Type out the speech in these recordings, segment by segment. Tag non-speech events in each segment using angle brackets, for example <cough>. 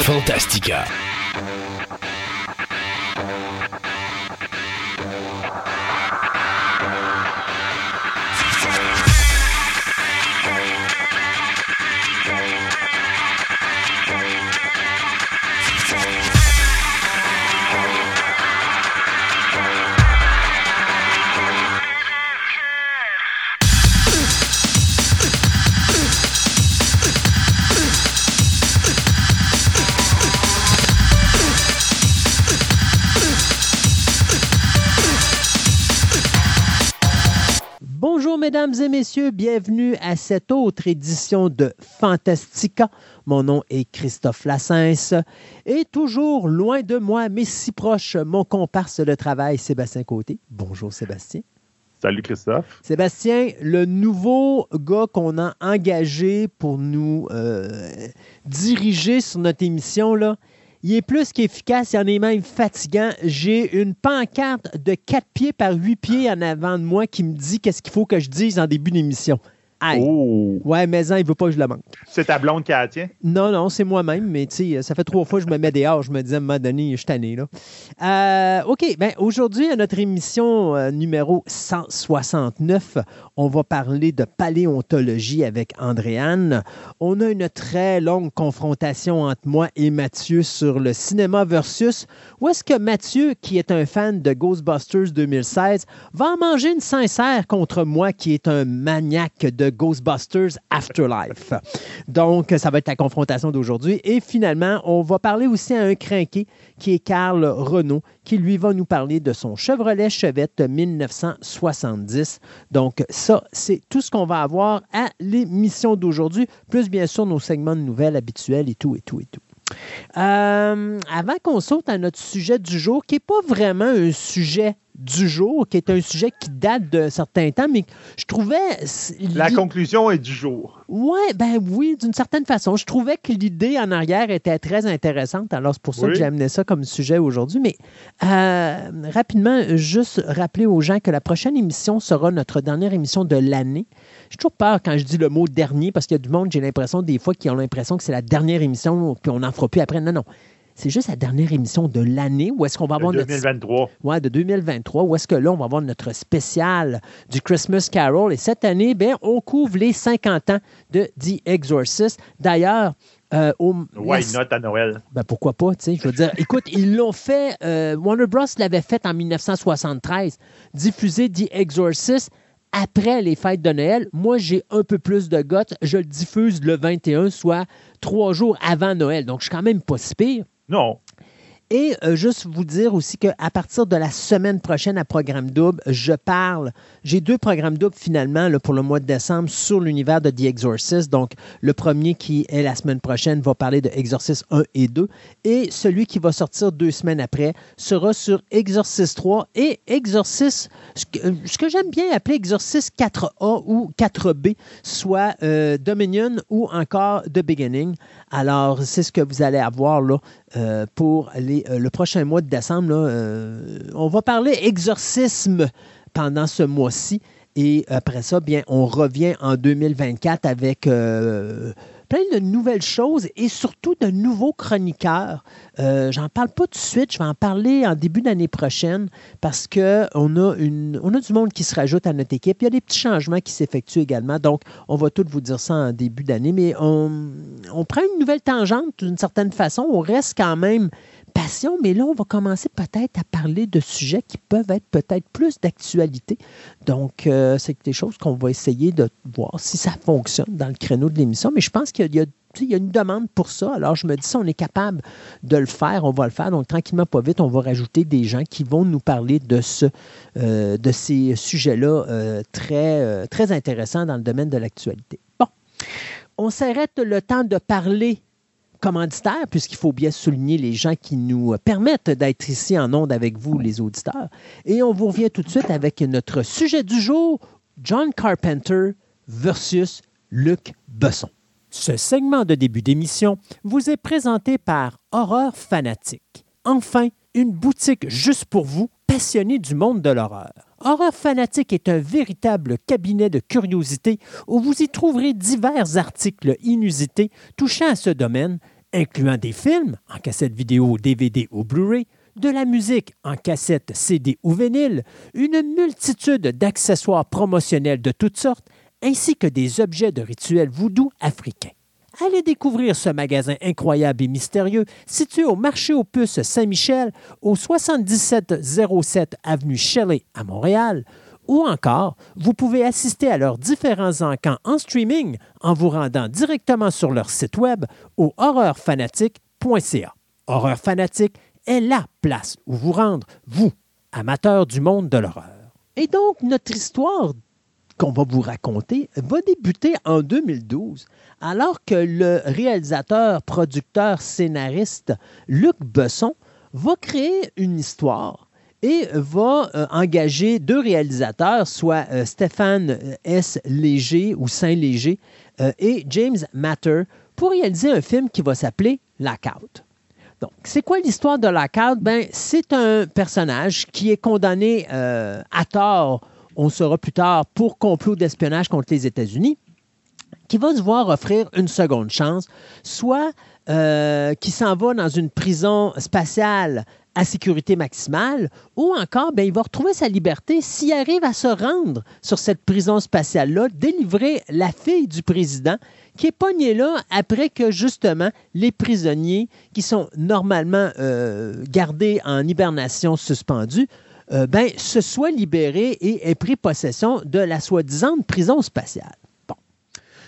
Fantastica. Et messieurs, bienvenue à cette autre édition de Fantastica. Mon nom est Christophe Lassens et toujours loin de moi, mais si proche, mon comparse de travail Sébastien Côté. Bonjour Sébastien. Salut Christophe. Sébastien, le nouveau gars qu'on a engagé pour nous euh, diriger sur notre émission, là, il est plus qu'efficace, il en est même fatigant. J'ai une pancarte de 4 pieds par 8 pieds en avant de moi qui me dit qu'est-ce qu'il faut que je dise en début d'émission. Aïe. Oh, Ouais, mais il veut pas que je le manque. c'est ta blonde qui la tient? Non, non, c'est moi-même, mais tu sais, ça fait trois fois que je me mets dehors. Je me disais à un moment donné, je suis tanné, là. Euh, OK, bien, aujourd'hui, à notre émission euh, numéro 169, on va parler de paléontologie avec Andréane. On a une très longue confrontation entre moi et Mathieu sur le cinéma versus où est-ce que Mathieu, qui est un fan de Ghostbusters 2016, va en manger une sincère contre moi, qui est un maniaque de Ghostbusters Afterlife. Donc, ça va être la confrontation d'aujourd'hui. Et finalement, on va parler aussi à un crinqué qui est Carl Renault, qui lui va nous parler de son Chevrolet Chevette 1970. Donc, ça, c'est tout ce qu'on va avoir à l'émission d'aujourd'hui, plus bien sûr nos segments de nouvelles habituels et tout, et tout, et tout. Euh, avant qu'on saute à notre sujet du jour, qui n'est pas vraiment un sujet du jour, qui est un sujet qui date d'un certain temps, mais je trouvais... La conclusion est du jour. Ouais, ben oui, d'une certaine façon. Je trouvais que l'idée en arrière était très intéressante. Alors, c'est pour ça Oui. que j'ai amené ça comme sujet aujourd'hui. Mais euh, rapidement, juste rappeler aux gens que la prochaine émission sera notre dernière émission de l'année. J'ai toujours peur quand je dis le mot dernier parce qu'il y a du monde, j'ai l'impression des fois qui ont l'impression que c'est la dernière émission puis on n'en fera plus après. Non, non. C'est juste la dernière émission de l'année où est-ce qu'on va avoir De notre 2023. Ouais, de 2023, où est-ce que là, on va avoir notre spécial du Christmas Carol. Et cette année, ben, on couvre les 50 ans de The Exorcist. D'ailleurs, euh, au, Why la- not à Noël? ben, pourquoi pas, tu sais, je veux dire, écoute, ils l'ont fait, euh, Warner Bros. l'avait fait en 1973, diffuser The Exorcist après les fêtes de Noël. Moi, j'ai un peu plus de gottes, je le diffuse le 21, soit trois jours avant Noël, donc je suis quand même pas si pire. Non. Et euh, juste vous dire aussi qu'à partir de la semaine prochaine à Programme Double, je parle. J'ai deux programmes doubles finalement pour le mois de décembre sur l'univers de The Exorcist. Donc, le premier qui est la semaine prochaine va parler de Exorcist 1 et 2. Et celui qui va sortir deux semaines après sera sur Exorcist 3 et Exorcist, ce que, euh, ce que j'aime bien appeler Exorcist 4A ou 4B, soit euh, Dominion ou encore The Beginning. Alors, c'est ce que vous allez avoir euh, pour euh, le prochain mois de décembre. Euh, on va parler exorcisme pendant ce mois-ci. Et après ça, bien, on revient en 2024 avec plein de nouvelles choses et surtout de nouveaux chroniqueurs. Euh, J'en parle pas tout de suite, je vais en parler en début d'année prochaine parce qu'on a, une, on a du monde qui se rajoute à notre équipe. Il y a des petits changements qui s'effectuent également. Donc, on va tout vous dire ça en début d'année. Mais on, on prend une nouvelle tangente d'une certaine façon. On reste quand même passion, mais là, on va commencer peut-être à parler de sujets qui peuvent être peut-être plus d'actualité. Donc, euh, c'est des choses qu'on va essayer de voir si ça fonctionne dans le créneau de l'émission. Mais je pense qu'il y a, une demande pour ça. Alors, je me dis, si on est capable de le faire, on va le faire. Donc, tranquillement, pas vite, on va rajouter des gens qui vont nous parler de, euh, ces sujets-là euh, très intéressants dans le domaine de l'actualité. Bon, on s'arrête le temps de parler commanditaires, puisqu'il faut bien souligner les gens qui nous permettent d'être ici en onde avec vous, les auditeurs. Et on vous revient tout de suite avec notre sujet du jour, John Carpenter versus Luc Besson. Ce segment de début d'émission vous est présenté par Horreur Fanatique. Enfin, une boutique juste pour vous, passionnés du monde de l'horreur. Horreur Fanatique est un véritable cabinet de curiosité où vous y trouverez divers articles inusités touchant à ce domaine incluant des films en cassette vidéo, DVD ou Blu-ray, de la musique en cassette, CD ou vinyle, une multitude d'accessoires promotionnels de toutes sortes, ainsi que des objets de rituels voodoo africains. Allez découvrir ce magasin incroyable et mystérieux situé au marché aux puces Saint-Michel, au 7707 avenue Shelley à Montréal, ou encore, vous pouvez assister à leurs différents encans en streaming en vous rendant directement sur leur site web au horreurfanatique.ca. Horreur Fanatique est la place où vous rendre, vous, amateurs du monde de l'horreur. Et donc, notre histoire qu'on va vous raconter va débuter en 2012, alors que le réalisateur, producteur, scénariste Luc Besson va créer une histoire et va euh, engager deux réalisateurs, soit euh, Stéphane euh, S. Léger ou Saint-Léger et James Matter, pour réaliser un film qui va s'appeler Lockout. Donc, c'est quoi l'histoire de Lockout? Ben, c'est un personnage qui est condamné à tort, on saura plus tard, pour complot d'espionnage contre les États-Unis, qui va se voir offrir une seconde chance, soit qui s'en va dans une prison spatiale à sécurité maximale, ou encore, ben, il va retrouver sa liberté s'il arrive à se rendre sur cette prison spatiale-là, délivrer la fille du président qui est pognée là après que justement les prisonniers qui sont normalement euh, gardés en hibernation suspendue euh, ben, se soient libérés et aient pris possession de la soi-disant prison spatiale. Bon.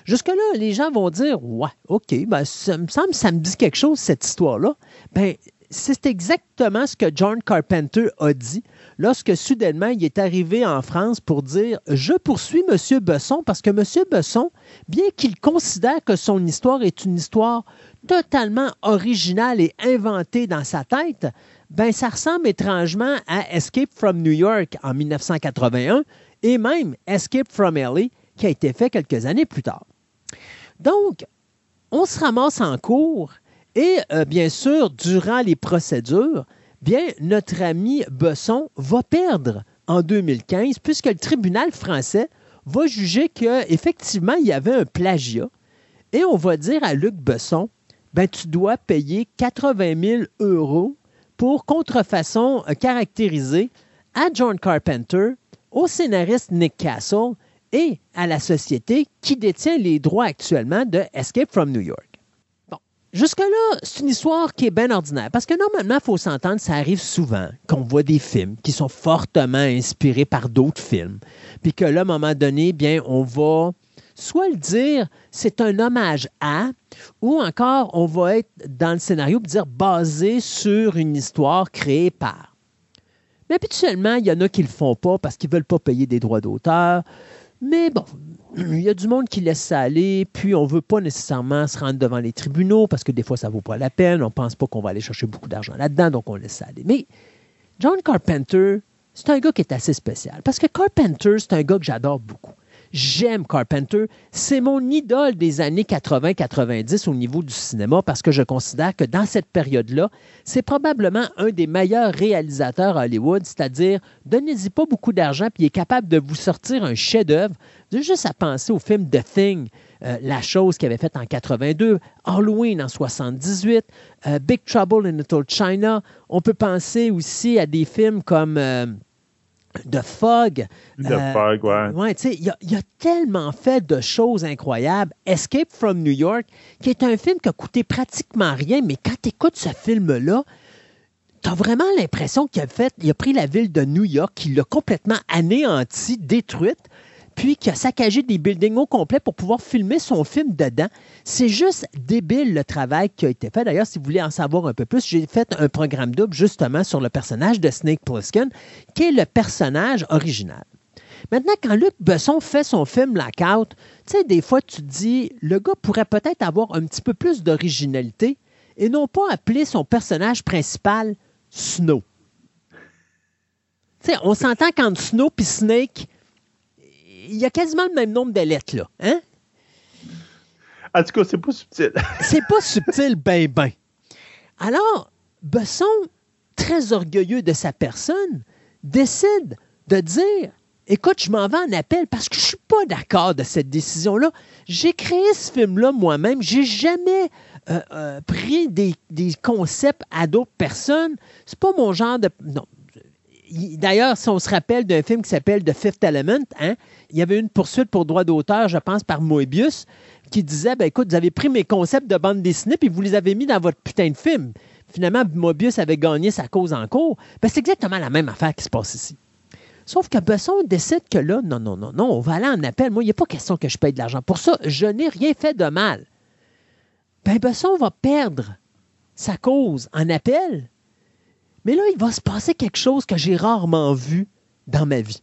Jusque-là, les gens vont dire Ouais, OK, ben, ça me semble, ça me dit quelque chose, cette histoire-là. Ben, c'est exactement ce que John Carpenter a dit lorsque soudainement il est arrivé en France pour dire Je poursuis M. Besson parce que M. Besson, bien qu'il considère que son histoire est une histoire totalement originale et inventée dans sa tête, ben ça ressemble étrangement à Escape from New York en 1981 et même Escape from LA qui a été fait quelques années plus tard. Donc, on se ramasse en cours et euh, bien sûr, durant les procédures, bien, notre ami Besson va perdre en 2015 puisque le tribunal français va juger qu'effectivement, il y avait un plagiat. Et on va dire à Luc Besson, ben, tu dois payer 80 000 euros pour contrefaçon euh, caractérisée à John Carpenter, au scénariste Nick Castle et à la société qui détient les droits actuellement de Escape from New York. Jusque-là, c'est une histoire qui est bien ordinaire. Parce que normalement, il faut s'entendre, ça arrive souvent qu'on voit des films qui sont fortement inspirés par d'autres films. Puis que là, à un moment donné, bien, on va soit le dire, c'est un hommage à, ou encore, on va être dans le scénario pour dire basé sur une histoire créée par. Mais habituellement, il y en a qui ne le font pas parce qu'ils ne veulent pas payer des droits d'auteur. Mais bon, il y a du monde qui laisse ça aller, puis on ne veut pas nécessairement se rendre devant les tribunaux parce que des fois, ça ne vaut pas la peine. On ne pense pas qu'on va aller chercher beaucoup d'argent là-dedans, donc on laisse ça aller. Mais John Carpenter, c'est un gars qui est assez spécial parce que Carpenter, c'est un gars que j'adore beaucoup. J'aime Carpenter. C'est mon idole des années 80-90 au niveau du cinéma parce que je considère que dans cette période-là, c'est probablement un des meilleurs réalisateurs à Hollywood, c'est-à-dire donnez-y pas beaucoup d'argent puis il est capable de vous sortir un chef-d'œuvre. Juste à penser au film The Thing, euh, La chose qu'il avait faite en 82, Halloween en 78, euh, Big Trouble in Little China. On peut penser aussi à des films comme euh, de Fog. De euh, Fog, ouais. ouais tu sais, il a, tellement fait de choses incroyables. Escape from New York, qui est un film qui a coûté pratiquement rien, mais quand tu écoutes ce film-là, tu as vraiment l'impression qu'il a fait, il a pris la ville de New York, qu'il l'a complètement anéantie, détruite, puis qui a saccagé des buildings au complet pour pouvoir filmer son film dedans. C'est juste débile le travail qui a été fait. D'ailleurs, si vous voulez en savoir un peu plus, j'ai fait un programme double justement sur le personnage de Snake Plissken, qui est le personnage original. Maintenant, quand Luc Besson fait son film Lockout, tu sais, des fois, tu te dis, le gars pourrait peut-être avoir un petit peu plus d'originalité et non pas appeler son personnage principal Snow. Tu sais, on s'entend quand Snow et Snake, il y a quasiment le même nombre de lettres, là. Hein? En tout cas, c'est pas subtil. <laughs> c'est pas subtil, ben, ben. Alors, Besson, très orgueilleux de sa personne, décide de dire écoute, je m'en vais en appel parce que je suis pas d'accord de cette décision-là. J'ai créé ce film-là moi-même. J'ai jamais euh, euh, pris des, des concepts à d'autres personnes. C'est pas mon genre de. Non. Il- D'ailleurs, si on se rappelle d'un film qui s'appelle The Fifth Element, hein, il y avait une poursuite pour droit d'auteur, je pense, par Moebius, qui disait ben, écoute, vous avez pris mes concepts de bande dessinée puis vous les avez mis dans votre putain de film. Finalement, Moebius avait gagné sa cause en cours. Ben, c'est exactement la même affaire qui se passe ici. Sauf que Besson décide que là, non, non, non, non, on va aller en appel. Moi, il n'y a pas question que je paye de l'argent. Pour ça, je n'ai rien fait de mal. Ben, Besson va perdre sa cause en appel. Mais là, il va se passer quelque chose que j'ai rarement vu dans ma vie.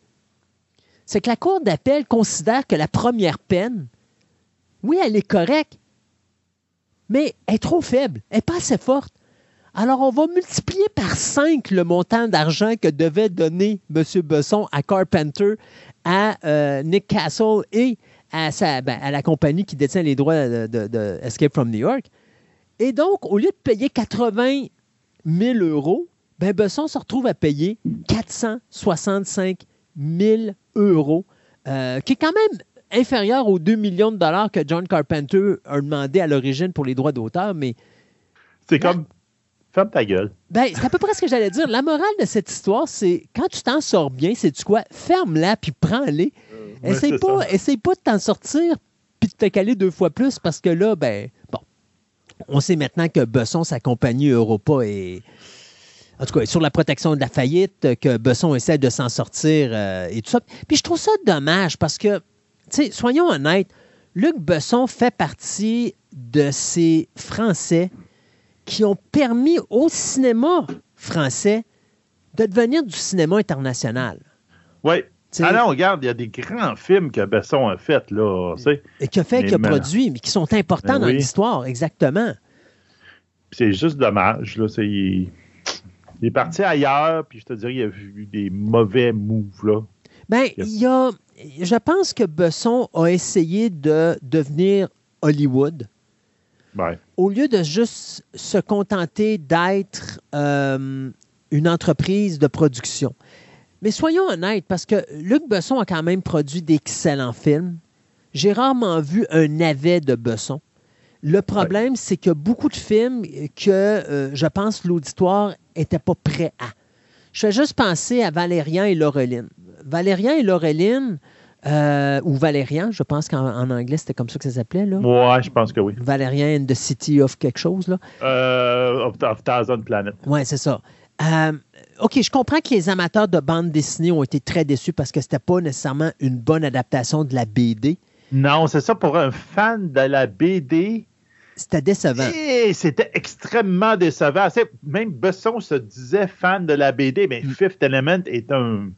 C'est que la Cour d'appel considère que la première peine, oui, elle est correcte, mais elle est trop faible, elle n'est pas assez forte. Alors, on va multiplier par 5 le montant d'argent que devait donner M. Besson à Carpenter, à euh, Nick Castle et ben, à la compagnie qui détient les droits de- de Escape from New York. Et donc, au lieu de payer 80 000 euros, ben Besson se retrouve à payer 465 000 euros, euh, qui est quand même inférieur aux 2 millions de dollars que John Carpenter a demandé à l'origine pour les droits d'auteur, mais C'est comme. Ferme ta gueule. ben, c'est à peu près ce que j'allais dire. La morale de cette histoire, c'est quand tu t'en sors bien, c'est tu quoi? Ferme-la puis prends-les. Ouais, essaye, pas, essaye pas de t'en sortir puis de te caler deux fois plus parce que là, ben, bon. On sait maintenant que Besson, sa compagnie Europa, est. En tout cas, sur la protection de la faillite, que Besson essaie de s'en sortir euh, et tout ça. Puis je trouve ça dommage parce que, tu sais, soyons honnêtes, Luc Besson fait partie de ces Français qui ont permis au cinéma français de devenir du cinéma international. Oui. T'sais- Ah non, regarde, il y a des grands films que Besson a fait, là. tu sais. Et qui a fait, Mais qui a produit, mais qui sont importants Ben dans oui. l'histoire, exactement. C'est juste dommage, là. C'est, il, est parti ailleurs, puis je te dirais, il a vu des mauvais moves, là. Ben, il y a. Je pense que Besson a essayé de devenir Hollywood Ouais. au lieu de juste se contenter d'être euh, une entreprise de production. Mais soyons honnêtes, parce que Luc Besson a quand même produit d'excellents films. J'ai rarement vu un navet de Besson. Le problème, c'est qu'il y a beaucoup de films que euh, je pense l'auditoire n'était pas prêt à. Je fais juste penser à Valérian et Laureline. Valérian et Laureline, euh, ou Valérian, je pense qu'en en anglais, c'était comme ça que ça s'appelait, là. Ouais, je pense que oui. Valérian and the City of quelque chose, là. Euh, of, of Thousand Planet. Oui, c'est ça. Euh, OK, je comprends que les amateurs de bande dessinée ont été très déçus parce que c'était pas nécessairement une bonne adaptation de la BD. Non, c'est ça, pour un fan de la BD, C'était décevant. c'était extrêmement décevant. Même Besson se disait fan de la BD, mais Mm. Fifth Element est un,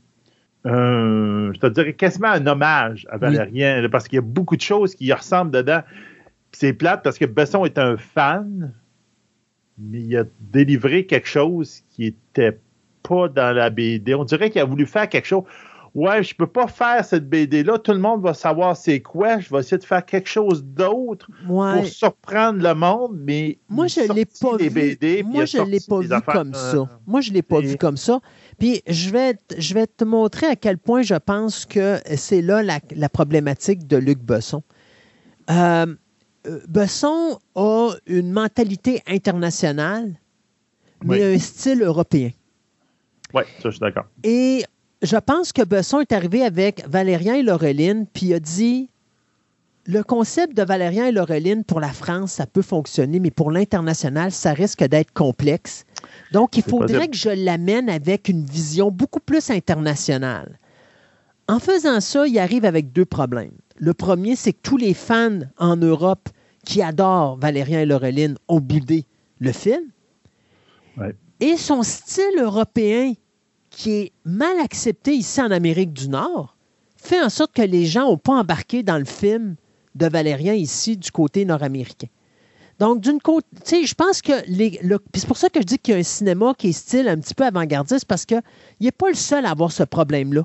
je te dirais quasiment un hommage à Valérien, parce qu'il y a beaucoup de choses qui y ressemblent dedans. C'est plate parce que Besson est un fan, mais il a délivré quelque chose qui était pas dans la BD. On dirait qu'il a voulu faire quelque chose. Ouais, je peux pas faire cette BD-là. Tout le monde va savoir c'est quoi. Je vais essayer de faire quelque chose d'autre Ouais. pour surprendre le monde, mais Moi, je ne l'ai pas vu. BD, il Moi, je ne l'ai pas vu affaires, comme euh, ça. Moi, je ne l'ai pas et- vu comme ça. Puis, je vais, te- je vais te montrer à quel point je pense que c'est là la, la problématique de Luc Besson. Euh, euh, Besson a une mentalité internationale, mais Oui. un style européen. Ouais, ça, je suis d'accord. Et je pense que Besson est arrivé avec Valérien et Laureline, puis il a dit le concept de Valérien et Laureline pour la France, ça peut fonctionner, mais pour l'international, ça risque d'être complexe. Donc, il faudrait que je l'amène avec une vision beaucoup plus internationale. En faisant ça, il arrive avec deux problèmes. Le premier, c'est que tous les fans en Europe qui adorent Valérien et Laureline ont boudé le film. Ouais. Et son style européen, qui est mal accepté ici en Amérique du Nord, fait en sorte que les gens n'ont pas embarqué dans le film de Valérien ici du côté nord-américain. Donc, d'une côte, tu sais, je pense que les, le- puis c'est pour ça que je dis qu'il y a un cinéma qui est style un petit peu avant-gardiste parce qu'il n'est pas le seul à avoir ce problème-là.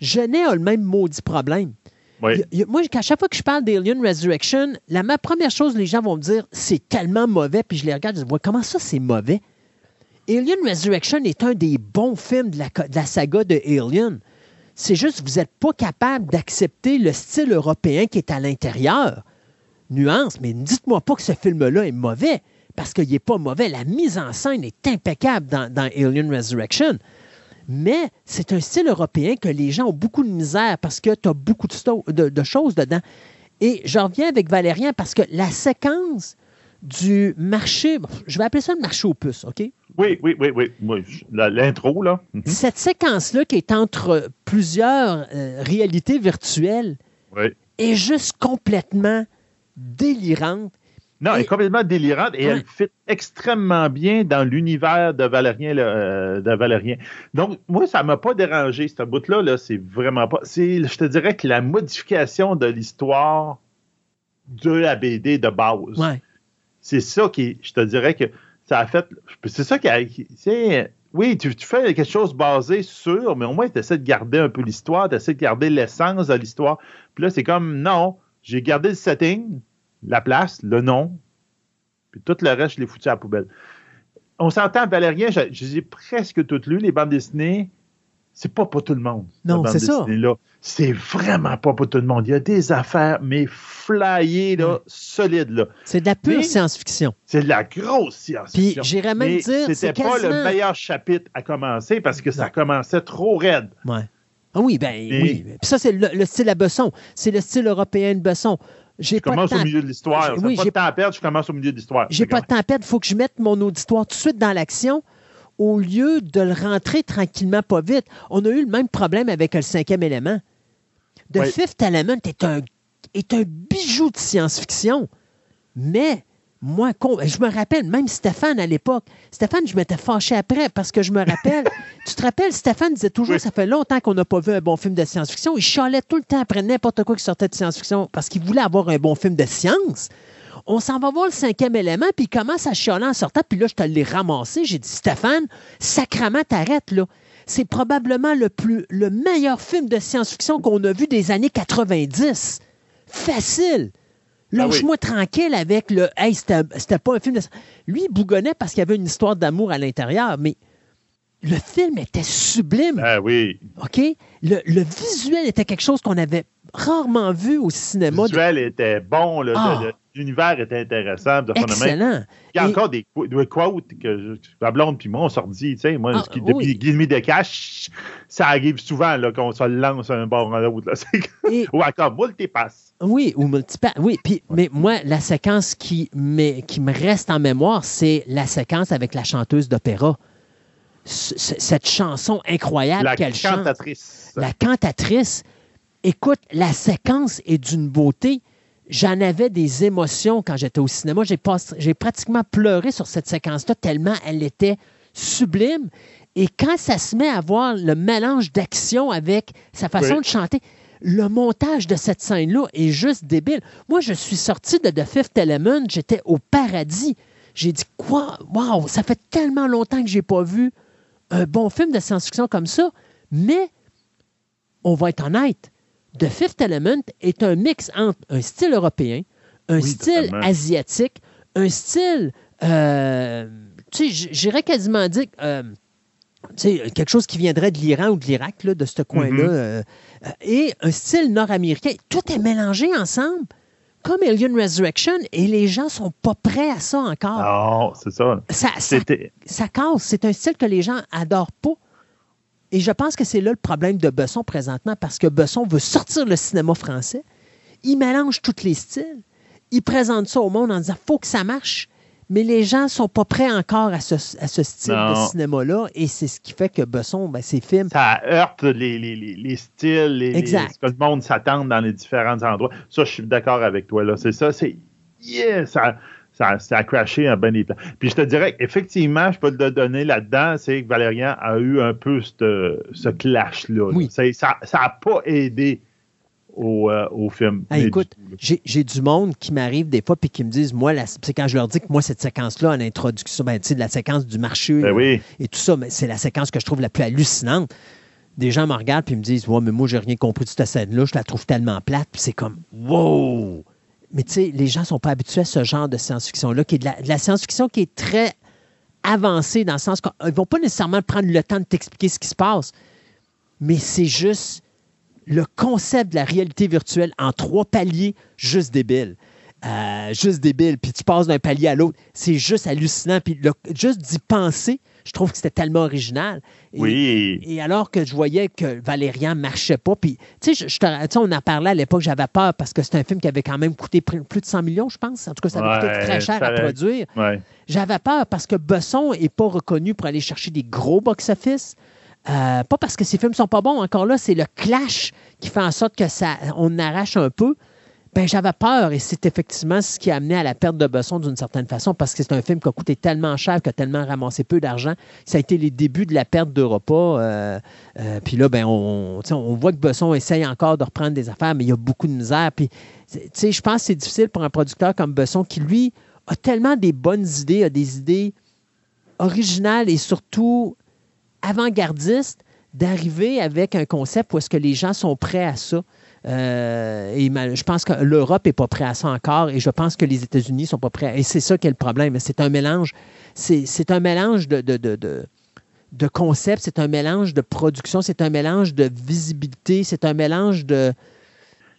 Genet a le même maudit problème. Oui. Il il moi, à chaque fois que je parle d'Alien Resurrection, la ma première chose, les gens vont me dire, c'est tellement mauvais, puis je les regarde, je dis, Ouais, comment ça, c'est mauvais? Alien Resurrection est un des bons films de la, saga de Alien. C'est juste que vous n'êtes pas capable d'accepter le style européen qui est à l'intérieur. Nuance, mais ne dites-moi pas que ce film-là est mauvais, parce qu'il n'est pas mauvais. La mise en scène est impeccable dans, Alien Resurrection. Mais c'est un style européen que les gens ont beaucoup de misère parce que tu as beaucoup de, choses dedans. Et je reviens avec Valérien parce que la séquence du marché, je vais appeler ça le marché aux puces, OK? Oui, oui, oui, oui. L'intro, là. Mhm. Cette séquence-là qui est entre plusieurs euh, réalités virtuelles est juste complètement délirante. Non, elle est complètement délirante et elle fit extrêmement bien dans l'univers de Valérien, euh, de Valérien. Donc, moi, ça ne m'a pas dérangé, cette bout-là. -là, c'est vraiment pas. Je te dirais que la modification de l'histoire de la BD de base, c'est ça qui, je te dirais que ça a fait. C'est ça qui a. Oui, tu, fais quelque chose basé sur, mais au moins, tu essaies de garder un peu l'histoire, tu essaies de garder l'essence de l'histoire. Puis là, c'est comme, non, j'ai gardé le setting, la place, le nom, puis tout le reste, je l'ai foutu à la poubelle. On s'entend, Valérien, je, les ai presque toutes lues, les bandes dessinées. C'est pas pour tout le monde. Non, c'est ça. C'est vraiment pas pour tout le monde. Il y a des affaires, mais flyées, là, solides. Là. C'est de la pure science-fiction. C'est de la grosse science-fiction. Puis j'irais même dire. C'était pas le meilleur chapitre à commencer parce que ça commençait trop raide. Ouais. Ah oui, ben oui. Puis ça, c'est le, le, style à Besson. C'est le style européen de Besson. Je commence au milieu de l'histoire. Oui, pas de temps à perdre, je commence au milieu de l'histoire. J'ai pas de temps à perdre. Il faut que je mette mon auditoire tout de suite dans l'action au lieu de le rentrer tranquillement, pas vite. On a eu le même problème avec le cinquième élément. The Fifth Element est un, est un bijou de science-fiction, mais moi, je me rappelle, même Stéphane à l'époque, Stéphane, je m'étais fâché après parce que je me rappelle, <laughs> tu te rappelles, Stéphane disait toujours, ça fait longtemps qu'on n'a pas vu un bon film de science-fiction. Il chialait tout le temps après n'importe quoi qui sortait de science-fiction parce qu'il voulait avoir un bon film de science. On s'en va voir le cinquième élément, puis il commence à chialer en sortant, puis là, je te l'ai ramassé. J'ai dit, Stéphane, sacrement, t'arrêtes, là. C'est probablement le, plus, le meilleur film de science-fiction qu'on a vu des années 90. Facile. Ah Lâche-moi tranquille avec le Hey, c'était pas un film de. Lui, il bougonnait parce qu'il y avait une histoire d'amour à l'intérieur, mais le film était sublime. Ah oui. OK? Le, visuel était quelque chose qu'on avait rarement vu au cinéma. Le visuel était bon. Ah. L'univers était intéressant. De Excellent. Il y a encore des, quotes que la blonde puis moi, on s'en dit. Tu sais, moi, ah, depuis oui. de cash, ça arrive souvent qu'on se lance un bord à l'autre. <laughs> Ou encore multipass. Oui, ou multipass. Oui, puis, mais moi, la séquence qui, qui me reste en mémoire, c'est la séquence avec la chanteuse d'opéra cette chanson incroyable qu'elle chante. La cantatrice. La cantatrice. Écoute, la séquence est d'une beauté. J'en avais des émotions quand j'étais au cinéma. J'ai pratiquement pleuré sur cette séquence-là tellement elle était sublime. Et quand ça se met à voir le mélange d'action avec sa façon de chanter, le montage de cette scène-là est juste débile. Moi, je suis sorti de The Fifth Element, j'étais au paradis. J'ai dit, quoi? Waouh, ça fait tellement longtemps que j'ai pas vu un bon film de science-fiction comme ça, mais on va être honnête, The Fifth Element est un mix entre un style européen, un style asiatique, un style, euh, tu sais, j'irais quasiment dire, euh, quelque chose qui viendrait de l'Iran ou de l'Irak, de ce coin-là, mm-hmm. euh, et un style nord-américain. Tout est mélangé ensemble comme Alien Resurrection et les gens sont pas prêts à ça encore. Non, c'est ça. Ça, ça, casse. C'est un style que les gens adorent pas. Et je pense que c'est là le problème de Besson présentement parce que Besson veut sortir le cinéma français. Il mélange tous les styles. Il présente ça au monde en disant faut que ça marche mais les gens ne sont pas prêts encore à ce, style de cinéma-là, et c'est ce qui fait que Besson, ben, ses films... Ça heurte les, styles, les, ce que le monde s'attend dans les différents endroits. Ça, je suis d'accord avec toi. là. C'est ça, c'est... Yeah, ça, ça, a crashé un bon état. Puis je te dirais effectivement, je peux te donner là-dedans, c'est que Valérian a eu un peu ce, clash-là. Oui. Ça n'a pas aidé euh, au, film. écoute, j'ai du monde qui m'arrive des fois puis qui me disent, moi, c'est quand je leur dis que moi, cette séquence-là en introduction, ben, de la séquence du marché ben et tout ça, c'est la séquence que je trouve la plus hallucinante. Des gens me regardent puis me disent, ouais, mais moi, j'ai rien compris de cette scène-là, je la trouve tellement plate, puis c'est comme, wow! Mais tu sais, les gens sont pas habitués à ce genre de science-fiction-là, qui est de la, la science-fiction qui est très avancée dans le sens qu'ils ne vont pas nécessairement prendre le temps de t'expliquer ce qui se passe, mais c'est juste le concept de la réalité virtuelle en trois paliers, juste débile. Euh, juste débile, puis tu passes d'un palier à l'autre. C'est juste hallucinant. Puis juste d'y penser, je trouve que c'était tellement original. Et, oui. Et alors que je voyais que Valérian marchait pas, puis tu sais, on en parlait à l'époque, j'avais peur parce que c'est un film qui avait quand même coûté plus de 100 millions, je pense. En tout cas, ça avait coûté très cher à produire. J'avais peur parce que Besson n'est pas reconnu pour aller chercher des gros box-office. Euh, pas parce que ses films sont pas bons, encore là, c'est le clash qui fait en sorte que ça, on arrache un peu ben, j'avais peur et c'est effectivement ce qui a amené à la perte de Besson d'une certaine façon parce que c'est un film qui a coûté tellement cher, qui a tellement ramassé peu d'argent. Ça a été les débuts de la perte d'Europa. Euh, euh, puis là, ben, on, voit que Besson essaye encore de reprendre des affaires, mais il y a beaucoup de misère. Puis, je pense que c'est difficile pour un producteur comme Besson qui, lui, a tellement des bonnes idées, a des idées originales et surtout avant-gardistes d'arriver avec un concept où est-ce que les gens sont prêts à ça. Euh, et je pense que l'Europe n'est pas prête à ça encore et je pense que les États-Unis ne sont pas prêts. Et c'est ça qui est le problème. C'est un mélange, c'est un mélange de, de, de, de, concepts, c'est un mélange de production, c'est un mélange de visibilité, c'est un mélange de.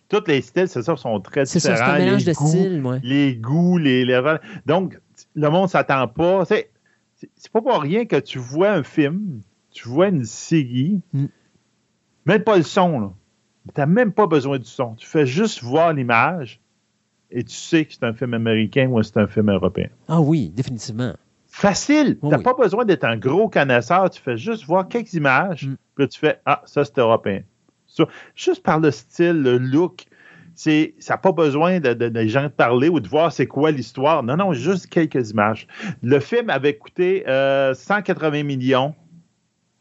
Tous les styles, c'est ça, sont très différents. C'est un mélange de styles, moi. Les goûts, les levels. Donc, le monde ne s'attend pas. C'est pas pour rien que tu vois un film, tu vois une série, mm. même pas le son, là tu n'as même pas besoin du son. Tu fais juste voir l'image et tu sais que c'est un film américain ou c'est un film européen. Ah oui, définitivement. Facile. tu n'as pas besoin d'être un gros connaisseur. Tu fais juste voir quelques images, mm. puis tu fais Ah, ça, c'est européen. juste par le style, le look, ça n'a pas besoin de, de, gens de parler ou de voir c'est quoi l'histoire. Non, non, juste quelques images. Le film avait coûté 180 euh, millions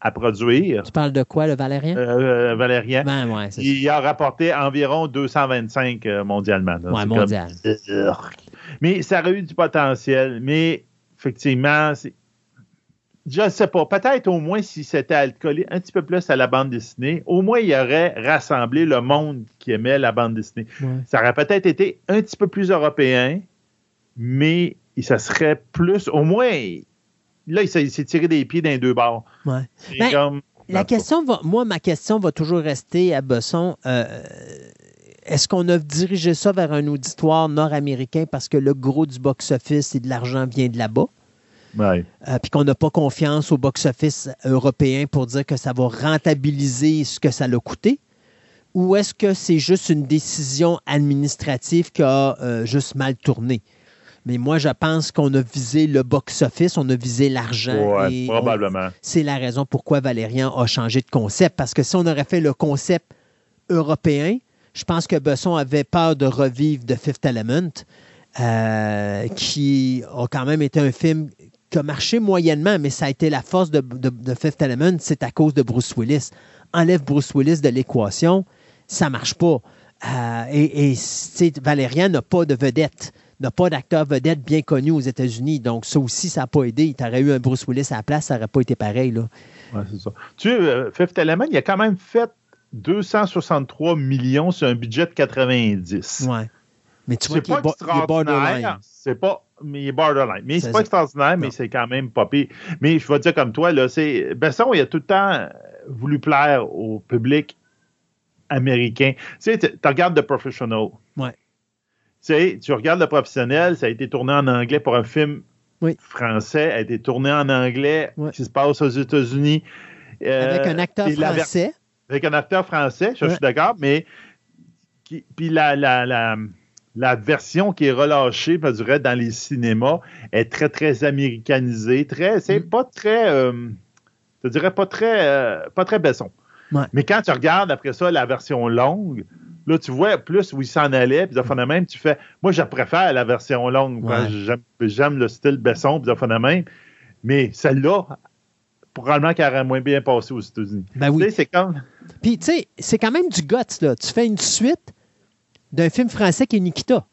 à produire. Tu parles de quoi, le Valérien? Euh, euh Valérien. Ben, ouais, il a rapporté environ 225 euh, mondialement. Oui, mondial. Mais ça aurait eu du potentiel. Mais effectivement, je ne sais pas. Peut-être au moins si c'était alcoolé un petit peu plus à la bande dessinée, au moins il aurait rassemblé le monde qui aimait la bande dessinée. Ça aurait peut-être été un petit peu plus européen, mais ça serait plus, au moins, là, il s'est tiré des pieds dans les deux bords. Ouais. Ben, la question va, moi, ma question va toujours rester à Besson. Euh, est-ce qu'on a dirigé ça vers un auditoire nord-américain parce que le gros du box-office et de l'argent vient de là-bas? Ouais. Euh, puis qu'on n'a pas confiance au box-office européen pour dire que ça va rentabiliser ce que ça l'a coûté? Ou est-ce que c'est juste une décision administrative qui a euh, juste mal tourné? Mais moi, je pense qu'on a visé le box-office, on a visé l'argent. Oui, probablement. C'est la raison pourquoi Valérian a changé de concept. Parce que si on aurait fait le concept européen, je pense que Besson avait peur de revivre The Fifth Element, euh, qui a quand même été un film qui a marché moyennement, mais ça a été la force de, de, Fifth Element, c'est à cause de Bruce Willis. Enlève Bruce Willis de l'équation, ça ne marche pas. Euh, et, et Valérian n'a pas de vedette n'a pas d'acteur vedette bien connu aux États-Unis. Donc, ça aussi, ça n'a pas aidé. Tu aurais eu un Bruce Willis à la place, ça n'aurait pas été pareil. Là. Ouais, c'est ça. Tu sais, euh, Fifth Element, il a quand même fait 263 millions sur un budget de 90. Ouais. Mais tu vois qu'il est, est, borderline. C'est pas, mais il est borderline. Mais c'est pas extraordinaire, mais c'est quand même pas pire. Mais je vais dire comme toi, là, c'est, Besson, il a tout le temps voulu plaire au public américain. Tu sais, tu regardes The Professional. Ouais sais, tu regardes le professionnel, ça a été tourné en anglais pour un film français, a été tourné en anglais, qui se passe aux États-Unis. Euh, avec un acteur français. Avec un acteur français, je, suis d'accord, mais puis la, la, la, la, version qui est relâchée, je dirais, dans les cinémas est très, très américanisée, très, c'est mm. pas très, euh, je dirais pas très, euh, pas très Besson. Mais quand tu regardes après ça la version longue, Là, tu vois plus où il s'en allait, puis de même, tu fais. Moi, je préfère la version longue. J'aime le style Besson, puis de même. Mais celle-là, probablement qu'elle aurait moins bien passé aux États-Unis. Ben oui. c'est comme. Puis, tu sais, c'est quand même du guts, là. Tu fais une suite d'un film français qui est Nikita.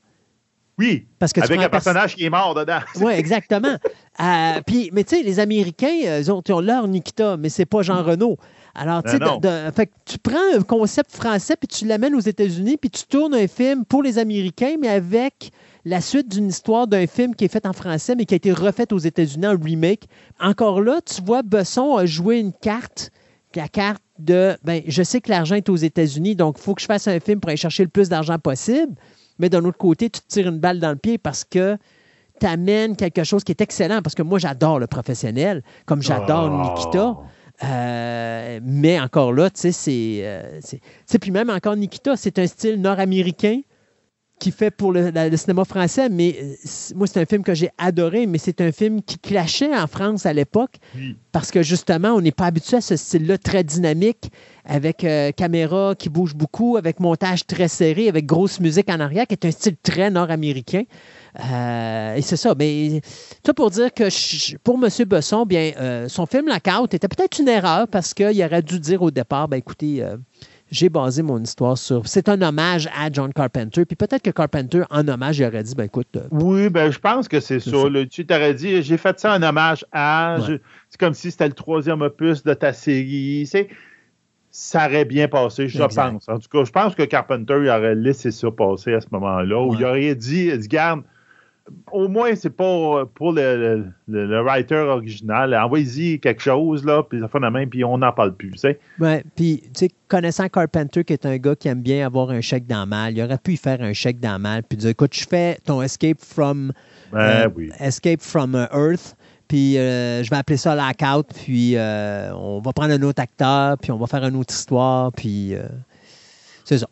Oui, Parce que avec un personnage qui est mort dedans. <laughs> oui, exactement. Euh, puis, mais tu sais, les Américains, ils ont, ils ont leur Nikita, mais c'est pas Jean Renault. Alors, tu sais, tu prends un concept français, puis tu l'amènes aux États-Unis, puis tu tournes un film pour les Américains, mais avec la suite d'une histoire d'un film qui est fait en français, mais qui a été refait aux États-Unis en remake. Encore là, tu vois, Besson a joué une carte, la carte de, ben, je sais que l'argent est aux États-Unis, donc il faut que je fasse un film pour aller chercher le plus d'argent possible. Mais d'un autre côté, tu te tires une balle dans le pied parce que tu amènes quelque chose qui est excellent. Parce que moi, j'adore le professionnel, comme j'adore Oh. Nikita. Euh, mais encore là, tu sais, c'est. euh, puis même encore Nikita, c'est un style nord-américain qui fait pour le, la- le cinéma français, mais euh, moi, c'est un film que j'ai adoré, mais c'est un film qui clashait en France à l'époque Oui. parce que justement, on n'est pas habitué à ce style-là très dynamique, avec euh, caméra qui bouge beaucoup, avec montage très serré, avec grosse musique en arrière, qui est un style très nord-américain. Euh, et c'est ça. Mais ça pour dire que je- pour M. Besson, bien, euh, son film Lockout était peut-être une erreur parce qu'il aurait dû dire au départ, ben écoutez, j'ai basé mon histoire sur. C'est un hommage à John Carpenter. Puis peut-être que Carpenter, en hommage, il aurait dit, ben écoute, euh, Oui, ben je pense que c'est ça. Tu t'aurais dit, j'ai fait ça en hommage à. Ouais. je- C'est comme si c'était le troisième opus de ta série. C'est- ça aurait bien passé, je Exact. pense. En tout cas, je pense que Carpenter il aurait laissé ça passer à ce moment-là, Ouais. il aurait dit, dit, garde, au moins, c'est pas pour le, le- writer original. Envoyez-y quelque chose, là, puis ça fait la main, puis on n'en parle plus. tu sais. Ouais, puis, tu sais, connaissant Carpenter, qui est un gars qui aime bien avoir un chèque dans le mal, il aurait pu y faire un chèque dans le mal, puis dire écoute, je fais ton Escape from, Ben euh, oui. Escape from euh, Earth, puis euh, je vais appeler ça Lockout, puis euh, on va prendre un autre acteur, puis on va faire une autre histoire, puis euh, c'est ça.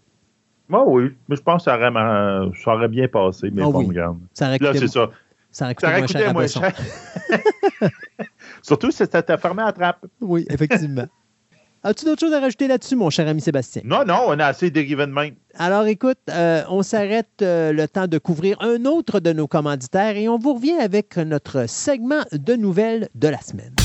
Moi, oui. Mais je pense que ça aurait, ma- ça aurait bien passé, mais Ah bon, oui. regarde. Ça aurait Là, c'est ça. ça aurait coûté Ça aurait moins cher moins. <laughs> Surtout si c'était fermé à trappe. Oui, effectivement. <laughs> As-tu d'autres choses à rajouter là-dessus, mon cher ami Sébastien? Non, non, on a assez dérivé de même. Alors écoute, euh, on s'arrête euh, le temps de couvrir un autre de nos commanditaires et on vous revient avec notre segment de nouvelles de la semaine.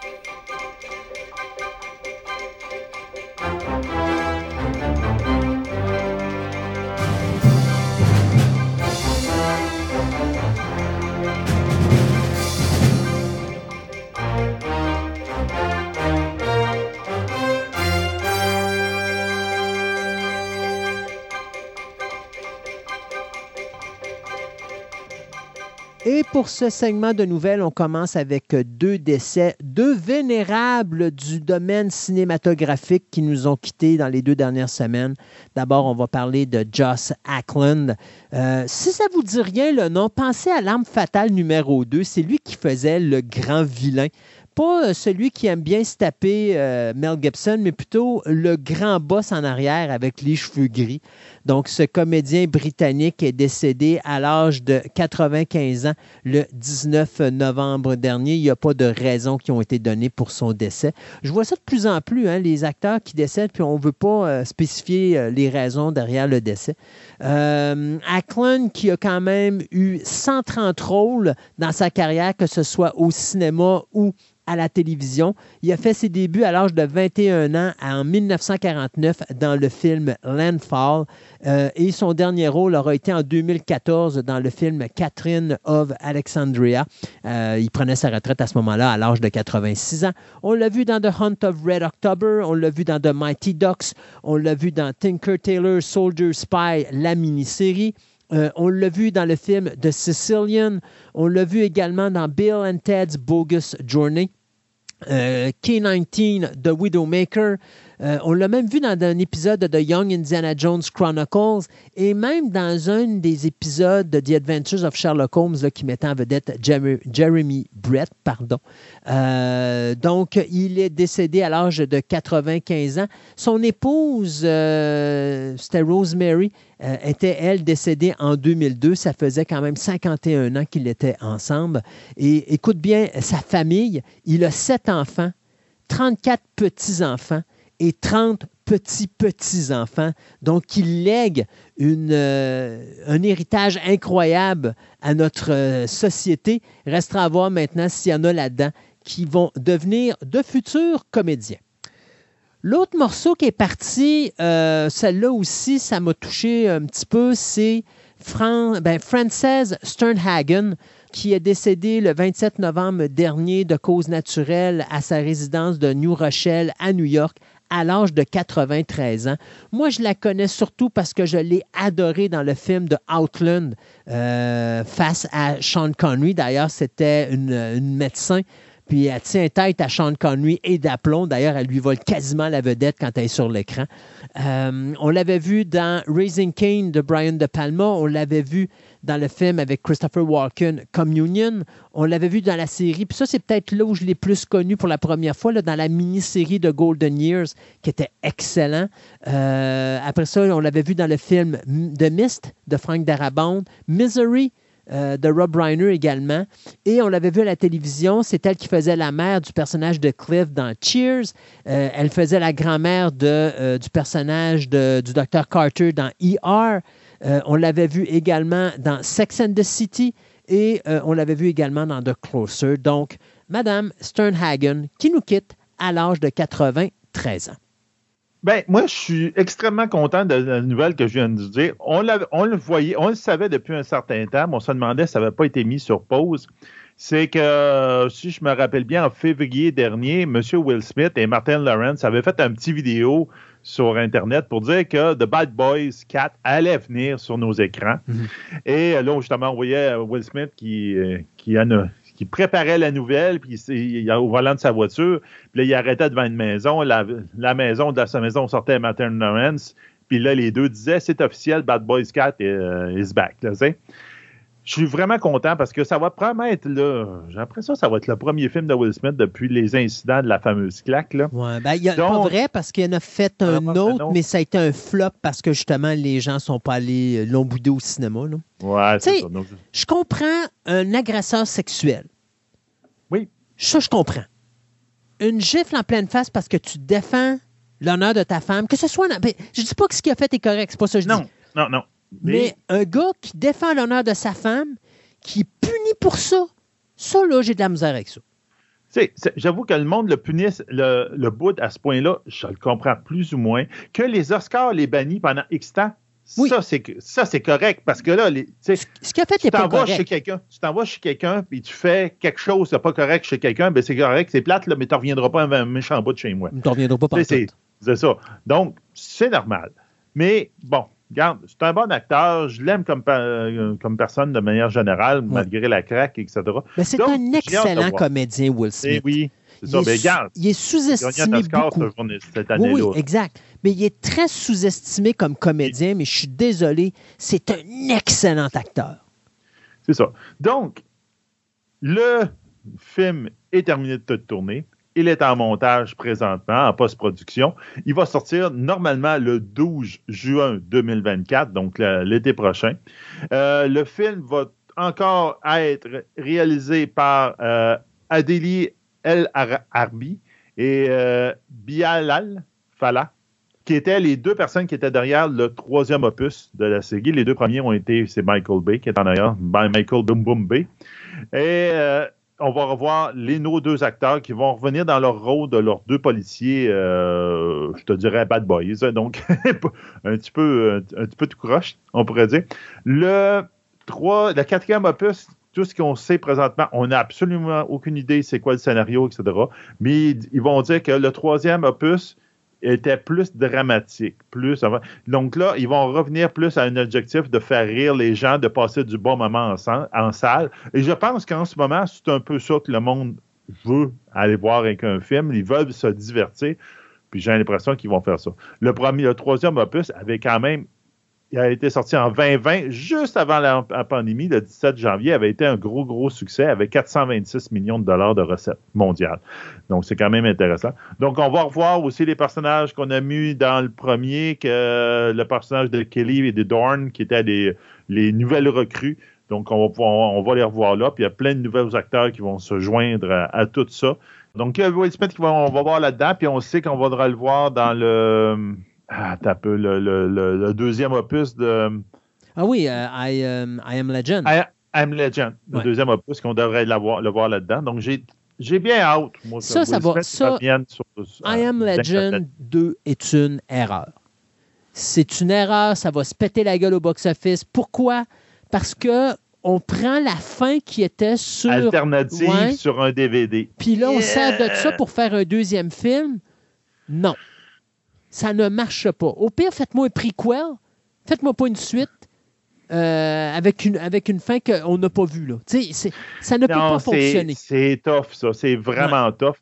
Et pour ce segment de nouvelles, on commence avec deux décès, deux vénérables du domaine cinématographique qui nous ont quittés dans les deux dernières semaines. D'abord, on va parler de Joss Ackland. Euh, si ça vous dit rien, le nom, pensez à L'arme fatale numéro 2. C'est lui qui faisait le grand vilain. Pas euh, celui qui aime bien se taper euh, Mel Gibson, mais plutôt le grand boss en arrière avec les cheveux gris. Donc, ce comédien britannique est décédé à l'âge de 95 ans le 19 novembre dernier. Il n'y a pas de raisons qui ont été données pour son décès. Je vois ça de plus en plus, hein, les acteurs qui décèdent, puis on ne veut pas euh, spécifier euh, les raisons derrière le décès. Euh, Ackland, qui a quand même eu 130 rôles dans sa carrière, que ce soit au cinéma ou à la télévision. Il a fait ses débuts à l'âge de 21 ans en 1949 dans le film Landfall euh, et son dernier rôle aura été en 2014 dans le film Catherine of Alexandria. Euh, il prenait sa retraite à ce moment-là à l'âge de 86 ans. On l'a vu dans The Hunt of Red October, on l'a vu dans The Mighty Ducks, on l'a vu dans Tinker Tailor Soldier Spy, la mini-série. Euh, on l'a vu dans le film The Sicilian. On l'a vu également dans Bill and Ted's Bogus Journey. Euh, K-19, The Widowmaker. Euh, on l'a même vu dans un épisode de Young Indiana Jones Chronicles et même dans un des épisodes de The Adventures of Sherlock Holmes qui mettait en vedette Jeremy Brett. Pardon. Euh, donc, il est décédé à l'âge de 95 ans. Son épouse, euh, c'était Rosemary, était, elle, décédée en 2002. Ça faisait quand même 51 ans qu'ils étaient ensemble. Et écoute bien, sa famille, il a sept enfants 34 petits-enfants et 30 petits-petits-enfants. Donc, il lègue euh, un héritage incroyable à notre euh, société. Restera à voir maintenant s'il y en a là-dedans qui vont devenir de futurs comédiens. L'autre morceau qui est parti, euh, celle-là aussi, ça m'a touché un petit peu, c'est Fran ben, Frances Sternhagen qui est décédé le 27 novembre dernier de cause naturelle à sa résidence de New Rochelle à New York à l'âge de 93 ans. Moi, je la connais surtout parce que je l'ai adorée dans le film de Outland euh, face à Sean Connery. D'ailleurs, c'était une, médecin puis elle tient tête à Sean Connery et d'aplomb. D'ailleurs, elle lui vole quasiment la vedette quand elle est sur l'écran. Euh, on l'avait vu dans Raising Cain de Brian De Palma. On l'avait vu dans le film avec Christopher Walken, Communion. On l'avait vu dans la série. Puis ça, c'est peut-être là où je l'ai plus connu pour la première fois, là, dans la mini-série de Golden Years, qui était excellent. Euh, après ça, on l'avait vu dans le film The Mist de Frank Darabont, Misery euh, de Rob Reiner également. Et on l'avait vu à la télévision, c'est elle qui faisait la mère du personnage de Cliff dans Cheers. Euh, elle faisait la grand-mère du personnage de, du Dr. Carter dans ER. Euh, on l'avait vu également dans Sex and the City et euh, on l'avait vu également dans The Closer. Donc, Madame Sternhagen qui nous quitte à l'âge de 93 ans. Ben, moi, je suis extrêmement content de la nouvelle que je viens de dire. On, on, le voyait, on le savait depuis un certain temps, mais on se demandait si ça n'avait pas été mis sur pause. C'est que, si je me rappelle bien, en février dernier, M. Will Smith et Martin Lawrence avaient fait un petit vidéo sur Internet pour dire que The Bad Boys 4 allait venir sur nos écrans. Mhm. Et là, justement, on voyait Will Smith qui, euh, qui, qui préparait la nouvelle, puis il, au volant de sa voiture, puis là, il arrêtait devant une maison. La, maison, de sa maison sortait Martin Lawrence, puis là, les deux disaient c'est officiel, Bad Boys 4 euh, is back. Là, je suis vraiment content parce que ça va promettre, là, j'ai l'impression que ça va être le premier film de Will Smith depuis les incidents de la fameuse claque. Là. Ouais, ben, y a, pas vrai parce qu'il en a fait un autre, mais ça a été un flop parce que justement, les gens ne sont pas allés l'ont boudé au cinéma. Là. Ouais, c'est ça. Je comprends un agresseur sexuel. Oui. Ça, je comprends. Une gifle en pleine face parce que tu défends l'honneur de ta femme, que ce soit. Ben, je dis pas que ce qu'il a fait est correct, c'est pas ça que je dis. Non, non, Mais... un gars qui défend l'honneur de sa femme, qui est puni pour ça, ça, là, j'ai de la misère avec ça. J'avoue que le monde le punisse le, le bout à ce point-là, je le comprends plus ou moins. Que les Oscars les bannissent pendant X temps, ça, c'est correct parce que là, ce qui a fait, tu t'envoies chez quelqu'un, tu t'envoies chez quelqu'un puis tu fais quelque chose de pas correct chez quelqu'un, ben c'est correct, c'est plate là, mais tu reviendras pas un méchant bout de chez moi. Tu reviendras pas par C'est ça. Donc c'est normal. Mais bon, regarde, c'est un bon acteur, je l'aime comme, euh, comme personne de manière générale, malgré la craque, etc. Mais c'est un excellent comédien, Will Smith. Eh oui, c'est ça. Mais regarde, il est sous-estimé beaucoup. Cette année oui, oui, exact. Mais il est très sous-estimé comme comédien, mais je suis désolé, c'est un excellent acteur. C'est ça. Donc, le film est terminé de tourner. Il est en montage présentement, en post-production. Il va sortir normalement le 12 juin 2024, donc l'été prochain. Euh, le film va encore être réalisé par euh, Adélie El Arbi et euh, Bialal Fala, qui étaient les deux personnes qui étaient derrière le troisième opus de la série. Les deux premiers ont été, c'est Michael Bay qui est en arrière, Michael Boom on va revoir les, nos deux acteurs qui vont revenir dans leur rôle de leurs deux policiers, euh, je te dirais bad boys, donc <laughs> un petit peu un, petit peu tout croche, on pourrait dire. Le trois, le quatrième opus, tout ce qu'on sait présentement, on n'a absolument aucune idée c'est quoi le scénario, etc. Mais ils vont dire que le troisième opus était plus dramatique, plus donc là ils vont revenir plus à un objectif de faire rire les gens, de passer du bon moment en, salle. Et je pense qu'en ce moment c'est un peu ça que le monde veut aller voir avec un film. Ils veulent se divertir. Puis j'ai l'impression qu'ils vont faire ça. Le premier, le troisième opus avait quand même il a été sorti en 2020, juste avant la, pandémie, le 17 janvier, avait été un gros, gros succès avec 426 millions de dollars de recettes mondiales. Donc, c'est quand même intéressant. Donc, on va revoir aussi les personnages qu'on a mis dans le premier, que le personnage de Kelly et de Dorn, qui étaient les, les nouvelles recrues. Donc, on va, on va les revoir là. Puis, il y a plein de nouveaux acteurs qui vont se joindre à, tout ça. Donc, Will Smith, on va voir là-dedans. Puis, on sait qu'on va le voir dans le ah, t'as peu le, le, le, deuxième opus de. Ah oui, uh, I, um, I, Am Legend. I, Am Legend, le deuxième opus qu'on devrait le voir là-dedans. Donc, j'ai. J'ai bien hâte, moi, ça, ça va. Ça, sur, I Am Legend 2 est une erreur. C'est une erreur, ça va se péter la gueule au box-office. Pourquoi? Parce que on prend la fin qui était sur. Alternative sur un DVD. Puis là, on sert de ça pour faire un deuxième film? Non ça ne marche pas. Au pire, faites-moi un prequel, faites-moi pas une suite. Euh, avec, une, avec une fin qu'on n'a pas vue. Là. Ça ne peut pas fonctionner. C'est tough, ça. C'est vraiment tough.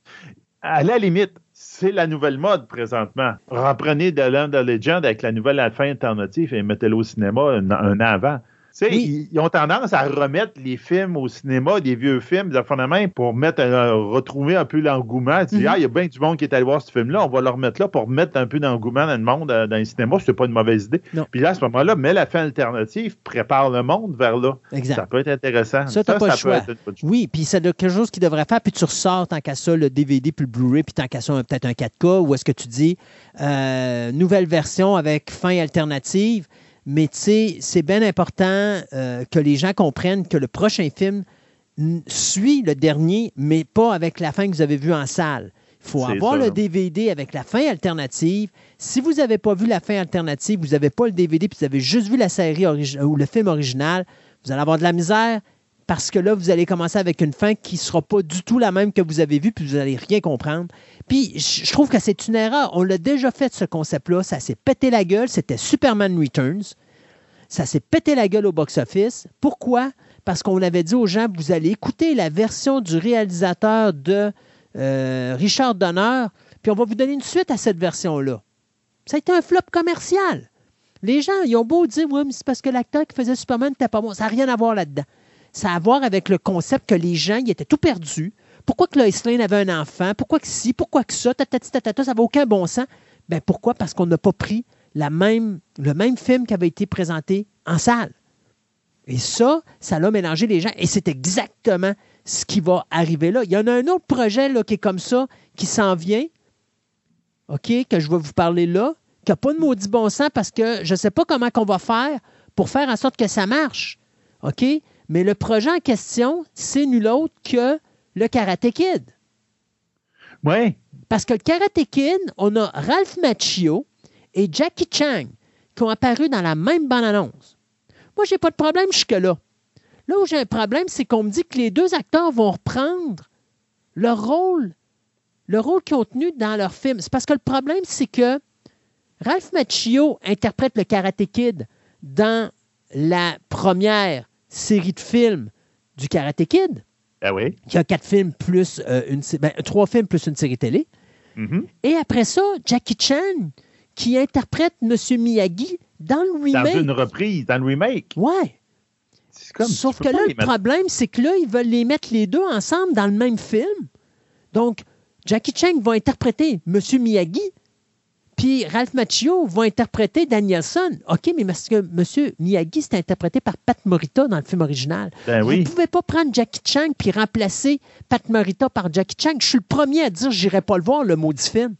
À la limite, c'est la nouvelle mode présentement. Reprenez The Land of Legend avec la nouvelle fin alternative et mettez-le au cinéma un an avant. Ils, ont tendance à remettre les films au cinéma, des vieux films, des pour mettre, euh, retrouver un peu l'engouement. Mm Ah, il y a bien du monde qui est allé voir ce film-là, on va le remettre là pour mettre un peu d'engouement dans le monde, euh, dans les cinémas. C'est pas une mauvaise idée. Puis là, à ce moment-là, mets la fin alternative, prépare le monde vers là. Ça peut être intéressant. Ça, t'as pas le choix. Oui, puis c'est quelque chose qui devrait faire, puis tu ressors tant qu'à ça le DVD puis le Blu-ray, puis tant qu'à ça peut-être un 4K, ou est-ce que tu dis euh, nouvelle version avec fin alternative? Mais tu sais, c'est bien important euh, que les gens comprennent que le prochain film suit le dernier, mais pas avec la fin que vous avez vue en salle. Il faut avoir le DVD avec la fin alternative. Si vous n'avez pas vu la fin alternative, vous n'avez pas le DVD, puis vous avez juste vu la série ou le film original, vous allez avoir de la misère parce que là, vous allez commencer avec une fin qui ne sera pas du tout la même que vous avez vue, puis vous n'allez rien comprendre. Puis je trouve que c'est une erreur. On l'a déjà fait, ce concept-là. Ça s'est pété la gueule. C'était Superman Returns. Ça s'est pété la gueule au box-office. Pourquoi? Parce qu'on avait dit aux gens, vous allez écouter la version du réalisateur de euh, Richard Donner, puis on va vous donner une suite à cette version-là. Ça a été un flop commercial. Les gens, ils ont beau dire, oui, mais c'est parce que l'acteur qui faisait Superman n'était pas bon. Ça n'a rien à voir là-dedans. Ça a à voir avec le concept que les gens, ils étaient tout perdus. Pourquoi que Lois Lane avait un enfant? Pourquoi que si? Pourquoi que ça? ça n'avait aucun bon sens. Ben pourquoi? Parce qu'on n'a pas pris la même, le même film qui avait été présenté en salle. Et ça, ça l'a mélangé les gens. Et c'est exactement ce qui va arriver là. Il y en a un autre projet là, qui est comme ça, qui s'en vient, OK, que je vais vous parler là, qui n'a pas de maudit bon sens parce que je ne sais pas comment on va faire pour faire en sorte que ça marche. OK? Mais le projet en question, c'est nul autre que le Karate Kid. Oui. Parce que le Karate Kid, on a Ralph Macchio et Jackie Chang qui ont apparu dans la même bande-annonce. Moi, j'ai pas de problème jusque-là. Là où j'ai un problème, c'est qu'on me dit que les deux acteurs vont reprendre leur rôle, le rôle qu'ils ont tenu dans leur film. C'est parce que le problème, c'est que Ralph Macchio interprète le Karate Kid dans la première série de films du Karate Kid. Ah oui? Qui a quatre films plus euh, une ben, trois films plus une série télé. Mm-hmm. Et après ça, Jackie Chan, qui interprète M. Miyagi dans le remake. Dans une reprise, dans le remake. Ouais. Sauf que là, le problème, c'est que là, ils veulent les mettre les deux ensemble dans le même film. Donc, Jackie Chan va interpréter M. Miyagi puis Ralph Macchio va interpréter Danielson. OK, mais parce que M. Miyagi, c'est interprété par Pat Morita dans le film original. Ben Vous ne pouvez pas prendre Jackie Chan puis remplacer Pat Morita par Jackie Chan. Je suis le premier à dire que je n'irai pas le voir, le maudit film.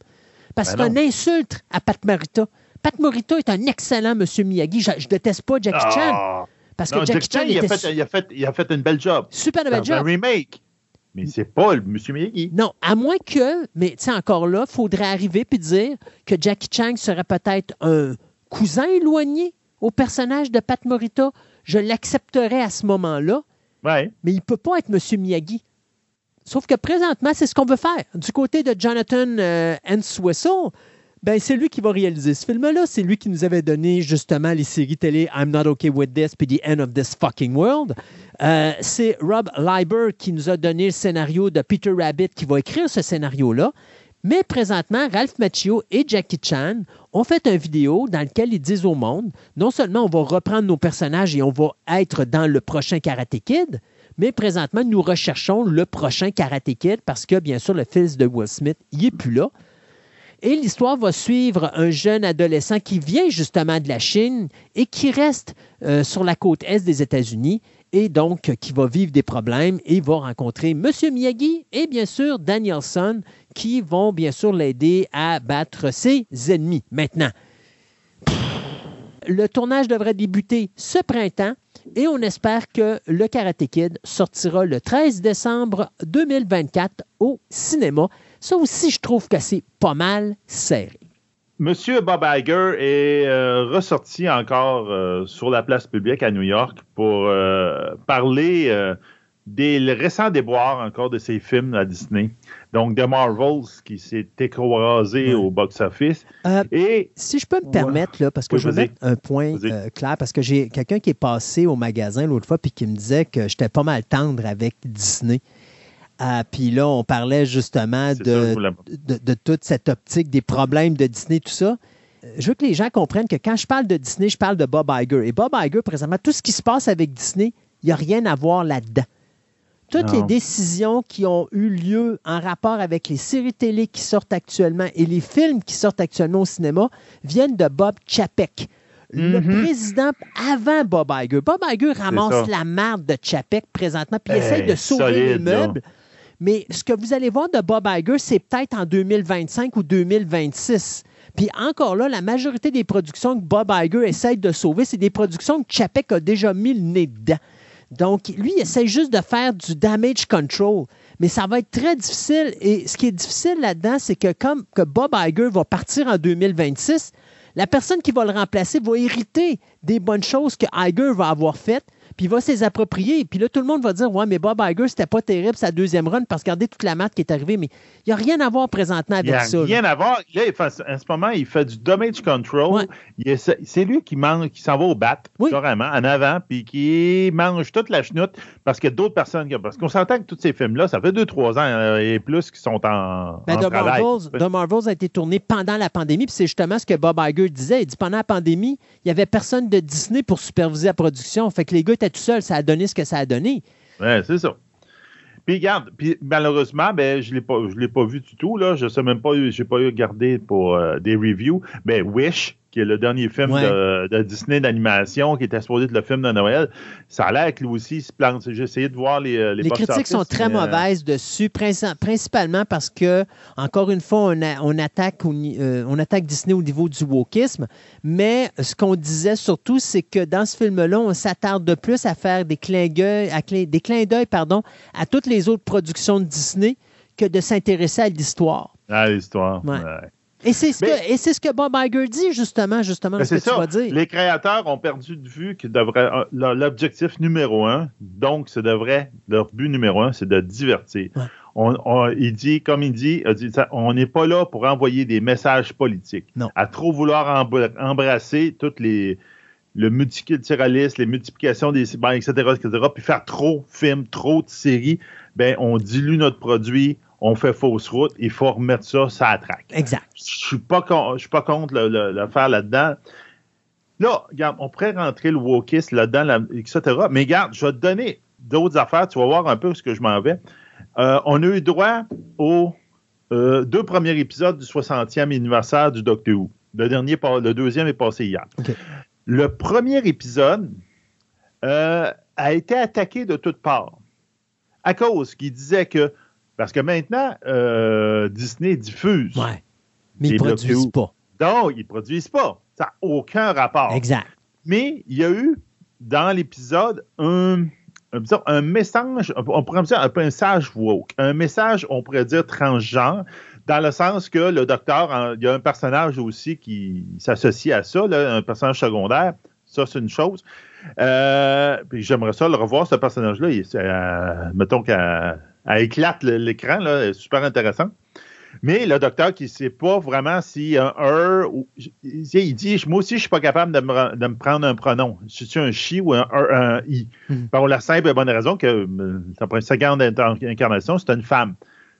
Parce que c'est une insulte à Pat Morita. Pat Morita est un excellent M. Miyagi. Je, ne déteste pas Jackie Chan. Ah. Parce que Jackie, Chan, il, a fait, il, a fait, il, a fait, une belle job. Super belle job. un remake. Mais c'est pas le M. Miyagi. Non, à moins que, mais tu sais, encore là, il faudrait arriver puis dire que Jackie Chan serait peut-être un cousin éloigné au personnage de Pat Morita. Je l'accepterais à ce moment-là. Ouais. Mais il ne peut pas être M. Miyagi. Sauf que présentement, c'est ce qu'on veut faire. Du côté de Jonathan euh, ben, c'est lui qui va réaliser ce film-là. C'est lui qui nous avait donné justement les séries télé I'm Not Okay With This puis The End of This Fucking World. Euh, c'est Rob Leiber qui nous a donné le scénario de Peter Rabbit qui va écrire ce scénario-là. Mais présentement, Ralph Macchio et Jackie Chan ont fait une vidéo dans laquelle ils disent au monde, non seulement on va reprendre nos personnages et on va être dans le prochain Karate Kid, mais présentement, nous recherchons le prochain Karate Kid parce que, bien sûr, le fils de Will Smith, il n'est plus là. Et l'histoire va suivre un jeune adolescent qui vient justement de la Chine et qui reste euh, sur la côte est des États-Unis et donc qui va vivre des problèmes et va rencontrer M. Miyagi et bien sûr Danielson qui vont bien sûr l'aider à battre ses ennemis. Maintenant, le tournage devrait débuter ce printemps et on espère que le Karate Kid sortira le 13 décembre 2024 au cinéma. Ça aussi, je trouve que c'est pas mal serré. Monsieur Bob Iger est euh, ressorti encore euh, sur la place publique à New York pour euh, parler des récents déboires encore de ses films à Disney. Donc, The Marvels qui s'est écrasé au box-office. et si je peux me permettre, là, parce que je veux mettre un point clair, parce que j'ai quelqu'un qui est passé au magasin l'autre fois puis qui me disait que j'étais pas mal tendre avec Disney. Ah, puis là, on parlait justement de, de, toute cette optique des problèmes de Disney, tout ça. Je veux que les gens comprennent que quand je parle de Disney, je parle de Bob Iger. Et Bob Iger, présentement, tout ce qui se passe avec Disney, il n'y a rien à voir là-dedans. Toutes les décisions qui ont eu lieu en rapport avec les séries télé qui sortent actuellement et les films qui sortent actuellement au cinéma viennent de Bob Chapek, le mm-hmm. président avant Bob Iger. Bob Iger ramasse la merde de Chapek présentement, puis il essaye de sauver les meubles. Mais ce que vous allez voir de Bob Iger, c'est peut-être en 2025 ou 2026. Puis encore là, la majorité des productions que Bob Iger essaye de sauver, c'est des productions que Chapek a déjà mis le nez dedans. Donc, lui, il essaie juste de faire du damage control. Mais ça va être très difficile. Et ce qui est difficile là-dedans, c'est que comme que Bob Iger va partir en 2026, la personne qui va le remplacer va hériter des bonnes choses que Iger va avoir faites puis il va s'les approprier. Puis là, tout le monde va dire Ouais, mais Bob Iger, c'était pas terrible sa deuxième run parce que regardez toute la maths qui est arrivée. Mais il n'y a rien à voir présentement avec ça. Il n'y a rien à voir. Là, en ce moment, il fait du damage control. C'est lui qui mange, qui s'en va au bat, carrément, en avant, puis qui mange toute la chenoute parce qu'il y a d'autres personnes. Parce qu'on s'entend que tous ces films-là, ça fait deux, trois ans euh, et plus qui sont en. Ben, The, Marvels, The, Marvels, a été tourné pendant la pandémie, puis c'est justement ce que Bob Iger disait. Il dit pendant la pandémie, il n'y avait personne de Disney pour superviser la production. Fait que les gars étaient tout seul, ça a donné ce que ça a donné. Oui, c'est ça. Puis regarde, puis malheureusement, ben, je ne l'ai pas vu du tout. Là. Je ne sais même pas, je n'ai pas eu regardé pour euh, des reviews. Mais ben, Wish, qui est le dernier film de, Disney d'animation, qui était supposé être le film de Noël. Ça a l'air que lui aussi se plante. J'ai essayé de voir les euh, Les, les critiques sont très euh, mauvaises dessus, principalement parce que, encore une fois, on, attaque, euh, on attaque Disney au niveau du wokisme. Mais ce qu'on disait surtout, c'est que dans ce film-là, on s'attarde de plus à faire des clins d'œil, des clins d'œil, pardon, à toutes les autres productions de Disney que de s'intéresser à l'histoire. À l'histoire. Ouais. Et c'est ce, que, ce que Bob Iger dit, justement, justement, ce que tu vas dire. Les créateurs ont perdu de vue que euh, l'objectif numéro un, donc, ce devrait, leur but numéro un, c'est de divertir. On, il dit, comme il dit, on n'est pas là pour envoyer des messages politiques. Non. À trop vouloir embrasser toutes les, le multiculturalisme, les multiplications des ben, etc., etc., puis faire trop de films, trop de séries, ben, on dilue notre produit, on fait fausse route, il faut remettre ça, ça traque. Exact. Je suis pas, je suis pas contre le, faire là-dedans. Là, regarde, on pourrait rentrer le wokisme là-dedans, etc. Mais regarde, je vais te donner d'autres affaires, tu vas voir un peu ce que je m'en vais. Euh, on a eu droit aux euh, deux premiers épisodes du 60e anniversaire du Doctor Who. Le, dernier, le deuxième est passé hier. Le premier épisode euh, a été attaqué de toutes parts à cause qu'il disait que parce que maintenant, euh, Disney diffuse. Ouais. Mais ils ne produisent pas. Non, ils ne produisent pas. Ça n'a aucun rapport. Exact. Mais il y a eu dans l'épisode un, un, message, on pourrait dire un message woke, un message, on pourrait dire transgenre, dans le sens que le docteur, il y a un personnage aussi qui s'associe à ça, un personnage secondaire. Ça, c'est une chose. Euh, puis j'aimerais ça le revoir, ce personnage-là. Euh, mettons qu'à elle éclate l'écran, là, super intéressant. Mais le docteur qui ne sait pas vraiment si un er ou. Il dit Moi aussi, je ne suis pas capable de me, prendre un pronom. Si c'est un chi ou un er, un i. Pour la simple et bonne raison que sa seconde incarnation, c'est une femme.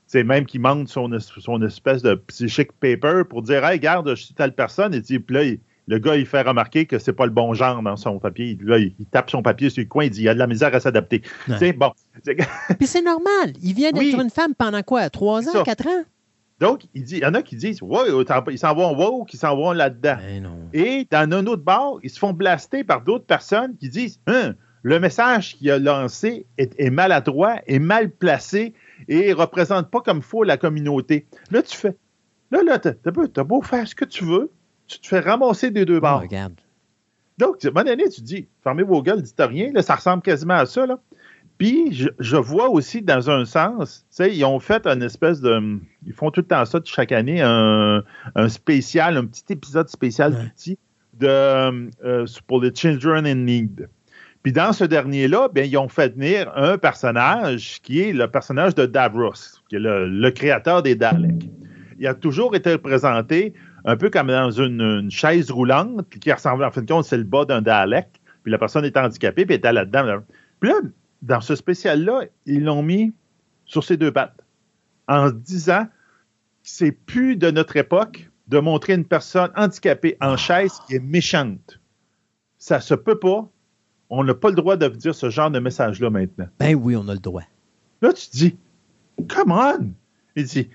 c'est même qu'il montre son, son, espèce de psychic paper pour dire Hey, regarde, je suis telle personne. Et puis là, le gars, il fait remarquer que c'est pas le bon genre dans son papier. Là, il, tape son papier sur le coin, il dit il y a de la misère à s'adapter. C'est bon. <laughs> Puis c'est normal. Il vient d'être une femme pendant quoi? Trois ans, quatre ans? Donc, il, dit, il y en a qui disent wow, ils s'en vont wow, qui s'en vont là-dedans. Ben Et dans un autre bar, ils se font blaster par d'autres personnes qui disent hein, le message qu'il a lancé est, maladroit, est mal placé et ne représente pas comme faut la communauté. Là, tu fais là, là, t'as as beau faire ce que tu veux, tu te fais ramasser des deux bords. regarde. Donc, à un moment donné, tu dis, fermez vos gueules, dites rien, là, ça ressemble quasiment à ça. Là. Puis, je, vois aussi, dans un sens, ils ont fait une espèce de. Ils font tout le temps ça chaque année, un, spécial, un petit épisode spécial petit de, euh, pour les Children in Need. Puis dans ce dernier-là, bien, ils ont fait venir un personnage qui est le personnage de Davros, qui est le, créateur des Daleks. Il a toujours été représenté un peu comme dans une, chaise roulante, puis qui ressemble, en fin de compte, c'est le bas d'un Dalek. Puis la personne est handicapée, puis elle est là-dedans. Puis là, dans ce spécial-là, ils l'ont mis sur ses deux pattes en disant que c'est plus de notre époque de montrer une personne handicapée en chaise qui est méchante. Ça se peut pas. On n'a pas le droit de dire ce genre de message-là maintenant. Ben oui, on a le droit. Là, tu te dis, come on! Il dit,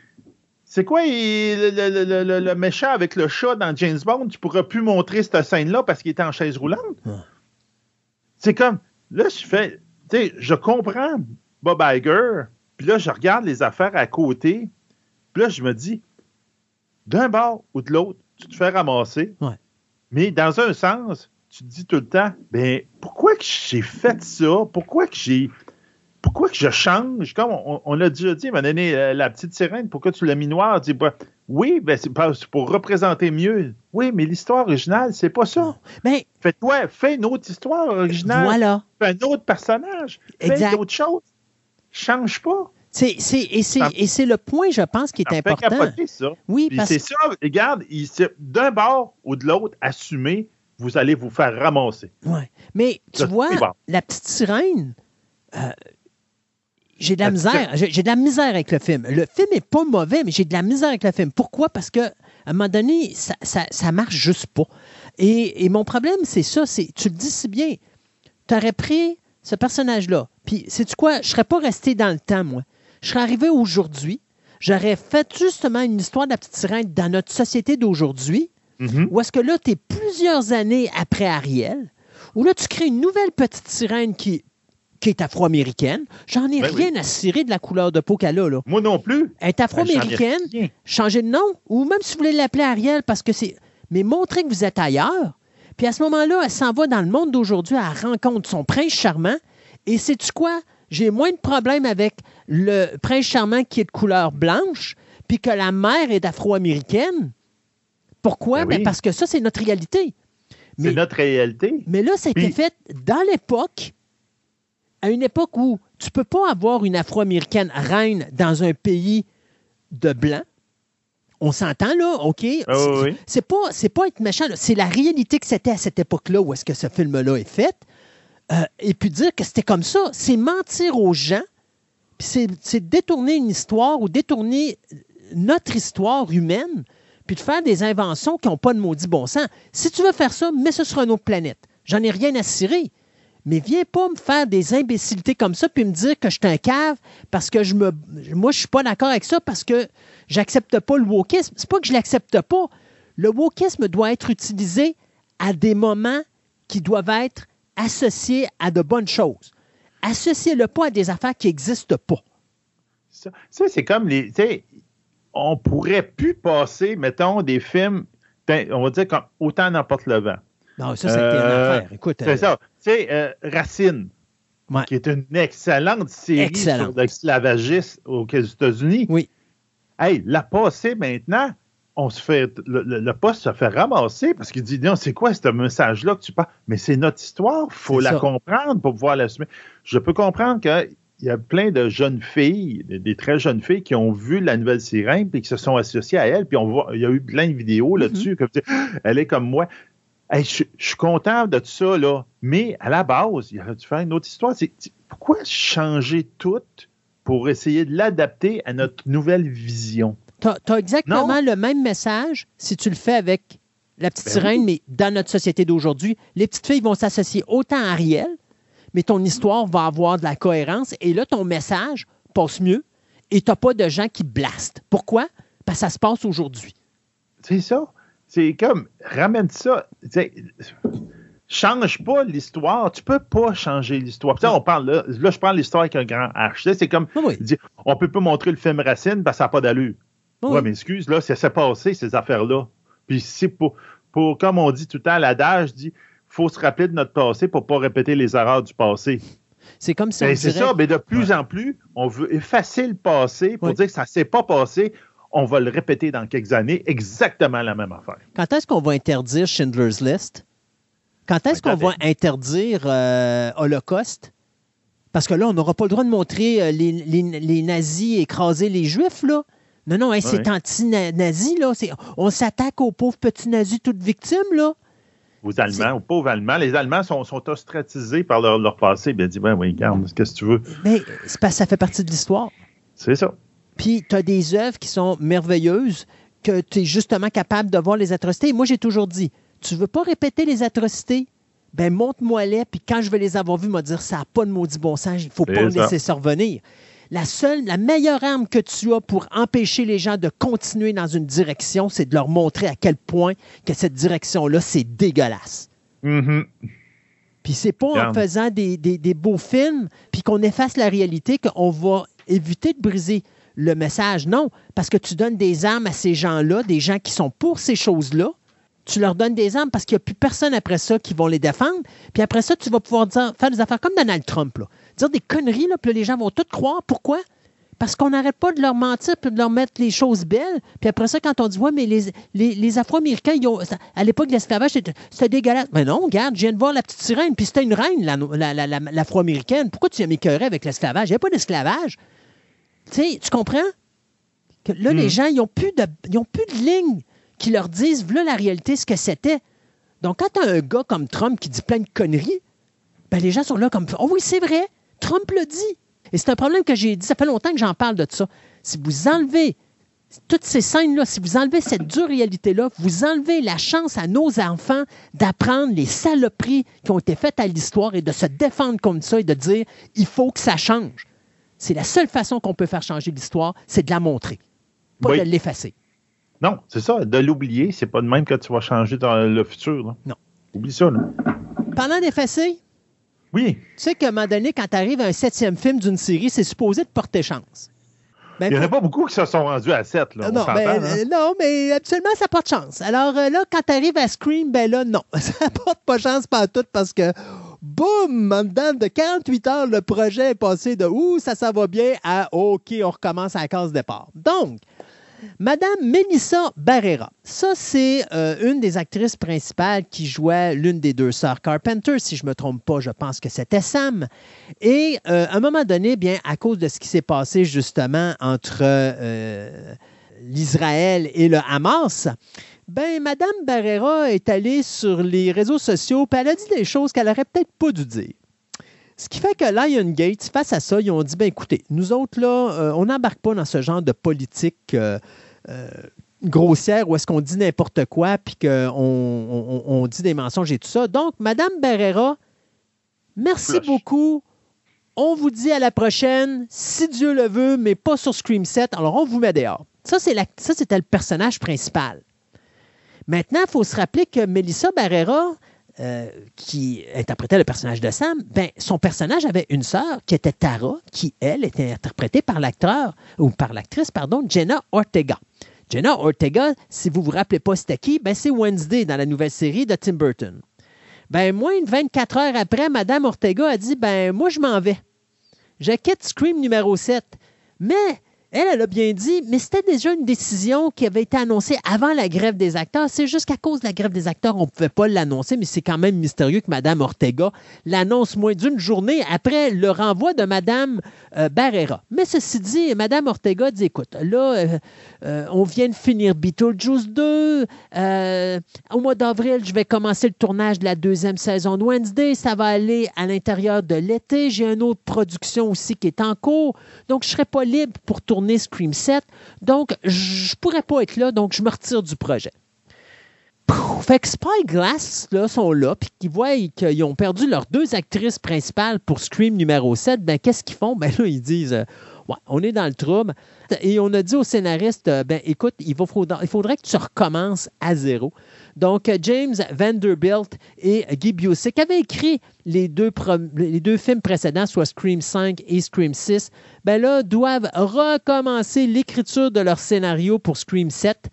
c'est quoi le, méchant avec le chat dans James Bond? Tu pourras plus montrer cette scène-là parce qu'il était en chaise roulante? Ah. C'est comme, là, je fais, tu sais, je comprends Bob Iger, puis là, je regarde les affaires à côté, puis là, je me dis, d'un bord ou de l'autre, tu te fais ramasser. Mais dans un sens, tu te dis tout le temps, ben, pourquoi que j'ai fait ça? Pourquoi que j'ai. Pourquoi que je change? Comme on, l'a déjà dit, m'a donné euh, la petite sirène, pourquoi tu l'as mis noir? Dis, bah, oui, ben, c'est pour représenter mieux. Oui, mais l'histoire originale, c'est pas ça. Mais fais-toi, fais une autre histoire originale. Voilà. Fais un autre personnage. Fais d'autres choses. Change pas. C'est, et, c'est, le point, je pense, qui est important. ça. Oui, parce c'est ça. Regarde, d'un bord ou de l'autre, assumez, vous allez vous faire ramasser. Oui. Mais tu vois, la petite sirène, euh, j'ai de la misère. J'ai de la misère avec le film. Le film est pas mauvais, mais j'ai de la misère avec le film. Pourquoi? Parce que à un moment donné, ça, ça, marche juste pas. Et, mon problème, c'est ça, c'est tu le dis si bien. Tu aurais pris ce personnage-là. Puis, sais-tu quoi? Je serais pas resté dans le temps, moi. Je serais arrivé aujourd'hui. J'aurais fait justement une histoire de la petite sirène dans notre société d'aujourd'hui. Mm-hmm. Où est-ce que là, tu es plusieurs années après Ariel, où là, tu crées une nouvelle petite sirène qui qui est afro-américaine. J'en ai ben rien à cirer de la couleur de peau qu'elle a. Là. Moi non plus. Elle est afro-américaine. Changez de nom. Ou même si vous voulez l'appeler Ariel parce que c'est. Mais montrez que vous êtes ailleurs. Puis à ce moment-là, elle s'en va dans le monde d'aujourd'hui. Elle rencontre son prince charmant. Et sais-tu quoi? J'ai moins de problèmes avec le prince charmant qui est de couleur blanche, puis que la mère est afro-américaine. Pourquoi? Ben ben parce que ça, c'est notre réalité. C'est notre réalité. Mais là, c'était fait dans l'époque à une époque où tu ne peux pas avoir une Afro-Américaine reine dans un pays de blancs. On s'entend là, OK? Ah c'est pas, pas être méchant, c'est la réalité que c'était à cette époque-là où est-ce que ce film-là est fait. Euh, et puis dire que c'était comme ça, c'est mentir aux gens, puis c'est détourner une histoire ou détourner notre histoire humaine, puis de faire des inventions qui n'ont pas de maudit bon sens. Si tu veux faire ça, mets ce sur une autre planète. J'en ai rien à cirer. Mais viens pas me faire des imbécilités comme ça puis me dire que je suis un cave parce que je me. Moi, je suis pas d'accord avec ça parce que j'accepte pas le wokisme. C'est pas que je l'accepte pas. Le wokisme doit être utilisé à des moments qui doivent être associés à de bonnes choses. Associez-le pas à des affaires qui n'existent pas. Ça, c'est comme les. On pourrait plus passer, mettons, des films, ben, on va dire comme autant n'importe le vent. Non, ça, c'était une euh, affaire. Écoute. C'est euh, ça. Tu sais, euh, Racine, qui est une excellente série sur l'esclavagisme aux États-Unis. Oui. Hey, la passée maintenant, on se fait, le, poste se fait ramasser parce qu'il dit non, c'est quoi ce message-là que tu parles? Mais c'est notre histoire, il faut la comprendre pour pouvoir l'assumer. Je peux comprendre qu'il y a plein de jeunes filles, des, très jeunes filles qui ont vu la nouvelle sirène et qui se sont associées à elle, puis on voit, il y a eu plein de vidéos mm-hmm. là-dessus, comme elle est comme moi je, suis content de tout ça, là, mais à la base, il aurait dû faire une autre histoire. pourquoi changer tout pour essayer de l'adapter à notre nouvelle vision? Tu as, exactement le même message si tu le fais avec la petite ben sirène, mais dans notre société d'aujourd'hui. Les petites filles vont s'associer autant à Ariel, mais ton histoire va avoir de la cohérence et là, ton message passe mieux et tu n'as pas de gens qui blastent. Pourquoi? Parce que ça se passe aujourd'hui. C'est ça. C'est comme, ramène ça. change pas l'histoire. Tu peux pas changer l'histoire. on parle là, là, je parle l'histoire avec un grand H. C'est comme, on on peut pas montrer le film Racine parce que ça n'a pas d'allure. Oui. mais excuse, là, ça s'est passé, ces affaires-là. Puis c'est pour, pour, comme on dit tout le temps, l'adage dit, faut se rappeler de notre passé pour pas répéter les erreurs du passé. C'est comme ça. Ben, c'est ça, mais de plus en plus, on veut effacer le passé pour dire que ça ne s'est pas passé. On va le répéter dans quelques années, exactement la même affaire. Quand est-ce qu'on va interdire Schindler's List? Quand est-ce qu'on va interdire euh, Holocauste? Parce que là, on n'aura pas le droit de montrer euh, les, nazis écraser les juifs, là. Non, non, c'est anti-nazi, là. On s'attaque aux pauvres petits nazis toutes victimes, là. Aux Allemands, aux pauvres Allemands. Les Allemands sont, sont ostratisés par leur, passé. Bien, dis, ben oui, garde, qu'est-ce que tu veux? Mais c'est parce que ça fait partie de l'histoire. C'est ça. Puis, tu as des œuvres qui sont merveilleuses, que tu es justement capable de voir les atrocités. moi, j'ai toujours dit, tu veux pas répéter les atrocités? Ben, montre-moi-les, puis quand je vais les avoir vues, me dire, ça n'a pas de maudit bon sens, il ne faut pas me laisser ça revenir. La seule, la meilleure arme que tu as pour empêcher les gens de continuer dans une direction, c'est de leur montrer à quel point que cette direction-là, c'est dégueulasse. Mm-hmm. Puis c'est pas en faisant des, des beaux films, puis qu'on efface la réalité, qu'on va éviter de briser le message. Non, parce que tu donnes des armes à ces gens-là, des gens qui sont pour ces choses-là, tu leur donnes des armes parce qu'il n'y a plus personne après ça qui vont les défendre. Puis après ça, tu vas pouvoir faire des affaires comme Donald Trump. Là. Dire des conneries, là, puis les gens vont tout croire. Pourquoi? Parce qu'on n'arrête pas de leur mentir puis de leur mettre les choses belles. Puis après ça, quand on dit, ouais, mais les, les, Afro-Américains, à l'époque l'esclavage, c'était dégueulasse. Mais non, regarde, je viens de voir la petite sirène, puis c'était une reine, l'Afro-Américaine. Pourquoi tu as m'écœurer avec l'esclavage? Il n'y a pas d'esclavage. Tu sais, tu comprends? Que là, les hmm. gens, ils n'ont plus, de, plus de lignes qui leur disent, voilà la réalité, ce que c'était. Donc, quand tu as un gars comme Trump qui dit plein de conneries, ben, les gens sont là comme, oh oui, c'est vrai, Trump le dit. Et c'est un problème que j'ai dit, ça fait longtemps que j'en parle de ça. Si vous enlevez toutes ces scènes-là, si vous enlevez cette dure réalité-là, vous enlevez la chance à nos enfants d'apprendre les saloperies qui ont été faites à l'histoire et de se défendre comme ça et de dire, il faut que ça change. C'est la seule façon qu'on peut faire changer l'histoire, c'est de la montrer, pas de l'effacer. Non, c'est ça. De l'oublier, c'est pas de même que tu vas changer dans le futur. Non. Oublie ça. Là. Parlant d'effacer, oui. Tu sais qu'à un moment donné, quand tu arrives à un septième film d'une série, c'est supposé te porter chance. Ben, Il n'y en a pas beaucoup qui se sont rendus à sept. Là, non, ben, hein? non, mais absolument, ça porte chance. Alors euh, là, quand tu arrives à Scream, ben là, non. <laughs> Ça porte pas chance pas tout parce que, boum, en de 48 heures, le projet est passé de ouh, ça, ça va bien à OK, on recommence à la case départ. Donc, Madame Melissa Barrera. Ça, c'est euh, une des actrices principales qui jouait l'une des deux sœurs Carpenter. Si je ne me trompe pas, je pense que c'était Sam. Et euh, à un moment donné, bien, à cause de ce qui s'est passé justement entre euh, l'Israël et le Hamas, ben, Madame Barrera est allée sur les réseaux sociaux et elle a dit des choses qu'elle aurait peut-être pas dû dire. Ce qui fait que Lion face à ça, ils ont dit ben écoutez, nous autres, là, euh, on n'embarque pas dans ce genre de politique euh, euh, grossière où est-ce qu'on dit n'importe quoi puis qu'on on, dit des mensonges et tout ça. Donc, Madame Barrera, merci beaucoup. On vous dit à la prochaine, si Dieu le veut, mais pas sur Scream 7. Alors, on vous met dehors. Ça, c'était le personnage principal. Maintenant, il faut se rappeler que Melissa Barrera, euh, qui interprétait le personnage de Sam, ben, son personnage avait une sœur qui était Tara, qui, elle, était interprétée par l'acteur, ou par l'actrice, pardon, Jenna Ortega. Jenna Ortega, si vous vous rappelez pas c'était qui, ben, c'est Wednesday dans la nouvelle série de Tim Burton. Ben, moins de 24 heures après, Madame Ortega a dit, ben, moi, je m'en vais. Je quitte Scream numéro 7. Mais elle, elle a bien dit, mais c'était déjà une décision qui avait été annoncée avant la grève des acteurs. C'est juste qu'à cause de la grève des acteurs, on ne pouvait pas l'annoncer, mais c'est quand même mystérieux que Mme Ortega l'annonce moins d'une journée après le renvoi de Mme euh, Barrera. Mais ceci dit, Mme Ortega dit, écoute, là, euh, euh, on vient de finir Beetlejuice 2. au mois d'avril, je vais commencer le tournage de la deuxième saison de Wednesday. Ça va aller à l'intérieur de l'été. J'ai une autre production aussi qui est en cours. Donc, je ne serai pas libre pour tourner Scream 7. Donc, je pourrais pas être là, donc je me retire du projet. fait que Spyglass là, sont là, puis qu'ils voient qu'ils ont perdu leurs deux actrices principales pour Scream numéro 7. Ben, qu'est-ce qu'ils font? Ben là, ils disent euh, Ouais, on est dans le trouble. Et on a dit au scénariste euh, ben écoute, il, il faudrait que tu recommences à zéro. Donc, James Vanderbilt et Guy qui avaient écrit les deux, films précédents, soit Scream 5 et Scream 6, ben là, doivent recommencer l'écriture de leur scénario pour Scream 7.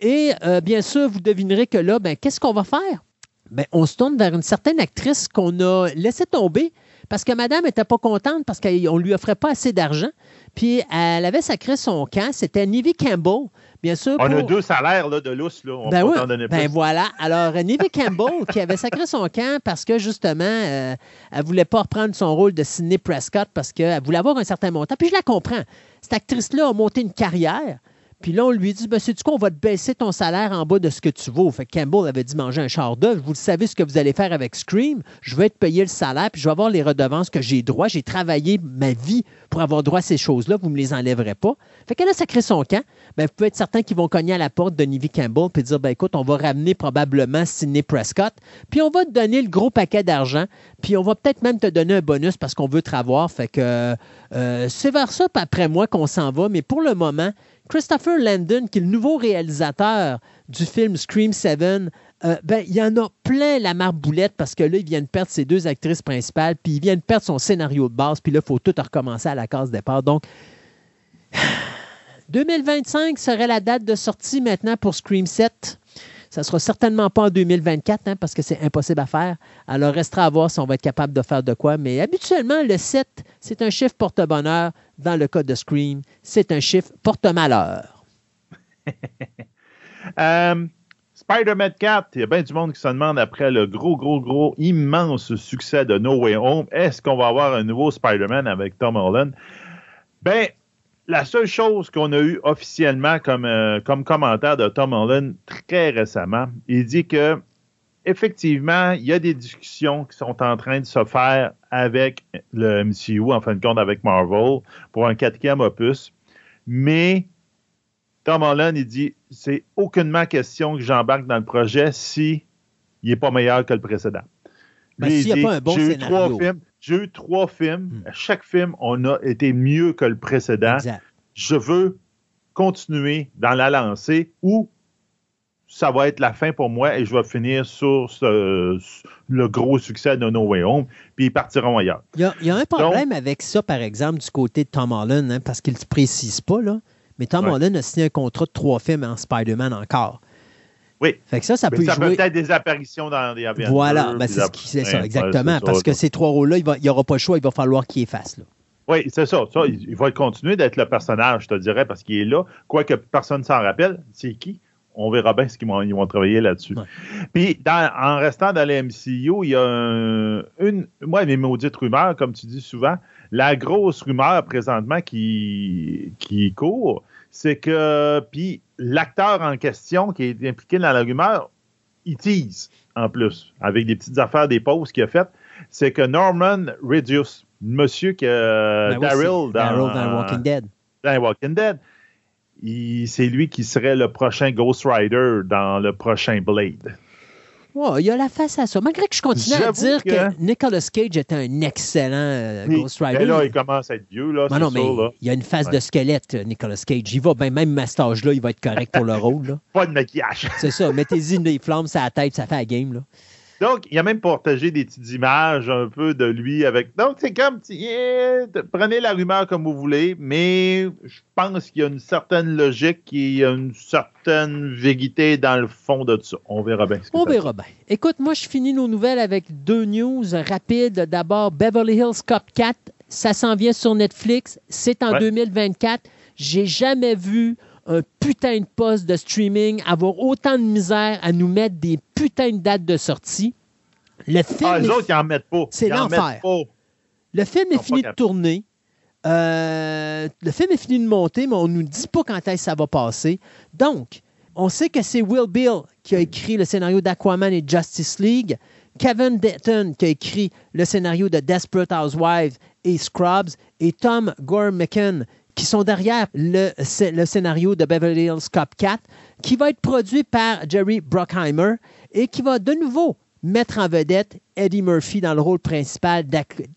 Et euh, bien sûr, vous devinerez que là, ben, qu'est-ce qu'on va faire? Ben, on se tourne vers une certaine actrice qu'on a laissé tomber parce que madame n'était pas contente parce qu'on ne lui offrait pas assez d'argent. Puis elle avait sacré son camp. C'était Nivy Campbell, bien sûr. On a deux salaires là, de lousse. Là. On ben oui, ben voilà. Alors, Nivy Campbell, qui avait sacré son camp parce que justement, euh, elle ne voulait pas reprendre son rôle de Sidney Prescott parce qu'elle voulait avoir un certain montant. Puis je la comprends. Cette actrice-là a monté une carrière. Puis là, on lui dit, ben, c'est du coup, on va te baisser ton salaire en bas de ce que tu vaux. Fait que Campbell avait dit manger un char d'œuf. Vous savez ce que vous allez faire avec Scream. Je vais te payer le salaire, puis je vais avoir les redevances que j'ai droit. J'ai travaillé ma vie pour avoir droit à ces choses-là. Vous ne me les enlèverez pas. Fait qu'elle a sacré son camp. Ben, vous pouvez être certain qu'ils vont cogner à la porte de Nivy Campbell puis dire, ben, écoute, on va ramener probablement Sidney Prescott, puis on va te donner le gros paquet d'argent, puis on va peut-être même te donner un bonus parce qu'on veut te revoir. Fait que euh, c'est vers ça, après moi, qu'on s'en va. Mais pour le moment, Christopher Landon, qui est le nouveau réalisateur du film Scream 7, euh, ben, il y en a plein la marboulette parce que là, il vient de perdre ses deux actrices principales, puis il vient de perdre son scénario de base, puis là, il faut tout recommencer à la case départ. Donc, <sighs> 2025 serait la date de sortie maintenant pour Scream 7. Ça ne sera certainement pas en 2024 hein, parce que c'est impossible à faire. Alors, restera à voir si on va être capable de faire de quoi. Mais habituellement, le 7, c'est un chiffre porte-bonheur. Dans le cas de Scream, c'est un chiffre porte-malheur. <laughs> Euh, Spider-Man 4, il y a bien du monde qui se demande après le gros, gros, gros, immense succès de No Way Home, est-ce qu'on va avoir un nouveau Spider-Man avec Tom Holland? Ben, la seule chose qu'on a eu officiellement comme, euh, comme commentaire de Tom Holland très récemment, il dit que effectivement, il y a des discussions qui sont en train de se faire avec le MCU, en fin de compte avec Marvel, pour un quatrième opus. Mais Tom Holland, il dit c'est aucunement question que j'embarque dans le projet si il n'est pas meilleur que le précédent. Ben, s'il n'y a pas un bon scénario. J'ai eu trois films. Hmm. chaque film, on a été mieux que le précédent. Je veux continuer dans la lancée ou ça va être la fin pour moi et je vais finir sur le gros succès de No Way Home, puis ils partiront ailleurs. Il y a, un problème avec ça, par exemple, du côté de Tom Holland, hein, parce qu'il ne précise pas, là, mais Tom Holland a signé un contrat de trois films en Spider-Man encore. Oui. Fait que ça, ça peut ça jouer... peut être des apparitions dans des Avengers. Voilà, ben, c'est ça, exactement. parce que ces trois rôles-là, il n'y aura pas le choix, il va falloir qu'il efface. Là. Oui, c'est ça. ça il, va continuer d'être le personnage, je te dirais, parce qu'il est là. Quoique personne ne s'en rappelle, c'est qui? On verra bien ce qu'ils vont, ils vont travailler là-dessus. Puis, en restant dans les MCU, il y a une, moi, mes maudites rumeurs, comme tu dis souvent, la grosse rumeur présentement qui, qui court, c'est que, puis l'acteur en question qui est impliqué dans la rumeur, il tease en plus, avec des petites affaires, des pauses qu'il a faites. C'est que Norman Reduce, monsieur que ben Daryl dans, Walking Dead. Dans Walking Dead, c'est lui qui serait le prochain Ghost Rider dans le prochain Blade il y a la face à ça. Malgré que je continue à dire que... Nicolas Cage était un excellent euh, Ghost Rider. Mais là, il commence à être vieux. Là, non, mais il y a une face de squelette, euh, Nicolas Cage. Il va, ben, même à cet âge-là, il va être correct pour le rôle. <laughs> Pas de maquillage. C'est ça. Mettez-y des flammes sur la tête, ça fait la game. Là. Donc, il a même partagé des petites images un peu de lui avec. Donc, c'est comme, prenez la rumeur comme vous voulez, mais je pense qu'il y a une certaine logique, qu'il y a une certaine vérité dans le fond de ça. On verra bien. On verra bien. Écoute, moi, je finis nos nouvelles avec deux news rapides. D'abord, Beverly Hills Cop 4, ça s'en vient sur Netflix. C'est en 2024. J'ai jamais vu un putain de poste de streaming avoir autant de misère à nous mettre des putains de dates de sortie. Le film Ah, les est- autres, ils en mettent pas. C'est l'enfer. le film est fini de tourner. Euh, le film est fini de monter, mais on ne nous dit pas quand est-ce que ça va passer. Donc, on sait que c'est Will Bill qui a écrit le scénario d'Aquaman et Justice League, Kevin Denton qui a écrit le scénario de Desperate Housewives et Scrubs, et Tom Gormican qui sont derrière le, le scénario de Beverly Hills Cop 4, qui va être produit par Jerry Bruckheimer et qui va de nouveau mettre en vedette Eddie Murphy dans le rôle principal d'Aquaman.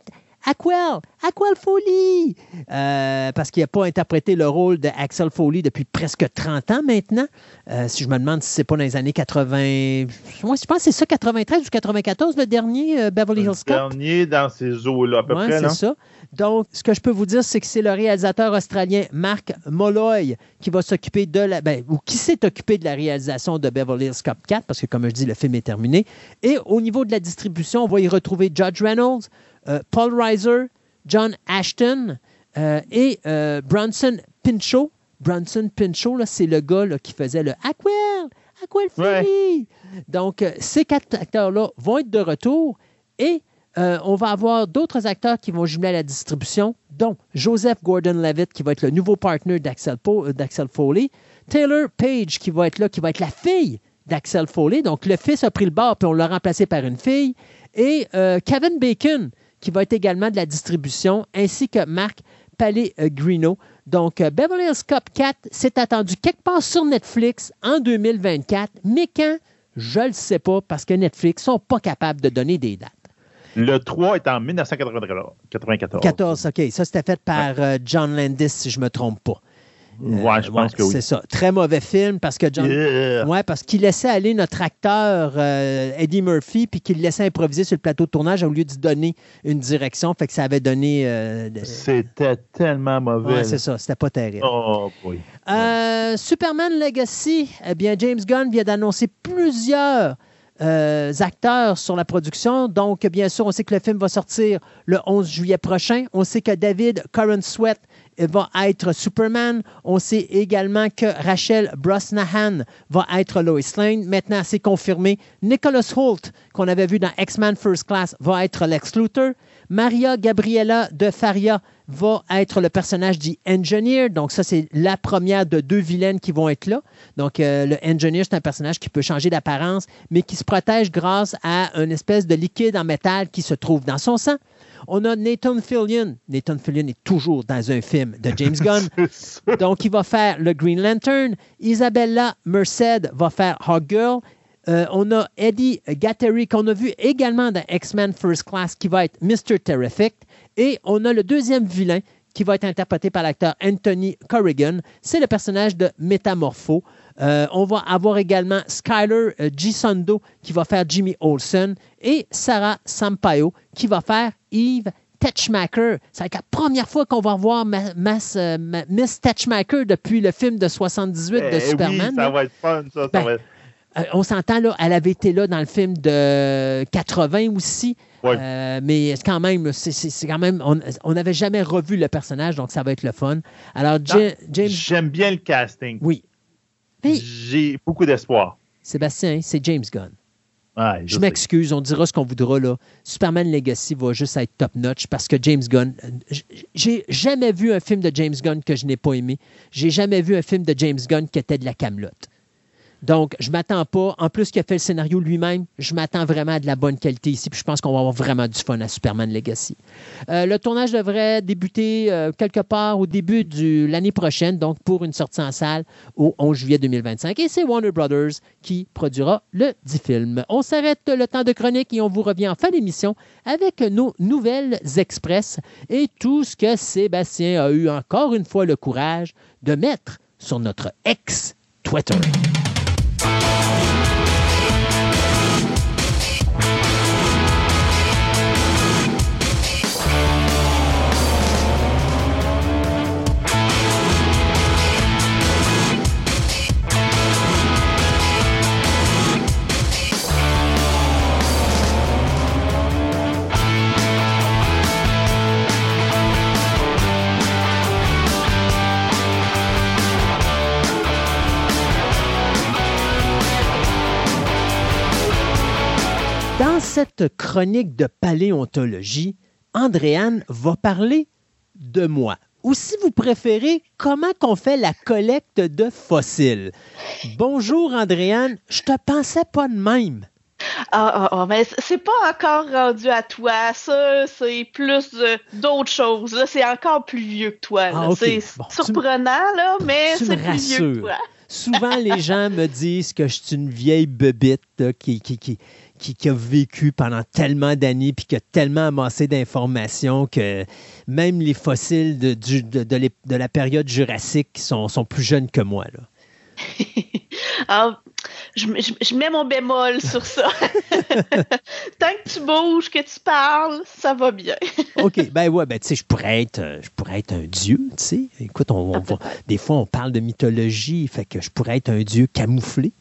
Aquel, Aquel Foley, Euh, parce qu'il n'a pas interprété le rôle de Axel Foley depuis presque 30 ans maintenant. Euh, si je me demande si c'est pas dans les années 80, moi je pense que c'est ça, 93 ou 94, le dernier euh, Beverly Le Hills Cop? dernier dans ces eaux-là, à peu Ouais, près. c'est là. ça. Donc, ce que je peux vous dire, c'est que c'est le réalisateur australien Mark Molloy qui va s'occuper de la. ben, ou qui s'est occupé de la réalisation de Beverly Hills Cop 4, parce que, comme je dis, le film est terminé. Et au niveau de la distribution, on va y retrouver Judge Reynolds, euh, Paul Reiser, John Ashton euh, et euh, Bronson Pinchot. Bronson Pinchot, là, c'est le gars là, qui faisait le Aquel, Aquel Ouais. Foley. Donc, euh, ces quatre acteurs-là vont être de retour et euh, on va avoir d'autres acteurs qui vont jumeler à la distribution, dont Joseph Gordon-Levitt, qui va être le nouveau partner d'Axel Po- euh, d'Axel Foley, Taylor Page, qui va être là, qui va être la fille d'Axel Foley. Donc, le fils a pris le bord, puis on l'a remplacé par une fille. Et euh, Kevin Bacon, qui va être également de la distribution, ainsi que Marc Pellegrino. Donc, Beverly Hills Cop 4, c'est attendu quelque part sur Netflix en 2024, mais quand, je ne le sais pas, parce que Netflix sont pas capables de donner des dates. Le 3 est en 1994. 14, OK. Ça, c'était fait par euh, John Landis, si je ne me trompe pas. Ouais, je Euh, pense ouais, que oui. C'est ça. Très mauvais film parce que John. Yeah. Ouais, parce qu'il laissait aller notre acteur euh, Eddie Murphy, puis qu'il laissait improviser sur le plateau de tournage au lieu de donner une direction. Fait que ça avait donné. euh, de- C'était tellement mauvais. Ouais, c'est ça. C'était pas terrible. Oh, oui. Euh, Superman Legacy, eh bien, James Gunn vient d'annoncer plusieurs euh, acteurs sur la production. Donc, bien sûr, on sait que le film va sortir le 11 juillet prochain. On sait que David Curran Sweat va être Superman. On sait également que Rachel Brosnahan va être Lois Lane. Maintenant, c'est confirmé. Nicholas Holt, qu'on avait vu dans X-Men First Class, va être Lex Luthor. Maria Gabriela de Faria va être le personnage du Engineer. Donc, ça, c'est la première de deux vilaines qui vont être là. Donc, euh, le Engineer, c'est un personnage qui peut changer d'apparence, mais qui se protège grâce à une espèce de liquide en métal qui se trouve dans son sang. On a Nathan Fillion. Nathan Fillion est toujours dans un film de James <laughs> Gunn. Donc, il va faire le Green Lantern. Isabella Merced va faire Hog Girl. Euh, on a Eddie Gatteri, qu'on a vu également dans X-Men First Class, qui va être Mr. Terrific. Et on a le deuxième vilain, qui va être interprété par l'acteur Anthony Corrigan. C'est le personnage de Métamorpho. Euh, on va avoir également Skyler euh, Gisondo, qui va faire Jimmy Olsen. Et Sarah Sampaio, qui va faire Eve Tetchmaker. Ça va être la première fois qu'on va ma- Mas- euh, ma- Miss Tetchmaker depuis le film de 78 de Eh Superman. Oui, là. ça va être fun, ça. ça Ben, va être- on s'entend, là, elle avait été là dans le film de 80 aussi. Ouais. Euh, mais c'est quand même, c'est- quand même, on n'avait jamais revu le personnage, donc ça va être le fun. Alors, James, J'aime bien le casting. oui. Mais J'ai beaucoup d'espoir. Sébastien, c'est James Gunn. Ouais, Je m'excuse, on dira ce qu'on voudra là. Superman Legacy va juste être top notch parce que James Gunn, euh, j'ai jamais vu un film de James Gunn que je n'ai pas aimé. J'ai jamais vu un film de James Gunn qui était de la camelote. Donc, je m'attends pas. En plus, qu'il a fait le scénario lui-même, je m'attends vraiment à de la bonne qualité ici. Puis je pense qu'on va avoir vraiment du fun à Superman Legacy. Euh, le tournage devrait débuter euh, quelque part au début de l'année prochaine, donc pour une sortie en salle au 11 juillet 2025. Et c'est Warner Brothers qui produira le dit film. On s'arrête le temps de chronique et on vous revient en fin d'émission avec nos nouvelles express et tout ce que Sébastien a eu encore une fois le courage de mettre sur notre ex-Twitter. Cette chronique de paléontologie, Andréane va parler de moi. Ou si vous préférez, comment qu'on fait la collecte de fossiles. Bonjour Andréane, je te pensais pas de même. Ah, ah, ah, mais c'est pas encore rendu à toi. Ça, c'est plus d'autres choses. Là, c'est encore plus vieux que toi. Ah, c'est surprenant, là, mais c'est plus vieux que toi. Souvent, les gens me disent que je suis une vieille bebite qui, qui, qui, qui, a vécu pendant tellement d'années puis qui a tellement amassé d'informations que même les fossiles de, de, de, la période jurassique sont, sont plus jeunes que moi. Là. <laughs> ah, je, mets mon bémol sur ça. <laughs> Tant que tu bouges, que tu parles, ça va bien. <laughs> OK, ben ouais, ben tu sais, je pourrais être, je pourrais être un dieu, tu sais. Écoute, on, des fois, on parle de mythologie, fait que je pourrais être un dieu camouflé.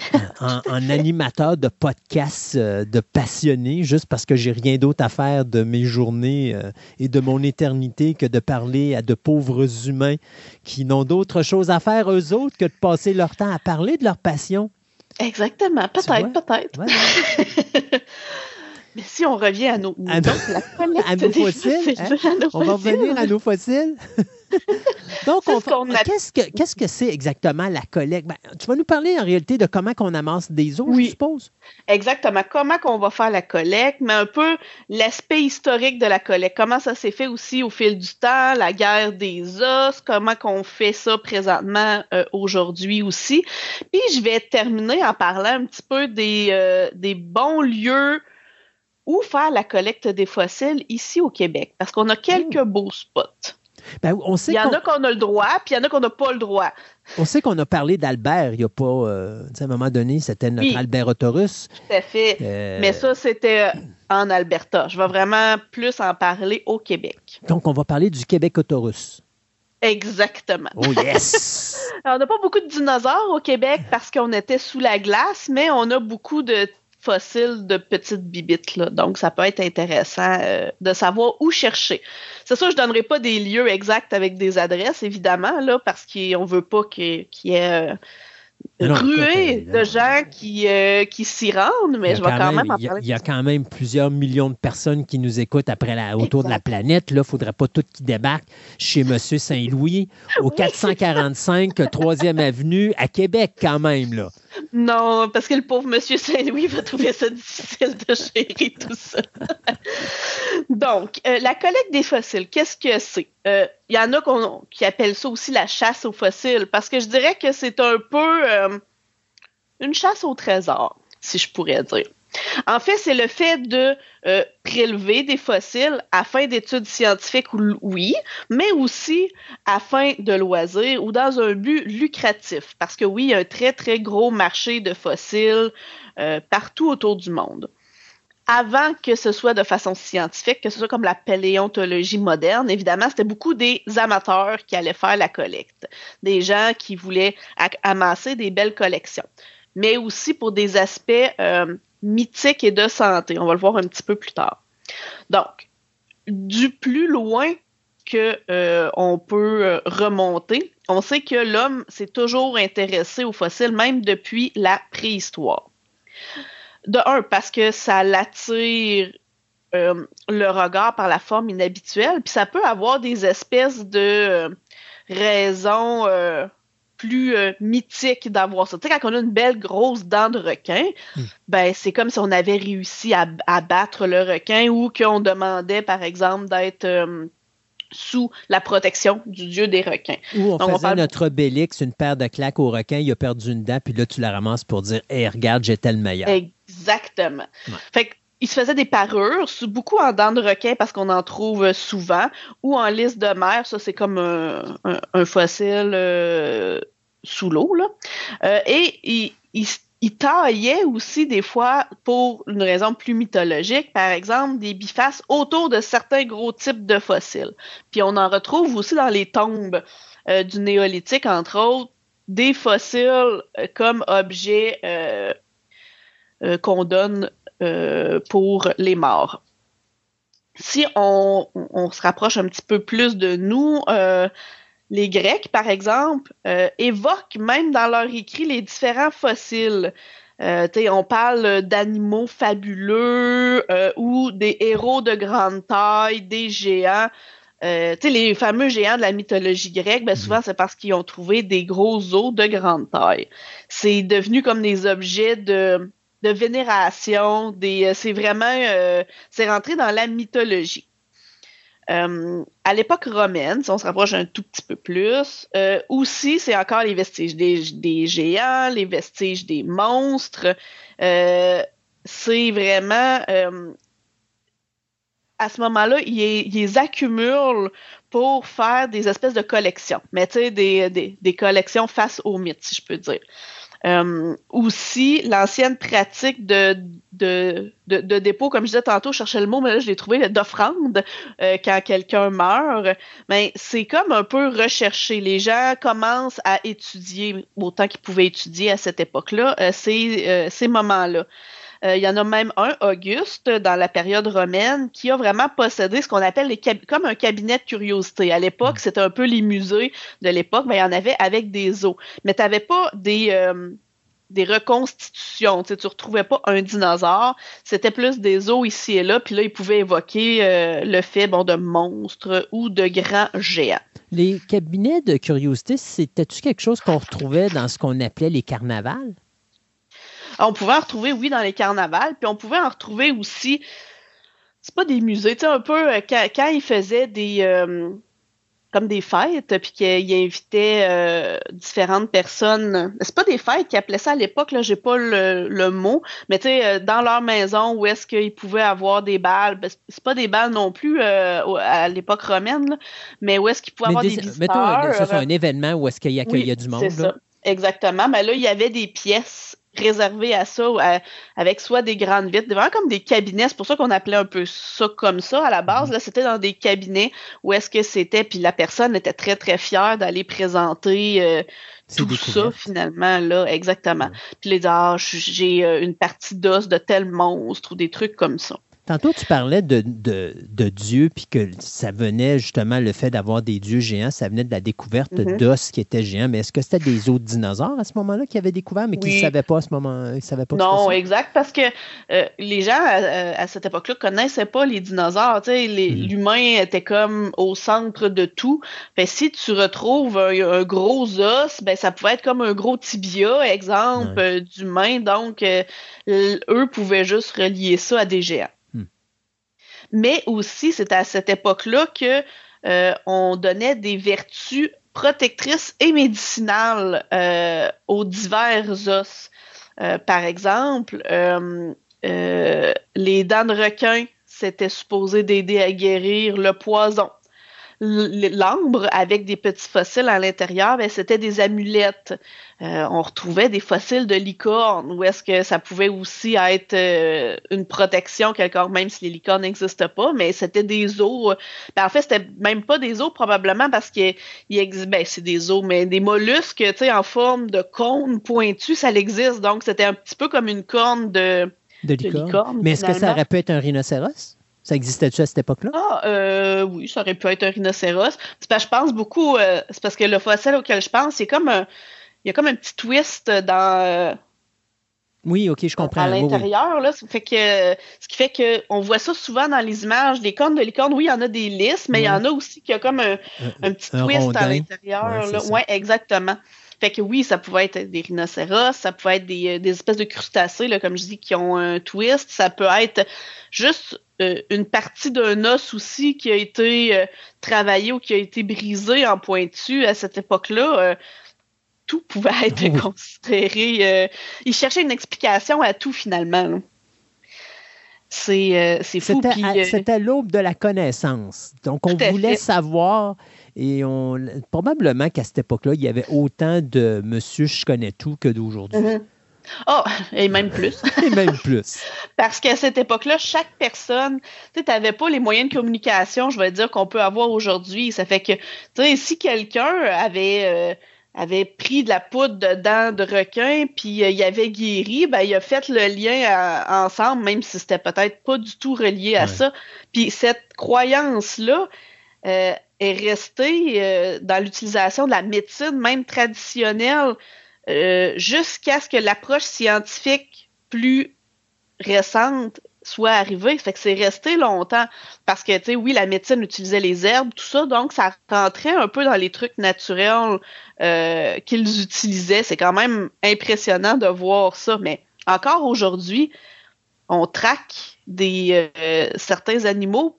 <laughs> en, animateur de podcast euh, de passionné, juste parce que j'ai rien d'autre à faire de mes journées euh, et de mon éternité que de parler à de pauvres humains qui n'ont d'autre chose à faire eux autres que de passer leur temps à parler de leur passion. Exactement, peut-être, peut-être. <laughs> Mais si on revient à nos, à, nos <laughs> fossiles, hein? on va revenir à nos fossiles. <laughs> Donc, qu'est-ce que qu'est-ce que c'est exactement la collecte? Ben, tu vas nous parler en réalité de comment on amasse des os, je suppose? Exactement. Comment qu'on va faire la collecte, mais un peu l'aspect historique de la collecte. Comment ça s'est fait aussi au fil du temps, la guerre des os, comment qu'on fait ça présentement euh, aujourd'hui aussi. Puis je vais terminer en parlant un petit peu des, euh, des bons lieux où faire la collecte des fossiles ici au Québec, parce qu'on a quelques beaux spots. Ben, on sait il y en a qu'on a le droit, puis il y en a qu'on n'a pas le droit. On sait qu'on a parlé d'Albert il n'y a pas. Euh, à un moment donné, c'était notre Albert Autorusse. Tout à fait. Euh, Mais ça, c'était en Alberta. Je vais vraiment plus en parler au Québec. Donc, on va parler du Québec Autorusse. Exactement. Oh yes! <laughs> on n'a pas beaucoup de dinosaures au Québec parce qu'on était sous la glace, mais on a beaucoup de fossiles de petites bibites. Là. Donc, ça peut être intéressant euh, de savoir où chercher. C'est ça, je ne donnerai pas des lieux exacts avec des adresses, évidemment, là, parce qu'on ne veut pas qu'il y ait euh, ruée de gens qui, euh, qui s'y rendent, mais je vais quand même, en parler. Il y, a quand même plusieurs millions de personnes qui nous écoutent après la, autour de la planète. Il ne faudrait pas tout qui débarquent chez M. Saint-Louis, au 445 3e Avenue, à Québec, quand même. Là. Non, parce que le pauvre Monsieur Saint-Louis va trouver ça difficile de gérer tout ça. <laughs> Donc, euh, la collecte des fossiles, qu'est-ce que c'est? Il euh, y en a qui appellent ça aussi la chasse aux fossiles, parce que je dirais que c'est un peu euh, une chasse au trésor, si je pourrais dire. En fait, c'est le fait de euh, prélever des fossiles à fin d'études scientifiques, oui, mais aussi à fin de loisirs ou dans un but lucratif. Parce que oui, il y a un très, très gros marché de fossiles euh, partout autour du monde. Avant que ce soit de façon scientifique, que ce soit comme la paléontologie moderne, évidemment, c'était beaucoup des amateurs qui allaient faire la collecte, des gens qui voulaient amasser des belles collections mais aussi pour des aspects euh, mythiques et de santé. On va le voir un petit peu plus tard. Donc, du plus loin que euh, on peut euh, remonter, on sait que l'homme s'est toujours intéressé aux fossiles, même depuis la préhistoire. De un, parce que ça l'attire le regard par la forme inhabituelle, puis ça peut avoir des espèces de raisons plus euh, mythique d'avoir ça. Tu sais, quand on a une belle grosse dent de requin, hmm. ben c'est comme si on avait réussi à, battre le requin ou qu'on demandait, par exemple, d'être euh, sous la protection du dieu des requins. Ou on faisait notre Obélix, une paire de claques au requin, il a perdu une dent, puis là, tu la ramasses pour dire « Hey, regarde, j'étais le meilleur. » Exactement. Fait que il se faisait des parures, beaucoup en dents de requin parce qu'on en trouve souvent, ou en lisse de mer, ça c'est comme un, fossile euh, sous l'eau. Euh, et il, il, taillait aussi des fois, pour une raison plus mythologique, par exemple, des bifaces autour de certains gros types de fossiles. Puis on en retrouve aussi dans les tombes euh, du néolithique, entre autres, des fossiles comme objets qu'on donne euh, pour les morts. Si on, se rapproche un petit peu plus de nous, euh, les Grecs, par exemple, euh, évoquent même dans leur écrit les différents fossiles. on parle d'animaux fabuleux ou des héros de grande taille, des géants. les fameux géants de la mythologie grecque, ben, souvent c'est parce qu'ils ont trouvé des gros os de grande taille. C'est devenu comme des objets de, de vénération. Des, c'est vraiment, c'est rentré dans la mythologie. Euh, à l'époque romaine, si on se rapproche un tout petit peu plus, euh, aussi, c'est encore les vestiges des, géants, les vestiges des monstres. Euh, c'est vraiment... à ce moment-là, ils, ils, accumulent pour faire des espèces de collections. Mais tu sais, des, des, des, collections face aux mythes, si je peux dire. Euh, aussi, l'ancienne pratique de, de, de, dépôt, comme je disais tantôt, je cherchais le mot, mais là, je l'ai trouvé, d'offrande euh, quand quelqu'un meurt. Mais c'est comme un peu recherché. Les gens commencent à étudier, autant qu'ils pouvaient étudier à cette époque-là, euh, ces, ces moments-là. Euh, il y en a même un, Auguste, dans la période romaine, qui a vraiment possédé ce qu'on appelle les comme un cabinet de curiosité. À l'époque, mm. c'était un peu les musées de l'époque, mais il y en avait avec des os. Mais tu n'avais pas des, euh, des reconstitutions. Tu ne retrouvais pas un dinosaure. C'était plus des os ici et là. Puis là, ils pouvaient évoquer euh, le fait bon, de monstres ou de grands géants. Les cabinets de curiosité, c'était-tu quelque chose qu'on retrouvait dans ce qu'on appelait les carnavals? On pouvait en retrouver, oui, dans les carnavals, puis on pouvait en retrouver aussi, c'est pas des musées, tu sais, un peu, euh, quand, ils faisaient des, euh, comme des fêtes, puis qu'ils invitaient euh, différentes personnes. C'est pas des fêtes qu'ils appelaient ça à l'époque, là, j'ai pas le, mot, mais tu sais, dans leur maison, où est-ce qu'ils pouvaient avoir des balles, ben, c'est pas des balles non plus à l'époque romaine, mais où est-ce qu'ils pouvaient avoir des visiteurs. Mettons, c'est un événement où est-ce qu'il y, a du monde. Ça. Exactement, mais là, il y avait des pièces réservé à ça, avec soit des grandes vitres, vraiment comme des cabinets. C'est pour ça qu'on appelait un peu ça comme ça à la base. Mhm. Là, c'était dans des cabinets où est-ce que c'était, puis la personne était très très fière d'aller présenter euh, tout ça finalement là, exactement. Puis les ah, j'ai euh, une partie d'os de tel monstre ou des trucs comme ça. Tantôt, tu parlais de, de, Dieu, puis que ça venait justement, le fait d'avoir des dieux géants, ça venait de la découverte mm-hmm. d'os qui étaient géants. Mais est-ce que c'était des autres dinosaures à ce moment-là qui avaient découvert, mais qui ne savaient pas à ce moment ils savaient pas Non, exact, parce que euh, les gens à, cette époque-là ne connaissaient pas les dinosaures. Mm-hmm. L'humain était comme au centre de tout. Ben, si tu retrouves un, gros os, ben, ça pouvait être comme un gros tibia, exemple, euh, d'humain. Donc, euh, eux pouvaient juste relier ça à des géants mais aussi c'est à cette époque-là que euh, on donnait des vertus protectrices et médicinales euh, aux divers os. Euh, par exemple, les dents de requin, c'était supposé d'aider à guérir le poison l'ambre avec des petits fossiles à l'intérieur, ben, c'était des amulettes. Euh, on retrouvait des fossiles de licornes, ou est-ce que ça pouvait aussi être euh, une protection quelque part, même si les licornes n'existent pas, mais c'était des os. Ben, en fait, c'était même pas des os probablement parce qu'il existe, ben, c'est des os, mais des mollusques, tu sais, en forme de cône pointu, ça existe. Donc, c'était un petit peu comme une corne de, de licorne. mais est-ce que ça aurait pu être un rhinocéros? Ça existait-tu à cette époque-là? Ah, euh, oui, ça aurait pu être un rhinocéros. Parce je pense beaucoup, euh, c'est parce que le fossile auquel je pense, c'est comme un, il y a comme un petit twist dans. Euh, oui, ok, je comprends. À l'intérieur, fait que, ce qui fait qu'on voit ça souvent dans les images. Les cornes de licorne, oui, il y en a des lisses, mais il y en a aussi qui a comme un, petit twist à l'intérieur. Oui, ouais, exactement. Fait que oui, ça pouvait être des rhinocéros, ça pouvait être des, des espèces de crustacés, là, comme je dis, qui ont un twist. Ça peut être juste euh, une partie d'un os aussi qui a été euh, travaillé ou qui a été brisé en pointu à cette époque-là. Euh, tout pouvait être <laughs> considéré. il cherchait une explication à tout finalement. C'est fou. C'était l'aube de la connaissance. Donc, on voulait savoir et on probablement qu'à cette époque-là, il y avait autant de monsieur je connais tout que d'aujourd'hui. Mm-hmm. Oh, et même plus. <laughs> et même plus. Parce qu'à cette époque-là, chaque personne, tu n'avais pas les moyens de communication, je vais dire, qu'on peut avoir aujourd'hui. Ça fait que, tu sais, si quelqu'un avait, euh, avait pris de la poudre de dents de requin, puis euh, il avait guéri, ben, il a fait le lien ensemble, même si c'était peut-être pas du tout relié à ça. Puis cette croyance-là, euh, est restée dans l'utilisation de la médecine, même traditionnelle, euh, jusqu'à ce que l'approche scientifique plus récente soit arrivée. Fait que c'est resté longtemps parce que, tu sais, oui, la médecine utilisait les herbes, tout ça, donc ça rentrait un peu dans les trucs naturels euh, qu'ils utilisaient. C'est quand même impressionnant de voir ça, mais encore aujourd'hui, on traque des euh, certains animaux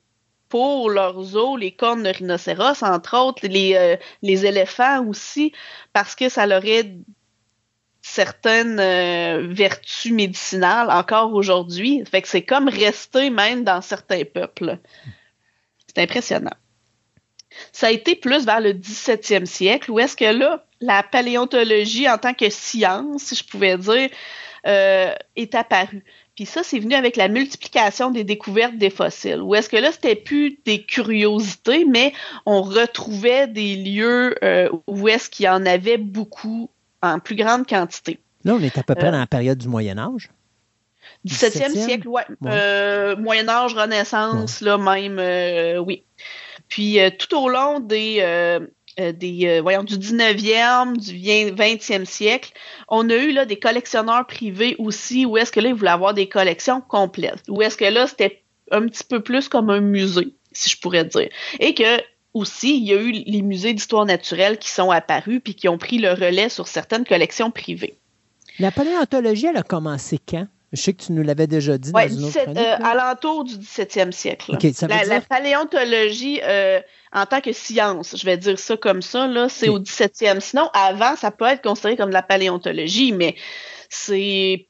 pour leurs os, les cornes de rhinocéros, entre autres, les, euh, les éléphants aussi, parce que ça leur est certaines euh, vertus médicinales encore aujourd'hui. Fait que c'est comme resté même dans certains peuples. C'est impressionnant. Ça a été plus vers le 17e siècle où est-ce que là, la paléontologie en tant que science, si je pouvais dire, euh, est apparue. Puis ça, c'est venu avec la multiplication des découvertes des fossiles. Où est-ce que là, c'était plus des curiosités, mais on retrouvait des lieux euh, où est-ce qu'il y en avait beaucoup en plus grande quantité. Là, on est à peu près euh, dans la période du Moyen Âge. 17e, siècle, ouais. Euh, Moyen Âge, Renaissance, là même, oui. Puis tout au long des euh, des, euh, du 19e, du 20e siècle, on a eu là, des collectionneurs privés aussi, où est-ce que là, ils voulaient avoir des collections complètes. Où est-ce que là, c'était un petit peu plus comme un musée, si je pourrais dire. Et que aussi, il y a eu les musées d'histoire naturelle qui sont apparus puis qui ont pris le relais sur certaines collections privées. La paléontologie, elle a commencé quand? Je sais que tu nous l'avais déjà dit autre euh, alentour du 17e siècle. la, paléontologie, euh, en tant que science, je vais dire ça comme ça, là, c'est au 17e. Sinon, avant, ça peut être considéré comme de la paléontologie, mais c'est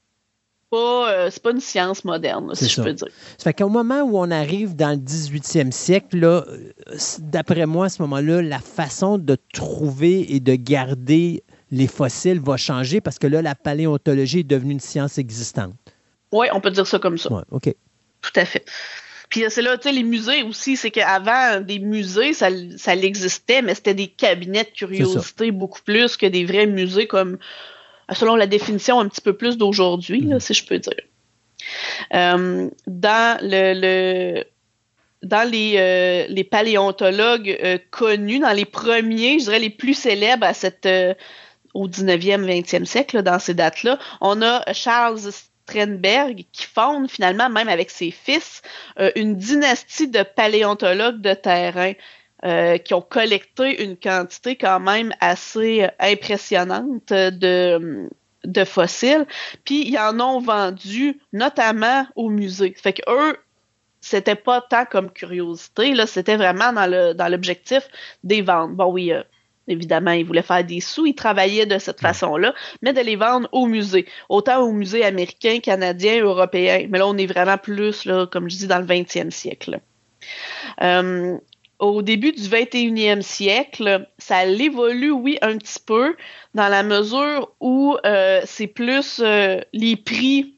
pas, euh, pas une science moderne, si je peux dire. Ça fait qu'au moment où on arrive dans le 18e siècle, d'après moi, à ce moment-là, la façon de trouver et de garder les fossiles va changer parce que là, la paléontologie est devenue une science existante. Oui, on peut dire ça comme ça. Ouais, OK. Tout à fait. Puis c'est là, tu sais, les musées aussi, c'est qu'avant, des musées, ça, ça existait, mais c'était des cabinets de curiosité beaucoup plus que des vrais musées comme, selon la définition un petit peu plus d'aujourd'hui, mm. si je peux dire. Euh, dans le, dans les, euh, les paléontologues euh, connus, dans les premiers, je dirais les plus célèbres à cette, au 19e, 20e siècle, dans ces dates-là. On a Charles Strenberg qui fonde finalement, même avec ses fils, euh, une dynastie de paléontologues de terrain. Euh, qui ont collecté une quantité quand même assez impressionnante de, fossiles, puis ils en ont vendu notamment au musée. Fait que eux, c'était pas tant comme curiosité, là, c'était vraiment dans le dans l'objectif des ventes. Bon oui, euh, Évidemment, ils voulaient faire des sous, ils travaillaient de cette façon-là, mais de les vendre au musée, autant au musée américain, canadien, européen. Mais là, on est vraiment plus, là, comme je dis, dans le 20e siècle. Euh, au début du 21e siècle, ça évolue, oui, un petit peu, dans la mesure où euh, c'est plus euh, les prix.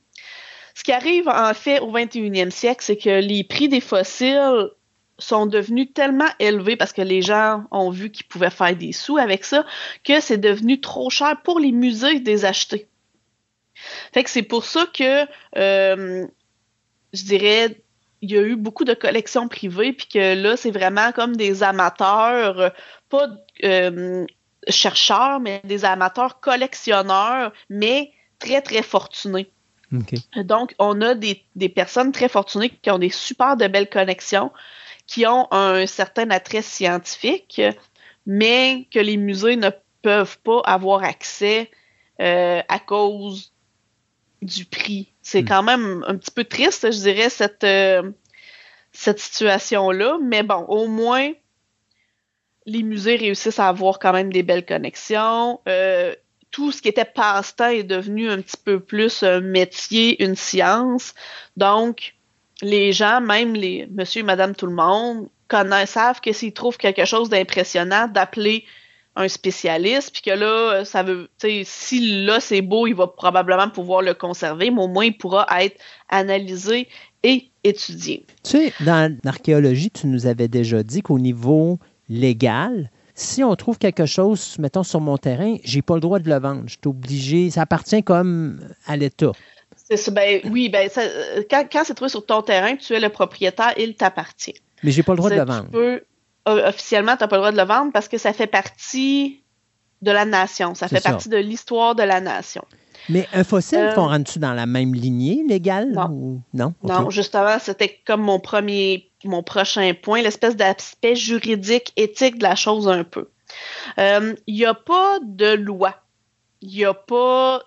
Ce qui arrive en fait au 21e siècle, c'est que les prix des fossiles sont devenus tellement élevés parce que les gens ont vu qu'ils pouvaient faire des sous avec ça que c'est devenu trop cher pour les musées de les acheter. Fait que c'est pour ça que euh, je dirais il y a eu beaucoup de collections privées puis que là c'est vraiment comme des amateurs pas euh, chercheurs mais des amateurs collectionneurs mais très très fortunés. Donc, on a des, des, personnes très fortunées qui ont des super de belles connexions, qui ont un certain attrait scientifique, mais que les musées ne peuvent pas avoir accès euh, à cause du prix. C'est hmm. quand même un petit peu triste, je dirais, cette, euh, cette situation-là, mais bon, au moins, les musées réussissent à avoir quand même des belles connexions. Euh, tout ce qui était passe-temps est devenu un petit peu plus un métier, une science. Donc, les gens, même les monsieur et madame tout le monde, connaissent, savent que s'ils trouvent quelque chose d'impressionnant, d'appeler un spécialiste, puis que là, ça veut, si là c'est beau, il va probablement pouvoir le conserver, mais au moins il pourra être analysé et étudié. Tu sais, dans l'archéologie, tu nous avais déjà dit qu'au niveau légal, si on trouve quelque chose, mettons, sur mon terrain, j'ai pas le droit de le vendre. Je suis obligé, ça appartient comme à l'État. Ben, oui, ben, euh, quand, quand c'est trouvé sur ton terrain, tu es le propriétaire, il t'appartient. Mais j'ai pas le droit de le vendre. officiellement, tu n'as pas le droit de le vendre parce que ça fait partie de la nation. Ça fait partie de l'histoire de la nation. Mais un fossile, euh, on rentre-tu dans la même lignée légale? Non. Non? non, justement, c'était comme mon premier, mon prochain point, l'espèce d'aspect juridique, éthique de la chose un peu. Il euh, n'y a pas de loi. Il n'y a pas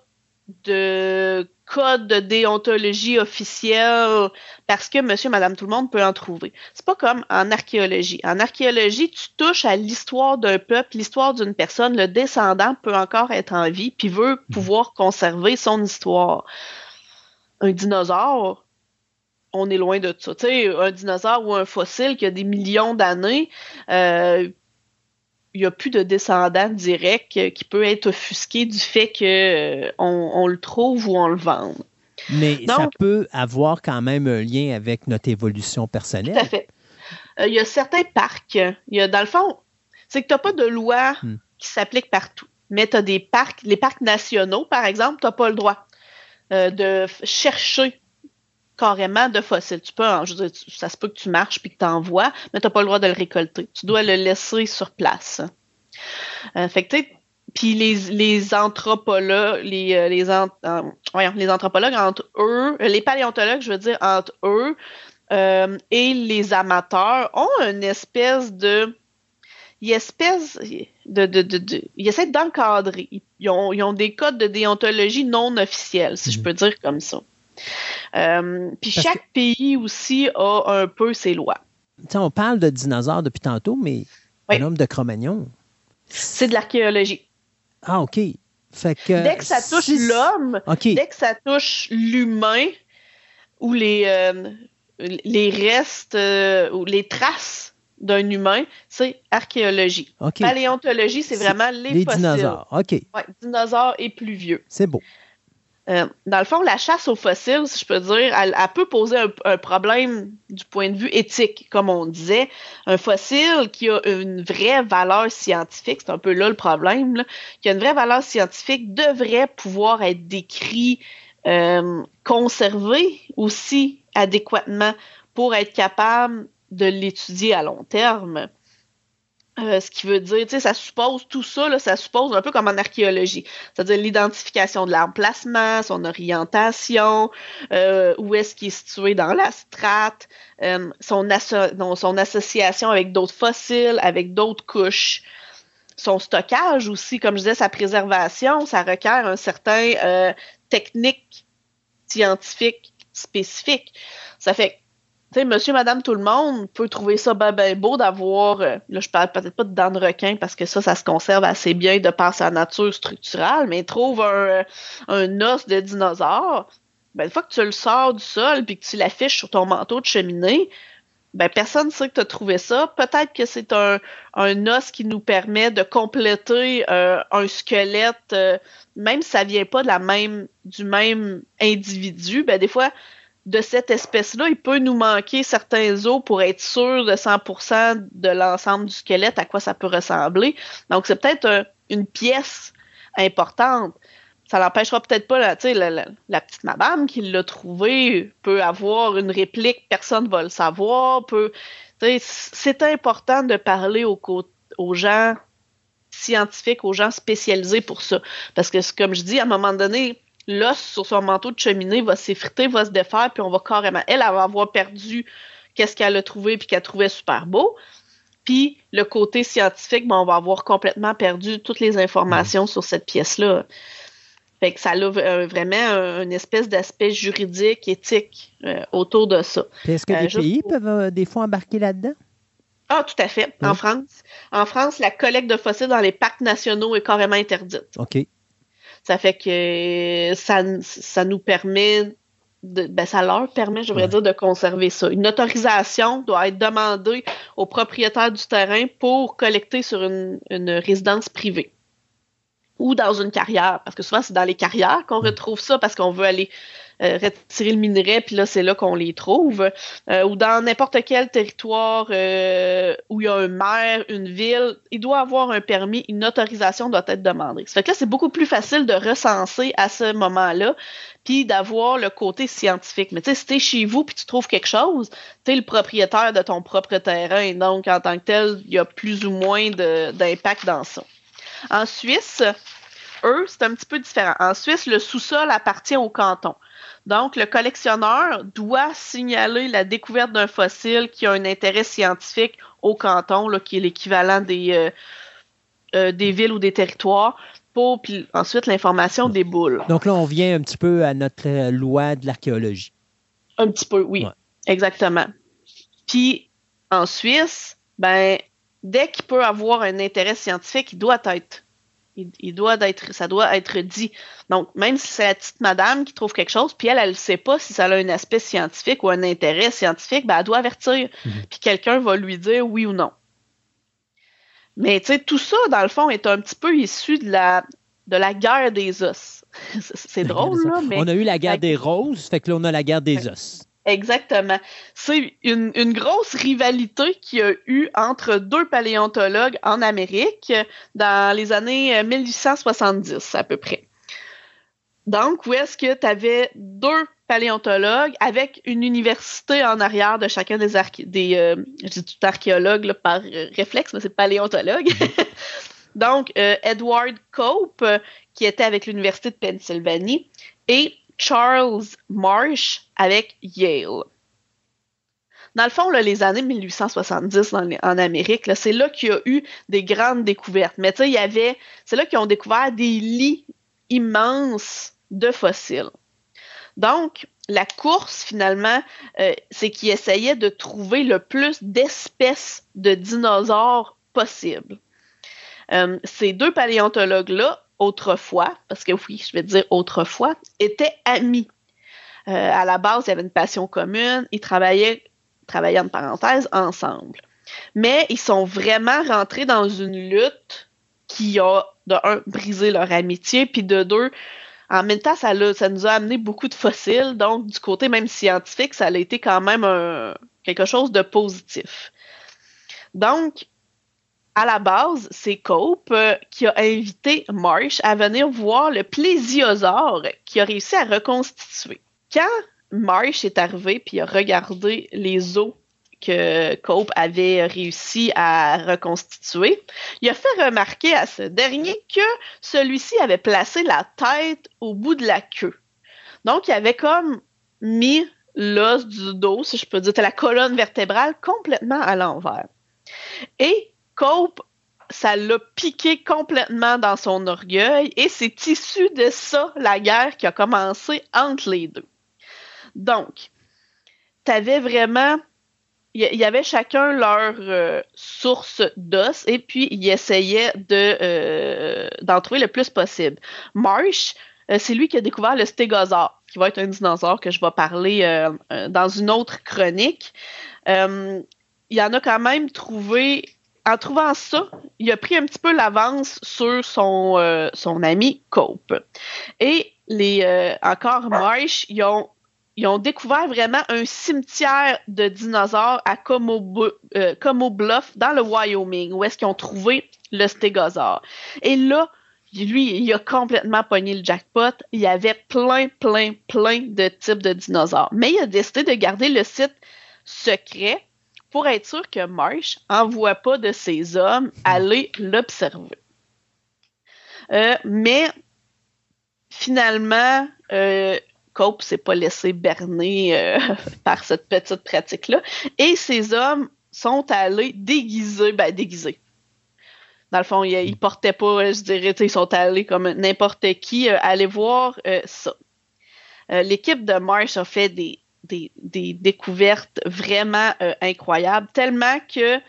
de code de déontologie officiel parce que monsieur, madame, tout le monde peut en trouver. C'est pas comme en archéologie. En archéologie, tu touches à l'histoire d'un peuple, l'histoire d'une personne, le descendant peut encore être en vie puis veut pouvoir conserver son histoire. Un dinosaure, on est loin de ça. Tu sais, un dinosaure ou un fossile qui a des millions d'années, euh, il n'y a plus de descendants directs euh, qui peut être offusqué du fait qu'on euh, on le trouve ou on le vende. Mais ça peut avoir quand même un lien avec notre évolution personnelle. Tout à fait. Euh, il y a certains parcs. Il y a, dans le fond, c'est que tu n'as pas de loi hmm. qui s'applique partout. Mais tu as des parcs, les parcs nationaux, par exemple, tu n'as pas le droit de chercher carrément de fossiles. Tu peux, je veux dire, ça se peut que tu marches puis que tu envoies, mais tu n'as pas le droit de le récolter. Tu dois le laisser sur place. Euh, fait que, puis les, les anthropologues, les, euh, les, euh, les anthropologues entre eux, les paléontologues, je veux dire, entre eux et les amateurs ont une espèce de. Ils, espèce de, de, de, ils essaient d'encadrer. Ils ont, ils ont des codes de déontologie non officiels, si je mhm. peux dire comme ça. Euh, puis chaque pays aussi a un peu ses lois. on parle de dinosaures depuis tantôt, mais un homme de Cro-Magnon. C'est de l'archéologie. Ah, OK. Fait que, dès que ça touche l'homme, dès que ça touche l'humain ou les, euh, les restes euh, ou les traces d'un humain, c'est archéologie. Paléontologie, c'est vraiment les, les dinosaures. OK. Ouais, dinosaures et plus vieux. C'est beau. Euh, dans le fond, la chasse aux fossiles, si je peux dire, elle, peut poser un, problème du point de vue éthique, comme on disait. Un fossile qui a une vraie valeur scientifique, c'est un peu là le problème, qui a une vraie valeur scientifique, devrait pouvoir être décrit, euh, conservé aussi adéquatement pour être capable de l'étudier à long terme. Euh, ce qui veut dire, tu sais, ça suppose tout ça, là, ça suppose un peu comme en archéologie, c'est-à-dire l'identification de l'emplacement, son orientation, euh, où est-ce qu'il est situé dans la strate, euh, son, son association avec d'autres fossiles, avec d'autres couches, son stockage aussi, comme je disais, sa préservation, ça requiert un certain technique scientifique spécifique. Ça fait monsieur, madame, tout le monde peut trouver ça ben, ben beau d'avoir, euh, là, je parle peut-être pas de dents de requin parce que ça, ça se conserve assez bien de par sa nature structurale, mais trouve un, un os de dinosaure. Ben, une fois que tu le sors du sol puis que tu l'affiches sur ton manteau de cheminée, ben, personne ne sait que tu as trouvé ça. Peut-être que c'est un, os qui nous permet de compléter euh, un squelette, euh, même si ça vient pas la même, du même individu. Ben, des fois, de cette espèce-là, il peut nous manquer certains os pour être sûr de 100% de l'ensemble du squelette, à quoi ça peut ressembler. Donc, c'est peut-être une pièce importante. Ça n'empêchera peut-être pas, la, la, la, petite madame qui l'a trouvé peut avoir une réplique, personne ne va le savoir. Peut, c'est important de parler aux gens scientifiques, aux gens spécialisés pour ça. Parce que, comme je dis, à un moment donné, l'os sur son manteau de cheminée va s'effriter, va se défaire, puis on va carrément. Elle, elle va avoir perdu qu'est-ce qu'elle a trouvé puis qu'elle trouvait super beau. Puis le côté scientifique, ben, on va avoir complètement perdu toutes les informations sur cette pièce-là. Fait que ça a euh, vraiment une espèce d'aspect juridique, éthique euh, autour de ça. Est-ce que les euh, pays peuvent des fois embarquer là-dedans? Ah, tout à fait. En France. En France, la collecte de fossiles dans les parcs nationaux est carrément interdite. OK. Ça fait que ça, ça nous permet de, ben ça leur permet, je voudrais dire, de conserver ça. Une autorisation doit être demandée au propriétaire du terrain pour collecter sur une, une résidence privée ou dans une carrière, parce que souvent c'est dans les carrières qu'on retrouve ça parce qu'on veut aller euh, retirer le minerai, puis là, c'est là qu'on les trouve. Euh, ou dans n'importe quel territoire euh, où il y a un maire, une ville, il doit avoir un permis, une autorisation doit être demandée. Ça fait que là, c'est beaucoup plus facile de recenser à ce moment-là, puis d'avoir le côté scientifique. Mais tu sais, si t'es chez vous puis tu trouves quelque chose, t'es le propriétaire de ton propre terrain. Donc, en tant que tel, il y a plus ou moins d'impact dans ça. En Suisse, eux, c'est un petit peu différent. En Suisse, le sous-sol appartient au canton. Donc, le collectionneur doit signaler la découverte d'un fossile qui a un intérêt scientifique au canton, là, qui est l'équivalent des, euh, euh, des villes ou des territoires, pour puis ensuite l'information des boules. Donc là, on vient un petit peu à notre euh, loi de l'archéologie. Un petit peu, oui. Ouais. Exactement. Puis, en Suisse, ben, dès qu'il peut avoir un intérêt scientifique, il doit être. Il, il doit être, ça doit être dit. Donc, même si c'est la petite madame qui trouve quelque chose, puis elle, elle ne sait pas si ça a un aspect scientifique ou un intérêt scientifique, ben, elle doit avertir. Mhm. Puis quelqu'un va lui dire oui ou non. Mais, tu sais, tout ça, dans le fond, est un petit peu issu de la, de la guerre des os. <laughs> c'est drôle, là, mais. On a eu la guerre des roses, fait que là, on a la guerre des os. Exactement. C'est une, grosse rivalité qu'il y a eu entre deux paléontologues en Amérique dans les années euh, 1870 à peu près. Donc, où est-ce que tu avais deux paléontologues avec une université en arrière de chacun des des euh, par euh, réflexe, mais c'est paléontologue. <laughs> Donc, euh, Edward Cope, euh, qui était avec l'Université de Pennsylvanie, et Charles Marsh avec Yale. Dans le fond, les années 1870 dans les- en Amérique, c'est là qu'il y a eu des grandes découvertes. Mais tu sais, il y avait, c'est là qu'ils ont découvert des lits immenses de fossiles. Donc, la course, finalement, euh, c'est qu'ils essayaient de trouver le plus d'espèces de dinosaures possible. Euh, ces deux paléontologues-là, autrefois, parce que oui, je vais dire autrefois, étaient amis. Euh, à la base, il y avait une passion commune, ils travaillaient, travaillaient en parenthèse ensemble. Mais ils sont vraiment rentrés dans une lutte qui a, de un, brisé leur amitié, puis de deux, en même temps, ça, nous a amené beaucoup de fossiles, donc du côté même scientifique, ça a été quand même quelque chose de positif. Donc, à la base, c'est Cope euh, qui a invité Marsh à venir voir le plésiosaure qui a réussi à reconstituer. Quand Marsh est arrivé puis a regardé les os que Cope avait réussi à reconstituer, il a fait remarquer à ce dernier que celui-ci avait placé la tête au bout de la queue. Donc, il avait comme mis l'os du dos, si je peux dire, la colonne vertébrale complètement à l'envers. Et Cope, ça l'a piqué complètement dans son orgueil et c'est issu de ça la guerre qui a commencé entre les deux. Donc, tu avais vraiment. Il y, avait chacun leur euh, source d'os et puis ils essayaient de, euh, d'en trouver le plus possible. Marsh, euh, c'est lui qui a découvert le stégosaure, qui va être un dinosaure que je vais parler dans une autre chronique. Il en a quand même trouvé en trouvant ça, il a pris un petit peu l'avance sur son, euh, son ami Cope. Et les euh, encore Marsh, ils ont, ils ont découvert vraiment un cimetière de dinosaures à Como, euh, Bluff, dans le Wyoming, où est-ce qu'ils ont trouvé le stégosaure. Et là, lui, il a complètement pogné le jackpot. Il y avait plein, plein, plein de types de dinosaures. Mais il a décidé de garder le site secret pour être sûr que Marsh envoie pas de ses hommes aller l'observer. Euh, mais finalement, euh, Cope s'est pas laissé berner euh, <laughs> par cette petite pratique-là. Et ses hommes sont allés déguisés, ben déguisés. Dans le fond, ils, ils portaient pas, je dirais, ils sont allés comme n'importe qui euh, aller voir ça. L'équipe de Marsh a fait des, des, des découvertes vraiment euh, incroyables, tellement que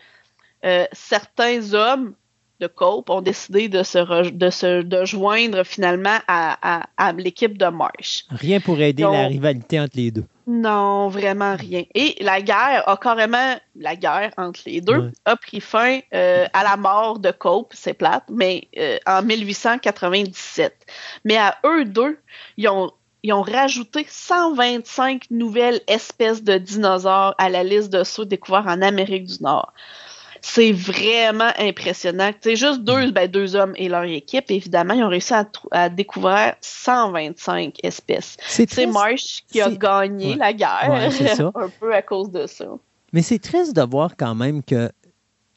euh, certains hommes de Cope ont décidé de se, re- de se de joindre finalement à, à- à l'équipe de Marsh. Rien pour aider Donc- la rivalité entre les deux. Non, vraiment rien. Et la guerre a carrément, la guerre entre les deux Ouais. a pris fin euh, à la mort de Cope, c'est plate, mais euh, en 1897. Mais à eux deux, ils ont, ils ont rajouté 125 nouvelles espèces de dinosaures à la liste de ceux découverts en Amérique du Nord. C'est vraiment impressionnant. C'est juste deux, ben, deux hommes et leur équipe, évidemment, ils ont réussi à, découvrir 125 espèces. C'est Marsh qui a gagné Ouais. la guerre, Ouais, <laughs> un peu à cause de ça. mais c'est triste de voir quand même que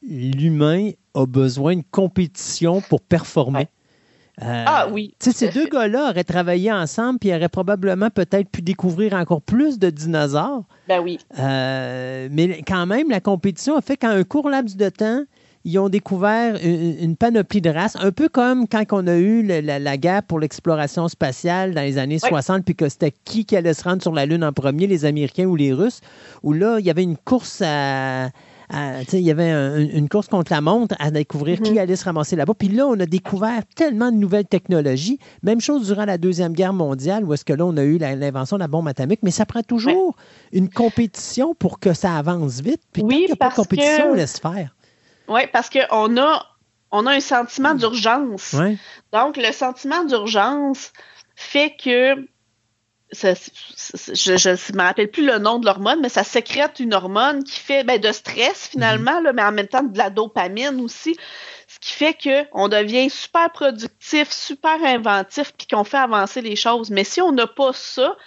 l'humain a besoin de compétition pour performer. Euh, ah oui. Tu sais, ces deux gars-là auraient travaillé ensemble puis auraient probablement peut-être pu découvrir encore plus de dinosaures. Ben oui. Euh, mais quand même, la compétition a fait qu'en un court laps de temps, ils ont découvert une, panoplie de races, un peu comme quand on a eu la, guerre pour l'exploration spatiale dans les années 60, puis que c'était qui qui allait se rendre sur la Lune en premier, les Américains ou les Russes, où là, il y avait une course à il y avait une course contre la montre à découvrir qui mhm. allait se ramasser là-bas. Puis là, on a découvert tellement de nouvelles technologies. Même chose durant la Deuxième Guerre mondiale, où est-ce que là, on a eu l'invention de la bombe atomique. Mais ça prend toujours une compétition pour que ça avance vite. Puis oui, tant pas de compétition, on laisse faire. Oui, parce qu'on a, on a un sentiment d'urgence. Donc, le sentiment d'urgence fait que je ne me rappelle plus le nom de l'hormone, mais ça sécrète une hormone qui fait ben, de stress finalement, mhm. mais en même temps de la dopamine aussi. Ce qui fait qu'on devient super productif, super inventif, puis qu'on fait avancer les choses. Mais si on n'a pas ça,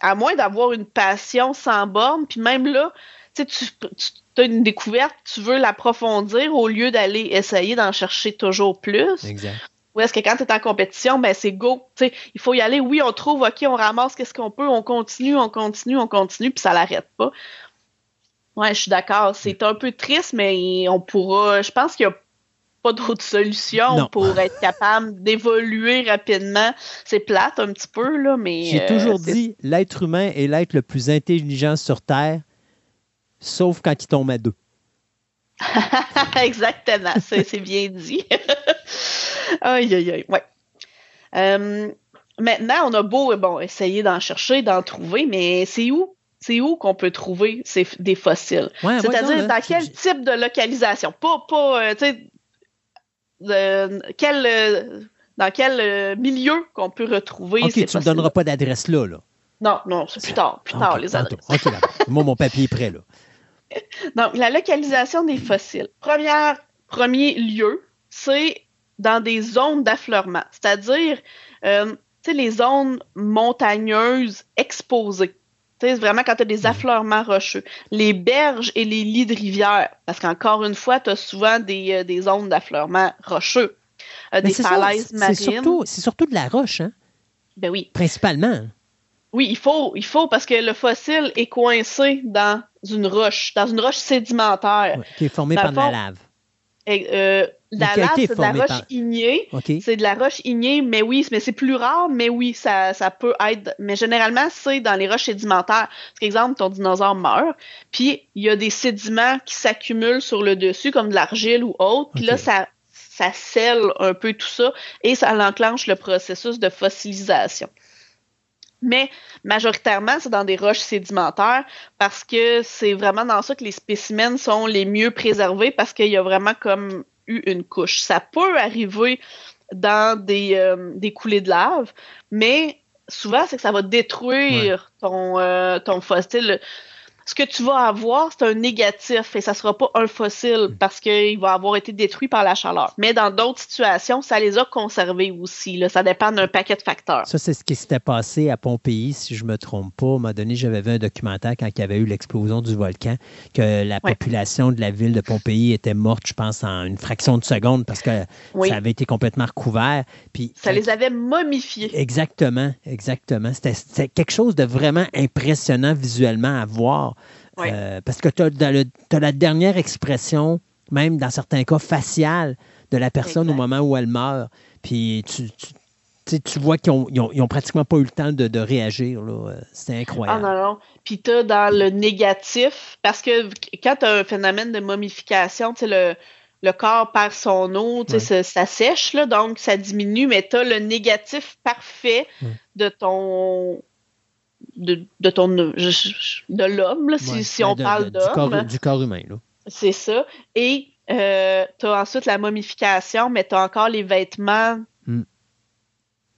à moins d'avoir une passion sans borne, puis même là, tu, tu as une découverte, tu veux l'approfondir au lieu d'aller essayer d'en chercher toujours plus. Exact. Ou est-ce que quand tu es en compétition, ben c'est go. il faut y aller. Oui, on trouve, OK, on ramasse qu'est-ce qu'on peut, on continue, on continue, on continue, puis ça l'arrête pas. Ouais, je suis d'accord. C'est un peu triste, mais on pourra. Je pense qu'il n'y a pas d'autre solution pour être capable d'évoluer rapidement. C'est plate un petit peu, là, mais. J'ai toujours euh, dit l'être humain est l'être le plus intelligent sur Terre, sauf quand il tombe à deux. <laughs> Exactement, c'est bien dit. <laughs> aïe, aïe, aïe, ouais. Euh, maintenant, on a beau bon, essayer d'en chercher, d'en trouver, mais c'est où? C'est où qu'on peut trouver ces, des fossiles? C'est-à-dire dans quel type de localisation? Pas, pas euh, tu sais, quel, euh, dans quel milieu qu'on peut retrouver OK, tu ne me donneras pas d'adresse là, là. Non, non, c'est plus tard, plus tard, les adresses. OK, Moi, mon papier est prêt, là. <laughs> Donc, la localisation des fossiles. Première, premier lieu, c'est dans des zones d'affleurement, c'est-à-dire euh, les zones montagneuses exposées. C'est vraiment quand tu as des mhm. affleurements rocheux. Les berges et les lits de rivière, parce qu'encore une fois, tu as souvent des, euh, des zones d'affleurement rocheux. Euh, des falaises marines. C'est surtout, de la roche, hein? Ben oui. Principalement. Oui, il faut, il faut parce que le fossile est coincé dans une roche, dans une roche sédimentaire. qui est formée par la lave. Euh, la lave, c'est de la roche ignée. C'est de la roche ignée, mais oui, mais c'est plus rare, mais oui, ça, ça peut être. Mais généralement, c'est dans les roches sédimentaires. Par exemple, ton dinosaure meurt, puis il y a des sédiments qui s'accumulent sur le dessus, comme de l'argile ou autre, puis là, ça, ça scelle un peu tout ça et ça enclenche le processus de fossilisation mais majoritairement, c'est dans des roches sédimentaires parce que c'est vraiment dans ça que les spécimens sont les mieux préservés parce qu'il y a vraiment comme eu une couche. Ça peut arriver dans des, euh, des coulées de lave, mais souvent, c'est que ça va détruire ton, euh, ton fossile ce que tu vas avoir, c'est un négatif et ça sera pas un fossile mm. parce qu'il va avoir été détruit par la chaleur. Mais dans d'autres situations, ça les a conservés aussi. Là. Ça dépend d'un paquet de facteurs. Ça, c'est ce qui s'était passé à Pompéi, si je me trompe pas. À un moment donné, j'avais vu un documentaire quand il y avait eu l'explosion du volcan, que la population de la ville de Pompéi était morte, je pense, en une fraction de seconde parce que ça avait été complètement recouvert. Puis, ça les avait momifiés. Exactement, exactement. C'était quelque chose de vraiment impressionnant visuellement à voir. Euh, parce que tu as, la dernière expression, même dans certains cas faciale, de la personne au moment où elle meurt. Puis tu, tu vois qu'ils n'ont pratiquement pas eu le temps de, réagir. Euh, c'est incroyable. Ah non, non. Puis tu as dans le négatif, parce que quand tu as un phénomène de momification, le, le corps perd son eau, ça, ça, sèche, là, donc ça diminue, mais tu as le négatif parfait de ton de, ton de l'homme, si, on ben, parle d'homme. Du, corps humain. C'est ça. Et euh, tu as ensuite la momification, mais tu as encore les vêtements, hmm.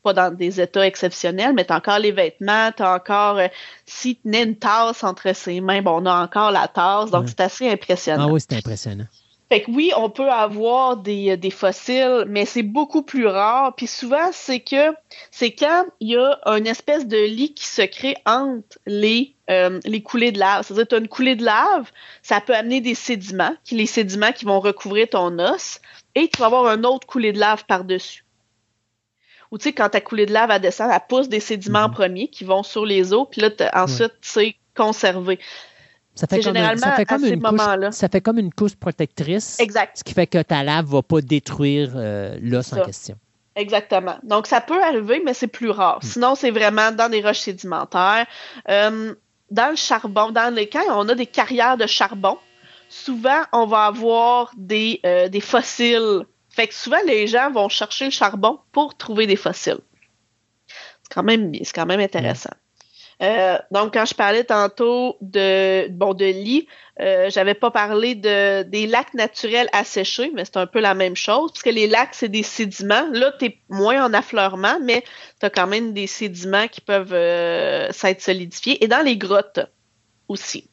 pas dans des états exceptionnels, mais tu as encore les vêtements, tu as encore, euh, si tu une tasse entre ses mains, bon, on a encore la tasse, donc c'est assez impressionnant. Ah oui, c'est impressionnant. Fait que oui, on peut avoir des, des fossiles, mais c'est beaucoup plus rare. Puis souvent, c'est que c'est quand il y a une espèce de lit qui se crée entre les, euh, les coulées de lave. C'est-à-dire, tu as une coulée de lave, ça peut amener des sédiments, qui, les sédiments qui vont recouvrir ton os, et tu vas avoir un autre coulée de lave par-dessus. Ou tu sais, quand ta coulée de lave elle descend, elle pousse des sédiments en premier qui vont sur les eaux, puis là, ensuite, c'est conservé. Ça fait, comme, une, ça, fait comme une couche, ça fait comme une couche protectrice. Exact. Ce qui fait que ta lave ne va pas détruire euh, l'os en question. Exactement. Donc, ça peut arriver, mais c'est plus rare. Hmm. Sinon, c'est vraiment dans des roches sédimentaires. Euh, dans le charbon, dans les quand on a des carrières de charbon, souvent, on va avoir des, euh, des fossiles. Fait que souvent, les gens vont chercher le charbon pour trouver des fossiles. C'est quand même, c'est quand même intéressant. Euh, donc, quand je parlais tantôt de bon de lit, euh, j'avais pas parlé de des lacs naturels asséchés, mais c'est un peu la même chose, parce que les lacs, c'est des sédiments. Là, tu es moins en affleurement, mais tu as quand même des sédiments qui peuvent euh, s'être solidifiés. Et dans les grottes aussi.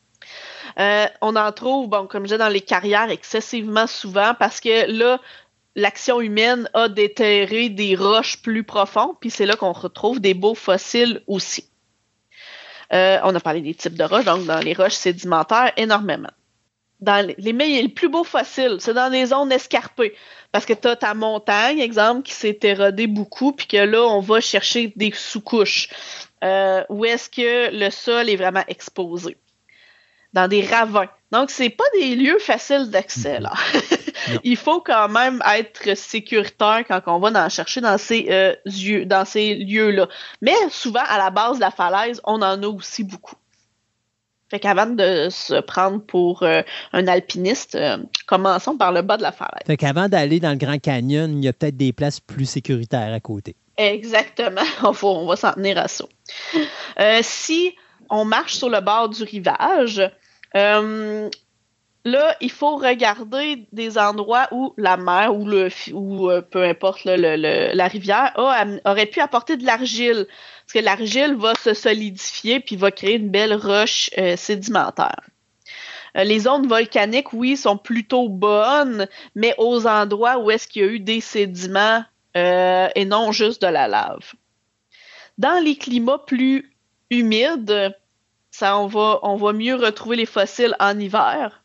Euh, on en trouve, bon, comme je disais, dans les carrières excessivement souvent parce que là, l'action humaine a déterré des roches plus profondes, puis c'est là qu'on retrouve des beaux fossiles aussi. Euh, on a parlé des types de roches, donc dans les roches sédimentaires, énormément. Dans les, les, plus beaux fossiles, c'est dans les zones escarpées. Parce que tu as ta montagne, exemple, qui s'est érodée beaucoup, puis que là, on va chercher des sous-couches. Euh, où est-ce que le sol est vraiment exposé? Dans des ravins. Donc, c'est pas des lieux faciles d'accès, là. <laughs> il faut quand même être sécuritaire quand on va en chercher dans ces, euh, dans ces lieux-là. Mais souvent, à la base de la falaise, on en a aussi beaucoup. Fait qu'avant de se prendre pour euh, un alpiniste, euh, commençons par le bas de la falaise. Fait qu'avant d'aller dans le Grand Canyon, il y a peut-être des places plus sécuritaires à côté. Exactement. <laughs> on, on va s'en tenir à ça. si on marche sur le bord du rivage, là, il faut regarder des endroits où la mer ou le ou euh, peu importe la rivière aurait pu apporter de l'argile. Parce que l'argile va se solidifier puis va créer une belle roche euh, sédimentaire. Euh, les zones volcaniques, oui, sont plutôt bonnes, mais aux endroits où est-ce qu'il y a eu des sédiments et non juste de la lave. Dans les climats plus humides, ça, on va, on va mieux retrouver les fossiles en hiver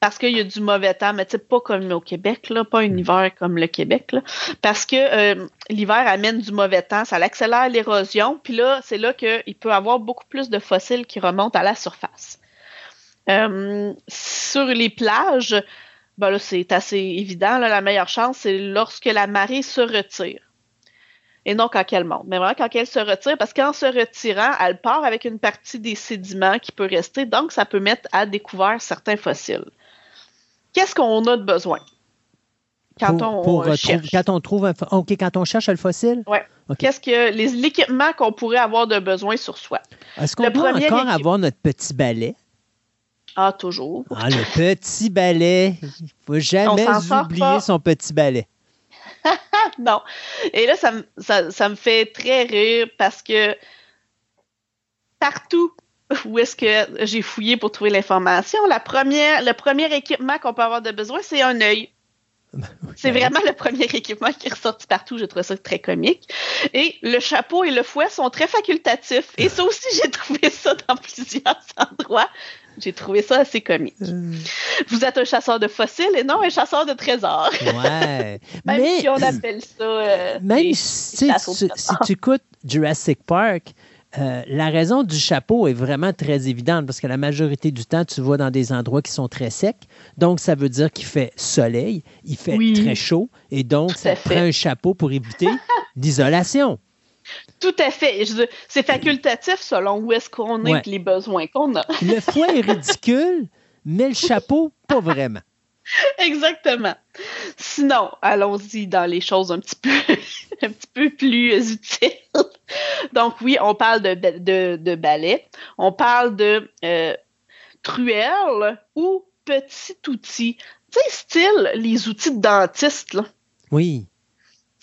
parce qu'il y a du mauvais temps, mais pas comme au Québec, là, pas un mm. hiver comme le Québec, là, parce que euh, l'hiver amène du mauvais temps, ça accélère l'érosion, puis là, c'est là qu'il peut y avoir beaucoup plus de fossiles qui remontent à la surface. Euh, sur les plages, ben là, c'est assez évident, la meilleure chance, c'est lorsque la marée se retire. Et non quand elle monte, mais vraiment quand elle se retire, parce qu'en se retirant, elle part avec une partie des sédiments qui peut rester, donc ça peut mettre à découvert certains fossiles qu'est-ce qu'on a de besoin? Quand on cherche. Quand on trouve un, OK, quand on cherche le fossile? Oui. Qu'est-ce que l'équipement qu'on pourrait avoir de besoin sur soi? Est-ce qu'on peut encore avoir notre petit balai? Ah, toujours. Ah, le petit balai. Il ne faut jamais oublier son petit balai. <laughs> non. Et là, ça, ça me fait très rire parce que partout où est-ce que j'ai fouillé pour trouver l'information. La première, le premier équipement qu'on peut avoir de besoin, c'est un œil. <laughs> C'est vraiment le premier équipement qui est ressorti partout. J'ai trouvé ça très comique. Et le chapeau et le fouet sont très facultatifs. Et ça aussi, j'ai trouvé ça dans plusieurs <laughs> endroits. J'ai trouvé ça assez comique. Euh. Vous êtes un chasseur de fossiles et non un chasseur de trésors. Ouais. <laughs> même si on appelle ça. Euh, même si, si tu écoutes Jurassic Park, euh, la raison du chapeau est vraiment très évidente parce que la majorité du temps, tu vois dans des endroits qui sont très secs. Donc, ça veut dire qu'il fait soleil, il fait très chaud et donc ça prend un chapeau pour éviter <laughs> l'isolation. Tout à fait. C'est facultatif selon où est-ce qu'on est et les besoins qu'on a. <laughs> le fouet est ridicule, mais le chapeau, pas vraiment. Exactement. Sinon, allons-y dans les choses un petit peu, <laughs> un petit peu plus utiles. Donc oui, on parle de, de, de balai, on parle de euh, truelle ou petit outil. Tu sais, style les outils de dentiste. Là. Oui.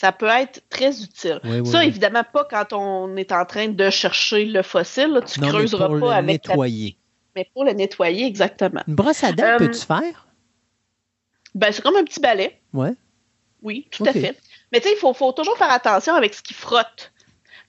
Ça peut être très utile. ça, évidemment, pas quand on est en train de chercher le fossile. tu ne creuseras pas le avec. Nettoyer. Mais pour le nettoyer, exactement. Une brosse à dents, euh, peux-tu faire? Ben, c'est comme un petit balai. Ouais. Oui, tout à fait. Mais tu sais, il faut, faut, toujours faire attention avec ce qui frotte.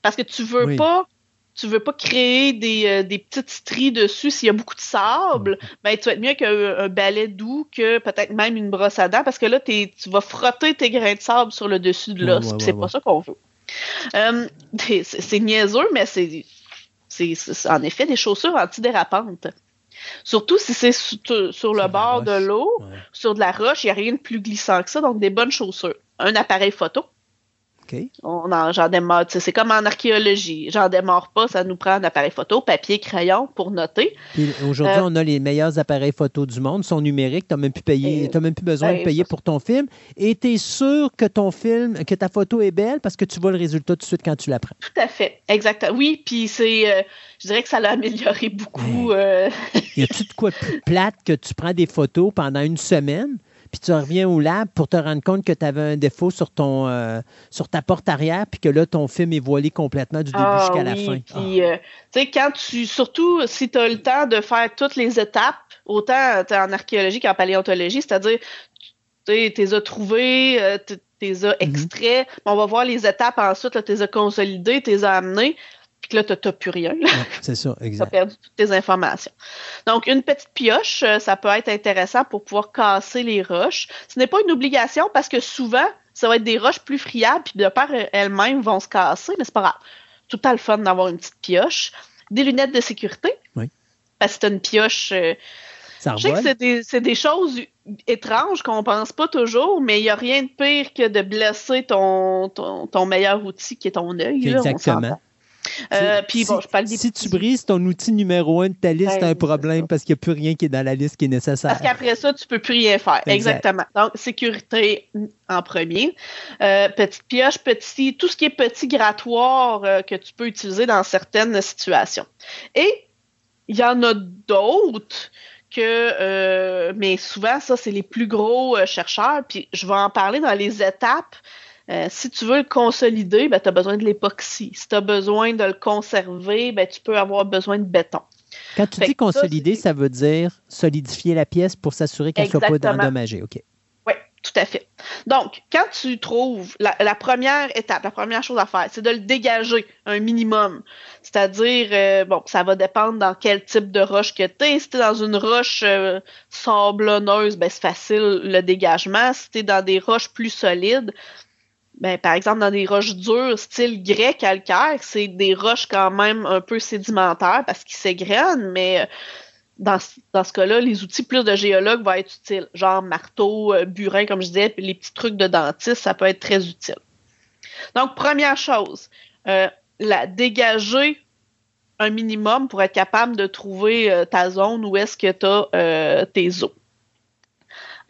Parce que tu veux pas tu veux pas créer des, euh, des petites stries dessus s'il y a beaucoup de sable, ben tu vas être mieux qu'un balai doux que peut-être même une brosse à dents parce que là tu vas frotter tes grains de sable sur le dessus de l'os, c'est pas ça qu'on veut. Euh, c'est niaiseux mais c'est c'est en effet des chaussures antidérapantes. Surtout si c'est sur, le bord de l'eau, sur de la roche, il n'y a rien de plus glissant que ça, donc des bonnes chaussures. Un appareil photo, j'en démarre. C'est comme en archéologie. J'en démarre pas, ça nous prend un appareil photo, papier, crayon pour noter. Aujourd'hui, euh, on a les meilleurs appareils photo du monde, sont numériques, tu n'as même plus payé, même plus besoin de ben, payer pour ton film. Et tu es sûr que ton film, que ta photo est belle parce que tu vois le résultat tout de suite quand tu la prends. Tout à fait, exactement. Oui, puis c'est euh, je dirais que ça l'a amélioré beaucoup. Euh... y a-tu de quoi plus plate que tu prends des photos pendant une semaine? Puis tu reviens au lab pour te rendre compte que tu avais un défaut sur ton euh, sur ta porte arrière, puis que là, ton film est voilé complètement du début ah jusqu'à la fin. Puis, ah. euh, tu sais, quand tu, surtout si tu as le temps de faire toutes les étapes, autant en archéologie qu'en paléontologie, c'est-à-dire, tu les as trouvés, euh, tu les as mhm. extraits, on va voir les étapes ensuite, tu les as consolidés, tu les as amenés puis là, tu n'as plus rien. c'est ça, <laughs> exact. Tu as perdu toutes tes informations. Donc, une petite pioche, euh, ça peut être intéressant pour pouvoir casser les roches. Ce n'est pas une obligation parce que souvent, ça va être des roches plus friables, puis de part elles-mêmes vont se casser, mais c'est pas grave. Tout à le fun d'avoir une petite pioche. Des lunettes de sécurité. Oui. Parce que c'est une pioche. Euh, ça je sais que c'est des, choses étranges qu'on pense pas toujours, mais il n'y a rien de pire que de blesser ton, ton, meilleur outil qui est ton œil. Exactement. Euh, puis bon, je parle des Si tu brises ton outil numéro un de ta liste, un problème parce qu'il n'y a plus rien qui est dans la liste qui est nécessaire. Parce qu'après ça, tu ne peux plus rien faire. Exactement. Donc, sécurité en premier. Euh, petite pioche, petit, tout ce qui est petit grattoir euh, que tu peux utiliser dans certaines situations. Et il y en a d'autres que, mais souvent, ça, c'est les plus gros chercheurs. Puis je vais en parler dans les étapes euh, si tu veux le consolider, ben, tu as besoin de l'époxy. Si tu as besoin de le conserver, ben, tu peux avoir besoin de béton. Quand tu dis consolider, ça, veut dire solidifier la pièce pour s'assurer qu'elle ne soit pas endommagée. OK. Oui, tout à fait. Donc, quand tu trouves la, première étape, la première chose à faire, c'est de le dégager un minimum. C'est-à-dire, euh, bon, ça va dépendre dans quel type de roche que tu es. Si tu es dans une roche euh, sablonneuse, ben, c'est facile le dégagement. Si tu es dans des roches plus solides, ben, par exemple, dans des roches dures, style grès calcaire, c'est des roches quand même un peu sédimentaires parce qu'ils s'égrènent, mais euh, dans, dans ce cas-là, les outils plus de géologue vont être utiles, genre marteau, euh, burin, comme je disais, puis les petits trucs de dentiste, ça peut être très utile. Donc, première chose, euh, la dégager un minimum pour être capable de trouver ta zone où est-ce que tu as tes os.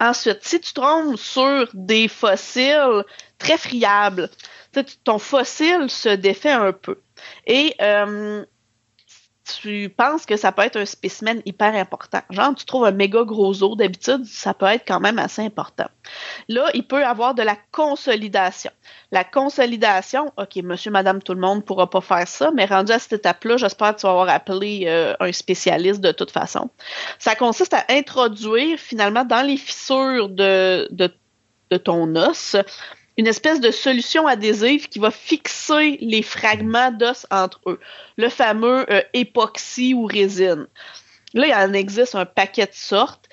Ensuite, si tu tombes sur des fossiles très friable. ton fossile se défait un peu. Et euh, tu penses que ça peut être un spécimen hyper important. Genre, tu trouves un méga gros os, d'habitude, ça peut être quand même assez important. Là, il peut avoir de la consolidation. La consolidation, OK, monsieur, madame, tout le monde ne pourra pas faire ça, mais rendu à cette étape-là, j'espère que tu vas avoir appelé euh, un spécialiste de toute façon. Ça consiste à introduire finalement dans les fissures de, ton os une espèce de solution adhésive qui va fixer les fragments d'os entre eux, le fameux euh, époxy ou résine. Là, il en existe un paquet de sortes.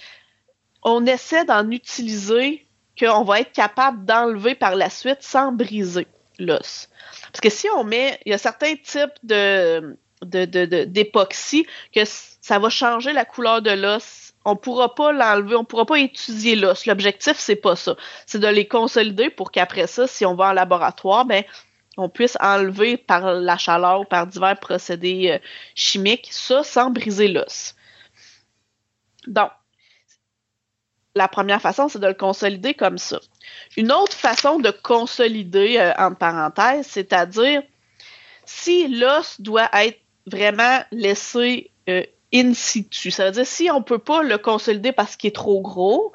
On essaie d'en utiliser qu'on va être capable d'enlever par la suite sans briser l'os. Parce que si on met, il y a certains types de d'époxy que ça va changer la couleur de l'os on pourra pas l'enlever, on pourra pas étudier l'os. L'objectif, c'est pas ça. C'est de les consolider pour qu'après ça, si on va en laboratoire, ben, on puisse enlever par la chaleur ou par divers procédés euh, chimiques, ça sans briser l'os. Donc, la première façon, c'est de le consolider comme ça. Une autre façon de consolider, euh, entre parenthèses, c'est-à-dire si l'os doit être vraiment laissé euh, in situ. Ça veut dire si on peut pas le consolider parce qu'il est trop gros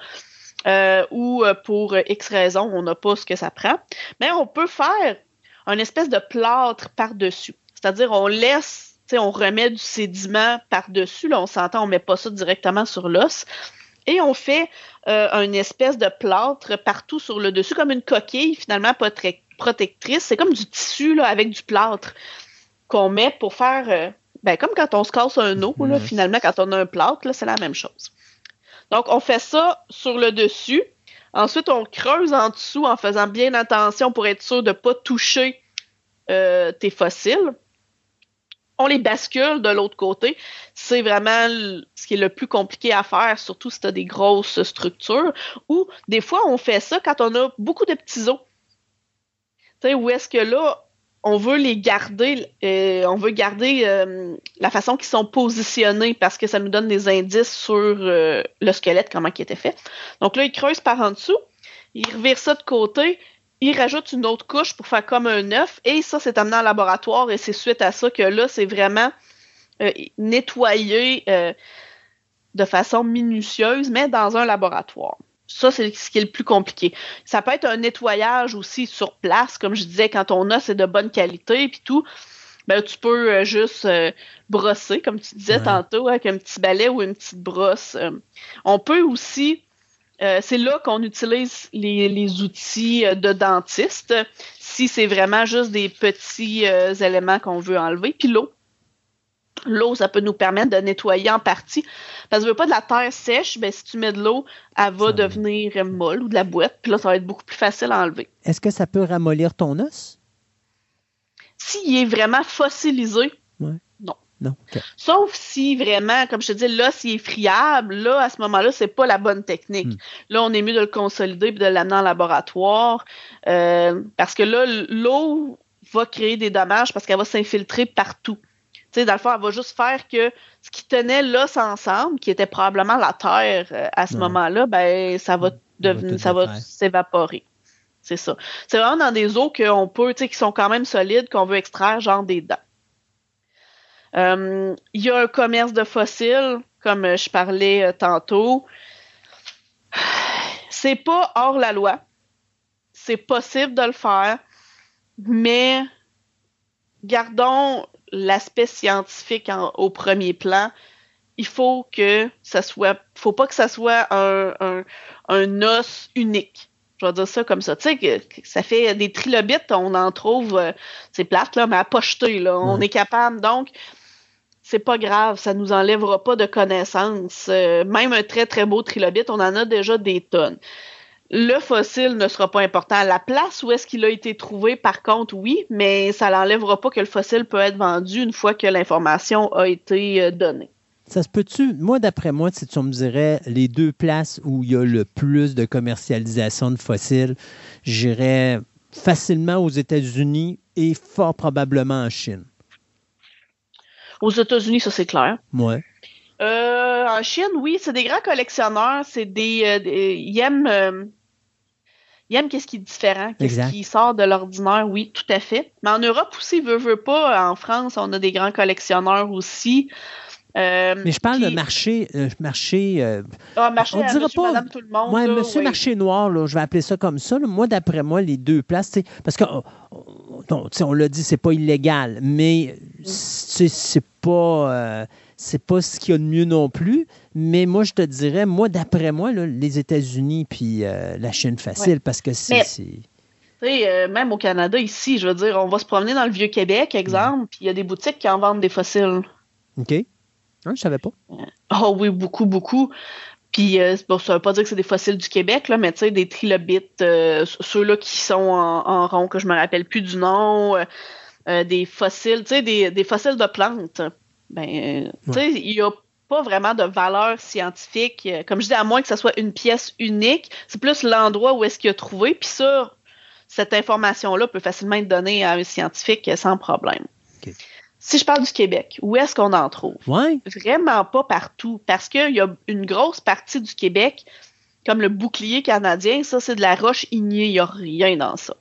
euh, ou euh, pour X raisons, on n'a pas ce que ça prend, mais on peut faire un espèce de plâtre par-dessus. C'est-à-dire on laisse, on remet du sédiment par-dessus. Là, on s'entend, on met pas ça directement sur l'os. Et on fait euh, une espèce de plâtre partout sur le dessus, comme une coquille, finalement pas très protectrice. C'est comme du tissu là, avec du plâtre qu'on met pour faire. Euh, ben, comme quand on se casse un os, là, finalement, quand on a un plâtre, c'est la même chose. Donc, on fait ça sur le dessus. Ensuite, on creuse en dessous en faisant bien attention pour être sûr de ne pas toucher euh, tes fossiles on les bascule de l'autre côté. C'est vraiment ce qui est le plus compliqué à faire, surtout si tu as des grosses structures. Ou des fois, on fait ça quand on a beaucoup de petits os. Tu sais, où est-ce que là, on veut les garder, euh, on veut garder euh, la façon qu'ils sont positionnés parce que ça nous donne des indices sur euh, le squelette, comment il était fait. Donc là, il creuse par en dessous, il revire ça de côté, il rajoute une autre couche pour faire comme un œuf et ça, c'est amené en laboratoire et c'est suite à ça que là, c'est vraiment nettoyé de façon minutieuse, mais dans un laboratoire. Ça, c'est ce qui est le plus compliqué. Ça peut être un nettoyage aussi sur place, comme je disais, quand on a, c'est de bonne qualité, puis tout. Ben, tu peux euh, juste brosser, comme tu disais tantôt, avec un petit balai ou une petite brosse. on peut aussi euh, c'est là qu'on utilise les, outils euh, de dentiste si c'est vraiment juste des petits euh, éléments qu'on veut enlever. Puis l'eau. L'eau, ça peut nous permettre de nettoyer en partie. Parce que veux pas de la terre sèche, ben, si tu mets de l'eau, elle va devenir molle ou de la boîte. Puis là, ça va être beaucoup plus facile à enlever. Est-ce que ça peut ramollir ton os? S'il est vraiment fossilisé, Sauf si vraiment, comme je te dis, là, s'il est friable, là, à ce moment-là, c'est pas la bonne technique. Hmm. Là, on est mieux de le consolider et de l'amener en laboratoire. Euh, parce que là, l'eau va créer des dommages parce qu'elle va s'infiltrer partout. Tu sais, dans le fond, elle va juste faire que ce qui tenait l'os ensemble, qui était probablement la terre euh, à ce moment-là, ben, ça va devenir, ça va s'évaporer. C'est ça. C'est vraiment dans des eaux qu'on peut, tu sais, qui sont quand même solides, qu'on veut extraire, genre des dents. Euh, il y a un commerce de fossiles, comme je parlais euh, tantôt. C'est pas hors la loi. C'est possible de le faire, mais gardons l'aspect scientifique au premier plan. Il faut que ça soit, faut pas que ça soit un, os unique. Je vais dire ça comme ça. Tu sais, ça fait des trilobites, on en trouve, euh, c'est plate, là, mais à pocheter, là. On est capable. Donc, c'est pas grave, ça nous enlèvera pas de connaissances. Euh, même un très très beau trilobite, on en a déjà des tonnes. Le fossile ne sera pas important. La place où est-ce qu'il a été trouvé, par contre, oui, mais ça n'enlèvera pas que le fossile peut être vendu une fois que l'information a été euh, donnée. Ça se peut-tu, moi d'après moi, si tu me dirais les deux places où il y a le plus de commercialisation de fossiles, j'irais facilement aux États-Unis et fort probablement en Chine. Aux États-Unis, ça c'est clair. Ouais. Euh, en Chine, oui, c'est des grands collectionneurs. C'est des, euh, ils aiment, euh, ils aiment qu'est-ce qui est différent, qu'est-ce qui sort de l'ordinaire? Oui, tout à fait. Mais en Europe aussi, veut veut pas. En France, on a des grands collectionneurs aussi. mais je parle de marché, marché. ah, marché on dira pas. Madame, tout le monde. Ouais, monsieur marché noir, là, je vais appeler ça comme ça. Moi, d'après moi, les deux places, parce que oh, on l'a dit, c'est pas illégal, mais c'est pas euh, c'est pas ce qu'il y a de mieux non plus. Mais moi, je te dirais, moi, d'après moi, les États-Unis puis euh, la Chine facile, parce que c'est. Euh, même au Canada, ici, je veux dire, on va se promener dans le Vieux-Québec, exemple, puis il y a des boutiques qui en vendent des fossiles. OK. Je ah, je savais pas. Oh oui, beaucoup, beaucoup. Puis, euh, bon, ça veut pas dire que c'est des fossiles du Québec, là, mais tu sais, des trilobites, euh, ceux-là qui sont en, rond, que je me rappelle plus du nom, des fossiles, tu sais, des, fossiles de plantes. Ben, tu sais, il y a pas vraiment de valeur scientifique. Comme je dis, à moins que ce soit une pièce unique, c'est plus l'endroit où est-ce qu'il a trouvé. Puis ça, cette information-là peut facilement être donnée à un scientifique sans problème si je parle du Québec, où est-ce qu'on en trouve? Vraiment pas partout, parce qu'il y a une grosse partie du Québec, comme le bouclier canadien, ça c'est de la roche ignée, il n'y a rien dans ça.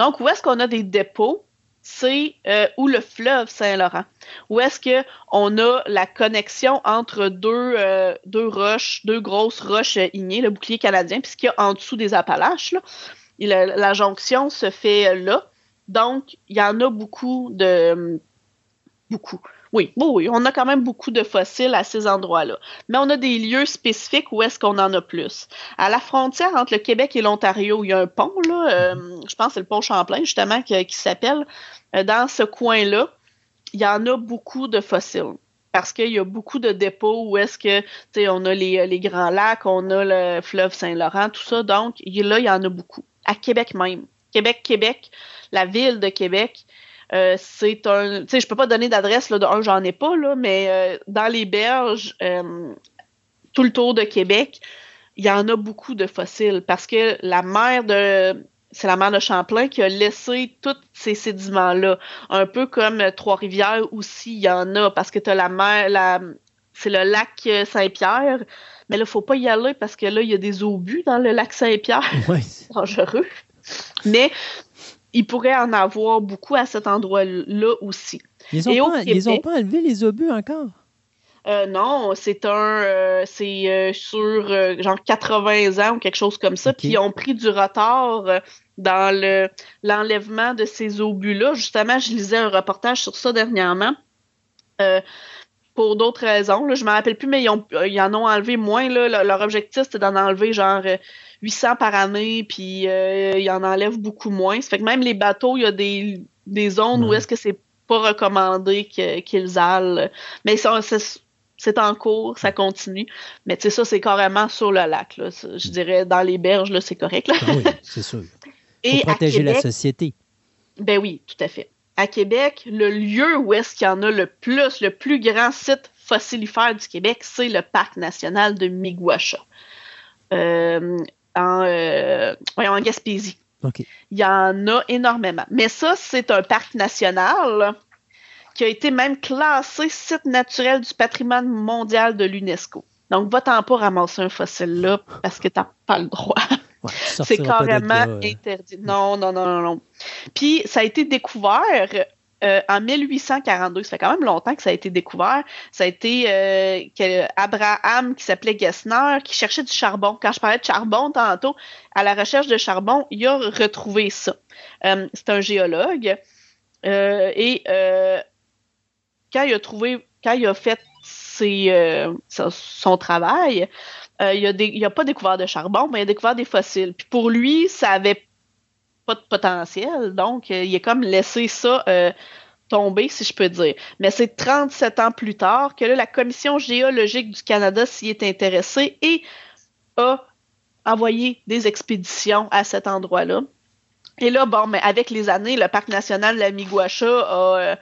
Donc, où est-ce qu'on a des dépôts? C'est euh, où le fleuve Saint-Laurent. Où est-ce qu'on a la connexion entre deux, euh, deux roches, deux grosses roches ignées, le bouclier canadien, puisqu'il y a en dessous des Appalaches. la jonction se fait là. Donc, il y en a beaucoup de, beaucoup. Oui, oui, on a quand même beaucoup de fossiles à ces endroits-là. Mais on a des lieux spécifiques où est-ce qu'on en a plus. À la frontière entre le Québec et l'Ontario, il y a un pont, là, euh, je pense que c'est le pont Champlain, justement, qui, s'appelle. Euh, dans ce coin-là, il y en a beaucoup de fossiles. Parce qu'il y a beaucoup de dépôts où est-ce que, tu sais, on a les, les, Grands Lacs, on a le fleuve Saint-Laurent, tout ça. Donc, là, il y en a beaucoup. À Québec même. Québec, Québec, la ville de Québec, euh, c'est un. Tu sais, je peux pas donner d'adresse, là, de un, j'en ai pas, là, mais euh, dans les berges, euh, tout le tour de Québec, il y en a beaucoup de fossiles parce que la mer de. C'est la mer de Champlain qui a laissé tous ces sédiments-là. Un peu comme Trois-Rivières aussi, il y en a parce que tu as la mer, la, c'est le lac Saint-Pierre. Mais là, il faut pas y aller parce que là, il y a des obus dans le lac Saint-Pierre. <laughs> c'est dangereux. Mais il pourrait en avoir beaucoup à cet endroit-là aussi. Ils n'ont pas, pas enlevé les obus encore? Euh, non, c'est un, euh, c'est euh, sur genre 80 ans ou quelque chose comme ça, puis ils ont pris du retard dans le l'enlèvement de ces obus-là. Justement, je lisais un reportage sur ça dernièrement. pour d'autres raisons, là, je me rappelle plus, mais ils, ont, ils en ont enlevé moins. Là, leur objectif, c'était d'en enlever genre 800 par année, puis euh, il en enlève beaucoup moins. Ça fait que même les bateaux, il y a des, des zones où est-ce que c'est pas recommandé qu'ils allent. Mais c'est en cours, ça continue. Mais tu sais, ça, c'est carrément sur le lac. Là. Je dirais, dans les berges, c'est correct. Là. Ah oui, c'est sûr. <laughs> Faut Et protéger la société. Ben oui, tout à fait. À Québec, le lieu où est-ce qu'il y en a le plus, le plus grand site fossilifère du Québec, c'est le parc national de Miguacha. Euh, en, euh, en Gaspésie. Il y en a énormément. Mais ça, c'est un parc national qui a été même classé site naturel du patrimoine mondial de l'UNESCO. Donc, va-t'en pas ramasser un fossile là parce que tu n'as pas le droit. <laughs> c'est carrément interdit. Non, non, non, non, non. Puis, ça a été découvert euh, en 1842, ça fait quand même longtemps que ça a été découvert. Ça a été euh, Abraham qui s'appelait Gessner qui cherchait du charbon. Quand je parlais de charbon tantôt, à la recherche de charbon, il a retrouvé ça. Euh, c'est un géologue. et quand il a trouvé, quand il a fait son travail, il n'a pas découvert de charbon, mais il a découvert des fossiles. Puis pour lui, ça avait de potentiel. Donc, euh, il a comme laissé ça euh, tomber, si je peux dire. Mais c'est 37 ans plus tard que la Commission géologique du Canada s'y est intéressée et a envoyé des expéditions à cet endroit-là. Et là, bon, mais avec les années, le Parc national de la Miguacha euh,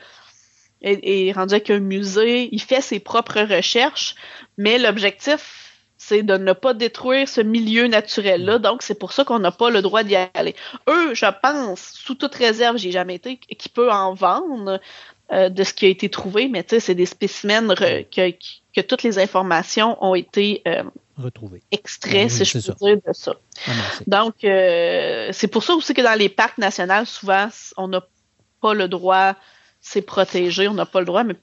est, rendu avec un musée. Il fait ses propres recherches, mais l'objectif c'est de ne pas détruire ce milieu naturel-là. Donc, c'est pour ça qu'on n'a pas le droit d'y aller. Eux, je pense, sous toute réserve, j'ai jamais été, qui peut en vendre euh, de ce qui a été trouvé, mais tu sais, c'est des spécimens que, toutes les informations ont été euh, retrouvées. Extraits, si je peux dire, de ça. Donc, euh, c'est pour ça aussi que dans les parcs nationaux, souvent, on n'a pas le droit c'est protégé, on n'a pas le droit, mais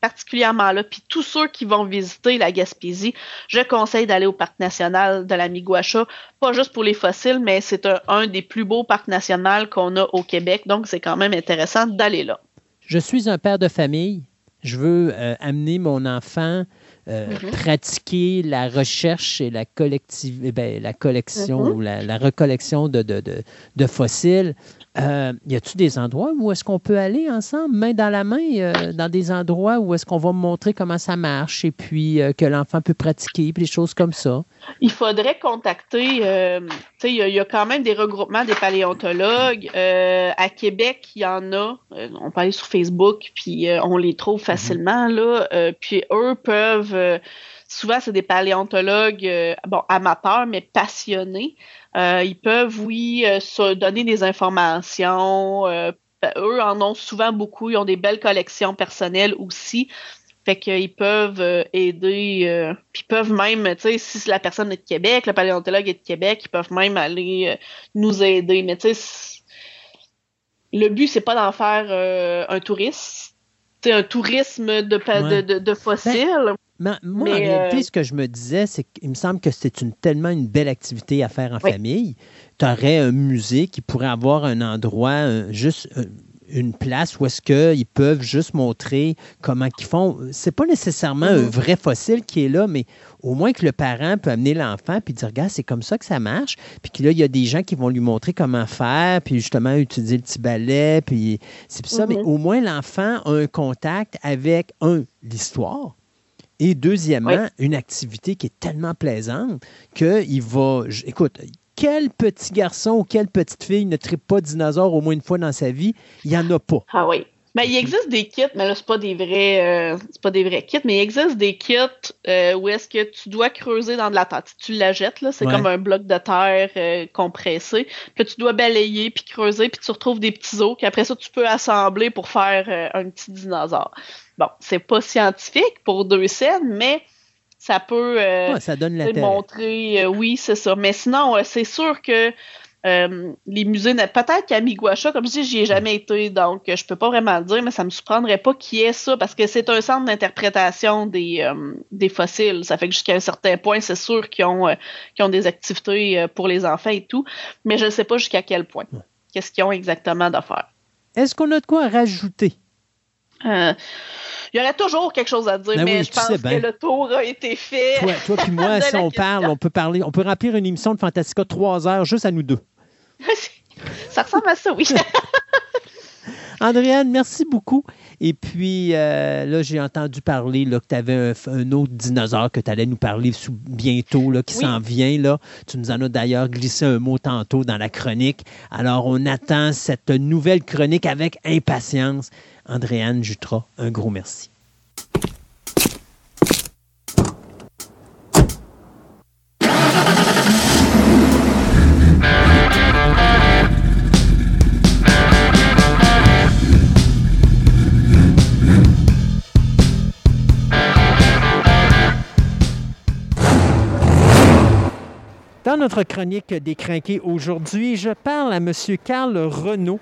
particulièrement là. Puis tous ceux qui vont visiter la Gaspésie, je conseille d'aller au parc national de la Miguacha, pas juste pour les fossiles, mais c'est un, des plus beaux parcs nationaux qu'on a au Québec, donc c'est quand même intéressant d'aller là. Je suis un père de famille. Je veux euh, amener mon enfant euh, mm-hmm. pratiquer la recherche et la, collective, eh ben, la collection mm-hmm. ou la, recollection de, de fossiles. Euh, y a-t-il des endroits où est-ce qu'on peut aller ensemble, main dans la main, euh, dans des endroits où est-ce qu'on va montrer comment ça marche et puis euh, que l'enfant peut pratiquer, puis des choses comme ça? Il faudrait contacter, il y, a quand même des regroupements des paléontologues. à Québec, il y en a. on peut aller sur Facebook, puis on les trouve mhm. facilement, là. puis eux peuvent souvent, c'est des paléontologues bon, amateurs, mais passionnés. Euh, ils peuvent, oui, euh, se donner des informations. Euh, eux en ont souvent beaucoup. Ils ont des belles collections personnelles aussi. Fait qu'ils peuvent aider, puis ils peuvent même, tu sais, si la personne est de Québec, le paléontologue est de Québec, ils peuvent même aller nous aider. Mais tu sais, le but, c'est pas d'en faire un touriste, c'est un tourisme de, de, fossiles. Moi, en réalité, euh, ce que je me disais, c'est qu'il me semble que c'est une, tellement une belle activité à faire en famille. Tu aurais un musée qui pourrait avoir un endroit juste une place où est-ce qu'ils peuvent juste montrer comment ils font. C'est pas nécessairement un Mhm. vrai fossile qui est là, mais au moins que le parent peut amener l'enfant puis dire regarde c'est comme ça que ça marche puis que là il y a des gens qui vont lui montrer comment faire puis justement utiliser le petit balai puis c'est ça mais Mhm. au moins l'enfant a un contact avec un l'histoire et deuxièmement une activité qui est tellement plaisante qu'il va écoute quel petit garçon ou quelle petite fille ne tripe pas dinosaure au moins une fois dans sa vie? Il y en a pas. Ah oui. Ben, il existe des kits, mais là, c'est pas des vrais euh, c'est pas des vrais kits, mais il existe des kits euh, où est-ce que tu dois creuser dans de la terre. Tu la jettes, là, c'est Ouais. comme un bloc de terre euh, compressé. Puis tu dois balayer, puis creuser, puis tu retrouves des petits os, qu'après ça, tu peux assembler pour faire un petit dinosaure. Bon, c'est pas scientifique pour deux scènes, mais ça peut Ouais, ça donne montrer, oui, c'est ça. Mais sinon, c'est sûr que euh, les musées, n'a- peut-être qu'à Miguacha, comme je dis, j'y ai jamais été, donc euh, je peux pas vraiment le dire, mais ça me surprendrait pas qu'il y ait ça, parce que c'est un centre d'interprétation des, euh, des fossiles. Ça fait que jusqu'à un certain point, c'est sûr qu'ils ont, euh, qu'ils ont des activités pour les enfants et tout, mais je ne sais pas jusqu'à quel point. Qu'est-ce qu'ils ont exactement de faire. est-ce qu'on a de quoi rajouter? Euh, Il y aurait toujours quelque chose à dire, Ben mais oui, je pense que le tour a été fait. Toi, toi puis moi, <laughs> si on question. parle, on peut parler, on peut remplir une émission de Fantastica trois heures juste à nous deux. <laughs> ça ressemble à ça, oui. <laughs> Andréane, merci beaucoup. Et puis, euh, là, j'ai entendu parler là, que tu avais un, un autre dinosaure que tu allais nous parler sous, bientôt, là, qui Oui. s'en vient. Là. Tu nous en as d'ailleurs glissé un mot tantôt dans la chronique. Alors, on attend cette nouvelle chronique avec impatience. Andréane Jutras, un gros merci. Dans notre chronique des crinqués aujourd'hui, je parle à M. Carl Renault,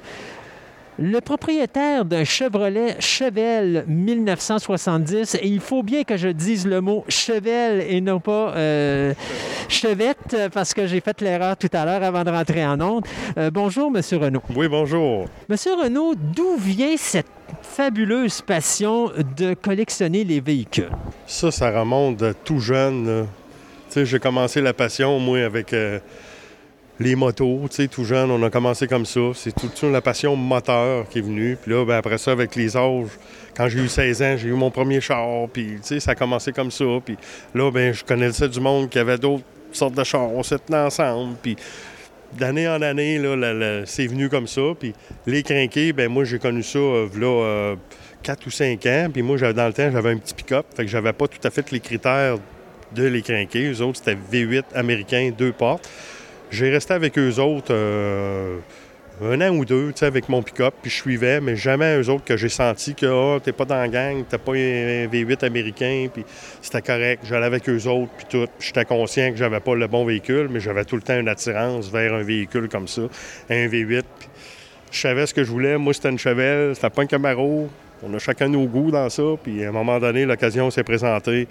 le propriétaire d'un Chevrolet Chevelle 1970. Et il faut bien que je dise le mot Chevelle et non pas euh, Chevette, parce que j'ai fait l'erreur tout à l'heure avant de rentrer en onde. Euh, bonjour, M. Renault. Oui, bonjour. Monsieur Renault, d'où vient cette fabuleuse passion de collectionner les véhicules? Ça, ça remonte tout jeune. Là. J'ai commencé la passion, moi, avec euh, les motos. Tout jeune, on a commencé comme ça. C'est tout de suite la passion moteur qui est venue. Puis là, ben, après ça, avec les âges, quand j'ai eu 16 ans, j'ai eu mon premier char. Puis, ça a commencé comme ça. Puis là, ben, je connaissais du monde qui avait d'autres sortes de chars. On se tenait ensemble. Puis d'année en année, là, c'est venu comme ça. Puis les crinqués, ben moi, j'ai connu ça, euh, euh, 4 ou 5 ans. Puis moi, dans le temps, j'avais un petit pick-up. Fait que j'avais pas tout à fait les critères de les crinqués. Eux autres, c'était V8 américain, deux portes. J'ai resté avec eux autres euh, un an ou deux, avec mon pick-up, puis je suivais, mais jamais eux autres que j'ai senti que oh, t'es pas dans la gang, t'as pas un V8 américain, puis c'était correct. J'allais avec eux autres, puis tout. J'étais conscient que j'avais pas le bon véhicule, mais j'avais tout le temps une attirance vers un véhicule comme ça, un V8. puis je savais ce que je voulais. Moi, c'était une Chevelle, c'était pas un Camaro. On a chacun nos goûts dans ça, puis à un moment donné, l'occasion s'est présentée.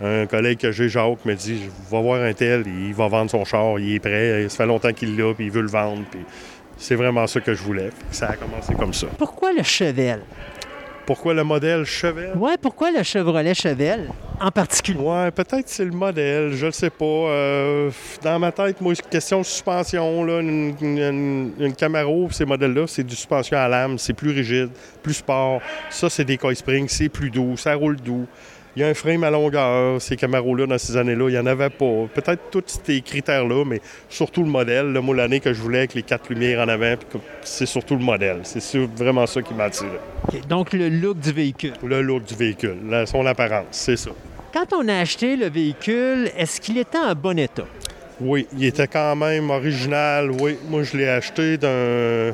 Un collègue que j'ai, Jacques, me dit Va voir un tel, il va vendre son char, il est prêt, ça fait longtemps qu'il l'a, puis il veut le vendre. Puis c'est vraiment ça que je voulais. Ça a commencé comme ça. Pourquoi le Chevelle? Pourquoi le modèle Chevelle Ouais, pourquoi le Chevrolet Chevelle en particulier? Ouais, peut-être c'est le modèle, je le sais pas. Euh, dans ma tête, moi, question de suspension, là, une, une- une Camaro, ces modèles-là, c'est du suspension à lame, c'est plus rigide, plus sport. Ça, c'est des coil springs, c'est plus doux, ça roule doux. Il y a un frame à longueur, ces Camaros-là, dans ces années-là, il n'y en avait pas. Peut-être tous ces critères-là, mais surtout le modèle. Moi, l'année que je voulais avec les quatre lumières en avant, c'est surtout le modèle. C'est vraiment ça qui m'a attiré. OK, Donc, le look du véhicule. Le look du véhicule, la- son apparence, c'est ça. Quand on a acheté le véhicule, est-ce qu'il était en bon état? Oui, il était quand même original. Oui, moi je l'ai acheté d'un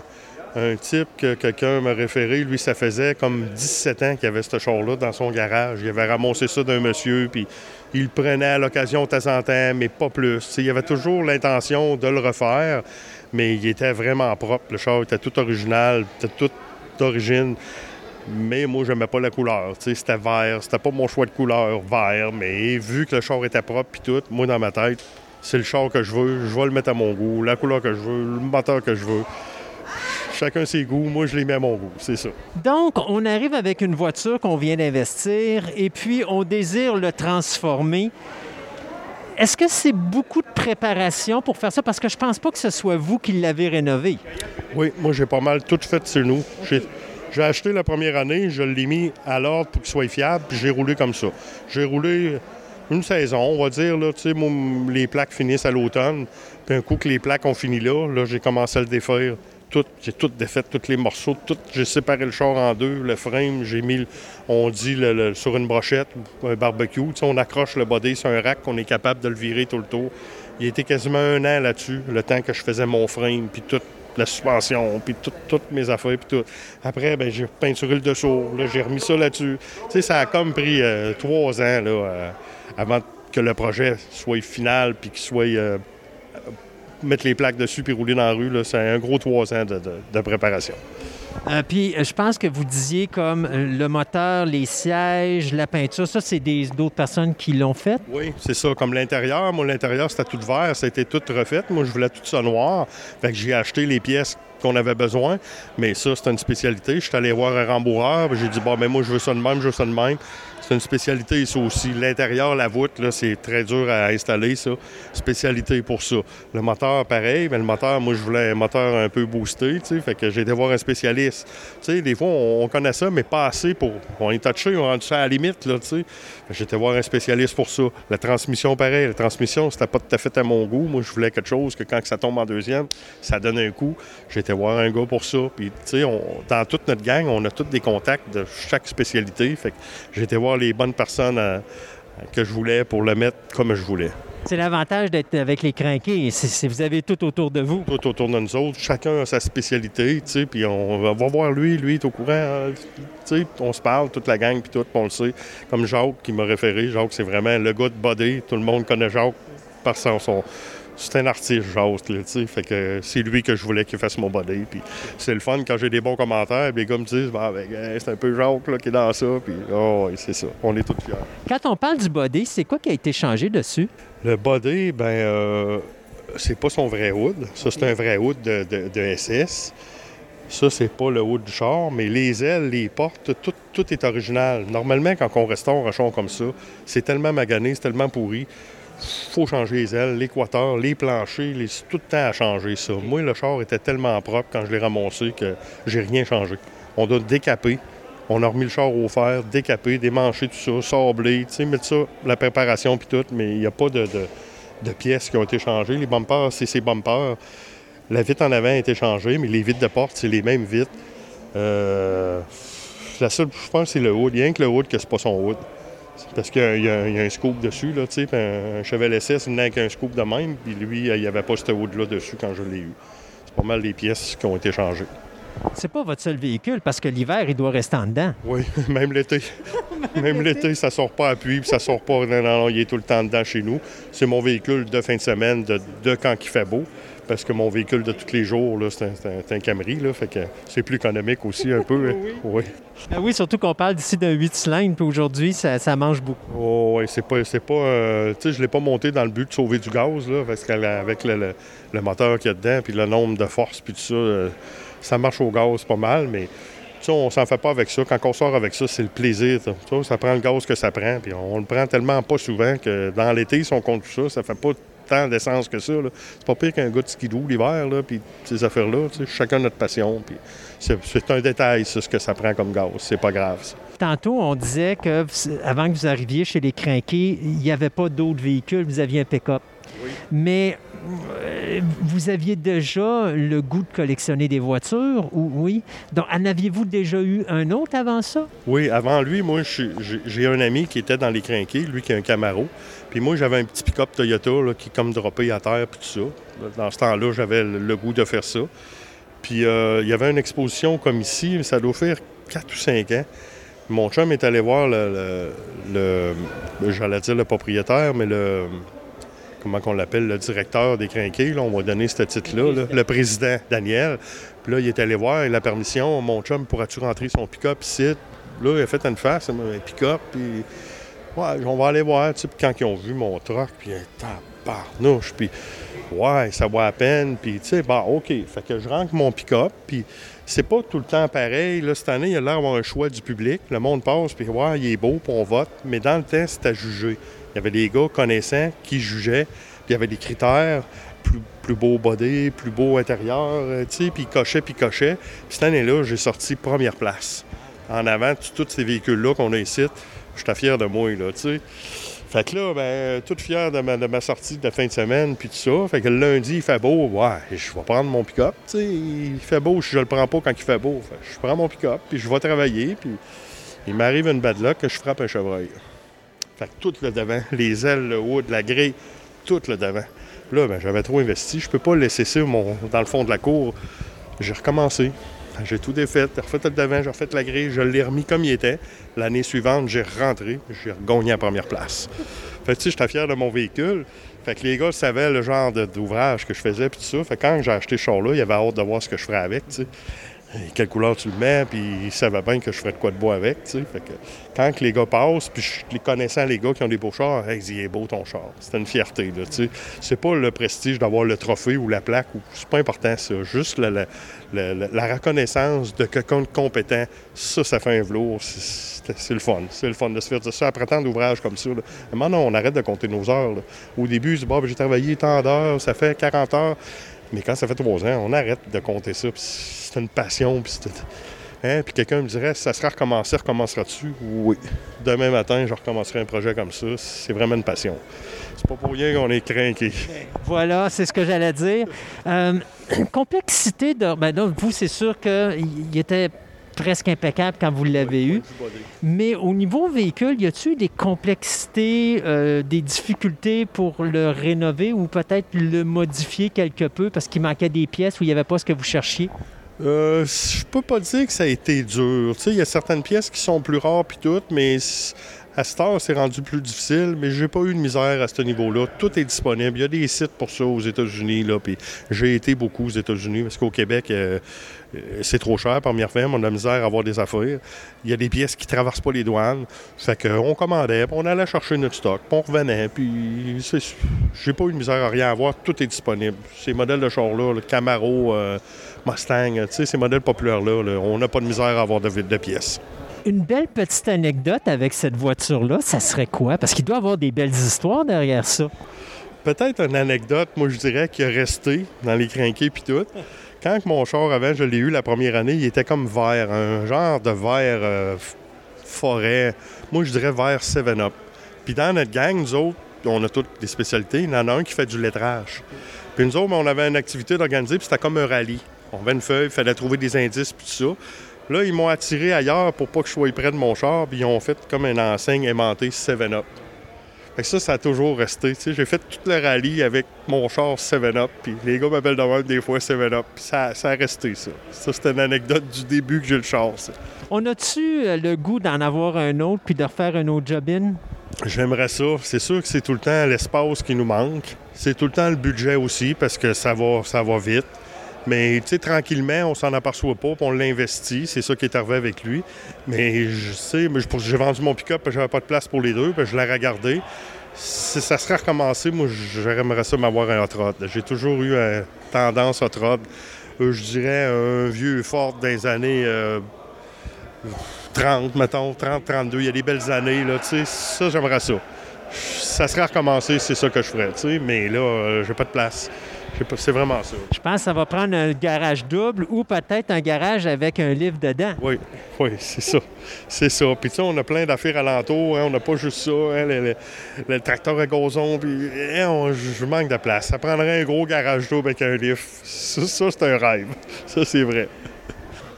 un type que quelqu'un m'a référé. Lui, ça faisait comme 17 ans qu'il avait ce char-là dans son garage. Il avait ramassé ça d'un monsieur, puis il prenait à l'occasion de temps en temps, mais pas plus. Il avait toujours l'intention de le refaire, mais il était vraiment propre. Le char était tout original, tout d'origine. Mais moi, j'aimais pas la couleur. C'était vert. C'était pas mon choix de couleur, vert. Mais vu que le char était propre puis tout, moi, dans ma tête, c'est le char que je veux. Je vais le mettre à mon goût, la couleur que je veux, le moteur que je veux. Chacun ses goûts. Moi, je les mets à mon goût, c'est ça. Donc, on arrive avec une voiture qu'on vient d'investir et puis on désire le transformer. Est-ce que c'est beaucoup de préparation pour faire ça? Parce que je pense pas que ce soit vous qui l'avez rénové. Oui, moi, j'ai pas mal tout fait sur nous. J'ai acheté la première année, je l'ai mis à l'ordre pour qu'il soit fiable, puis j'ai roulé comme ça. J'ai roulé une saison, on va dire, là, tu sais, les plaques finissent à l'automne, puis un coup que les plaques ont fini là, là, j'ai commencé à le défaire. Tout, j'ai tout défait, tous les morceaux, tout, j'ai séparé le char en deux, le frame, j'ai mis, on dit, sur une brochette, un barbecue, on accroche le body sur un rack, qu'on est capable de le virer tout le tour. Il a été quasiment un an là-dessus, le temps que je faisais mon frame, puis tout, la suspension, puis toutes mes affaires, puis tout. Après, ben, j'ai peinturé le dessous, j'ai remis ça là-dessus. Tu sais, ça a comme pris euh, trois ans, là, euh, avant que le projet soit final, puis qu'il soit... Euh, mettre les plaques dessus puis rouler dans la rue, c'est un gros trois ans de préparation. Euh, puis euh, je pense que vous disiez comme euh, le moteur, les sièges, la peinture, ça, c'est d'autres personnes qui l'ont fait? Oui, c'est ça. Comme l'intérieur, moi, l'intérieur, c'était tout vert, ça a été tout refait. Moi, je voulais tout ça noir. Fait que j'ai acheté les pièces qu'on avait besoin. Mais ça, c'est une spécialité. Je suis allé voir un rembourreur, j'ai dit, bon, mais moi, je veux ça de même, je veux ça de même. C'est une spécialité, ça aussi. L'intérieur, la voûte, c'est très dur à installer, ça. Spécialité pour ça. Le moteur, pareil, mais le moteur, moi, je voulais un moteur un peu boosté, tu sais. Fait que j'ai été voir un spécialiste. Tu sais, des fois, on, connaît ça, mais pas assez pour. On est touché, on rendu ça à la limite, là, tu sais. J'ai été voir un spécialiste pour ça. La transmission, pareil. La transmission, c'était pas tout à fait à mon goût. Moi, je voulais quelque chose que quand ça tombe en deuxième, ça donne un coup. J'ai été voir un gars pour ça. Puis, tu sais, dans toute notre gang, on a tous des contacts de chaque spécialité. Fait que j'ai été voir les bonnes personnes euh, que je voulais pour le mettre comme je voulais. C'est l'avantage d'être avec les crinqués. Si vous avez tout autour de vous. Tout autour de nous autres. Chacun a sa spécialité, tu sais, puis on va voir lui, lui est au courant. Hein, tu sais, on se parle, toute la gang, puis tout, on le sait. Comme Jacques qui m'a référé. Jacques, c'est vraiment le gars de body. Tout le monde connaît Jacques par son, c'est un artiste, j'ose, tu sais. Fait que c'est lui que je voulais qu'il fasse mon body. Puis c'est le fun quand j'ai des bons commentaires. Les gars me disent, bah, ben, c'est un peu Jacques là, qui est dans ça. Puis, oh, c'est ça. On est tous fiers. Quand on parle du body, c'est quoi qui a été changé dessus? Le body, ben, euh, c'est pas son vrai hood. Ça, c'est un vrai hood de, de, SS. Ça, c'est pas le hood du char, mais les ailes, les portes, tout, tout est original. Normalement, quand on restaure un char comme ça, c'est tellement magané, c'est tellement pourri faut changer les ailes, l'équateur, les planchers, les... tout le temps à changer ça. Moi, le char était tellement propre quand je l'ai ramassé que j'ai rien changé. On doit décaper. On a remis le char au fer, décapé, démancher tout ça, sabler, tu sais, mettre ça, la préparation puis tout, mais il n'y a pas de, pièces qui ont été changées. Les bumpers, c'est ces bumpers. La vitre en avant a été changée, mais les vitres de porte, c'est les mêmes vitres. Euh, la seule, je pense, c'est le hood. Il y a rien que le hood que c'est pas son hood. Parce qu'il y, a un scoop dessus, là, tu sais, un, cheval SS, il venait avec un scoop de même, puis lui, il n'y avait pas ce wood-là dessus quand je l'ai eu. C'est pas mal les pièces qui ont été changées. C'est pas votre seul véhicule, parce que l'hiver, il doit rester en dedans. Oui, <laughs> même l'été. même l'été, ça sort pas à pluie, puis ça sort pas... Non, non, il est tout le temps dedans chez nous. C'est mon véhicule de fin de semaine, de, de quand il fait beau parce que mon véhicule de tous les jours, c'est un, un, Camry, là, fait que c'est plus économique aussi un peu. <laughs> oui. Oui. Ah oui, surtout qu'on parle d'ici d'un 8 cylindres, puis aujourd'hui, ça, mange beaucoup. Oh, oui, c'est pas... C'est pas euh, tu sais, je l'ai pas monté dans le but de sauver du gaz, là, parce qu'avec le, le, moteur qu'il y a dedans, puis le nombre de forces, puis tout ça, euh, ça marche au gaz pas mal, mais on s'en fait pas avec ça. Quand on sort avec ça, c'est le plaisir. Ça, ça prend le gaz que ça prend. Puis on, le prend tellement pas souvent que dans l'été, si on compte tout ça, ça fait pas tant d'essence que ça. C'est pas pire qu'un gars de skidoo l'hiver, puis ces affaires-là. Chacun notre passion. C'est un détail, ce que ça prend comme gaz. C'est pas grave, ça. Tantôt, on disait que avant que vous arriviez chez les crinqués, il n'y avait pas d'autres véhicules, vous aviez un pick-up. Oui. Mais vous aviez déjà le goût de collectionner des voitures, ou oui? Donc, en aviez-vous déjà eu un autre avant ça? Oui, avant lui, moi, j'ai un ami qui était dans les crinqués, lui qui a un Camaro. Puis moi, j'avais un petit pick-up Toyota qui comme droppé à terre, puis tout ça. Dans ce temps-là, j'avais le, goût de faire ça. Puis euh, il y avait une exposition comme ici, ça doit faire 4 ou 5 ans. Mon chum est allé voir le, le j'allais dire le propriétaire, mais le, comment qu'on l'appelle, le directeur des Crinqués, on va donner ce titre-là, le président Daniel. Puis là, il est allé voir la permission, mon chum, pourras-tu rentrer son pick-up ici? Là, il a fait une face, un pick-up, puis ouais, on va aller voir, tu sais, puis quand ils ont vu mon truck, puis un tabarnouche, puis Ouais, ça va à peine. Puis, tu sais, bon, OK. Fait que je rentre mon pick-up. Puis, c'est pas tout le temps pareil. Là, cette année, il y a l'air d'avoir un choix du public. Le monde passe, puis, ouais, il est beau, puis on vote. Mais dans le temps, c'était à juger. Il y avait des gars connaissants qui jugeaient. Puis, il y avait des critères. Plus, beau body, plus beau intérieur, euh, tu sais, puis cochait, puis cochait. Puis cette année-là, j'ai sorti première place. En avant, tous ces véhicules-là qu'on a ici, j'étais fier de moi, là, tu sais. Fait que là, ben, tout fier de ma, sortie de la fin de semaine, puis tout ça. Fait que le lundi, il fait beau. Ouais, je vais prendre mon pick-up. Il fait beau, je le prends pas quand il fait beau. Fait je prends mon pick-up, puis je vais travailler, puis il m'arrive une bad luck que je frappe un chevreuil. Tout le devant, les ailes, le haut, la grille, tout le devant. Là, ben, j'avais trop investi. Je peux pas laisser ça mon, dans le fond de la cour. J'ai recommencé. J'ai tout défait, refait le devant, j'ai refait la grille, je l'ai remis comme il était. L'année suivante, j'ai rentré, j'ai gagné en première place. Fait j'étais fier de mon véhicule. Fait que les gars savaient le genre d'ouvrage que je faisais, puis tout ça. Fait quand j'ai acheté ce char-là, il y avait hâte de voir ce que je ferais avec. Quelle couleur tu le mets, puis ils savaient bien que je ferais de quoi de bois avec. Fait que quand les gars passent, puis je les connaissant les gars qui ont des beaux chars, hey, il est beau ton char. C'était une fierté, là. C'est pas le prestige d'avoir le trophée ou la plaque, ou... c'est pas important, ça. Juste la, reconnaissance de quelqu'un de compétent, ça, ça fait un velours. C'est le fun. C'est le fun de se faire ça après tant d'ouvrages comme ça. Maintenant, on arrête de compter nos heures. Au début, bon, j'ai travaillé tant d'heures, ça fait 40 heures. Mais quand ça fait trois ans, on arrête de compter ça. C'est une passion. Puis, hein? puis quelqu'un me dirait, ça sera recommencé, recommenceras-tu? Oui. Demain matin, je recommencerai un projet comme ça. C'est vraiment une passion. C'est pas pour rien qu'on est craqué. Voilà, c'est ce que j'allais dire. Euh, <clears throat> complexité de. Ben donc, vous, c'est sûr qu'il était presque impeccable quand vous l'avez eu. Mais au niveau véhicule, y a-t-il des complexités, euh, des difficultés pour le rénover ou peut-être le modifier quelque peu parce qu'il manquait des pièces ou il n'y avait pas ce que vous cherchiez? Euh, je peux pas dire que ça a été dur. Il y a certaines pièces qui sont plus rares puis toutes, mais à cette heure, c'est rendu plus difficile, mais j'ai pas eu de misère à ce niveau-là. Tout est disponible. Il y a des sites pour ça aux États-Unis, j'ai été beaucoup aux États-Unis, parce qu'au Québec, euh, c'est trop cher, première ferme, on a misère à avoir des affaires. Il y a des pièces qui traversent pas les douanes. Fait qu'on commandait, on allait chercher notre stock, puis on revenait, puis j'ai pas eu de misère à rien avoir. Tout est disponible. Ces modèles de chars-là, le Camaro, euh, Mustang, ces modèles populaires-là, là, on n'a pas de misère à avoir de, de pièces. Une belle petite anecdote avec cette voiture-là, ça serait quoi? Parce qu'il doit y avoir des belles histoires derrière ça. Peut-être une anecdote, moi je dirais, qui est restée dans les crinqués puis tout. Quand mon char avant, je l'ai eu la première année, il était comme vert, un genre de vert euh, forêt. Moi je dirais vert 7-Up. Puis dans notre gang, nous autres, on a toutes des spécialités. Il y en a un qui fait du lettrage. Puis nous autres, on avait une activité d'organiser, puis c'était comme un rallye. On avait une feuille, il fallait trouver des indices, puis tout ça. Là, ils m'ont attiré ailleurs pour pas que je sois près de mon char, puis ils ont fait comme une enseigne aimantée 7-Up. Fait que ça, ça a toujours resté. J'ai fait tout le rallye avec mon char 7-Up, puis les gars m'appellent de même des fois 7-Up, puis ça, ça, a resté, ça. Ça, c'était une anecdote du début que j'ai le char, ça. On a-tu le goût d'en avoir un autre, puis de refaire un autre job-in? J'aimerais ça. C'est sûr que c'est tout le temps l'espace qui nous manque. C'est tout le temps le budget aussi, parce que ça va, ça va vite. Mais tu sais, tranquillement, on s'en aperçoit pas, puis on l'investit. C'est ça qui est arrivé avec lui. Mais je sais, j'ai vendu mon pick-up, j'avais pas de place pour les deux, puis je l'ai regardé. Si ça serait recommencé, moi, j'aimerais ça m'avoir un hot rod. J'ai toujours eu une tendance hot rod. Euh, je dirais un vieux fort des années 30, mettons, 30, 32. Il y a des belles années, tu sais. Ça, j'aimerais ça. Ça serait recommencé, c'est ça que je ferais, tu sais. Mais là, euh, j'ai pas de place. C'est vraiment ça. Je pense que ça va prendre un garage double ou peut-être un garage avec un livre dedans. Oui, oui, c'est ça. C'est ça. Puis tu sais, on a plein d'affaires alentour. Hein. On n'a pas juste ça. Hein, le, le, tracteur à gazon. Puis hein, je manque de place. Ça prendrait un gros garage double avec un livre. Ça, ça c'est un rêve. Ça, c'est vrai.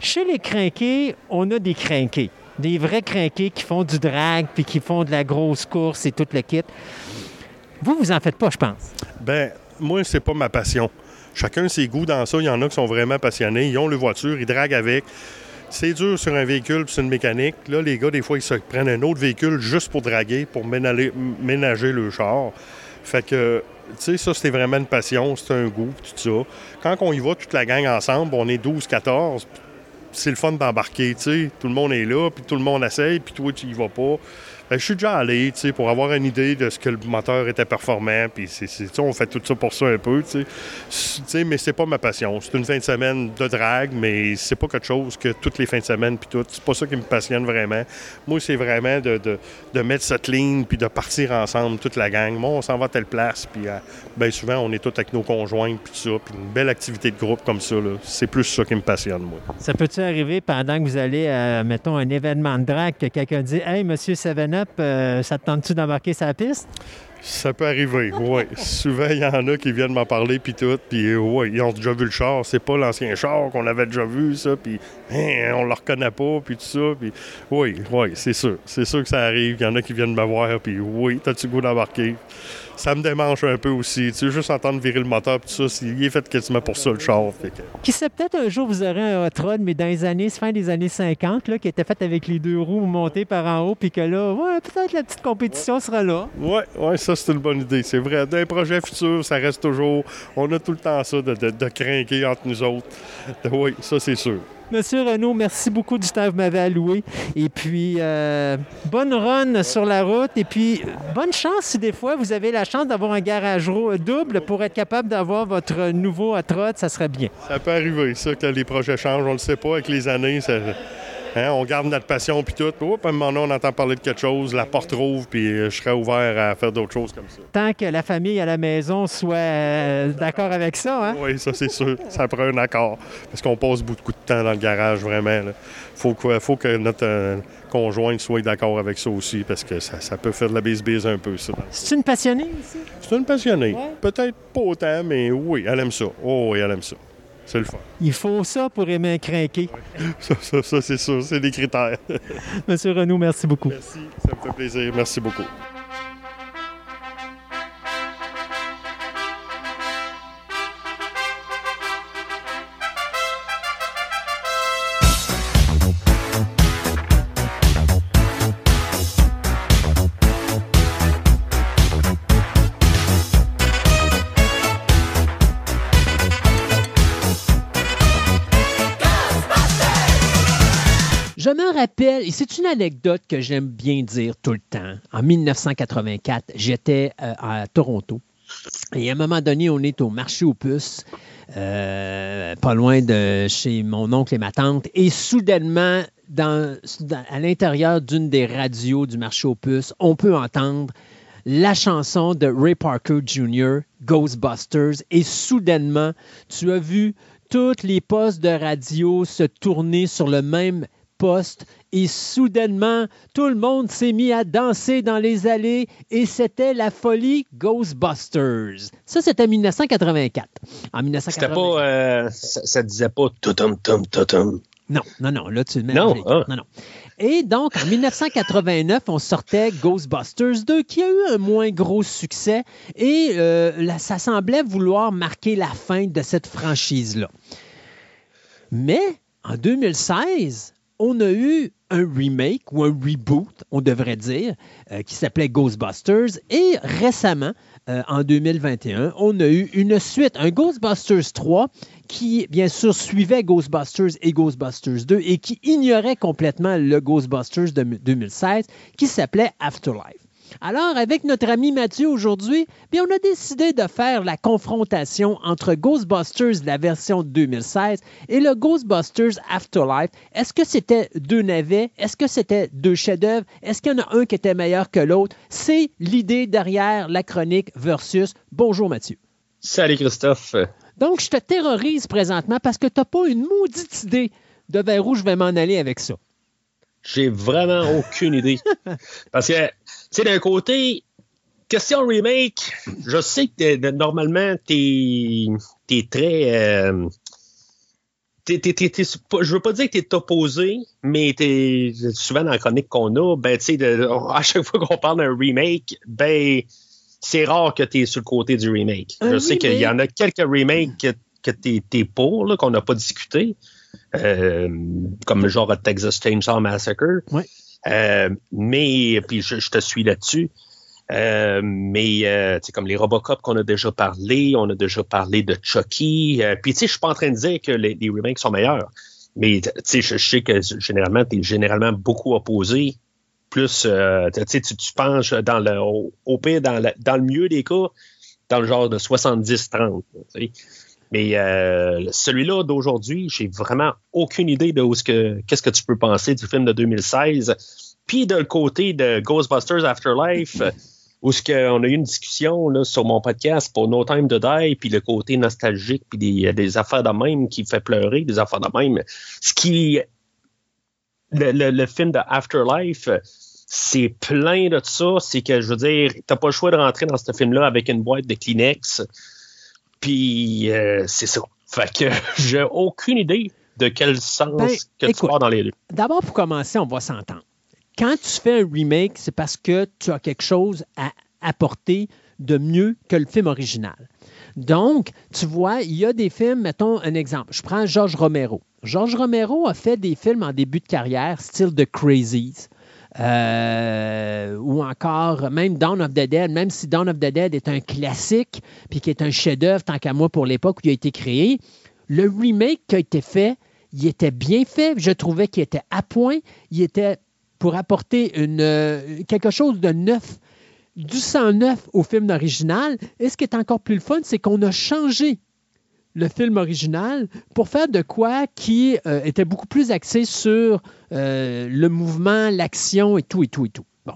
Chez les crinqués, on a des crinqués. Des vrais crinqués qui font du drag puis qui font de la grosse course et tout le kit. Vous, vous en faites pas, je pense. Ben, moi, c'est pas ma passion. Chacun ses goûts dans ça. Il y en a qui sont vraiment passionnés. Ils ont le voiture, ils draguent avec. C'est dur sur un véhicule, c'est une mécanique. Là, les gars, des fois, ils se prennent un autre véhicule juste pour draguer, pour ménager, ménager le char. Fait que, tu sais, ça, c'était vraiment une passion, c'est un goût, tout ça. Quand on y va, toute la gang ensemble, on est 12-14, c'est le fun d'embarquer, tu sais. Tout le monde est là, puis tout le monde essaye, puis toi, tu y vas pas. Ben, je suis déjà allé, tu sais, pour avoir une idée de ce que le moteur était performant, puis on fait tout ça pour ça un peu, tu sais. Mais c'est pas ma passion. C'est une fin de semaine de drague, mais c'est pas quelque chose que toutes les fins de semaine, puis tout. C'est pas ça qui me passionne vraiment. Moi, c'est vraiment de, mettre cette ligne, puis de partir ensemble, toute la gang. Moi, on s'en va à telle place, puis euh, ben souvent, on est tous avec nos conjoints, puis tout ça, puis une belle activité de groupe comme ça. C'est plus ça qui me passionne, moi. Ça peut-tu arriver pendant que vous allez, à, mettons, un événement de drague, que quelqu'un dit Hey, monsieur Seven Euh, ça te tente-tu d'embarquer sa piste? Ça peut arriver, oui. Souvent, il y en a qui viennent m'en parler, puis tout, puis oui, ils ont déjà vu le char. C'est pas l'ancien char qu'on avait déjà vu, ça, puis hein, on le reconnaît pas, puis tout ça, puis oui, oui, c'est sûr. C'est sûr que ça arrive. Il y en a qui viennent me voir, puis oui, t'as-tu goût d'embarquer? Ça me démange un peu aussi. Tu sais, juste entendre virer le moteur, puis tout ça, c'est- il est fait quasiment pour ça, le char. Fait que- Qui sait, peut-être un jour, vous aurez un hot rod, mais dans les années, fin des années 50, là, qui était fait avec les deux roues montées par en haut, puis que là, ouais, peut-être la petite compétition sera là. Oui, ouais, ça, c'est une bonne idée. C'est vrai. Dans les projets futurs, ça reste toujours. On a tout le temps ça de, de, de crinquer entre nous autres. <laughs> Oui, ça, c'est sûr. Monsieur Renaud, merci beaucoup du temps que vous m'avez alloué. Et puis, euh, bonne run sur la route. Et puis, bonne chance si des fois vous avez la chance d'avoir un garage ro- double pour être capable d'avoir votre nouveau hot rod, ça serait bien. Ça peut arriver, ça, que les projets changent. On le sait pas. Avec les années, hein, on garde notre passion puis tout. Oups, à un moment donné, on entend parler de quelque chose, la porte rouvre, puis euh, je serais ouvert à faire d'autres choses comme ça. Tant que la famille à la maison soit euh, d'accord avec ça, hein? Oui, ça, c'est sûr. Ça prend un accord. Parce qu'on passe beaucoup de temps dans le garage, vraiment. Il faut que, faut que notre euh, conjointe soit d'accord avec ça aussi, parce que ça, ça peut faire de la bise-bise un peu, ça. C'est une passionnée ici? C'est une passionnée. Ouais. Peut-être pas autant, mais oui, elle aime ça. Oh, oui, elle aime ça. C'est le fun. Il faut ça pour aimer un crinqué. <laughs> Ça, ça, ça, c'est sûr. C'est des critères. <laughs> Monsieur Renaud, merci beaucoup. Merci. Ça me fait plaisir. Merci beaucoup. Et c'est une anecdote que j'aime bien dire tout le temps. En 1984, j'étais euh, à Toronto. Et à un moment donné, on est au marché aux puces, euh, pas loin de chez mon oncle et ma tante. Et soudainement, à l'intérieur d'une des radios du marché aux puces, on peut entendre la chanson de Ray Parker Jr., Ghostbusters. Et soudainement, tu as vu toutes les postes de radio se tourner sur le même poste et soudainement, tout le monde s'est mis à danser dans les allées et c'était la folie Ghostbusters. Ça, c'était 1984. En 1984. C'était pas. euh, ça, ça disait pas tutum tum tutum. Non, non, non, là, tu le mets Non, ah. non, non. Et donc, en 1989, on sortait Ghostbusters 2, qui a eu un moins gros succès, et euh, là, ça semblait vouloir marquer la fin de cette franchise-là. Mais en 2016, on a eu un remake ou un reboot, on devrait dire, euh, qui s'appelait Ghostbusters. Et récemment, euh, en 2021, on a eu une suite, un Ghostbusters 3, qui bien sûr suivait Ghostbusters et Ghostbusters 2 et qui ignorait complètement le Ghostbusters de 2016, qui s'appelait Afterlife. Alors, avec notre ami Mathieu aujourd'hui, bien, on a décidé de faire la confrontation entre Ghostbusters, la version 2016, et le Ghostbusters Afterlife. Est-ce que c'était deux navets? Est-ce que c'était deux chefs-d'œuvre? Est-ce qu'il y en a un qui était meilleur que l'autre? C'est l'idée derrière la chronique versus. Bonjour Mathieu. Salut Christophe. Donc, je te terrorise présentement parce que tu n'as pas une maudite idée de vers où je vais m'en aller avec ça. J'ai vraiment aucune idée. <laughs> Parce que, sais, d'un côté, question remake, je sais que t'es- normalement, t'es es très. euh, t'es- t'es- t'es- je veux pas dire que tu es opposé, mais t'es souvent dans la chronique qu'on a, ben, tu sais, à chaque fois qu'on parle d'un remake, ben, c'est rare que tu es sur le côté du remake. Un je sais qu'il y en a quelques remakes que, que tu es, pour, là, qu'on n'a pas discuté, euh, comme le genre de Texas Chainsaw Massacre. Ouais. Euh, mais, puis je, je te suis là-dessus. Euh, mais euh, comme les Robocop qu'on a déjà parlé, on a déjà parlé de Chucky. Euh, puis tu sais, je suis pas en train de dire que les, les remakes sont meilleurs, mais tu sais, je, sais que généralement, tu es généralement beaucoup opposé plus, euh, tu, tu, penches dans le, au, au pire, dans dans le mieux des cas, dans le genre de 70-30. Mais euh, celui-là d'aujourd'hui, j'ai vraiment aucune idée de ce que, qu'est-ce que tu peux penser du film de 2016. Puis de le côté de Ghostbusters Afterlife, où ce qu'on a eu une discussion là, sur mon podcast pour No Time to Die, puis le côté nostalgique, puis des, des affaires de même qui fait pleurer, des affaires de même. Ce qui le, le, le film de Afterlife, c'est plein de ça. C'est que, je veux dire, t'as pas le choix de rentrer dans ce film-là avec une boîte de Kleenex. Puis, euh, c'est ça. Fait que <laughs> j'ai aucune idée de quel sens Ben, que écoute. tu pars dans les deux. D'abord, pour commencer, on va s'entendre. Quand tu fais un remake, c'est parce que tu as quelque chose à apporter de mieux que le film original. Donc, tu vois, il y a des films, mettons un exemple. Je prends George Romero. George Romero a fait des films en début de carrière, style The Crazies. Euh, ou encore même Dawn of the Dead, même si Dawn of the Dead est un classique, puis qui est un chef-d'œuvre tant qu'à moi pour l'époque où il a été créé, le remake qui a été fait, il était bien fait. Je trouvais qu'il était à point. Il était pour apporter une, euh, quelque chose de neuf, du sang neuf au film original. Et ce qui est encore plus le fun, c'est qu'on a changé le film original pour faire de quoi qui euh, était beaucoup plus axé sur euh, le mouvement, l'action et tout, et tout, et tout. Bon.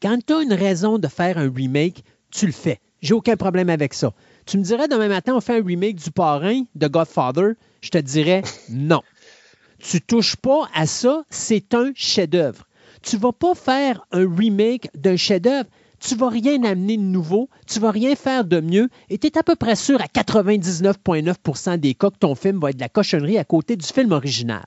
Quand tu as une raison de faire un remake, tu le fais. J'ai aucun problème avec ça. Tu me dirais demain matin, on fait un remake du parrain de Godfather, je te dirais <laughs> non. Tu touches pas à ça, c'est un chef-d'œuvre. Tu vas pas faire un remake d'un chef-d'œuvre. Tu vas rien amener de nouveau, tu vas rien faire de mieux, et tu es à peu près sûr à 99,9% des cas que ton film va être de la cochonnerie à côté du film original.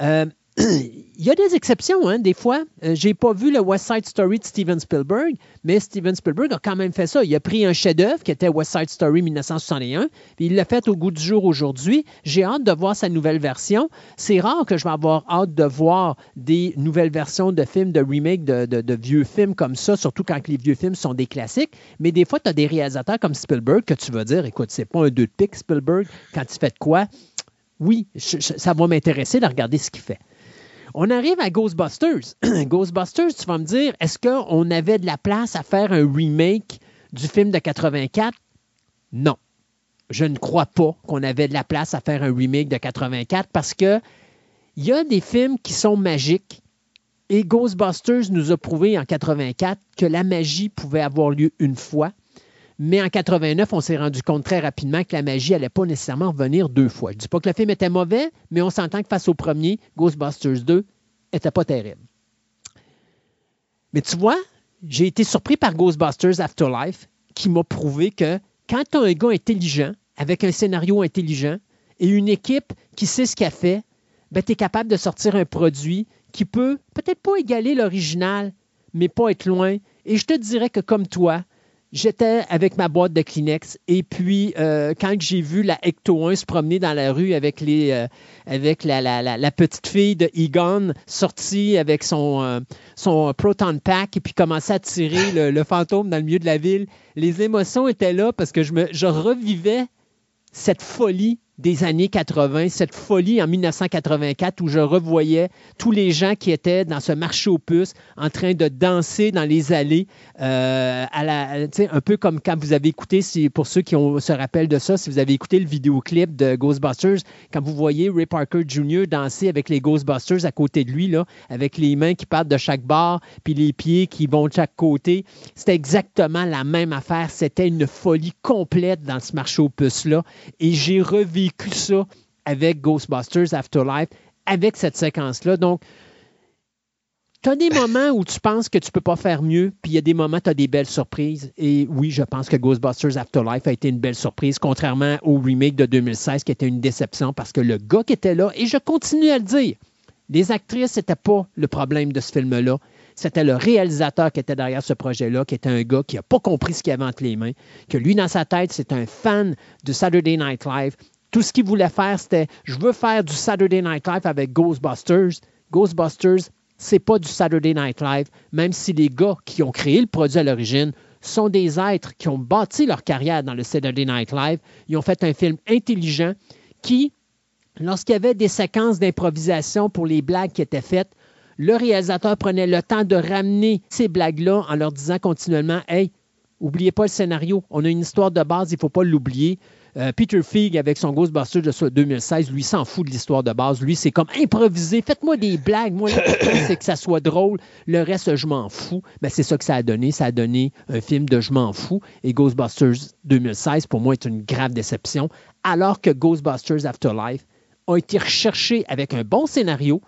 Euh, il y a des exceptions, hein, des fois. Euh, j'ai pas vu le West Side Story de Steven Spielberg, mais Steven Spielberg a quand même fait ça. Il a pris un chef-d'œuvre qui était West Side Story 1961, puis il l'a fait au goût du jour aujourd'hui. J'ai hâte de voir sa nouvelle version. C'est rare que je vais avoir hâte de voir des nouvelles versions de films, de remakes de, vieux films comme ça, surtout quand les vieux films sont des classiques. Mais des fois, tu as des réalisateurs comme Spielberg que tu vas dire, écoute, c'est pas un deux de pique, Spielberg, quand il fait de quoi? Oui, ça va m'intéresser de regarder ce qu'il fait. On arrive à Ghostbusters. <clears throat> Ghostbusters, tu vas me dire, est-ce qu'on avait de la place à faire un remake du film de 84? Non. Je ne crois pas qu'on avait de la place à faire un remake de 84 parce que il y a des films qui sont magiques et Ghostbusters nous a prouvé en 84 que la magie pouvait avoir lieu une fois. Mais en 89, on s'est rendu compte très rapidement que la magie n'allait pas nécessairement revenir deux fois. Je ne dis pas que le film était mauvais, mais on s'entend que face au premier, Ghostbusters 2 n'était pas terrible. Mais tu vois, j'ai été surpris par Ghostbusters Afterlife, qui m'a prouvé que quand tu as un gars intelligent, avec un scénario intelligent, et une équipe qui sait ce qu'elle fait, ben, tu es capable de sortir un produit qui peut peut-être pas égaler l'original, mais pas être loin. Et je te dirais que comme toi, J'étais avec ma boîte de Kleenex et puis euh, quand j'ai vu la Ecto 1 se promener dans la rue avec, les, euh, avec la, la- petite fille de Egon sortie avec son, euh, son Proton Pack et puis commencer à tirer le, le fantôme dans le milieu de la ville, les émotions étaient là parce que je, me, je revivais cette folie des années 80, cette folie en 1984 où je revoyais tous les gens qui étaient dans ce marché aux puces en train de danser dans les allées, euh, un peu comme quand vous avez écouté, pour ceux qui se rappellent de ça, si vous avez écouté le vidéoclip de Ghostbusters, quand vous voyez Ray Parker Jr. danser avec les Ghostbusters à côté de lui, là, avec les mains qui partent de chaque barre, puis les pieds qui vont de chaque côté, c'était exactement la même affaire. C'était une folie complète dans ce marché aux puces-là. Et j'ai revécu ça avec Ghostbusters Afterlife, avec cette séquence-là. Donc, tu as des moments où tu penses que tu peux pas faire mieux, puis il y a des moments où tu as des belles surprises. Et oui, je pense que Ghostbusters Afterlife a été une belle surprise, contrairement au remake de 2016 qui était une déception parce que le gars qui était là, et je continue à le dire, les actrices, c'était pas le problème de ce film-là. C'était le réalisateur qui était derrière ce projet-là, qui était un gars qui n'a pas compris ce qu'il avait entre les mains, que lui, dans sa tête, c'est un fan de Saturday Night Live. Tout ce qu'il voulait faire, c'était je veux faire du Saturday Night Live avec Ghostbusters. Ghostbusters, c'est pas du Saturday Night Live, même si les gars qui ont créé le produit à l'origine sont des êtres qui ont bâti leur carrière dans le Saturday Night Live. Ils ont fait un film intelligent qui, lorsqu'il y avait des séquences d'improvisation pour les blagues qui étaient faites, le réalisateur prenait le temps de ramener ces blagues-là en leur disant continuellement Hey, oubliez pas le scénario, on a une histoire de base, il ne faut pas l'oublier. Euh, Peter Feig, avec son Ghostbusters de 2016, lui s'en fout de l'histoire de base. Lui, c'est comme improviser. Faites-moi des blagues. Moi, c'est que ça soit drôle. Le reste, je m'en fous. Mais c'est ça que ça a donné. Ça a donné un film de je m'en fous. Et Ghostbusters 2016, pour moi, est une grave déception. Alors que Ghostbusters Afterlife a été recherché avec un bon scénario,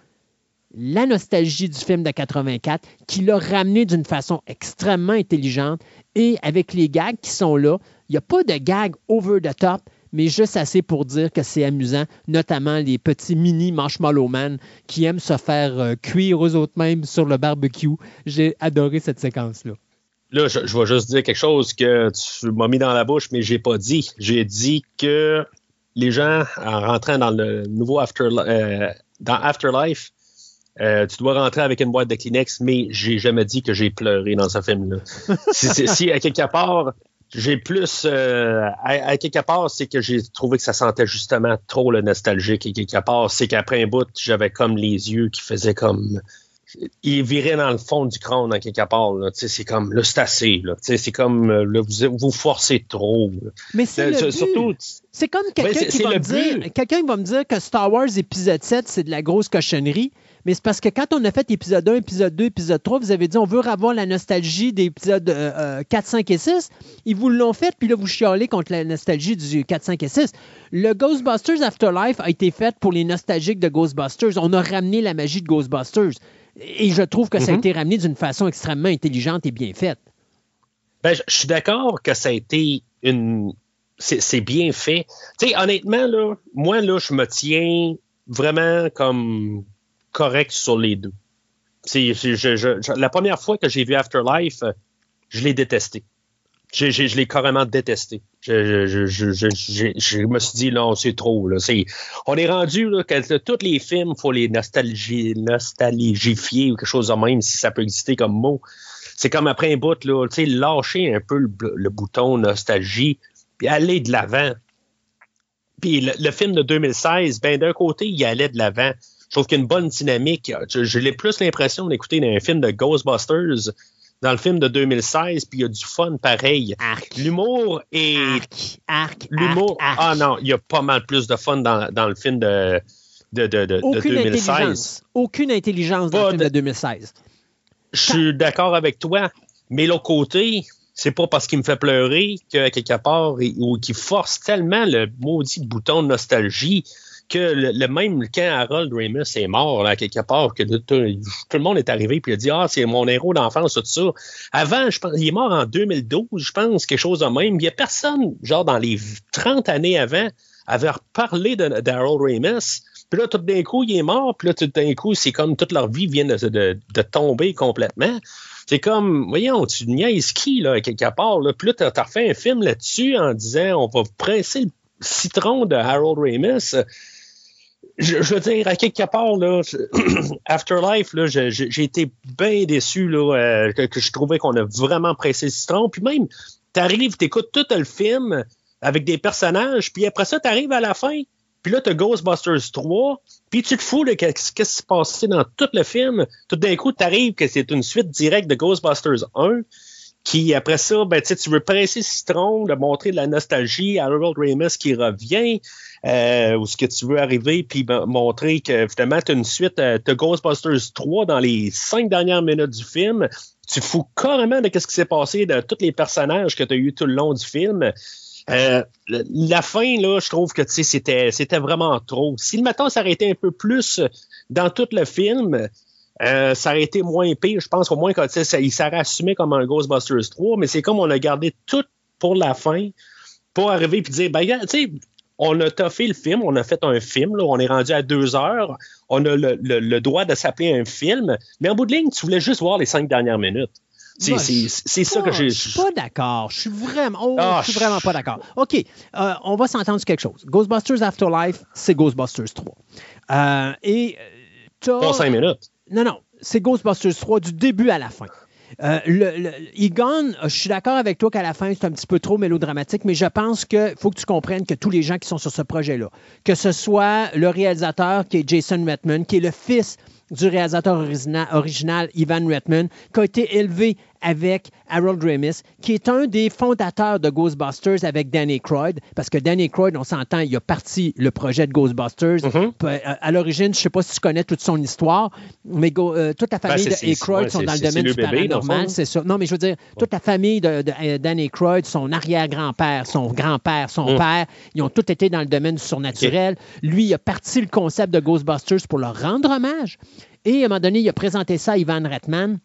la nostalgie du film de 84, qui l'a ramené d'une façon extrêmement intelligente et avec les gags qui sont là, il n'y a pas de gags over the top, mais juste assez pour dire que c'est amusant, notamment les petits mini marshmallow man qui aiment se faire euh, cuire aux autres mêmes sur le barbecue. J'ai adoré cette séquence-là. Là, je, vais juste dire quelque chose que tu m'as mis dans la bouche, mais j'ai pas dit. J'ai dit que les gens, en rentrant dans le nouveau After, euh, dans Afterlife, euh, tu dois rentrer avec une boîte de Kleenex, mais j'ai jamais dit que j'ai pleuré dans ce film-là. <laughs> si, si, à quelque part, j'ai plus euh, à, quelque part, c'est que j'ai trouvé que ça sentait justement trop le nostalgique et quelque part, c'est qu'après un bout, j'avais comme les yeux qui faisaient comme il virait dans le fond du crâne à quelque part. C'est comme là, c'est assez. C'est comme là, vous, vous forcez trop. Mais c'est euh, surtout. C'est comme quelqu'un qui va me dire. Quelqu'un va me dire que Star Wars épisode 7, c'est de la grosse cochonnerie mais c'est parce que quand on a fait épisode 1, épisode 2, épisode 3, vous avez dit on veut avoir la nostalgie des épisodes 4, 5 et 6. Ils vous l'ont fait, puis là, vous chialez contre la nostalgie du 4, 5 et 6. Le Ghostbusters Afterlife a été fait pour les nostalgiques de Ghostbusters. On a ramené la magie de Ghostbusters. Et je trouve que ça a mm-hmm. été ramené d'une façon extrêmement intelligente et bien faite. Ben, je suis d'accord que ça a été une. C'est bien fait. Tu sais, honnêtement, là, moi, là, je me tiens vraiment comme correct sur les deux. la première fois que j'ai vu Afterlife, je l'ai détesté. Je, l'ai carrément détesté. Je, me suis dit, non, c'est trop. On est rendu que tous les films, il faut les nostalgifier ou quelque chose de même, si ça peut exister comme mot. C'est comme après un bout, là, lâcher un peu le, bouton nostalgie, puis aller de l'avant. Puis le, film de 2016, ben d'un côté, il allait de l'avant. Je trouve qu'il y a une bonne dynamique. J'ai plus l'impression d'écouter un film de Ghostbusters dans le film de 2016, puis il y a du fun pareil. L'humour est. Arc, L'humour. Ah non, il y a pas mal plus de fun dans, dans le film de, de, de, de, Aucune 2016. Intelligence. Aucune intelligence dans le film de 2016. Je suis d'accord avec toi, mais l'autre côté, c'est pas parce qu'il me fait pleurer que quelque part, ou qu'il force tellement le maudit bouton de nostalgie que le, même quand Harold Ramis est mort, là, quelque part, que tout, le monde est arrivé et a dit Ah, c'est mon héros d'enfance, tout ça. Avant, je pense, il est mort en 2012, je pense, quelque chose de même. Il n'y a personne, genre dans les 30 années avant, avait reparlé d'Harold Ramis. Puis là, tout d'un coup, il est mort. Puis là, tout d'un coup, c'est comme toute leur vie vient de, tomber complètement. C'est comme, voyons, tu niaises qui, là, quelque part. Là? Puis là, tu as, refait un film là-dessus en disant on va presser le citron de Harold Ramis je, veux dire, à quelque part, là, <clears throat> Afterlife, là, j'ai été bien déçu là, euh, que, je trouvais qu'on a vraiment pressé le citron. Puis même, t'arrives, t'écoutes tout le film avec des personnages, puis après ça, t'arrives à la fin, puis là, t'as Ghostbusters 3, puis tu te fous de qu'est-ce qui s'est passé dans tout le film. Tout d'un coup, t'arrives que c'est une suite directe de Ghostbusters 1, qui, après ça, ben, tu veux presser le citron, de montrer de la nostalgie à Harold Ramis qui revient, euh, où ce que tu veux arriver, puis montrer que, finalement, tu as une suite, euh, tu Ghostbusters 3 dans les cinq dernières minutes du film. Tu fous carrément de ce qui s'est passé de tous les personnages que tu as eu tout le long du film. Euh, la fin, là, je trouve que c'était, c'était vraiment trop. Si le matin s'arrêtait un peu plus dans tout le film, euh, ça aurait été moins pire. Je pense au moins qu'il s'aurait assumé comme un Ghostbusters 3, mais c'est comme on a gardé tout pour la fin pour arriver et dire, ben, tu sais, on a toffé le film, on a fait un film, là, on est rendu à deux heures, on a le, droit de s'appeler un film, mais en bout de ligne, tu voulais juste voir les cinq dernières minutes. C'est ça que j'ai. Je suis pas d'accord. Je suis vraiment, oh, ah, je suis vraiment pas d'accord. OK, euh, on va s'entendre sur quelque chose. Ghostbusters Afterlife, c'est Ghostbusters 3. Euh, et. Pas cinq minutes. Non, non, c'est Ghostbusters 3 du début à la fin. Euh, le, Egon, je suis d'accord avec toi qu'à la fin, c'est un petit peu trop mélodramatique, mais je pense qu'il faut que tu comprennes que tous les gens qui sont sur ce projet-là, que ce soit le réalisateur qui est Jason Redman, qui est le fils du réalisateur origina- original Ivan Reitman, qui a été élevé avec Harold Ramis, qui est un des fondateurs de Ghostbusters avec Danny Croyd, parce que Danny Croyd, on s'entend, il a parti le projet de Ghostbusters. Mhm. P- À, l'origine, je ne sais pas si tu connais toute son histoire, mais Go- euh, toute la famille Ben, c'est- de c'est- Aykroyd ouais, sont dans le domaine du bébé, paranormal, c'est ça. Non, mais je veux dire, toute la famille de, de, euh, Dan Aykroyd, son arrière-grand-père, son grand-père, son Mm. père, ils ont tous été dans le domaine du surnaturel. Lui, il a parti le concept de Ghostbusters pour leur rendre hommage. Et à un moment donné, il a présenté ça à Ivan Reitman.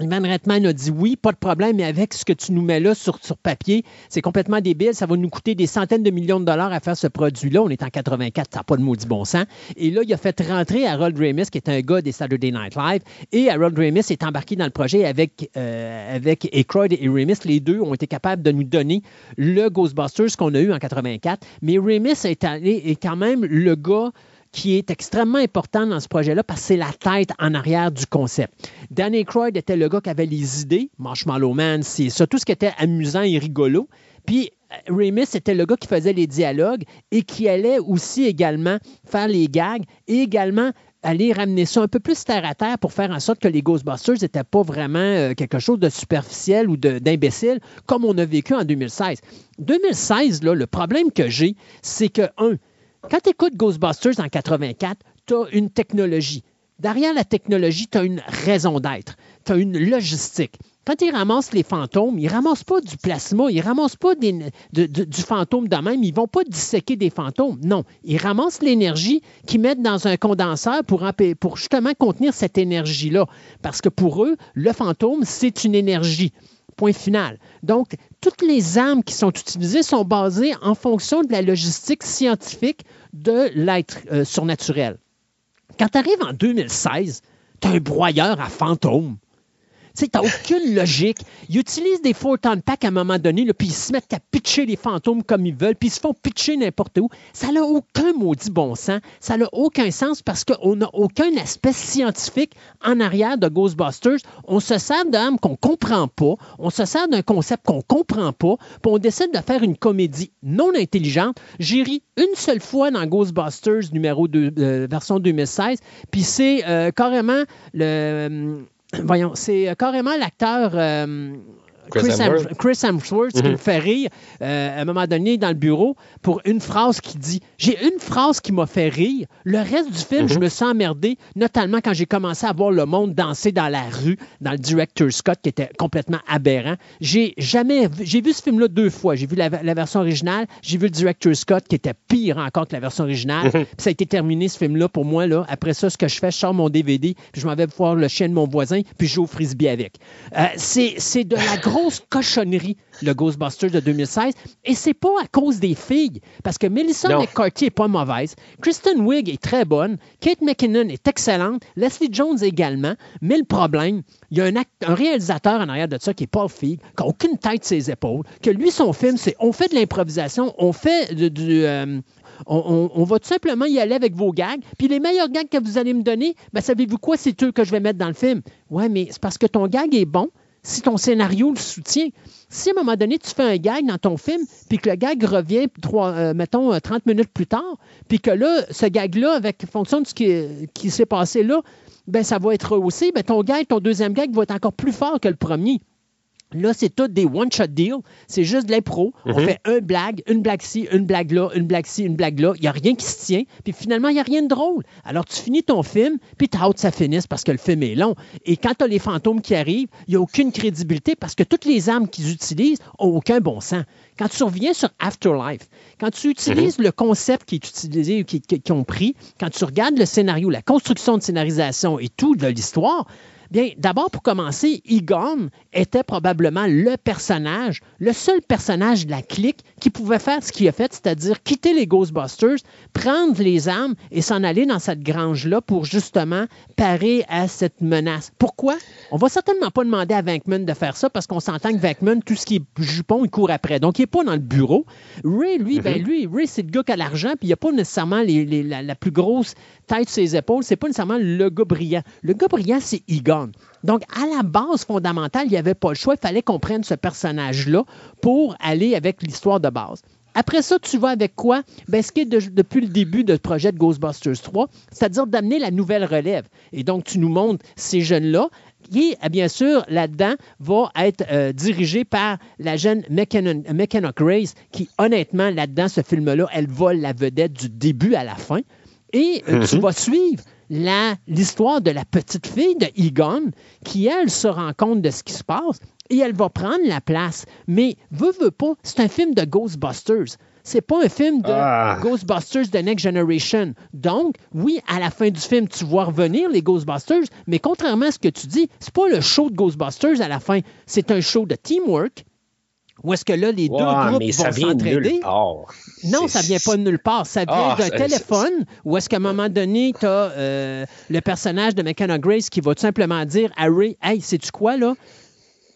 Ivan Reitman a dit oui, pas de problème, mais avec ce que tu nous mets là sur, papier, c'est complètement débile. Ça va nous coûter des centaines de millions de dollars à faire ce produit-là. On est en 84, ça n'a pas de maudit bon sens. Et là, il a fait rentrer Harold Ramis, qui est un gars des Saturday Night Live. Et Harold Ramis est embarqué dans le projet avec, euh, avec et Ramis. Les deux ont été capables de nous donner le Ghostbusters qu'on a eu en 84. Mais Ramis est, allé- est quand même le gars qui est extrêmement important dans ce projet-là parce que c'est la tête en arrière du concept. Danny Croyd était le gars qui avait les idées, Marshmallow Man, c'est ça, tout ce qui était amusant et rigolo. Puis euh, Ramis était le gars qui faisait les dialogues et qui allait aussi également faire les gags et également aller ramener ça un peu plus terre à terre pour faire en sorte que les Ghostbusters n'étaient pas vraiment euh, quelque chose de superficiel ou d'imbécile comme on a vécu en 2016. 2016, là, le problème que j'ai, c'est que, un, quand tu écoutes Ghostbusters en 84, tu as une technologie. Derrière la technologie, tu as une raison d'être. Tu as une logistique. Quand ils ramassent les fantômes, ils ne ramassent pas du plasma, ils ne ramassent pas du fantôme de même, ils ne vont pas disséquer des fantômes. Non, ils ramassent l'énergie qu'ils mettent dans un condenseur pour justement contenir cette énergie-là. Parce que pour eux, le fantôme, c'est une énergie. Point final. Donc, toutes les armes qui sont utilisées sont basées en fonction de la logistique scientifique de l'être euh, surnaturel. Quand tu arrives en 2016, tu as un broyeur à fantômes. Tu sais, aucune logique. Ils utilisent des photon packs à un moment donné, puis ils se mettent à pitcher les fantômes comme ils veulent, puis ils se font pitcher n'importe où. Ça n'a aucun maudit bon sens. Ça n'a aucun sens parce qu'on n'a aucun aspect scientifique en arrière de Ghostbusters. On se sert d'âmes qu'on comprend pas. On se sert d'un concept qu'on comprend pas. Puis on décide de faire une comédie non intelligente. J'ai ri une seule fois dans Ghostbusters numéro 2, euh, version 2016. Puis c'est euh, carrément le. Voyons, c'est euh, carrément l'acteur euh, Chris Chris, Hem- Hemsworth. Qui Mhm. me fait rire euh, à un moment donné dans le bureau pour une phrase qui dit J'ai une phrase qui m'a fait rire. Le reste du film, je me sens emmerdé, notamment quand j'ai commencé à voir le monde danser dans la rue, dans le director's Scott qui était complètement aberrant. J'ai jamais vu, j'ai vu ce film-là deux fois. J'ai vu la, la version originale, j'ai vu le director's Scott qui était pire encore que la version originale. Mhm. Puis ça a été terminé ce film-là pour moi. Là. Après ça, ce que je fais, je sors mon DVD, puis je m'en vais voir le chien de mon voisin, puis je joue au frisbee avec. Euh, c'est de la grosse cochonnerie, le Ghostbusters de 2016. Et c'est pas à cause des filles, parce que Melissa Non. McCarthy est pas mauvaise, Kristen Wiig est très bonne, Kate McKinnon est excellente, Leslie Jones également. Mais le problème, il y a un, réalisateur en arrière de ça qui est Paul Feig, qui n'a aucune tête ses épaules, que lui, son film, c'est on fait de l'improvisation, on fait du. euh, on, on- on va tout simplement y aller avec vos gags. Puis les meilleurs gags que vous allez me donner, ben, savez-vous quoi? C'est eux que je vais mettre dans le film. Ouais, mais c'est parce que ton gag est bon si ton scénario le soutient. Si à un moment donné, tu fais un gag dans ton film, puis que le gag revient, trois, euh, mettons, euh, 30 minutes plus tard, puis que là, ce gag-là, avec fonction de ce qui, s'est passé là, ben, ça va être rehaussé, ben, ton gag, ton deuxième gag va être encore plus fort que le premier. Là, c'est tout des one-shot deals. C'est juste de l'impro. On Mhm. fait un blague, une blague ci, une blague là, une blague ci, une blague là. Il n'y a rien qui se tient. Puis finalement, il n'y a rien de drôle. Alors, tu finis ton film, puis tu hâte que ça finisse parce que le film est long. Et quand tu as les fantômes qui arrivent, il n'y a aucune crédibilité parce que toutes les armes qu'ils utilisent n'ont aucun bon sens. Quand tu reviens sur Afterlife, quand tu utilises le concept qui est utilisé, qui- qui ont pris, quand tu regardes le scénario, la construction de scénarisation et tout de l'histoire, Bien, d'abord, pour commencer, Egon était probablement le personnage, le seul personnage de la clique qui pouvait faire ce qu'il a fait, c'est-à-dire quitter les Ghostbusters, prendre les armes et s'en aller dans cette grange-là pour justement parer à cette menace. Pourquoi? On va certainement pas demander à Venkman de faire ça parce qu'on s'entend que Venkman, tout ce qui est jupon, il court après. Donc, il n'est pas dans le bureau. Ray, lui, ben lui, Ray, c'est le gars qui a l'argent, puis il n'a pas nécessairement les- les- la, la plus grosse tête sur ses épaules. C'est pas nécessairement le gars brillant. Le gars brillant, c'est Egon. Donc, à la base fondamentale, il n'y avait pas le choix. Il fallait qu'on prenne ce personnage-là pour aller avec l'histoire de base. Après ça, tu vas avec quoi? Ben, ce qui est de- depuis le début de projet de Ghostbusters 3, c'est-à-dire d'amener la nouvelle relève. Et donc, tu nous montres ces jeunes-là qui, eh bien sûr, là-dedans, va être euh, dirigé par la jeune McKenna, Grace, qui, honnêtement, là-dedans, ce film-là, elle vole la vedette du début à la fin. Et euh, tu vas suivre l'histoire de la petite fille de Egon, qui, elle, se rend compte de ce qui se passe et elle va prendre la place. Mais, veut, veut pas, c'est un film de Ghostbusters. C'est pas un film de Ah. Ghostbusters The Next Generation. Donc, oui, à la fin du film, tu vois revenir les Ghostbusters, mais contrairement à ce que tu dis, c'est pas le show de Ghostbusters à la fin. C'est un show de teamwork où est-ce que là, les deux groupes mais ça vont s'entraider? Non, ça vient pas de nulle part. Ça vient Ah, d'un téléphone où est-ce qu'à un moment donné, tu as le personnage de McKenna Grace qui va tout simplement dire à Ray Hey, sais-tu quoi, là?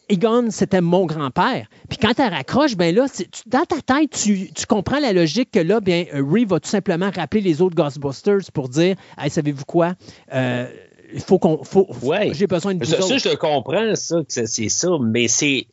Egon, c'était mon grand-père. Puis quand elle raccroche, ben là, tu- dans ta tête, tu, tu comprends la logique que là, bien, euh, Ray va tout simplement rappeler les autres Ghostbusters pour dire Hey, savez-vous quoi? Euh, il faut qu'on. Faut, Ouais. J'ai besoin de vous Ça, je le comprends, ça, que c'est ça, mais c'est.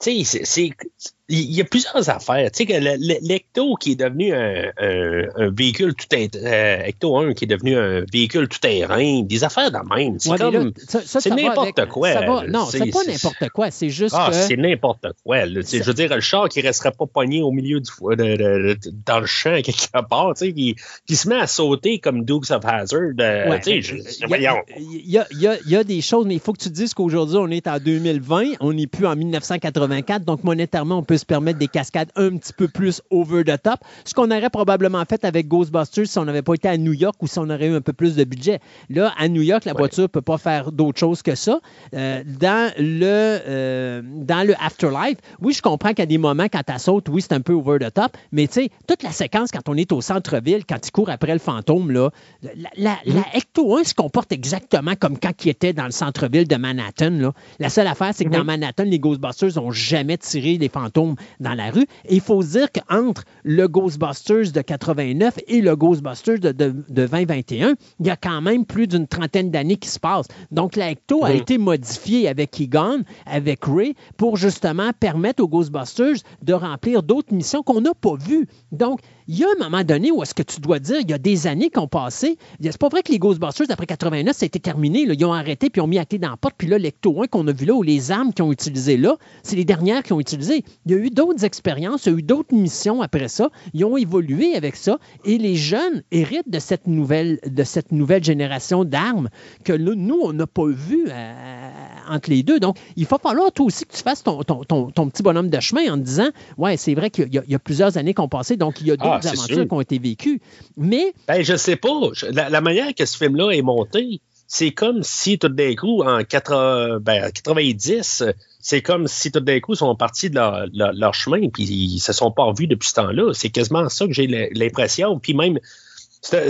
Tu sais, c'est-. Il y a plusieurs affaires. Tu sais, que le- le- l'Ecto qui est devenu un, un- un véhicule tout terrain, Ecto 1 qui est devenu un véhicule tout terrain, des affaires de même. C'est Ouais, n'importe quoi, ça va- là. non, C'est- pas n'importe quoi. C'est juste Ah, que. c'est n'importe quoi. là. Je veux dire, le char qui resterait pas pogné au milieu du de- de- de- dans le champ <laughs> quelque part, tu sais, qui, qui se met à sauter comme Dukes of Hazard. euh, Ouais. tu sais, Il y, a, il y a- il y a- il y a des choses, mais il faut que tu dises qu'aujourd'hui, on est en 2020, on n'est plus en 1984, donc monétairement, on peut se permettre des cascades un petit peu plus over the top, ce qu'on aurait probablement fait avec Ghostbusters si on n'avait pas été à New York ou si on aurait eu un peu plus de budget. Là, à New York, la Ouais. voiture ne peut pas faire d'autre chose que ça. Euh, dans, le, euh, dans le Afterlife, oui, je comprends qu'à des moments, quand tu sautes, oui, c'est un peu over the top, mais tu sais, toute la séquence quand on est au centre-ville, quand il court après le fantôme, là, la, la, la Ecto 1 se comporte exactement comme quand il était dans le centre-ville de Manhattan. Là. La seule affaire, c'est que dans Manhattan, les Ghostbusters n'ont jamais tiré les fantômes dans la rue. Et il faut dire qu'entre le Ghostbusters de 89 et le Ghostbusters de, de, de 2021, il y a quand même plus d'une trentaine d'années qui se passent. Donc, la Ecto a été modifiée avec Egon, avec Ray, pour justement permettre aux Ghostbusters de remplir d'autres missions qu'on n'a pas vues. Donc, il y a un moment donné où est-ce que tu dois dire, il y a des années qui ont passé. C'est pas vrai que les Ghostbusters, après 89, ça a été terminé. Ils ont arrêté puis ils ont mis la clé dans la porte. Puis là, l'Ecto 1 qu'on a vu là, ou les armes qu'ils ont utilisées là, c'est les dernières qu'ils ont utilisées. Il y a eu d'autres expériences, il y a eu d'autres missions après ça. Ils ont évolué avec ça. Et les jeunes héritent de cette nouvelle, de cette nouvelle génération d'armes que là, nous, on n'a pas vu euh, entre les deux. Donc, il va falloir toi aussi que tu fasses ton, ton- ton- ton petit bonhomme de chemin en te disant, ouais, c'est vrai qu'il y, a- il y a plusieurs années qu'on passait, donc il y a d'autres Ah, c'est aventures sûr. qui ont été vécues. Mais Ben, je sais pas. La, la manière que ce film-là est monté, c'est comme si tout d'un coup, en 80, ben, 90, c'est comme si tout d'un coup, ils sont partis de leur, leur- leur chemin puis ils se sont pas revus depuis ce temps-là. C'est quasiment ça que j'ai l'impression. Puis même,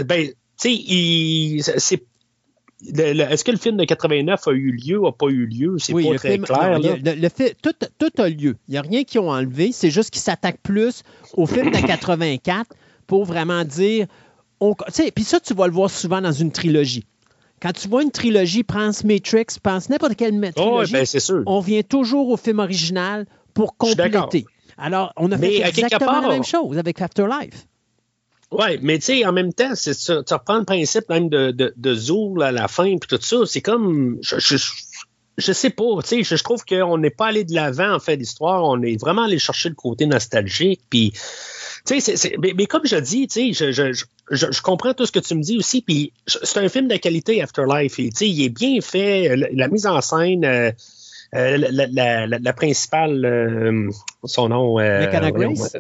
ben, tu sais, c'est. Est-ce que le film de 89 a eu lieu, a pas eu lieu? C'est oui, pas très film, clair. non, a- le, le tout, tout a lieu. Il n'y a rien qu'ils ont enlevé. C'est juste qu'ils s'attaquent plus au film de 84 pour vraiment dire. Puis ça, tu vas le voir souvent dans une trilogie. Quand tu vois une trilogie, pense Matrix, pense n'importe quelle Oh, trilogie, ben, c'est sûr. on vient toujours au film original pour compléter. Alors, on a fait exactement la même chose avec Afterlife. Oui, mais tu sais, en même temps, tu reprends le principe même de, de, de Zool à la fin, puis tout ça, c'est comme, je, je, je sais pas, tu sais, je, je trouve qu'on n'est pas allé de l'avant en fait l'histoire, on est vraiment allé chercher le côté nostalgique, puis, tu sais, mais, mais comme je dis, tu sais, je, comprends tout ce que tu me dis aussi, puis c'est un film de qualité Afterlife, et tu sais, il est bien fait, la, la mise en scène. euh, euh, la, la, la, la principale, euh, son nom. euh, Grace?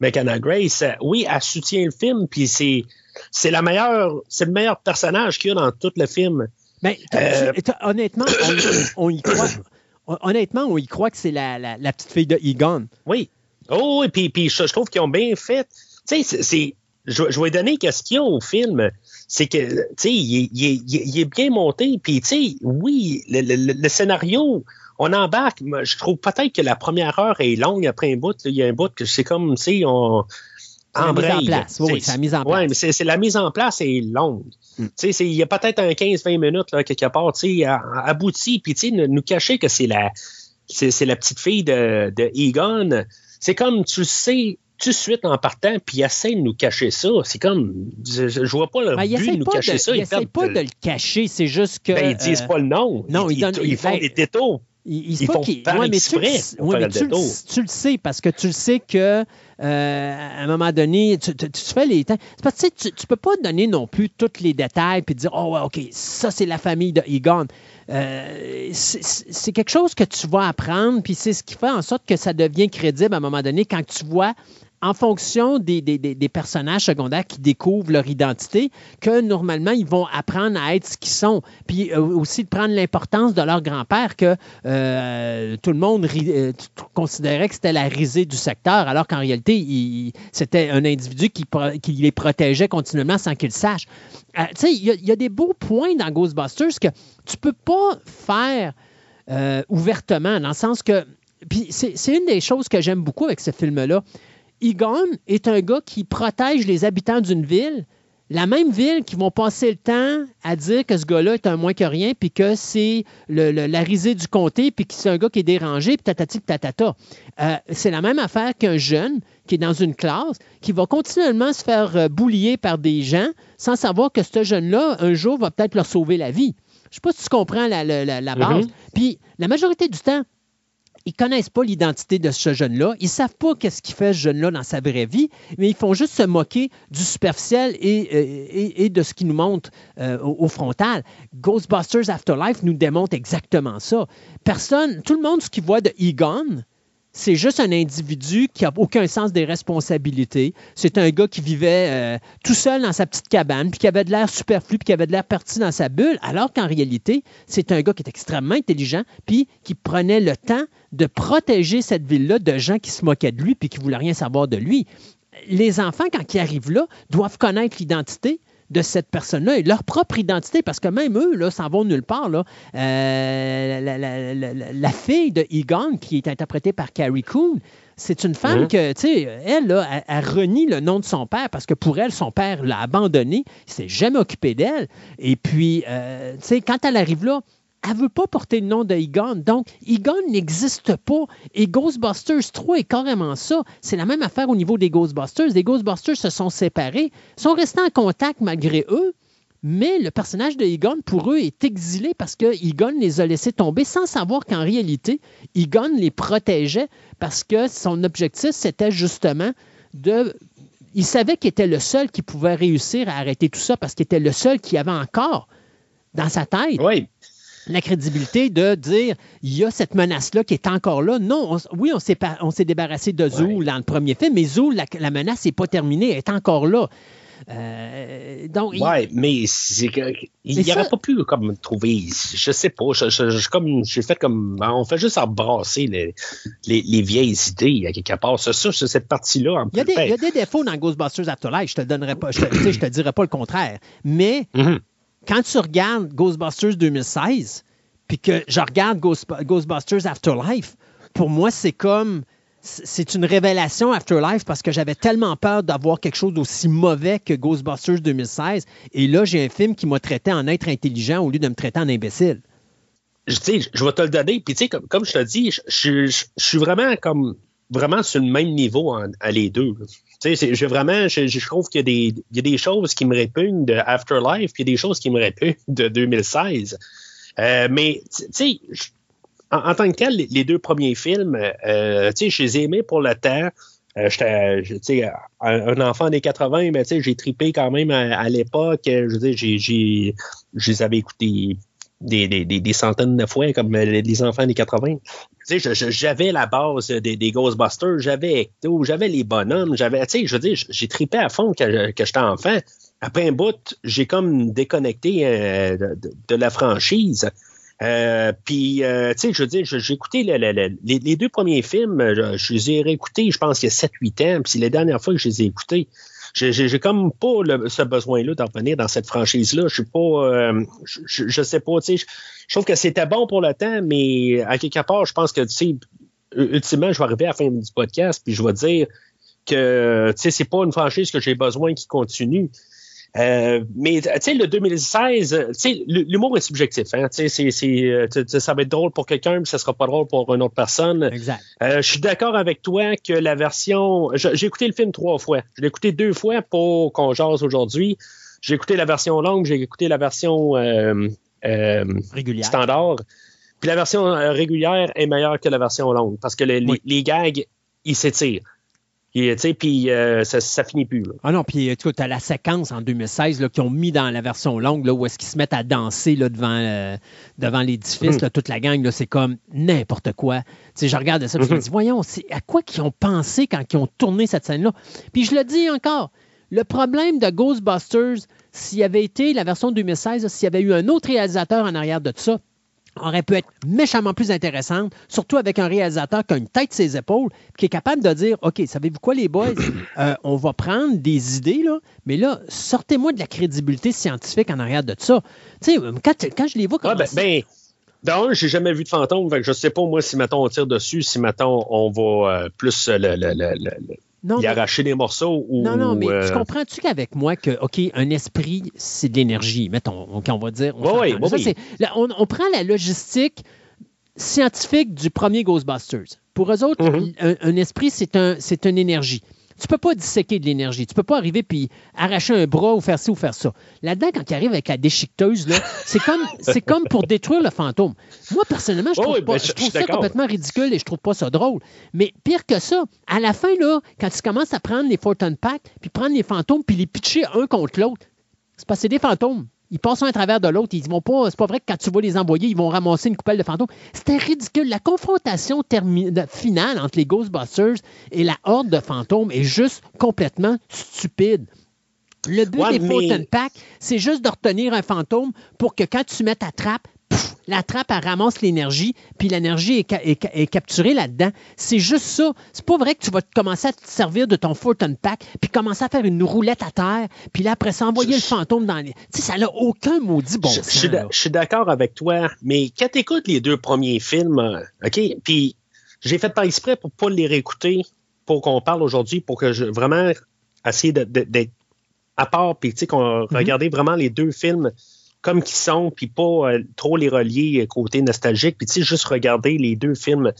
McKenna Grace, euh, oui, elle soutient le film, puis c'est c'est la meilleure, c'est le meilleur personnage qu'il y a dans tout le film. Ben, Euh, honnêtement, on, on y croit. Honnêtement, on y croit que c'est la, la- la petite fille de Egon. Oui. Oh, et puis, puis je, je trouve qu'ils ont bien fait. Tu sais, c'est- c'est. Je, je vais donner qu'est-ce qu'il y a au film. C'est que, tu sais, il, est- il est- il est- il est bien monté. Puis, tu sais, oui, le, le- le scénario, on embarque. mais Je trouve peut-être que la première heure est longue après un bout. là. Il y a un bout que c'est comme, tu sais, on. C'est la mise en place. Oui, oui, C'est- la mise en place. mais c'est c'est la mise en place est longue. Mm. Tu sais, c'est- il y a peut-être un 15-20 minutes là, quelque part, abouti, puis tu sais, nous, cacher que c'est la, c'est c'est la petite fille de, de Egon. C'est comme tu le sais tout de suite en partant, puis il essaie de nous cacher ça. C'est comme, je, je vois pas le Ben, il but de essaie nous pas, cacher de, ça. il essaie pas de- de le cacher, c'est juste que. Ben, ils disent euh, pas le nom. non, ils ils, donnent- ils ils font font- des détours. Ils, font qu'ils- ouais, mais tu, ouais, mais tu, le- détour. tu le sais parce que tu le sais que euh, à un moment donné, tu, tu- tu fais les temps. C'est parce que tu, tu peux pas donner non plus tous les détails puis dire oh ouais ok ça c'est la famille de Egon. Euh, c'est quelque chose que tu vas apprendre puis c'est ce qui fait en sorte que ça devient crédible à un moment donné quand tu vois en fonction des, des- des- personnages secondaires qui découvrent leur identité, que normalement, ils vont apprendre à être ce qu'ils sont. Puis euh, aussi de prendre l'importance de leur grand-père, que euh, tout le monde euh, considérait que c'était la risée du secteur, alors qu'en réalité, c'était un individu qui, qui les protégeait continuellement sans qu'ils sachent. Tu sais, il y, a- des beaux points dans Ghostbusters que tu peux pas faire ouvertement, dans le sens que. Puis c'est une des choses que j'aime beaucoup avec ce film-là. Egon est un gars qui protège les habitants d'une ville, la même ville qui vont passer le temps à dire que ce gars-là est un moins que rien, puis que c'est le- le- la risée du comté, puis que c'est un gars qui est dérangé, puis tatati, tatata. Euh, c'est la même affaire qu'un jeune qui est dans une classe, qui va continuellement se faire euh, boulier par des gens sans savoir que ce jeune-là, un jour, va peut-être leur sauver la vie. Je sais pas si tu comprends la, la- la- la base. Mhm. Puis la majorité du temps, ils connaissent pas l'identité de ce jeune-là. Ils savent pas qu'est-ce qu'il fait ce jeune-là dans sa vraie vie, mais ils font juste se moquer du superficiel et, euh, de ce qui nous montre euh, au, au frontal. Ghostbusters Afterlife nous démontre exactement ça. Personne, tout le monde, ce qu'il voit de Egon, c'est juste un individu qui n'a aucun sens des responsabilités. C'est un gars qui vivait euh, tout seul dans sa petite cabane, puis qui avait de l'air superflu, puis qui avait de l'air parti dans sa bulle, alors qu'en réalité, c'est un gars qui est extrêmement intelligent, puis qui prenait le temps de protéger cette ville-là de gens qui se moquaient de lui, puis qui ne voulaient rien savoir de lui. Les enfants, quand ils arrivent là, doivent connaître l'identité de cette personne-là et leur propre identité, parce que même eux, là, s'en vont nulle part. Là. Euh, la, la- la- la- la fille de Egon, qui est interprétée par Carrie Coon, c'est une femme Mhm. que, tu sais, elle, là, elle, elle renie le nom de son père parce que pour elle, son père l'a abandonnée, il s'est jamais occupé d'elle. Et puis, euh, tu sais, quand elle arrive là, elle veut pas porter le nom de Egon. Donc, Egon n'existe pas. Et Ghostbusters 3 est carrément ça. C'est la même affaire au niveau des Ghostbusters. Les Ghostbusters se sont séparés, sont restés en contact malgré eux, mais le personnage de Egon, pour eux, est exilé parce que Egon les a laissés tomber sans savoir qu'en réalité, Egon les protégeait parce que son objectif, c'était justement de... Il savait qu'il était le seul qui pouvait réussir à arrêter tout ça parce qu'il était le seul qui avait encore dans sa tête Oui. La crédibilité de dire il y a cette menace-là qui est encore là. Non, on- oui, on s'est, pas- on s'est débarrassé de Zool dans le premier film, mais Zool, la, la menace n'est pas terminée, elle est encore là. Euh, donc, il- Ouais, mais c'est il n'y aurait ça- pas pu comme trouver, je sais pas, je- je- je- comme j'ai fait comme ben, on fait juste embrasser les, les, les vieilles idées à quelque part. C'est ça, c'est cette partie-là il y, a des, il y a des défauts dans Ghostbusters Afterlife, je te donnerai pas, je te, je te dirai pas le contraire. Mais Mhm. Quand tu regardes Ghostbusters 2016, puis que je regarde Ghost- Ghostbusters Afterlife, pour moi, c'est comme. C'est une révélation Afterlife parce que j'avais tellement peur d'avoir quelque chose d'aussi mauvais que Ghostbusters 2016. Et là, j'ai un film qui m'a traité en être intelligent au lieu de me traiter en imbécile. je, je vais te le donner. Puis, tu sais, comme, je te dis, je, suis vraiment comme vraiment sur le même niveau à les deux. J'ai vraiment, je, je trouve qu'il y, a des- il y a des choses qui me répugnent de Afterlife, puis il y a des choses qui me répugnent de 2016. Euh, mais, tu sais, en, en tant que tel, les, deux premiers films, euh, tu sais, je les ai aimés pour le temps. Euh, j'étais, un, enfant des 80, mais j'ai tripé quand même à, l'époque. Je veux je les avais écoutés des, des, des, centaines de fois comme les, les enfants des 80. Tu sais, j'avais la base des, Ghostbusters, j'avais Ecto, j'avais les bonhommes, j'avais, tu sais, je veux dire, j'ai tripé à fond quand, je- que j'étais enfant. Après un bout, j'ai comme déconnecté euh, de, la franchise. Euh, puis, euh, tu sais, je veux dire, j'ai écouté le- le- le- les, les deux premiers films, je, je les ai réécoutés, je pense qu'il y a 7-8 ans, puis c'est la dernière fois que je les ai écoutés. J'ai comme pas le- ce besoin-là d'en revenir dans cette franchise-là. Je suis pas, euh, je, je- je sais pas, tu sais, je, je trouve que c'était bon pour le temps, mais à quelque part, je pense que, tu sais, ultimement, je vais arriver à la fin du podcast, puis je vais dire que, tu sais, c'est pas une franchise que j'ai besoin qui continue. Euh, mais tu sais, le 2016, tu sais, l'humour est subjectif. Hein? Tu sais, ça va être drôle pour quelqu'un, mais ça sera pas drôle pour une autre personne. Exact. je suis d'accord avec toi que la version. J'ai écouté le film trois fois. Je l'ai écouté deux fois pour qu'on jase aujourd'hui. J'ai écouté la version longue, j'ai écouté la version régulière. standard. Puis la version régulière est meilleure que la version longue parce que les, les gags, ils s'étirent. Puis euh, ça, ça, finit plus. Ah non, puis tu as la séquence en 2016 qu'ils ont mis dans la version longue là, où est-ce qu'ils se mettent à danser là, devant, euh, devant l'édifice, mm. toute la gang, c'est comme n'importe quoi. je regarde ça je me mm-hmm. dis, voyons, c'est à quoi qu'ils ont pensé quand ils ont tourné cette scène-là? Puis je le dis encore, le problème de Ghostbusters, s'il y avait été la version 2016, s'il y avait eu un autre réalisateur en arrière de tout ça, aurait pu être méchamment plus intéressante, surtout avec un réalisateur qui a une tête ses épaules, qui est capable de dire OK, savez-vous quoi, les boys? <coughs> Euh, On va prendre des idées, là, mais là, sortez-moi de la crédibilité scientifique en arrière de ça. Tu sais, quand, je les vois comme ben, ben, D'un, j'ai jamais vu de fantôme, Je je sais pas, moi, si, mettons, on tire dessus, si, mettons, on va euh, plus le, non, arracher des morceaux ou. Non, non, mais tu euh, comprends-tu qu'avec moi, que, OK, un esprit, c'est de l'énergie, mettons, on va dire. On, oui, oui, on, prend la logistique scientifique du premier Ghostbusters. Pour eux autres, mm-hmm. un, esprit, c'est un, une énergie. Tu peux pas disséquer de l'énergie. Tu peux pas arriver puis arracher un bras ou faire ci ou faire ça. Là-dedans, quand tu arrives avec la déchiqueteuse, c'est comme, c'est comme pour détruire le fantôme. Moi, personnellement, je trouve, pas, je trouve ça complètement ridicule et je trouve pas ça drôle. Mais pire que ça, à la fin, là, quand tu commences à prendre les Fortune Pack, puis prendre les fantômes, puis les pitcher un contre l'autre, c'est parce que c'est des fantômes. Ils passent un à travers de l'autre. Ils vont pas. C'est pas vrai que quand tu vas les envoyer, ils vont ramasser une coupelle de fantômes. C'était ridicule. La confrontation finale entre les Ghostbusters et la horde de fantômes est juste complètement stupide. Le but des mais... Pack, c'est juste de retenir un fantôme pour que quand tu mets ta trappe, la trappe, elle ramasse l'énergie, puis l'énergie est, capturée là-dedans. C'est juste ça. C'est pas vrai que tu vas commencer à te servir de ton Fortune Pack, puis commencer à faire une roulette à terre, puis là, après ça, envoyer le fantôme dans les. Tu sais, ça n'a aucun maudit bon sens. Je, suis d'accord avec toi, mais quand tu écoutes les deux premiers films, euh, OK, puis j'ai fait par exprès pour pas les réécouter, pour qu'on parle aujourd'hui, pour que je vraiment essayer d'être à part, puis tu sais, qu'on mm vraiment les deux films comme qu'ils sont, puis pas euh, trop les relier côté nostalgique, puis tu sais, juste regarder les deux films.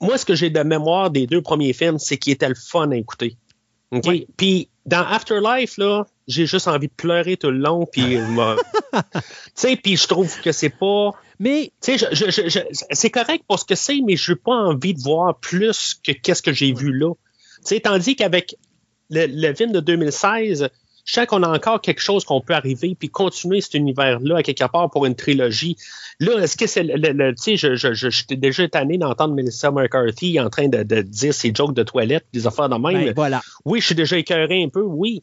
Moi, ce que j'ai de mémoire des deux premiers films, c'est qu'ils étaient le fun à écouter. Puis dans Afterlife, là, j'ai juste envie de pleurer tout le long, puis euh, <laughs> tu sais, puis je trouve que c'est pas. Mais tu sais, c'est correct pour ce que c'est, mais je n'ai pas envie de voir plus que qu'est-ce que j'ai vu là. Tu sais, tandis qu'avec le, le, film de 2016, je sens qu'on a encore quelque chose qu'on peut arriver puis continuer cet univers-là à quelque part pour une trilogie. Là, est-ce que c'est le, tu sais, je, je, je, j'étais déjà tanné d'entendre Melissa McCarthy en train de, de dire ses jokes de toilette, des affaires de même. Ben, voilà. Oui, je suis déjà écœuré un peu, oui,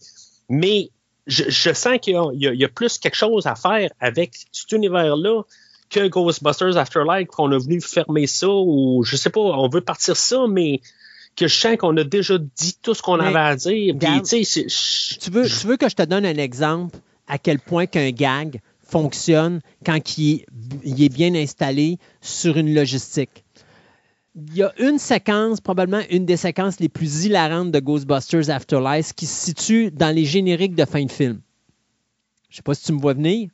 mais je, je sens qu'il y y a, plus quelque chose à faire avec cet univers-là que Ghostbusters Afterlife, qu'on a venu fermer ça ou je sais pas, on veut partir ça, mais que je sens qu'on a déjà dit tout ce qu'on avait à dire. tu, veux, tu veux que je te donne un exemple à quel point qu'un gag fonctionne quand il est, bien installé sur une logistique. Il y a une séquence, probablement une des séquences les plus hilarantes de Ghostbusters Afterlife qui se situe dans les génériques de fin de film. Je ne sais pas si tu me vois venir.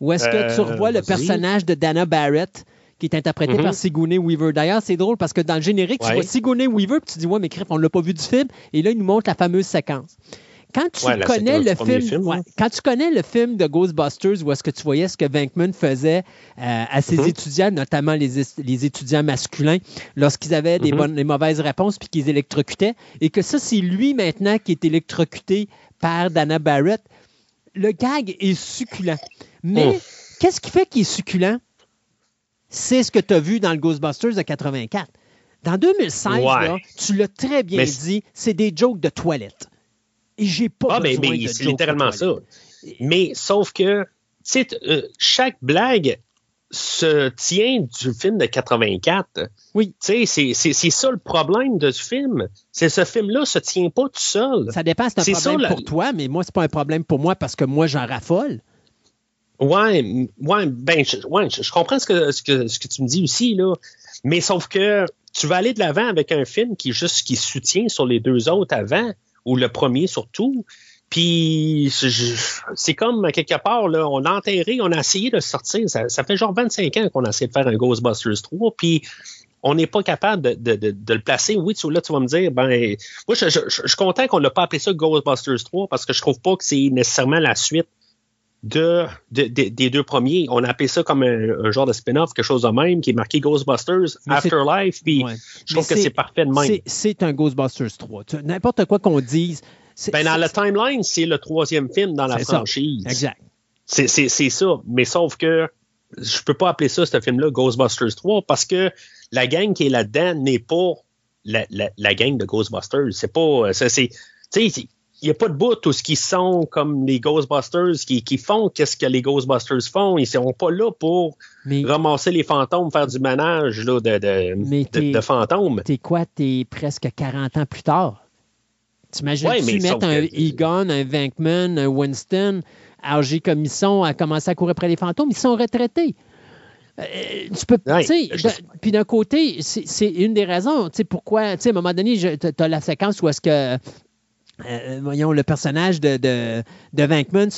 Ou est-ce que tu euh, revois le personnage de Dana Barrett qui est interprété par mhm. Sigourney Weaver. D'ailleurs, c'est drôle parce que dans le générique, tu vois Sigourney Weaver, puis tu dis, ouais, mais crif, on ne l'a pas vu du film. Et là, il nous montre la fameuse séquence. Quand tu connais le film, quand tu connais le film de Ghostbusters, où est-ce que tu voyais ce que Venkman faisait euh, à ses mhm. étudiants, notamment les, étudiants masculins, lorsqu'ils avaient des, mhm. bonnes, des mauvaises réponses puis qu'ils électrocutaient, et que ça, c'est lui maintenant qui est électrocuté par Dana Barrett, le gag est succulent. Mais qu'est-ce qui fait qu'il est succulent? C'est ce que tu as vu dans le Ghostbusters de 84. Dans 2016, tu l'as très bien dit, c'est des jokes de toilette. Et j'ai pas ah, besoin mais, mais c'est littéralement ça. Mais sauf que euh, chaque blague se tient du film de 84. Oui. C'est, c'est, ça le problème de ce film. C'est ce film-là se tient pas tout seul. Ça dépend, c'est un problème pour toi, mais moi, c'est pas un problème pour moi parce que moi, j'en raffole. Ouais, ouais, ben, je, ouais, je, comprends ce que, ce, que, ce que tu me dis aussi, là. Mais sauf que tu vas aller de l'avant avec un film qui juste qui soutient sur les deux autres avant, ou le premier surtout. Puis c'est comme quelque part, là, on a enterré, on a essayé de sortir. Ça, fait genre 25 ans qu'on a essayé de faire un Ghostbusters 3. Puis on n'est pas capable de, de, de, le placer. Oui, tu, là, tu vas me dire, ben, moi, je, suis content qu'on n'a pas appelé ça Ghostbusters 3 parce que je trouve pas que c'est nécessairement la suite de, des deux premiers. On a appelé ça comme un, genre de spin-off, quelque chose de même, qui est marqué Ghostbusters Afterlife. Puis je trouve que c'est parfait de même. C'est un Ghostbusters 3. N'importe quoi qu'on dise. Ben, dans le timeline, c'est le troisième film dans la franchise. Exact. C'est ça. Mais sauf que je peux pas appeler ça, ce film-là, Ghostbusters 3, parce que la gang qui est là-dedans n'est pas la, la, la, gang de Ghostbusters. C'est pas. C'est, il n'y a pas de bout où ce qui sont comme les Ghostbusters qui, qui font qu'est-ce que les Ghostbusters font. Ils ne seront pas là pour ramasser les fantômes, faire du manage là, de, de, de, fantômes. T'es quoi? T'es presque 40 ans plus tard. T'imagines-tu mettre un Egon, un Venkman, un Winston, âgés comme ils sont, à commencer à courir après les fantômes? Ils sont retraités. Euh, tu peux, puis d'un côté, c'est une des raisons, tu sais, pourquoi, à un moment donné, tu as la séquence où est-ce que euh, voyons, le personnage de, de, de Vankman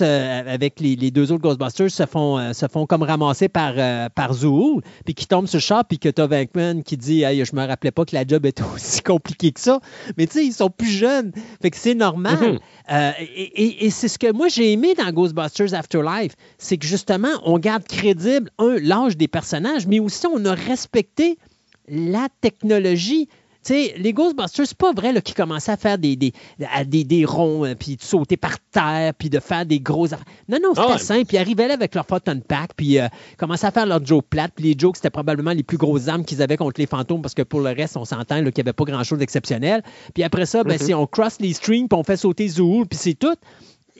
avec les, deux autres Ghostbusters se font, euh, se font comme ramasser par, euh, par Zool, puis qui tombe sur le char, puis que tu as Vankman qui dit hey, Je me rappelais pas que la job était <laughs> aussi compliquée que ça. Mais tu sais, ils sont plus jeunes. Fait que c'est normal. Mm-hmm. et, et c'est ce que moi j'ai aimé dans Ghostbusters Afterlife, c'est que justement, on garde crédible, un, l'âge des personnages, mais aussi on a respecté la technologie sais, les Ghostbusters, c'est pas vrai qu'ils commençaient à faire des, des, des, des ronds, euh, puis de sauter par terre, puis de faire des gros affaires. Non, non, c'était ah simple. Puis ils arrivaient là avec leur photon pack, puis euh, commençaient à faire leur joke plate. Puis les jokes, c'était probablement les plus grosses armes qu'ils avaient contre les fantômes, parce que pour le reste, on s'entend qu'il n'y avait pas grand-chose d'exceptionnel. Puis après ça, ben, mm-hmm. on cross les streams, puis on fait sauter Zool, puis c'est tout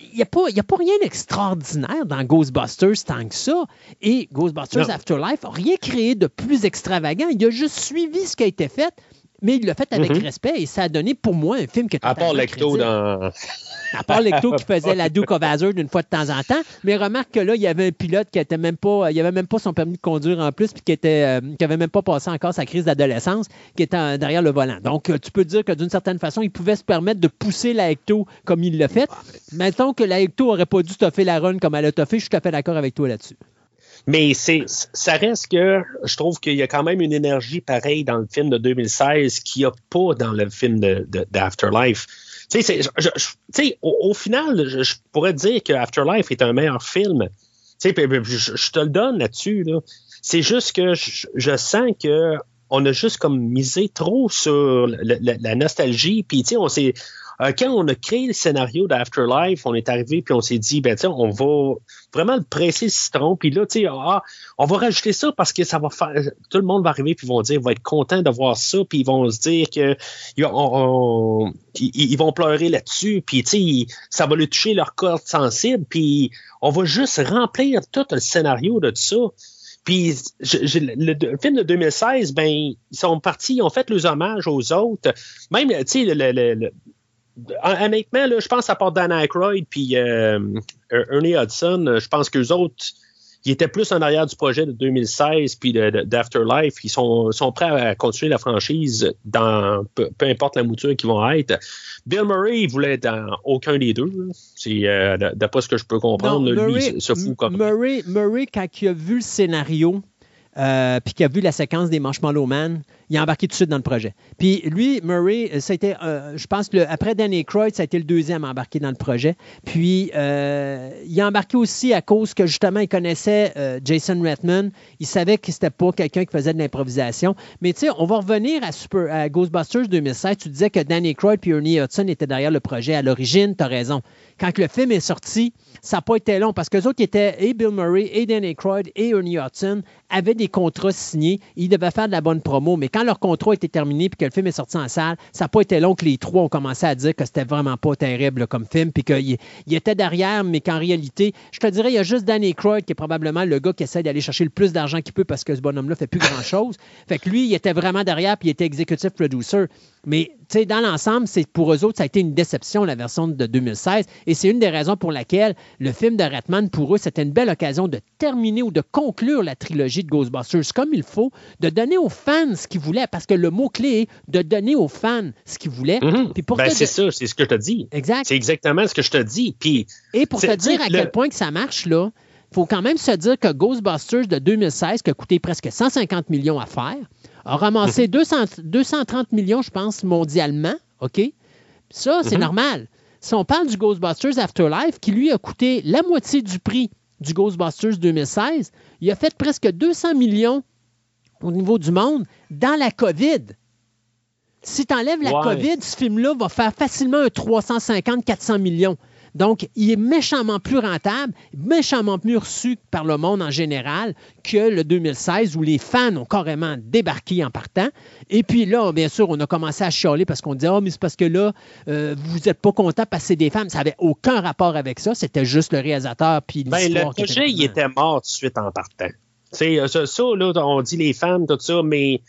il n'y a, a pas rien d'extraordinaire dans Ghostbusters tant que ça. Et Ghostbusters Afterlife n'a rien créé de plus extravagant. Il a juste suivi ce qui a été fait mais il l'a fait avec mhm. respect et ça a donné pour moi un film qui À part Lecto dans. À part Lecto qui faisait <laughs> la Duke of Hazard une fois de temps en temps. Mais remarque que là, il y avait un pilote qui était même pas. Il avait même pas son permis de conduire en plus, puis qui était euh, qui avait même pas passé encore sa crise d'adolescence, qui était derrière le volant. Donc, euh, tu peux dire que d'une certaine façon, il pouvait se permettre de pousser la Ecto comme il l'a fait. Mettons que la Ecto aurait pas dû toffer la run comme elle a toffé, je suis tout à fait d'accord avec toi là-dessus. Mais c'est, ça reste que je trouve qu'il y a quand même une énergie pareille dans le film de 2016 qu'il n'y a pas dans le film de, d'Afterlife. Tu sais, au, au, final, je, pourrais dire que Afterlife est un meilleur film. Je, je, te le donne là-dessus. Là. C'est juste que je, sens que on a juste comme misé trop sur la, la nostalgie. Puis, tu sais, on s'est euh, quand on a créé le scénario d'Afterlife, on est arrivé puis on s'est dit, ben, on va vraiment le presser le citron. Puis là, ah, on va rajouter ça parce que ça va faire. Tout le monde va arriver puis vont dire, va être content de voir ça. Puis ils vont se dire que ils, vont pleurer là-dessus. Puis ça va le toucher leur corps sensible. Puis on va juste remplir tout le scénario de tout ça. Puis le, film de 2016, ben, ils sont partis, ils ont fait leurs hommages aux autres. Même, tu sais, le, honnêtement, là, je pense à part Dan Aykroyd puis euh, Ernie Hudson, euh, je pense qu'eux autres, ils étaient plus en arrière du projet de 2016 puis d'Afterlife. Ils sont, sont, prêts à continuer la franchise dans peu, importe la mouture qu'ils vont être. Bill Murray, il voulait être dans aucun des deux. C'est euh, d'après ce que je peux comprendre. lui, il se fout comme Murray, Murray, quand il a vu le scénario, euh, puis qui a vu la séquence des Marshmallow Man, il a embarqué tout de suite dans le projet. Puis lui, Murray, ça a été, euh, je pense, que après Danny Croyd, ça a été le deuxième à embarquer dans le projet. Puis euh, il a embarqué aussi à cause que justement, il connaissait Jason Redman. Il savait que c'était pas quelqu'un qui faisait de l'improvisation. Mais tu sais, on va revenir à, Super, à Ghostbusters 2016. Tu disais que Danny Croyd et Ernie Hudson étaient derrière le projet. À l'origine, tu as raison. Quand le film est sorti, ça n'a pas été long parce que autres qui étaient et Bill Murray, et Danny Croyd, et Ernie Hudson avaient des contrats signés. Ils devaient faire de la bonne promo. Mais quand leur contrat était terminé puis que le film est sorti en salle, ça n'a pas été long que les trois ont commencé à dire que c'était vraiment pas terrible comme film puis qu'ils étaient derrière, mais qu'en réalité, je te dirais, il y a juste Danny Croyd qui est probablement le gars qui essaie d'aller chercher le plus d'argent qu'il peut parce que ce bonhomme-là fait plus grand-chose. Fait que lui, il était vraiment derrière puis il était exécutif producer. Mais dans l'ensemble, c'est pour eux autres, ça a été une déception, la version de 2016. Et c'est une des raisons pour laquelle le film de Ratman, pour eux, c'était une belle occasion de terminer ou de conclure la trilogie de Ghostbusters comme il faut, de donner aux fans ce qu'ils voulaient, parce que le mot-clé est de donner aux fans ce qu'ils voulaient. Mhm. ben, c'est ça, c'est ce que je te dis. Exact. C'est exactement ce que je te dis. Puis, Et pour te dire à quel point que ça marche, là, il faut quand même se dire que Ghostbusters de 2016, qui a coûté presque 150 millions à faire, a ramassé 230 mhm. millions, je pense, mondialement. OK? Ça, c'est mhm. normal. Si on parle du Ghostbusters Afterlife, qui lui a coûté la moitié du prix du Ghostbusters 2016, il a fait presque 200 millions au niveau du monde dans la COVID. Si tu enlèves la COVID, ce film-là va faire facilement un 350-400 millions. Donc, il est méchamment plus rentable, méchamment mieux reçu par le monde en général que le 2016 où les fans ont carrément débarqué en partant. Et puis là, bien sûr, on a commencé à chialer parce qu'on disait, oh, mais c'est parce que là, euh, vous n'êtes pas content parce que c'est des femmes. Ça n'avait aucun rapport avec ça. C'était juste le réalisateur puis ben, Le projet, il était mort tout de suite en partant. C'est euh, ça, ça, là, on dit les femmes, tout ça, mais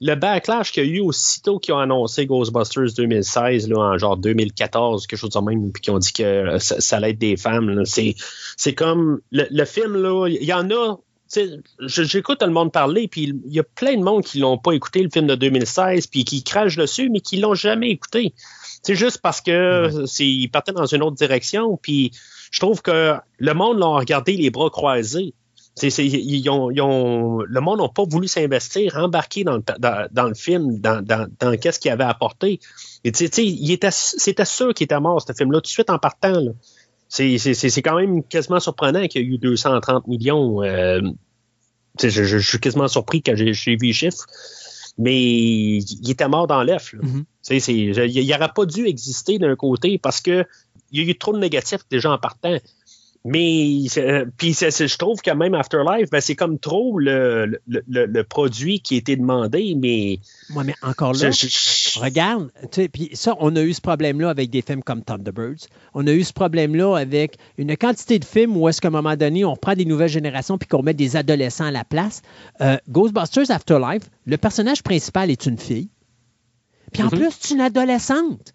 le backlash qu'il y a eu aussitôt qu'ils ont annoncé Ghostbusters 2016, là, en genre 2014, quelque chose de même, puis qu'ils ont dit que ça, allait être des femmes, c'est, c'est comme le, film, là, il y en a. J'écoute le monde parler, puis il y a plein de monde qui l'ont pas écouté, le film de 2016, puis qui crachent dessus, mais qui l'ont jamais écouté. C'est juste parce que c'est, ils partaient dans une autre direction, puis je trouve que le monde l'a regardé les bras croisés le monde n'a pas voulu s'investir, embarquer dans le, film, dans, qu'est-ce qu'il avait apporté. Et c'était sûr qu'il était mort, ce film-là, tout de suite en partant. C'est quand même quasiment surprenant qu'il y ait eu 230 millions. Euh, je, suis quasiment surpris quand j'ai vu les chiffres. Mais il était mort dans l'œuf. Mm-hmm. Il n'aurait pas dû exister d'un côté parce qu'il y a eu trop de négatifs déjà en partant. Mais euh, puis je trouve que même Afterlife, ben, c'est comme trop le, le, produit qui a été demandé, mais. Oui, mais encore là, regarde, puis ça, on a eu ce problème-là avec des films comme Thunderbirds. On a eu ce problème-là avec une quantité de films où est-ce qu'à un moment donné, on prend des nouvelles générations puis qu'on met des adolescents à la place. Euh, Ghostbusters Afterlife, le personnage principal est une fille. Puis en mm-hmm. plus, c'est une adolescente.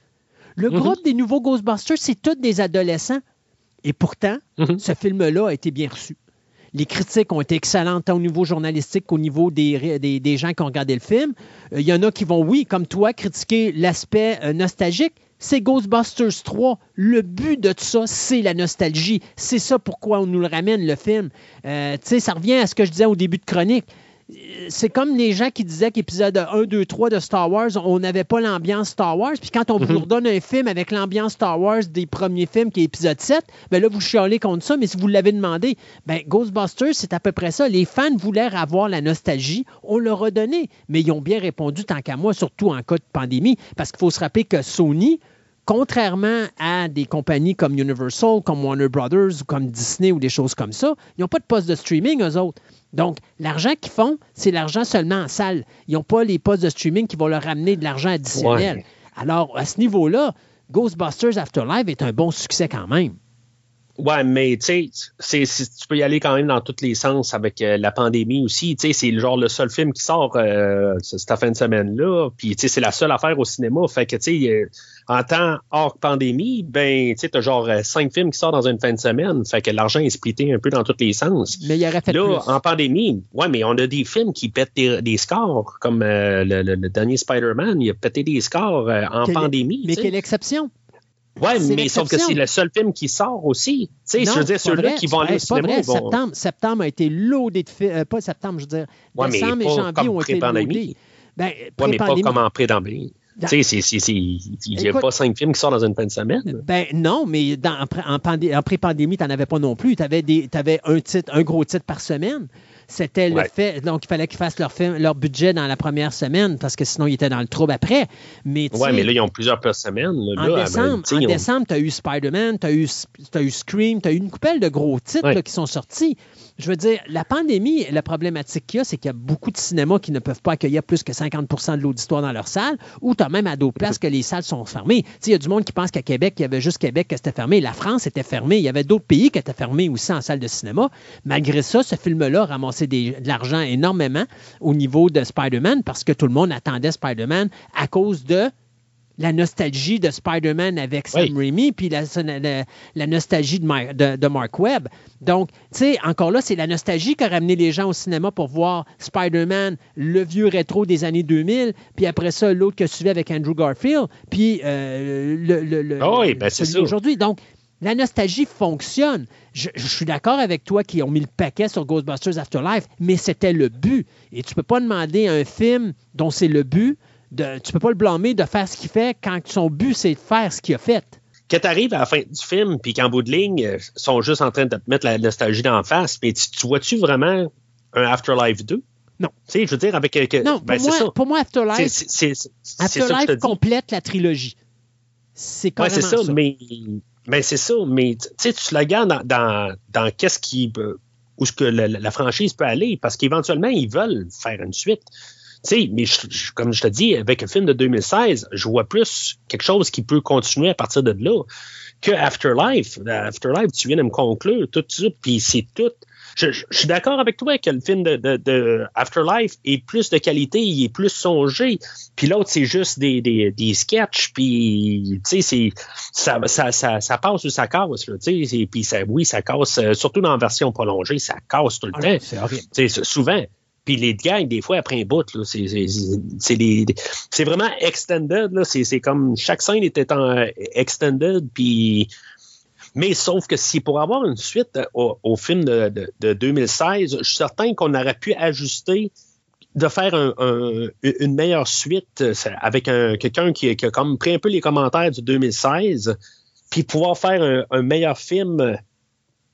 Le mm-hmm. groupe des nouveaux Ghostbusters, c'est tous des adolescents. Et pourtant, mhm. ce film-là a été bien reçu. Les critiques ont été excellentes tant au niveau journalistique qu'au niveau des, des, gens qui ont regardé le film. Euh, il y en a qui vont, oui, comme toi, critiquer l'aspect euh, nostalgique. C'est Ghostbusters 3. Le but de tout ça, c'est la nostalgie. C'est ça pourquoi on nous le ramène, le film. Euh, tu sais, ça revient à ce que je disais au début de chronique c'est comme les gens qui disaient qu'épisode 1, 2, 3 de Star Wars, on n'avait pas l'ambiance Star Wars. Puis quand on vous mhm. redonne un film avec l'ambiance Star Wars des premiers films, qui est épisode 7, ben là, vous chialez contre ça. Mais si vous l'avez demandé, ben Ghostbusters, c'est à peu près ça. Les fans voulaient avoir la nostalgie. On leur a donné. Mais ils ont bien répondu, tant qu'à moi, surtout en cas de pandémie. Parce qu'il faut se rappeler que Sony, contrairement à des compagnies comme Universal, comme Warner Brothers ou comme Disney ou des choses comme ça, ils n'ont pas de poste de streaming, eux autres. Donc, l'argent qu'ils font, c'est l'argent seulement en salle. Ils n'ont pas les postes de streaming qui vont leur ramener de l'argent additionnel. Alors, à ce niveau-là, Ghostbusters Afterlife est un bon succès quand même. Ouais, mais tu sais, tu peux y aller quand même dans tous les sens avec euh, la pandémie aussi. Tu sais, c'est genre le seul film qui sort euh, cette fin de semaine-là. Puis, tu sais, c'est la seule affaire au cinéma. Fait que, tu sais, euh, en temps hors pandémie, ben, tu sais, t'as genre cinq films qui sortent dans une fin de semaine. Fait que l'argent est splitté un peu dans tous les sens. Mais il y aurait fait Là, en pandémie, ouais, mais on a des films qui pètent des, scores, comme le, dernier Spider-Man, il a pété des scores en pandémie. Mais quelle exception? Ouais, mais sauf que c'est le seul film qui sort aussi. Tu sais, je veux dire, ceux-là qui vont aller au cinéma. Vrai. Septembre, septembre a été loadé de films. Euh, pas septembre, je veux dire. Ouais, décembre et janvier ont été loadés. Ben, ouais, mais pas comme en pré-pandémie. Tu sais, il n'y a pas cinq films qui sortent dans une fin de semaine. Ben non, mais dans, en, en pré-pandémie, tu n'en avais pas non plus. Tu avais, avais, un, titre, un gros titre par semaine. C'était le fait. Donc, il fallait qu'ils fassent leur, leur budget dans la première semaine parce que sinon, ils étaient dans le trouble après. Mais, ouais, mais là, ils ont plusieurs semaines. en décembre, tu as eu Spider-Man, tu as, eu, as eu Scream, tu as eu une coupelle de gros titres qui sont sortis. Je veux dire, la pandémie, la problématique qu'il y a, c'est qu'il y a beaucoup de cinémas qui ne peuvent pas accueillir plus que 50% de l'auditoire dans leur salle, ou tu as même à d'autres places que les salles sont fermées. Il y a du monde qui pense qu'à Québec, il y avait juste Québec qui était fermé. La France était fermée. Il y avait d'autres pays qui étaient fermés aussi en salle de cinéma. Malgré ça, ce film-là des- de l'argent énormément au niveau de Spider-Man parce que tout le monde attendait Spider-Man à cause de la nostalgie de Spider-Man avec Sam Oui. Raimi, puis la, la- la nostalgie de, Mar- de- de Mark Webb. Donc, tu sais, encore là, c'est la nostalgie qui a ramené les gens au cinéma pour voir Spider-Man, le vieux rétro des années 2000, puis après ça, l'autre qui a suivi avec Andrew Garfield, puis euh, le, le, le- Ah oui, ben, c'est d'aujourd'hui. Donc, la nostalgie fonctionne. Je, je suis d'accord avec toi qui ont mis le paquet sur Ghostbusters Afterlife, mais c'était le but. Et tu peux pas demander à un film dont c'est le but, de, tu peux pas le blâmer de faire ce qu'il fait quand son but, c'est de faire ce qu'il a fait. Quand tu arrives à la fin du film, puis qu'en bout de ligne, euh, ils sont juste en train de te mettre la nostalgie d'en face, mais tu, tu vois-tu vraiment un Afterlife 2? Non. Tu sais, je veux dire, avec. euh, que- Non, pour, ben, c'est moi, ça. pour moi, Afterlife, que Afterlife complète la trilogie. C'est Ouais, carrément c'est ça, ça. mais, mais c'est ça, mais tu la regardes dans, dans, dans qu'est-ce qui peut- où ce que la, la franchise peut aller, parce qu'éventuellement, ils veulent faire une suite. Tu sais, mais je- comme je te dis, avec un film de 2016, je vois plus quelque chose qui peut continuer à partir de là que Afterlife. Afterlife, tu viens de me conclure tout ça, puis c'est tout. Je, je- je suis d'accord avec toi que le film de, de- de Afterlife est plus de qualité, il est plus songé. Puis l'autre, c'est juste des, des, des sketchs, puis tu sais, c'est ça, ça, ça, ça passe ou ça casse. Là, tu sais, c'est- puis ça, oui, ça casse, euh, surtout dans la version prolongée, ça casse tout le Ah temps. c'est horrible. Souvent. Puis les gangs, des fois, après un bout, là, c'est, vraiment extended. Là, c'est, c'est comme chaque scène était en euh, extended. Puis, mais sauf que si pour avoir une suite euh, au, film de, de- de 2016, je suis certain qu'on aurait pu ajuster de faire un- un- une meilleure suite euh, avec un, quelqu'un qui, a comme pris un peu les commentaires du 2016, puis pouvoir faire un meilleur film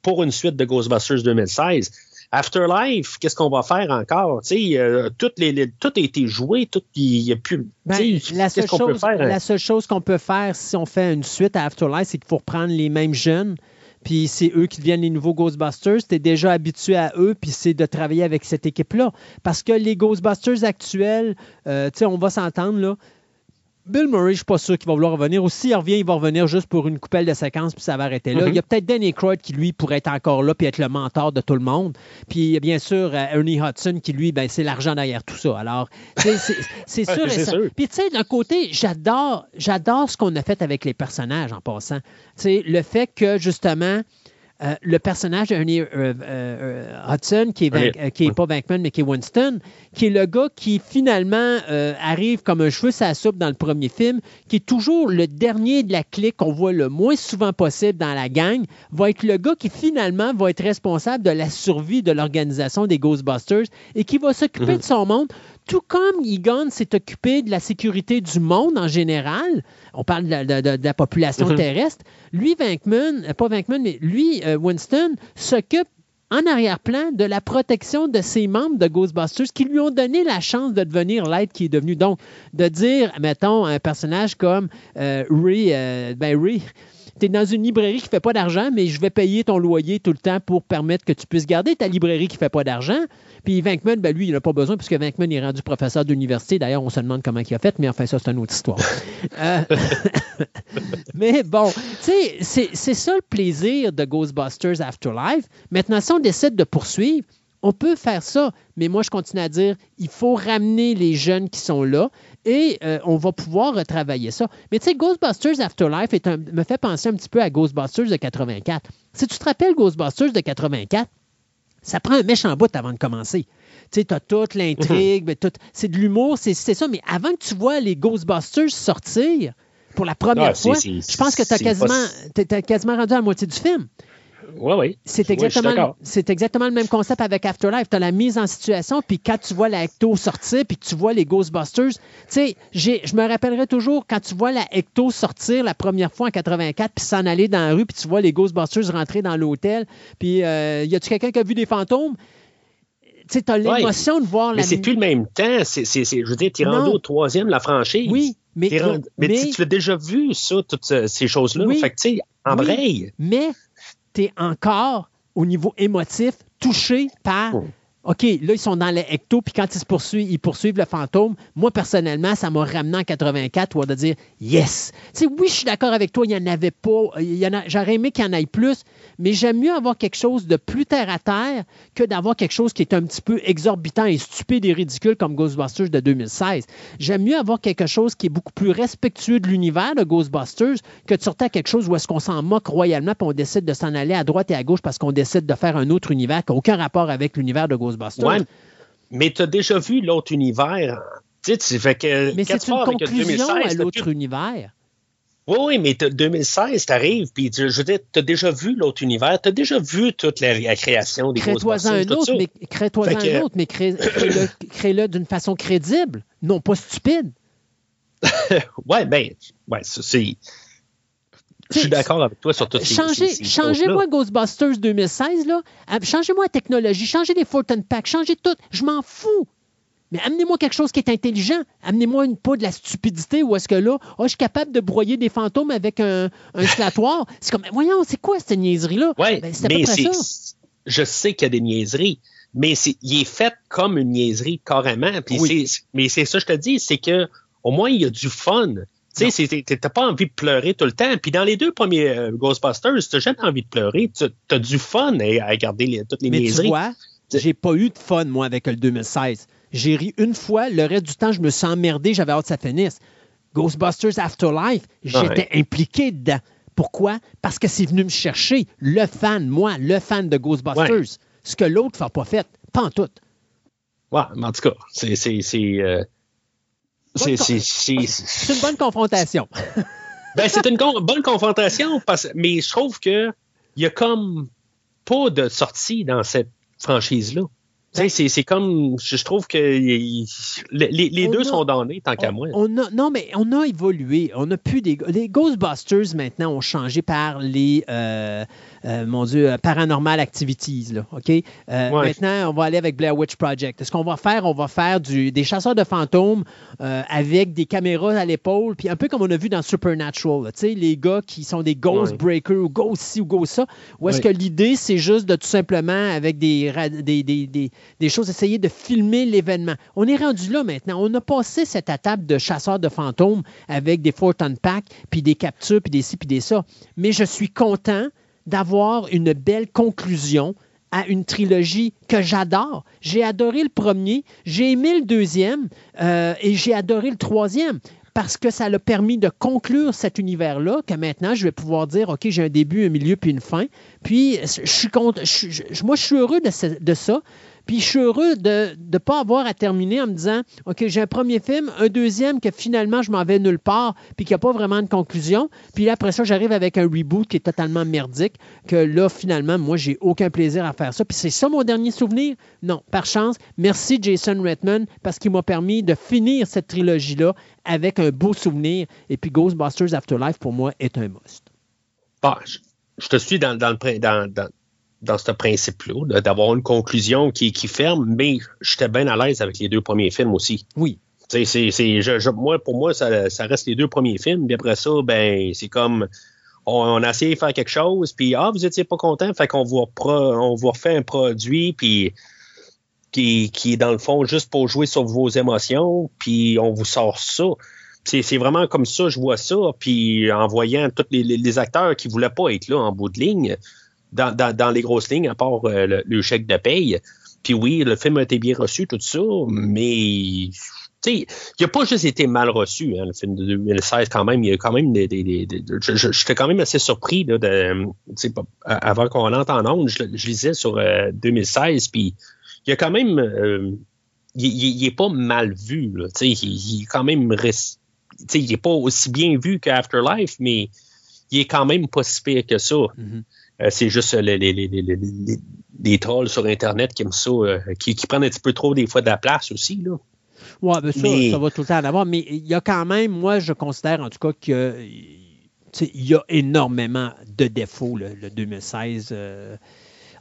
pour une suite de Ghostbusters 2016. Afterlife, qu'est-ce qu'on va faire encore? Euh, les, les- tout a été joué, tout il y a plus. Ben, la, seule peut chose, faire? hein? la seule chose qu'on peut faire si on fait une suite à Afterlife, c'est qu'il faut reprendre les mêmes jeunes. Puis c'est eux qui deviennent les nouveaux Ghostbusters. Tu es déjà habitué à eux, puis c'est de travailler avec cette équipe-là. Parce que les Ghostbusters actuels, euh, on va s'entendre, là. Bill Murray, je ne suis pas sûr qu'il va vouloir revenir. Ou s'il revient, il va revenir juste pour une coupelle de séquences, puis ça va arrêter là. Mhm. Il y a peut-être Danny Aykroyd qui, lui, pourrait être encore là, puis être le mentor de tout le monde. Puis, bien sûr, euh, Ernie Hudson, qui, lui, ben, c'est l'argent derrière tout ça. Alors, c'est <laughs> sûr et sûr. Puis, tu sais, d'un côté, j'adore j'adore ce qu'on a fait avec les personnages, en passant. Tu sais, le fait que, justement, euh, le personnage d'Ernie euh, euh, Hudson, qui est, Van- qui est pas Bankman, mais qui est Winston, qui est le gars qui finalement arrive comme un cheveu la soupe dans le premier film, qui est toujours le dernier de la clique qu'on voit le moins souvent possible dans la gang, va être le gars qui finalement va être responsable de la survie de l'organisation des Ghostbusters et qui va s'occuper Mhm. de son monde, tout comme Egon s'est occupé de la sécurité du monde en général. On parle de la, de- de- de la population Mhm. terrestre. Lui, Venkman, euh, pas Venkman, mais lui, euh, Winston, s'occupe en arrière-plan de la protection de ses membres de Ghostbusters qui lui ont donné la chance de devenir l'être qui est devenu. Donc, de dire, mettons, un personnage comme euh, Ray, euh, ben Ray, tu es dans une librairie qui ne fait pas d'argent, mais je vais payer ton loyer tout le temps pour permettre que tu puisses garder ta librairie qui ne fait pas d'argent. Puis Venkman, ben lui, il n'a pas besoin puisque Venkman est rendu professeur d'université. D'ailleurs, on se demande comment il a fait, mais enfin, ça, c'est une autre histoire. <laughs> Euh, <laughs> mais bon, tu sais, c'est- c'est ça le plaisir de Ghostbusters Afterlife. Maintenant, si on décide de poursuivre, on peut faire ça, mais moi, je continue à dire, il faut ramener les jeunes qui sont là et euh, on va pouvoir retravailler ça. Mais tu sais, Ghostbusters Afterlife est un- me fait penser un petit peu à Ghostbusters de 84. Si tu te rappelles Ghostbusters de 84, ça prend un méchant bout avant de commencer. Tu sais, tu as toute l'intrigue, tout- c'est de l'humour, c'est ça, mais avant que tu vois les Ghostbusters sortir pour la première Ah, fois, je pense que tu as t'as quasiment rendu à la moitié du film. Oui, oui. C'est exactement, exactement le même concept avec Afterlife. Tu as la mise en situation, puis quand tu vois la Ecto sortir, puis tu vois les Ghostbusters, tu sais, je me rappellerai toujours quand tu vois la Ecto sortir la première fois en 84, puis s'en aller dans la rue, puis tu vois les Ghostbusters rentrer dans l'hôtel, puis euh, y a-tu quelqu'un qui a vu des fantômes? Tu sais, tu as l'émotion de voir Mais la... c'est plus le même temps. Je veux dire, Non. au troisième la franchise. Oui, mais, mais, mais- tu, l'as déjà vu, ça, toutes euh, ces choses-là. Oui. Fait que, tu sais, Oui. mais tu es encore, au niveau émotif, touché par Oh. OK, là, ils sont dans les hectos, puis quand ils, se poursuivent, ils poursuivent le fantôme, moi, personnellement, ça m'a ramené en 84, ou de dire yes. Tu oui, je suis d'accord avec toi, il n'y en avait pas. J'aurais aimé qu'il y en ait plus, mais j'aime mieux avoir quelque chose de plus terre à terre que d'avoir quelque chose qui est un petit peu exorbitant et stupide et ridicule comme Ghostbusters de 2016. J'aime mieux avoir quelque chose qui est beaucoup plus respectueux de l'univers de Ghostbusters que de sortir quelque chose où est-ce qu'on s'en moque royalement puis on décide de s'en aller à droite et à gauche parce qu'on décide de faire un autre univers qui n'a aucun rapport avec l'univers de Ghostbusters. Ouais, mais tu as déjà vu l'autre univers. Tu sais, fait que, mais c'est une conclusion à l'autre univers. Oui, oui, mais 2016, t'arrives, puis je veux dire, t'as déjà vu l'autre univers, t'as déjà vu toute la, création des crée-toi un autre, mais crée-toi un autre, mais <coughs> crée-le d'une façon crédible, non pas stupide. <laughs> ouais, ben, ouais, c'est. Je suis d'accord avec toi sur tout ces Changez, Changez-moi Ghostbusters 2016, là. Changez-moi la technologie, changez les Fortin Pack, changez tout. Je m'en fous. Mais amenez-moi quelque chose qui est intelligent. Amenez-moi une pas de la stupidité où est-ce que là, oh, je suis capable de broyer des fantômes avec un, un <laughs> C'est comme, voyons, c'est quoi cette niaiserie-là? Oui, ben, mais c'est, je sais qu'il y a des niaiseries, mais c'est, il est fait comme une niaiserie carrément. mais c'est ça, je te dis, c'est que au moins, il y a du fun. Tu sais, t'as pas envie de pleurer tout le temps. Puis dans les deux premiers euh, Ghostbusters, t'as jamais envie de pleurer. T'as du fun à, regarder toutes les Mais tu vois, j'ai pas eu de fun, moi, avec le 2016. J'ai ri une fois, le reste du temps, je me sens emmerdé, j'avais hâte que ça finisse. Ghostbusters Afterlife, j'étais impliqué dedans. Pourquoi? Parce que c'est venu me chercher, le fan, moi, le fan de Ghostbusters. Ce que l'autre n'a pas fait. Pas en tout. Ouais, mais en tout cas, c'est. C'est une bonne confrontation. <laughs> ben, c'est une bonne confrontation, parce, mais je trouve qu'il n'y a comme pas de sortie dans cette franchise-là. C'est comme, je trouve que les, deux sont donnés tant qu'à moi. On a, non, mais on a évolué. On a plus des. Les Ghostbusters maintenant ont changé par les. Euh, euh, mon Dieu, euh, Paranormal Activities. Là, OK? Euh, maintenant, on va aller avec Blair Witch Project. Ce qu'on va faire, on va faire du, des chasseurs de fantômes avec des caméras à l'épaule, puis un peu comme on a vu dans Supernatural. sais, les gars qui sont des Ghost Breakers ou Ghost ci ou Ghost ça. Ou est-ce que l'idée, c'est juste de tout simplement, avec des, des, des, des, choses, essayer de filmer l'événement? On est rendu là maintenant. On a passé cette étape de chasseurs de fantômes avec des Fortin Pack, puis des captures, puis des ci, puis des ça. Mais je suis content d'avoir une belle conclusion à une trilogie que j'adore. J'ai adoré le premier, j'ai aimé le deuxième euh, et j'ai adoré le troisième parce que ça l'a permis de conclure cet univers-là, que maintenant, je vais pouvoir dire, OK, j'ai un début, un milieu, puis une fin. Puis, je suis contre, moi, je suis heureux de ça. Puis je suis heureux de ne pas avoir à terminer en me disant OK, j'ai un premier film, un deuxième que finalement je m'en vais nulle part, puis qu'il n'y a pas vraiment de conclusion. Puis là, après ça, j'arrive avec un reboot qui est totalement merdique, que là, finalement, moi, j'ai aucun plaisir à faire ça. Puis c'est ça mon dernier souvenir? Non, par chance. Merci Jason Redman parce qu'il m'a permis de finir cette trilogie-là avec un beau souvenir. Et puis Ghostbusters Afterlife, pour moi, est un must. Bah, je, te suis dans, dans, dans, dans ce principe-là, d'avoir une conclusion qui, qui ferme, mais j'étais bien à l'aise avec les deux premiers films aussi. Oui. C'est, je, moi, pour moi, ça, reste les deux premiers films. Puis après ça, ben, c'est comme on, a essayé de faire quelque chose, puis ah, vous étiez pas content, fait qu'on vous, on vous refait un produit, puis qui, qui est dans le fond juste pour jouer sur vos émotions, puis on vous sort ça. C'est vraiment comme ça, je vois ça. Puis en voyant tous les, les, acteurs qui voulaient pas être là en bout de ligne, dans, les grosses lignes, à part euh, le, chèque de paye. Puis oui, le film a été bien reçu, tout ça, mais il n'a pas juste été mal reçu, hein, le film de 2016, quand même. Il y a quand même des. des, J'étais quand même assez surpris là, de, avant qu'on entre en je, lisais sur 2016, euh, puis il y a quand même. Euh, il, n'est pas mal vu. Là, il, il est quand même. il n'est pas aussi bien vu qu'Afterlife, mais il est quand même pas si pire que ça. Mm-hmm. C'est juste les, les, trolls sur Internet qui aiment ça, euh, qui, prennent un petit peu trop des fois de la place aussi. Là. Oui, ben ça, ça va tout le temps en avoir. Mais il y a quand même, moi, je considère en tout cas qu'il y a énormément de défauts, le, 2016. Euh.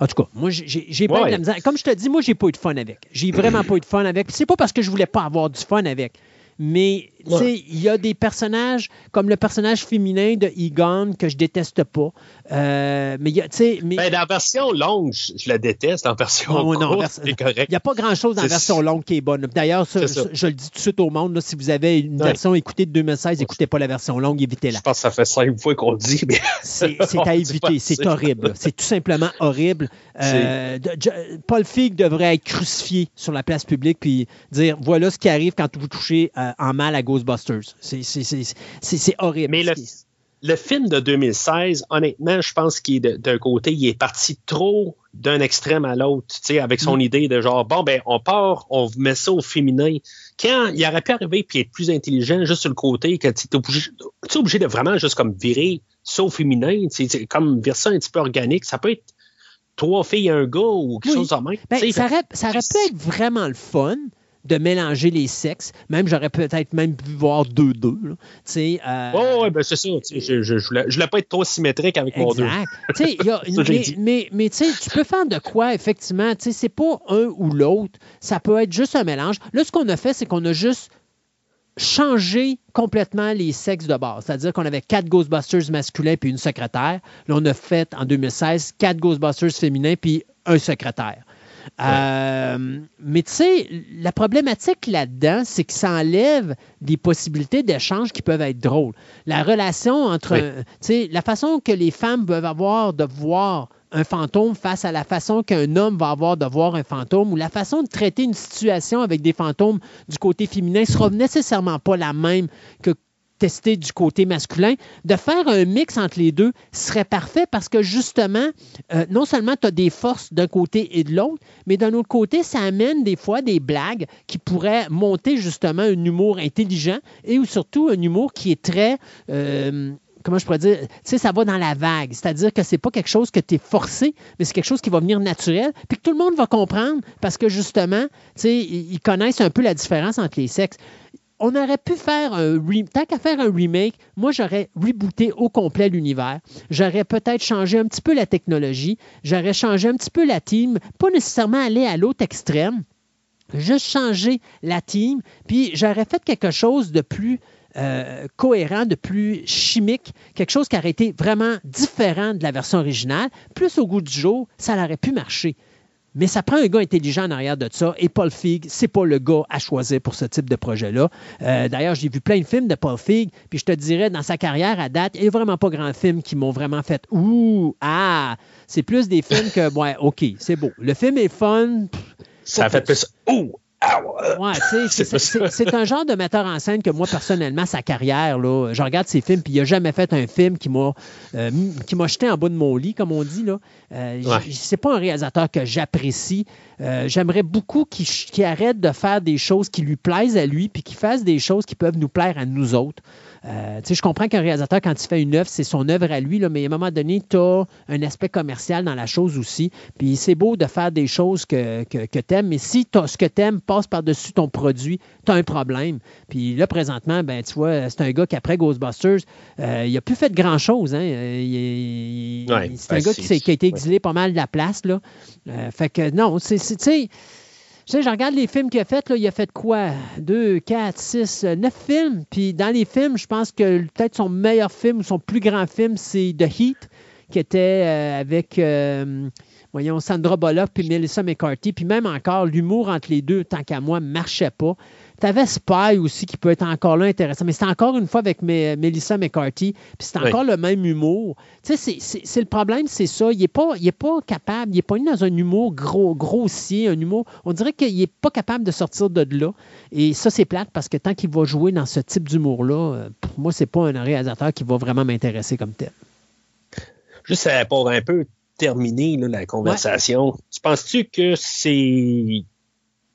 En tout cas, moi, j'ai pas de la misère. Comme je te dis, moi, j'ai pas eu de fun avec. J'ai vraiment pas eu de fun avec. C'est pas parce que je voulais pas avoir du fun avec. Mais il y a des personnages comme le personnage féminin de Egon que je déteste pas. Euh, mais y a, mais Ben, dans la version longue, je, je la déteste. En version Non, non, courte, vers- c'est correct. il n'y a pas grand-chose dans la version longue qui est bonne. D'ailleurs, je, je le dis tout de suite au monde, là, si vous avez une Ouais. version écoutée de 2016, écoutez pas la version longue, évitez-la. Je pense que ça fait cinq fois qu'on le dit, mais <laughs> C'est <laughs> à éviter, c'est horrible. C'est tout simplement horrible. Euh, Paul Feig devrait être crucifié sur la place publique puis dire voilà ce qui arrive quand vous touchez euh, en mal à Ghostbusters. C'est- horrible. Mais le, film de 2016, honnêtement, je pense qu'il est d'un côté, il est parti trop d'un extrême à l'autre, tu sais, avec son Mm. idée de genre, bon, ben, on part, on met ça au féminin. Quand il aurait pu arriver puis être plus intelligent juste sur le côté, que tu es obligé, tu es obligé de vraiment juste comme virer ça au féminin, c'est comme virer ça un petit peu organique. Ça peut être trois filles et un gars ou quelque Oui. chose de même. Ben, ça, aurait, ça aurait pu être vraiment le fun de mélanger les sexes. Même, j'aurais peut-être même pu voir deux-deux. là. Tu sais, euh, Oh, ouais, ben c'est ça. Je, je, je, voulais, je voulais pas être trop symétrique avec mon deux. Exact. <laughs> Ça, j'ai mais dit. mais, mais tu peux faire de quoi, effectivement? C'est pas un ou l'autre. Ça peut être juste un mélange. Là, ce qu'on a fait, c'est qu'on a juste changé complètement les sexes de base. C'est-à-dire qu'on avait quatre Ghostbusters masculins puis une secrétaire. Là, on a fait, en 2016, quatre Ghostbusters féminins puis un secrétaire. Euh, mais tu sais, la problématique là-dedans, c'est que ça enlève des possibilités d'échange qui peuvent être drôles. La relation entre, Oui. tu sais, la façon que les femmes peuvent avoir de voir un fantôme face à la façon qu'un homme va avoir de voir un fantôme ou la façon de traiter une situation avec des fantômes du côté féminin sera nécessairement pas la même que tester du côté masculin. De faire un mix entre les deux serait parfait parce que justement, euh, non seulement tu as des forces d'un côté et de l'autre, mais d'un autre côté, ça amène des fois des blagues qui pourraient monter justement un humour intelligent et ou surtout un humour qui est très... euh, Comment je pourrais dire? Ça va dans la vague. C'est-à-dire que c'est pas quelque chose que tu es forcé, mais c'est quelque chose qui va venir naturel, puis que tout le monde va comprendre parce que justement, tu ils connaissent un peu la différence entre les sexes on aurait pu faire un tant qu'à faire un remake, moi j'aurais rebooté au complet l'univers. J'aurais peut-être changé un petit peu la technologie, j'aurais changé un petit peu la team, pas nécessairement aller à l'autre extrême, juste changer la team, puis j'aurais fait quelque chose de plus euh, cohérent, de plus chimique, quelque chose qui aurait été vraiment différent de la version originale, plus au goût du jour, ça aurait pu marcher. Mais ça prend un gars intelligent en arrière de ça. Et Paul Feig, c'est pas le gars à choisir pour ce type de projet-là. Euh, D'ailleurs, j'ai vu plein de films de Paul Feig, puis je te dirais, dans sa carrière à date, il n'y a vraiment pas grand film qui m'ont vraiment fait Ouh, ah! C'est plus des films que, ouais, OK, c'est beau. Le film est fun. Ça a fait plus. Ouh! Ah, ouais. <laughs> C'est- un genre de metteur en scène que moi, personnellement, sa carrière, là, je regarde ses films, puis il n'a jamais fait un film qui m'a euh, qui m'a jeté en bas de mon lit, comme on dit. Là. Euh, Ouais. C'est pas un réalisateur que j'apprécie. Euh, J'aimerais beaucoup qu'il arrête de faire des choses qui lui plaisent à lui, puis qu'il fasse des choses qui peuvent nous plaire à nous autres. Euh, je comprends qu'un réalisateur, quand il fait une œuvre, c'est son œuvre à lui, là, mais à un moment donné, tu as un aspect commercial dans la chose aussi. Puis c'est beau de faire des choses que, que, tu aimes, mais si ce que tu aimes passe par-dessus ton produit, tu as un problème. Puis là, présentement, ben, tu vois, c'est un gars qui, après Ghostbusters, euh, il a plus fait grand-chose. Hein. Euh, Ouais, c'est un ben, gars qui, a été ouais. exilé pas mal de la place. Là. Euh, fait que non, c'est. Tu sais, je regarde les films qu'il a fait, il a fait quoi? Deux, quatre, six, euh, neuf films. Puis dans les films, je pense que peut-être son meilleur film ou son plus grand film, c'est The Heat, qui était euh, avec, euh, voyons, Sandra Bullock puis Melissa McCarthy. Puis même encore, l'humour entre les deux, tant qu'à moi, marchait pas. Tu avais Spy aussi qui peut être encore là intéressant, mais c'est encore une fois avec Mé- Melissa McCarthy, puis c'est Oui. encore le même humour. Tu sais, c'est- le problème, c'est ça. Il n'est pas, il est pas capable, il n'est pas dans un humour gros, grossier, un humour. On dirait qu'il n'est pas capable de sortir de là. Et ça, c'est plate parce que tant qu'il va jouer dans ce type d'humour-là, euh, pour moi, c'est pas un réalisateur qui va vraiment m'intéresser comme tel. Juste pour un peu terminer là, la conversation, tu penses-tu que c'est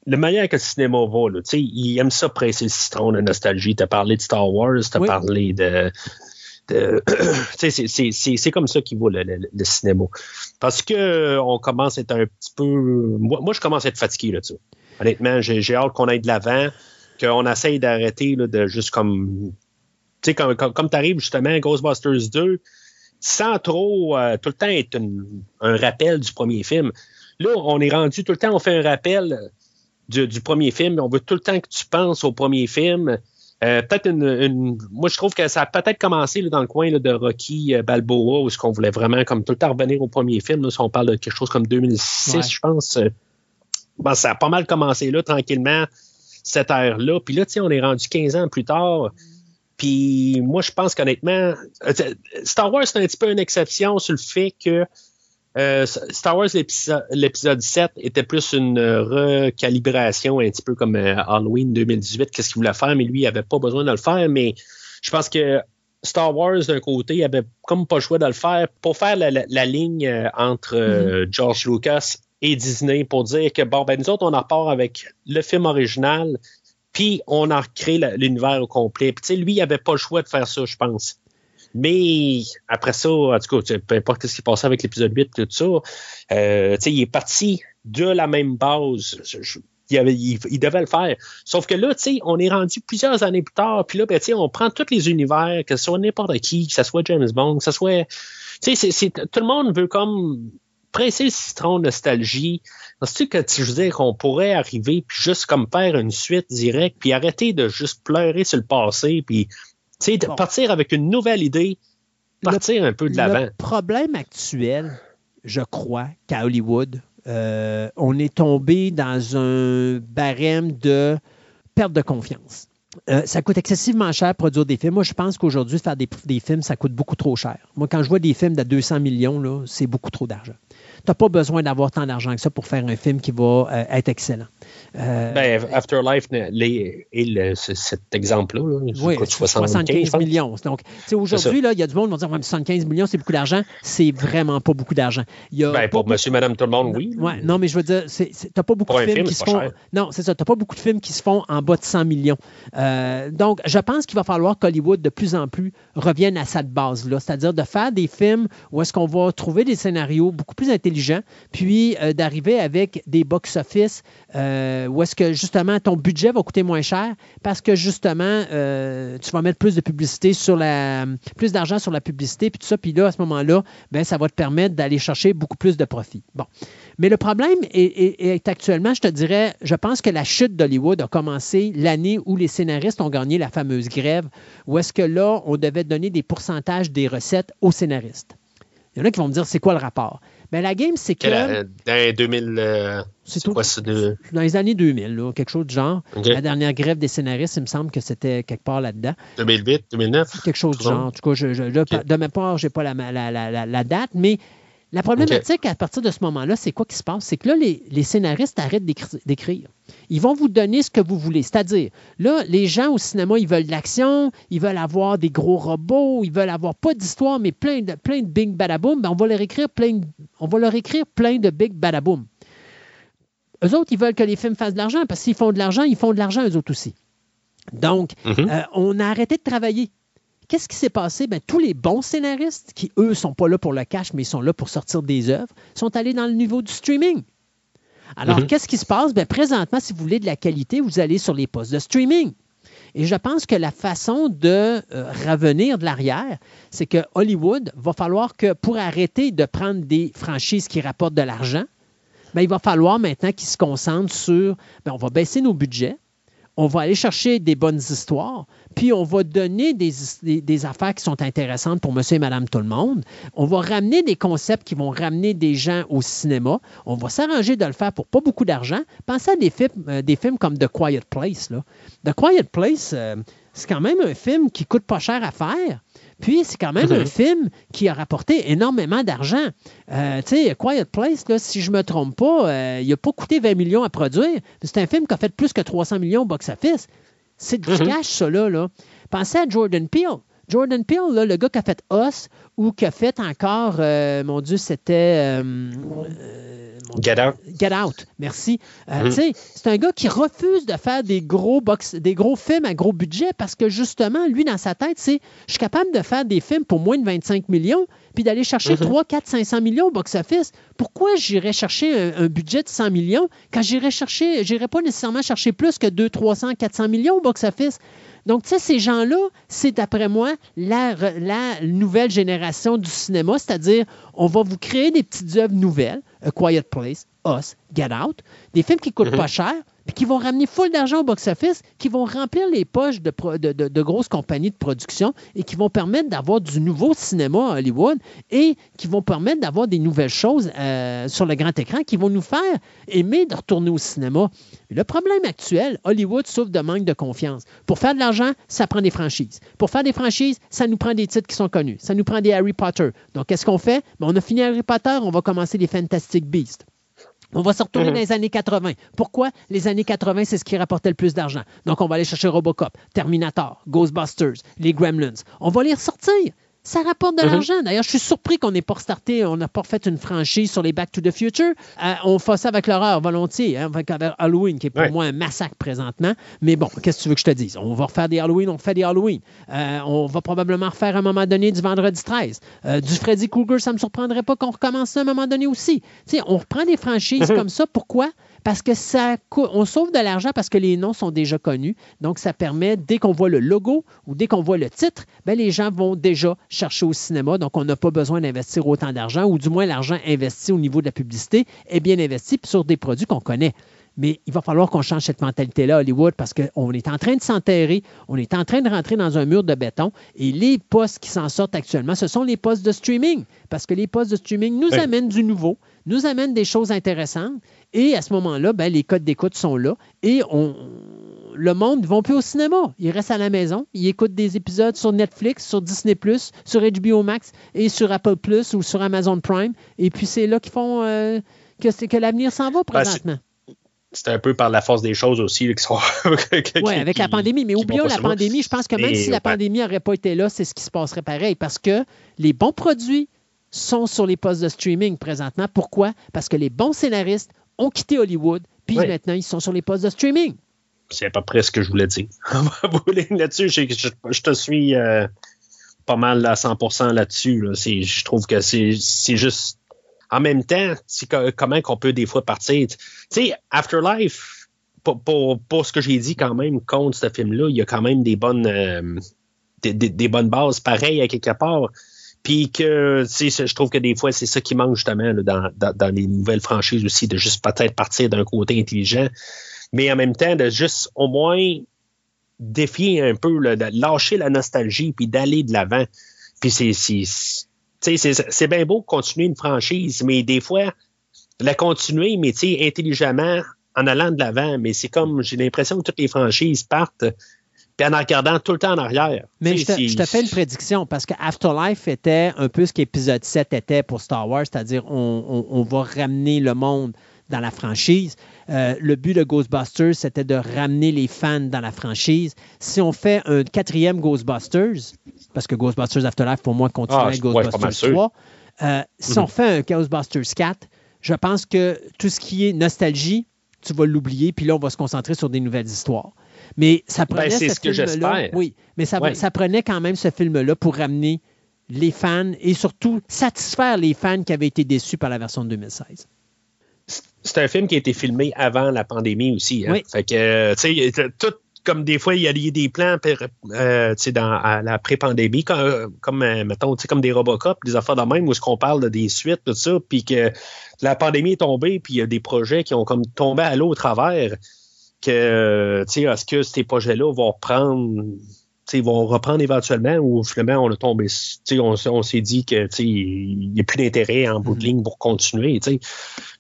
le manière que le cinéma va, là, tu sais, il aime ça presser le citron de nostalgie. Tu as parlé de Star Wars, tu as Oui. parlé de. de- <clears throat> tu sais, c'est- c'est- c'est c'est comme ça qu'il va le, le- le cinéma. Parce que euh, on commence à être un petit peu. Moi, moi je commence à être fatigué là-dessus. Honnêtement, j'ai hâte qu'on aille de l'avant, qu'on essaye d'arrêter là, de juste comme. Tu sais, comme, comme, comme tu arrives justement à Ghostbusters 2, sans trop euh, tout le temps être une- un rappel du premier film. Là, on est rendu tout le temps, on fait un rappel du, du premier film. On veut tout le temps que tu penses au premier film. Euh, peut-être une, Moi, je trouve que ça a peut-être commencé dans le coin de Rocky euh, Balboa, où ce qu'on voulait vraiment comme tout le temps revenir au premier film. si on parle de quelque chose comme 2006, je pense. Bon, ça a pas mal commencé là, tranquillement, cette ère-là. Puis là, on est rendu 15 ans plus tard. Puis moi, je pense qu'honnêtement, Star Wars, c'est un petit peu une exception sur le fait que euh, Star Wars, l'épisode 7 était plus une recalibration, un petit peu comme euh, Halloween 2018, qu'est-ce qu'il voulait faire, mais lui, il n'avait pas besoin de le faire. Mais je pense que Star Wars, d'un côté, il avait comme pas le choix de le faire pour faire la, ligne euh, entre mm-hmm. George Lucas et Disney pour dire que, bon, ben, nous autres, on en repart avec le film original, puis on a recréé l'univers au complet. Puis, tu sais, lui, il n'avait pas le choix de faire ça, je pense. Mais après ça, en tout cas, peu importe ce qui passait avec l'épisode 8 tout ça, euh, il est parti de la même base. il, devait le faire. Sauf que là, on est rendu plusieurs années plus tard, puis là, ben, on prend tous les univers, que ce soit n'importe qui, que ce soit James Bond, que ce soit. Tout le monde veut comme presser le citron nostalgie. C'est-tu que je veux dire qu'on pourrait arriver puis juste comme faire une suite directe puis arrêter de juste pleurer sur le passé puis sais, partir avec une nouvelle idée, partir un peu de l'avant. Le problème actuel, je crois, qu'à Hollywood, euh, on est tombé dans un barème de perte de confiance. Euh, ça coûte excessivement cher produire des films. Moi, je pense qu'aujourd'hui, faire des, des, films, ça coûte beaucoup trop cher. Moi, quand je vois des films de 200 millions, c'est beaucoup trop d'argent n'as pas besoin d'avoir tant d'argent que ça pour faire un film qui va euh, être excellent. Euh, ben, Afterlife est cet exemple-là. oui, 75 millions. Donc, aujourd'hui, il y a du monde qui vont dire 75 millions, c'est beaucoup d'argent. C'est vraiment pas beaucoup d'argent. Ben, pour monsieur, madame, tout le monde, oui. Ouais, non, mais je veux dire, tu n'as pas beaucoup de films qui se font. Non, c'est ça. Tu n'as pas beaucoup de films qui se font en bas de 100 millions. Euh, donc, je pense qu'il va falloir qu'Hollywood, de plus en plus, revienne à cette base-là. C'est-à-dire de faire des films où est-ce qu'on va trouver des scénarios beaucoup plus intelligents puis euh, d'arriver avec des box-office euh, où est-ce que justement ton budget va coûter moins cher parce que justement euh, tu vas mettre plus de publicité sur la plus d'argent sur la publicité puis tout ça puis là à ce moment-là ben ça va te permettre d'aller chercher beaucoup plus de profit. Bon. Mais le problème est, est, actuellement, je te dirais, je pense que la chute d'Hollywood a commencé l'année où les scénaristes ont gagné la fameuse grève, où est-ce que là, on devait donner des pourcentages des recettes aux scénaristes. Il y en a qui vont me dire, c'est quoi le rapport? Mais la game, c'est que. Dans 2000. Euh, c'est Quoi, Dans les années 2000, quelque chose de genre. La dernière grève des scénaristes, il me semble que c'était quelque part là-dedans. 2008, 2009. Quelque chose de genre. En tout cas, je, de ma part, je n'ai pas la, la, date, mais la problématique à partir de ce moment-là, c'est quoi qui se passe? C'est que là, les, scénaristes arrêtent d'écrire. Ils vont vous donner ce que vous voulez. C'est-à-dire, là, les gens au cinéma, ils veulent de l'action, ils veulent avoir des gros robots, ils veulent avoir pas d'histoire, mais plein de, plein de big badaboom. Ben, on va leur écrire plein de, on va leur écrire plein de big badaboom. Eux autres, ils veulent que les films fassent de l'argent, parce qu'ils font de l'argent, ils font de l'argent eux autres aussi. Donc, mm-hmm. euh, on a arrêté de travailler. Qu'est-ce qui s'est passé? Ben, tous les bons scénaristes, qui eux sont pas là pour le cash, mais ils sont là pour sortir des œuvres, sont allés dans le niveau du streaming. Alors, mhm. qu'est-ce qui se passe? Ben, présentement, si vous voulez de la qualité, vous allez sur les postes de streaming. Et je pense que la façon de euh, revenir de l'arrière, c'est que Hollywood va falloir que pour arrêter de prendre des franchises qui rapportent de l'argent, ben, il va falloir maintenant qu'ils se concentrent sur, ben, on va baisser nos budgets, on va aller chercher des bonnes histoires, puis on va donner des, affaires qui sont intéressantes pour monsieur et madame tout le monde. On va ramener des concepts qui vont ramener des gens au cinéma. On va s'arranger de le faire pour pas beaucoup d'argent. Pensez à des films, euh, films comme The Quiet Place. Là. The Quiet Place, euh, c'est quand même un film qui coûte pas cher à faire. Puis, c'est quand même un mhm. film qui a rapporté énormément d'argent. Euh, tu sais, Quiet Place, là, si je ne me trompe pas, euh, il n'a pas coûté 20 millions à produire. C'est un film qui a fait plus que 300 millions au box-office. C'est du mhm. cash, ça, là, Pensez à Jordan Peele. Jordan Peele, là, le gars qui a fait Us ou qui a fait encore, euh, mon Dieu, c'était Get Out. Get Out, merci. Euh, mm-hmm. C'est un gars qui refuse de faire des gros, box, des gros films à gros budget parce que justement, lui, dans sa tête, c'est je suis capable de faire des films pour moins de 25 millions puis d'aller chercher 3, 4, 500 millions au box-office. Pourquoi j'irais chercher un, budget de 100 millions quand j'irais chercher, j'irais pas nécessairement chercher plus que 2, 300, 400 millions au box-office? Donc, tu sais, ces gens-là, c'est d'après moi la, la, nouvelle génération du cinéma, c'est-à-dire on va vous créer des petites œuvres nouvelles, A Quiet Place, Us, Get Out, des films qui ne coûtent pas mhm. cher, puis qui vont ramener full d'argent au box-office, qui vont remplir les poches de, grosses compagnies de production et qui vont permettre d'avoir du nouveau cinéma à Hollywood et qui vont permettre d'avoir des nouvelles choses euh, sur le grand écran qui vont nous faire aimer de retourner au cinéma. le problème actuel, Hollywood souffre de manque de confiance. Pour faire de l'argent, ça prend des franchises. Pour faire des franchises, ça nous prend des titres qui sont connus. Ça nous prend des Harry Potter. Donc, qu'est-ce qu'on fait? Ben, on a fini Harry Potter, on va commencer les Fantastic Beasts. On va se retourner mhm. dans les années 80. Pourquoi? Les années 80, c'est ce qui rapportait le plus d'argent? Donc, on va aller chercher Robocop, Terminator, Ghostbusters, les Gremlins. On va les ressortir. Ça rapporte de mhm. l'argent. D'ailleurs, je suis surpris qu'on n'ait pas restarté, on n'a pas fait une franchise sur les Back to the Future. Euh, on fait ça avec l'horreur volontiers, hein, avec, Halloween, qui est pour moi un massacre présentement. Mais bon, qu'est-ce que tu veux que je te dise? On va refaire des Halloween, on fait des Halloween. Euh, on va probablement refaire à un moment donné du vendredi 13. Euh, du Freddy Krueger, ça ne me surprendrait pas qu'on recommence ça à un moment donné aussi. sais, on reprend des franchises mhm. comme ça. Pourquoi? Parce que ça on sauve de l'argent parce que les noms sont déjà connus. Donc, ça permet, dès qu'on voit le logo ou dès qu'on voit le titre, ben, les gens vont déjà chercher au cinéma. Donc, on n'a pas besoin d'investir autant d'argent, ou du moins l'argent investi au niveau de la publicité est bien investi sur des produits qu'on connaît. Mais il va falloir qu'on change cette mentalité-là à Hollywood parce qu'on est en train de s'enterrer, on est en train de rentrer dans un mur de béton et les postes qui s'en sortent actuellement, ce sont les postes de streaming parce que les postes de streaming nous amènent du nouveau, nous amènent des choses intéressantes et à ce moment-là, ben, les codes d'écoute sont là et on, le monde ne va plus au cinéma. Ils restent à la maison. Ils écoutent des épisodes sur Netflix, sur Disney, sur HBO Max et sur Apple Plus ou sur Amazon Prime. Et puis c'est là qu'ils font euh, que, que l'avenir s'en va ben, présentement. c'est un peu par la force des choses aussi qui sont. <laughs> oui, avec la pandémie. Mais oublions la pandémie. Je pense que même si la pandémie n'aurait pas été là, c'est ce qui se passerait pareil. Parce que les bons produits sont sur les postes de streaming présentement. Pourquoi? Parce que les bons scénaristes ont quitté Hollywood, puis maintenant, ils sont sur les postes de streaming. C'est à peu près ce que je voulais dire. <laughs> là-dessus, je, te suis euh, pas mal à 100% là-dessus. Je trouve que c'est juste... En même temps, comment qu'on peut des fois partir... Tu sais, Afterlife, pour, ce que j'ai dit quand même contre ce film-là, il y a quand même des bonnes... Euh, des, bonnes bases pareilles à quelque part. Puis que, tu sais, je trouve que des fois, c'est ça qui manque justement dans, dans, les nouvelles franchises aussi, de juste peut-être partir d'un côté intelligent, mais en même temps, de juste au moins défier un peu, de lâcher la nostalgie, puis d'aller de l'avant. Puis c'est, c'est bien beau continuer une franchise, mais des fois, la continuer, mais intelligemment, en allant de l'avant. Mais c'est comme, j'ai l'impression que toutes les franchises partent puis en regardant tout le temps en arrière. Mais je te, fais une prédiction parce que Afterlife était un peu ce qu'épisode 7 était pour Star Wars, c'est-à-dire on, va ramener le monde dans la franchise. Euh, le but de Ghostbusters, c'était de ramener les fans dans la franchise. Si on fait un quatrième Ghostbusters, parce que Ghostbusters Afterlife, pour moi, continue ah, avec Ghostbusters 3, euh, si on mhm. fait un Ghostbusters 4, je pense que tout ce qui est nostalgie, tu vas l'oublier, puis là, on va se concentrer sur des nouvelles histoires. Mais ça ben, prenait ce, film-là. Oui, mais ça, ça, prenait quand même ce film-là pour ramener les fans et surtout satisfaire les fans qui avaient été déçus par la version de 2016. C'est un film qui a été filmé avant la pandémie aussi. Hein? Oui. Fait que, tu sais, tout comme des fois, il y a des plans euh, dans à la pré-pandémie, comme, comme euh, mettons, comme des Robocop, des affaires de même, où est-ce qu'on parle de des suites, tout ça, puis que la pandémie est tombée, puis il y a des projets qui ont comme tombé à l'eau au travers que, est-ce que ces projets-là vont reprendre, vont reprendre éventuellement ou finalement on a tombé, on, on s'est dit que il n'y a plus d'intérêt en bout de mm-hmm. ligne pour continuer. T'sais.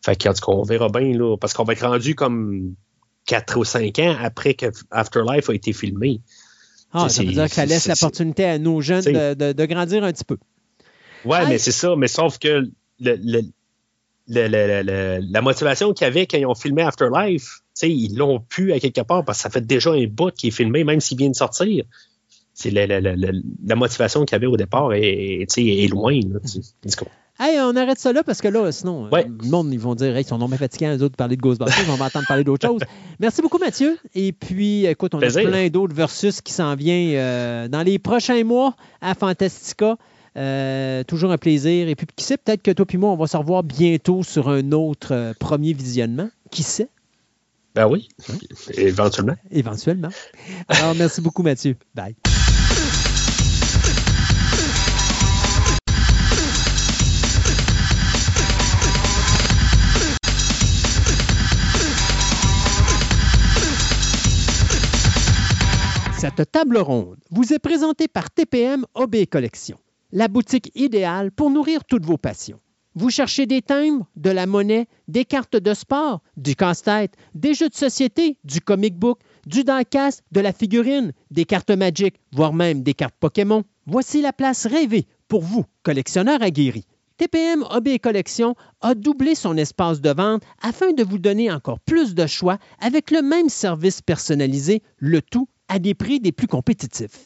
Fait qu'en tout cas, on verra bien là, parce qu'on va être rendu comme 4 ou 5 ans après que Afterlife a été filmé. Ah, ça veut dire que ça laisse l'opportunité à nos jeunes de, grandir un petit peu. Oui, mais c'est ça, mais sauf que le, la motivation qu'il y avait quand ils ont filmé Afterlife, ils l'ont pu à quelque part parce que ça fait déjà un bout qui est filmé, même s'il vient de sortir. C'est la, motivation qu'il y avait au départ est, est loin. Hey, on arrête ça là parce que là, sinon, euh, le monde, ils vont dire, hey, ils sont non fatiguants, les autres, de parler de Ghostbusters, on va entendre parler d'autres choses. <laughs> Merci beaucoup, Mathieu. Et puis, écoute, on a plein d'autres versus qui s'en vient euh, dans les prochains mois à Fantastica. Euh, toujours un plaisir. Et puis, qui sait, peut-être que toi et moi, on va se revoir bientôt sur un autre premier visionnement. Qui sait? Ben oui, <laughs> éventuellement. Éventuellement. Alors, merci beaucoup, Mathieu. Bye. Cette table ronde vous est présentée par TPM OB Collection, la boutique idéale pour nourrir toutes vos passions. Vous cherchez des timbres, de la monnaie, des cartes de sport, du casse-tête, des jeux de société, du comic book, du diecast, de la figurine, des cartes magiques, voire même des cartes Pokémon. Voici la place rêvée pour vous, collectionneurs aguerris. TPM Hobby Collection a doublé son espace de vente afin de vous donner encore plus de choix avec le même service personnalisé, le tout à des prix des plus compétitifs.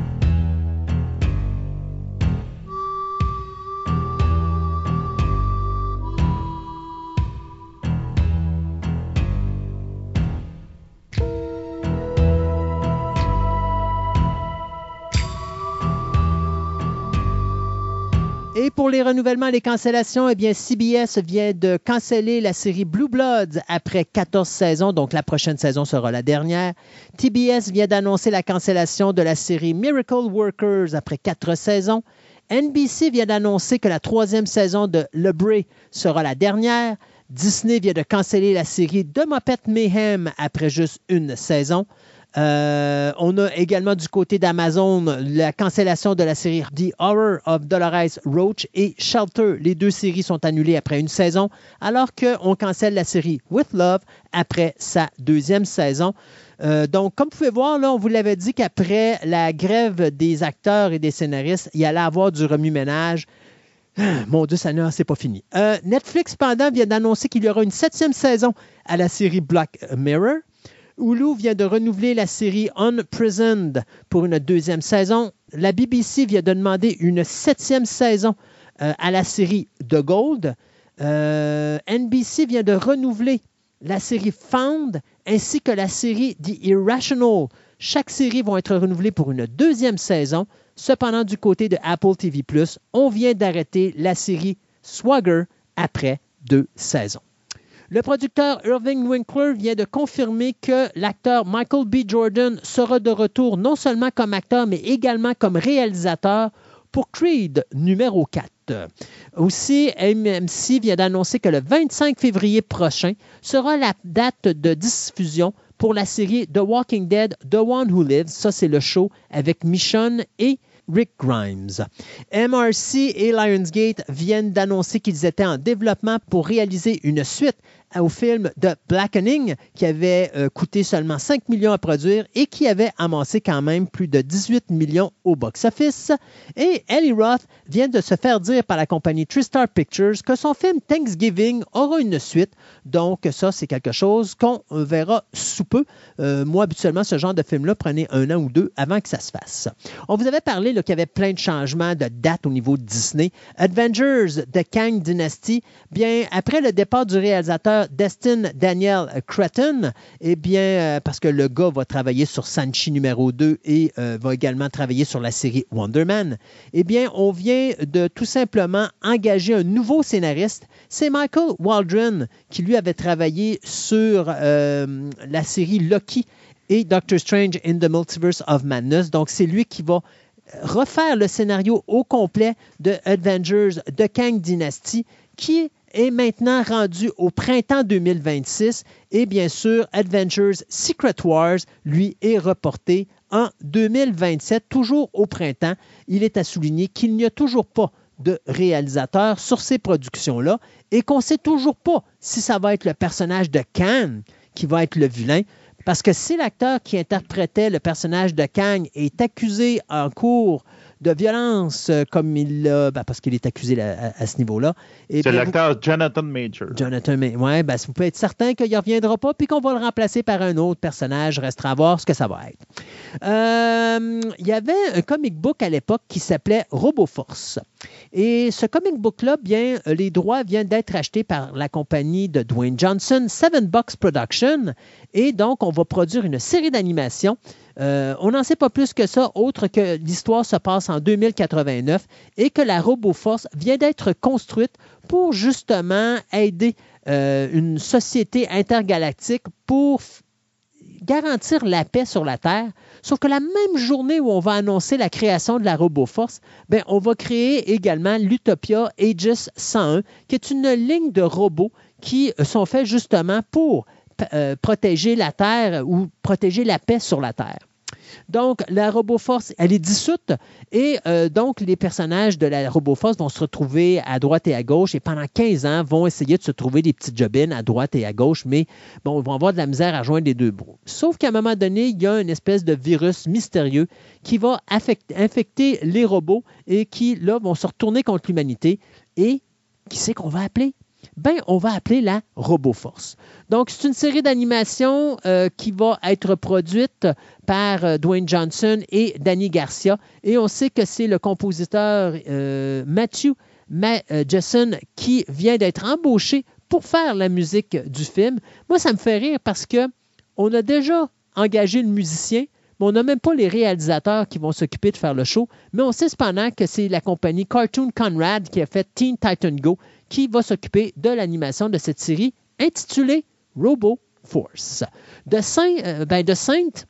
Et pour les renouvellements et les cancellations, eh bien, CBS vient de canceller la série Blue Bloods après 14 saisons, donc la prochaine saison sera la dernière. TBS vient d'annoncer la cancellation de la série Miracle Workers après quatre saisons. NBC vient d'annoncer que la troisième saison de Le Bray sera la dernière. Disney vient de canceller la série The Muppet Mayhem après juste une saison. Euh, on a également du côté d'Amazon la cancellation de la série The Horror of Dolores Roach et Shelter. Les deux séries sont annulées après une saison, alors qu'on cancelle la série With Love après sa deuxième saison. Euh, donc, comme vous pouvez voir, là, on vous l'avait dit qu'après la grève des acteurs et des scénaristes, il y allait avoir du remue-ménage. Mon Dieu, ça c'est pas fini. Euh, Netflix, pendant, vient d'annoncer qu'il y aura une septième saison à la série Black Mirror. Hulu vient de renouveler la série Unprisoned pour une deuxième saison. La BBC vient de demander une septième saison euh, à la série The Gold. Euh, NBC vient de renouveler la série Found ainsi que la série The Irrational. Chaque série va être renouvelée pour une deuxième saison. Cependant, du côté de Apple TV, on vient d'arrêter la série Swagger après deux saisons. Le producteur Irving Winkler vient de confirmer que l'acteur Michael B. Jordan sera de retour non seulement comme acteur, mais également comme réalisateur pour Creed numéro 4. Aussi, MMC vient d'annoncer que le 25 février prochain sera la date de diffusion pour la série The Walking Dead, The One Who Lives. Ça, c'est le show avec Michonne et Rick Grimes. MRC et Lionsgate viennent d'annoncer qu'ils étaient en développement pour réaliser une suite au film The Blackening, qui avait euh, coûté seulement 5 millions à produire et qui avait amassé quand même plus de 18 millions au box-office. Et Ellie Roth vient de se faire dire par la compagnie Tristar Pictures que son film Thanksgiving aura une suite. Donc, ça, c'est quelque chose qu'on verra sous peu. Euh, moi, habituellement, ce genre de film-là prenait un an ou deux avant que ça se fasse. On vous avait parlé qu'il y avait plein de changements de date au niveau de Disney. Avengers The Kang Dynasty, bien, après le départ du réalisateur Destin Daniel Cretton, eh bien, euh, parce que le gars va travailler sur Sanchi numéro 2 et euh, va également travailler sur la série Wonder Man, eh bien, on vient de tout simplement engager un nouveau scénariste. C'est Michael Waldron qui lui avait travaillé sur euh, la série Loki et Doctor Strange in the Multiverse of Madness. Donc, c'est lui qui va refaire le scénario au complet de Avengers de Kang Dynasty, qui est est maintenant rendu au printemps 2026 et bien sûr, Adventures Secret Wars, lui, est reporté en 2027, toujours au printemps. Il est à souligner qu'il n'y a toujours pas de réalisateur sur ces productions-là et qu'on ne sait toujours pas si ça va être le personnage de Kang qui va être le vilain. Parce que si l'acteur qui interprétait le personnage de Kang est accusé en cours de violence euh, comme il l'a, ben, parce qu'il est accusé à, ce niveau-là. C'est l'acteur Jonathan Major. Jonathan Major, oui, ben, vous pouvez être certain qu'il ne reviendra pas puis qu'on va le remplacer par un autre personnage. Restera à voir ce que ça va être. Euh, il y avait un comic book à l'époque qui s'appelait RoboForce. Et ce comic book-là, bien, les droits viennent d'être achetés par la compagnie de Dwayne Johnson, Seven Box Production. Et donc, on va produire une série d'animations euh, on n'en sait pas plus que ça, autre que l'histoire se passe en 2089 et que la RoboForce vient d'être construite pour justement aider euh, une société intergalactique pour garantir la paix sur la Terre. Sauf que la même journée où on va annoncer la création de la RoboForce, ben, on va créer également l'Utopia Aegis 101, qui est une ligne de robots qui sont faits justement pour euh, protéger la Terre ou protéger la paix sur la Terre. Donc, la RoboForce, elle est dissoute et euh, donc les personnages de la RoboForce vont se retrouver à droite et à gauche et pendant 15 ans vont essayer de se trouver des petites jobines à droite et à gauche, mais bon, ils vont avoir de la misère à joindre les deux bouts. Sauf qu'à un moment donné, il y a une espèce de virus mystérieux qui va infecter les robots et qui, là, vont se retourner contre l'humanité. Et qui c'est qu'on va appeler? Ben, on va appeler la RoboForce. Donc, c'est une série d'animation euh, qui va être produite par euh, Dwayne Johnson et Danny Garcia. Et on sait que c'est le compositeur euh, Matthew Jason qui vient d'être embauché pour faire la musique du film. Moi, ça me fait rire parce que on a déjà engagé le musicien, mais on n'a même pas les réalisateurs qui vont s'occuper de faire le show. Mais on sait cependant que c'est la compagnie Cartoon Conrad qui a fait Teen Titan Go qui va s'occuper de l'animation de cette série intitulée Robo Force. De Saint, euh, ben de Sainte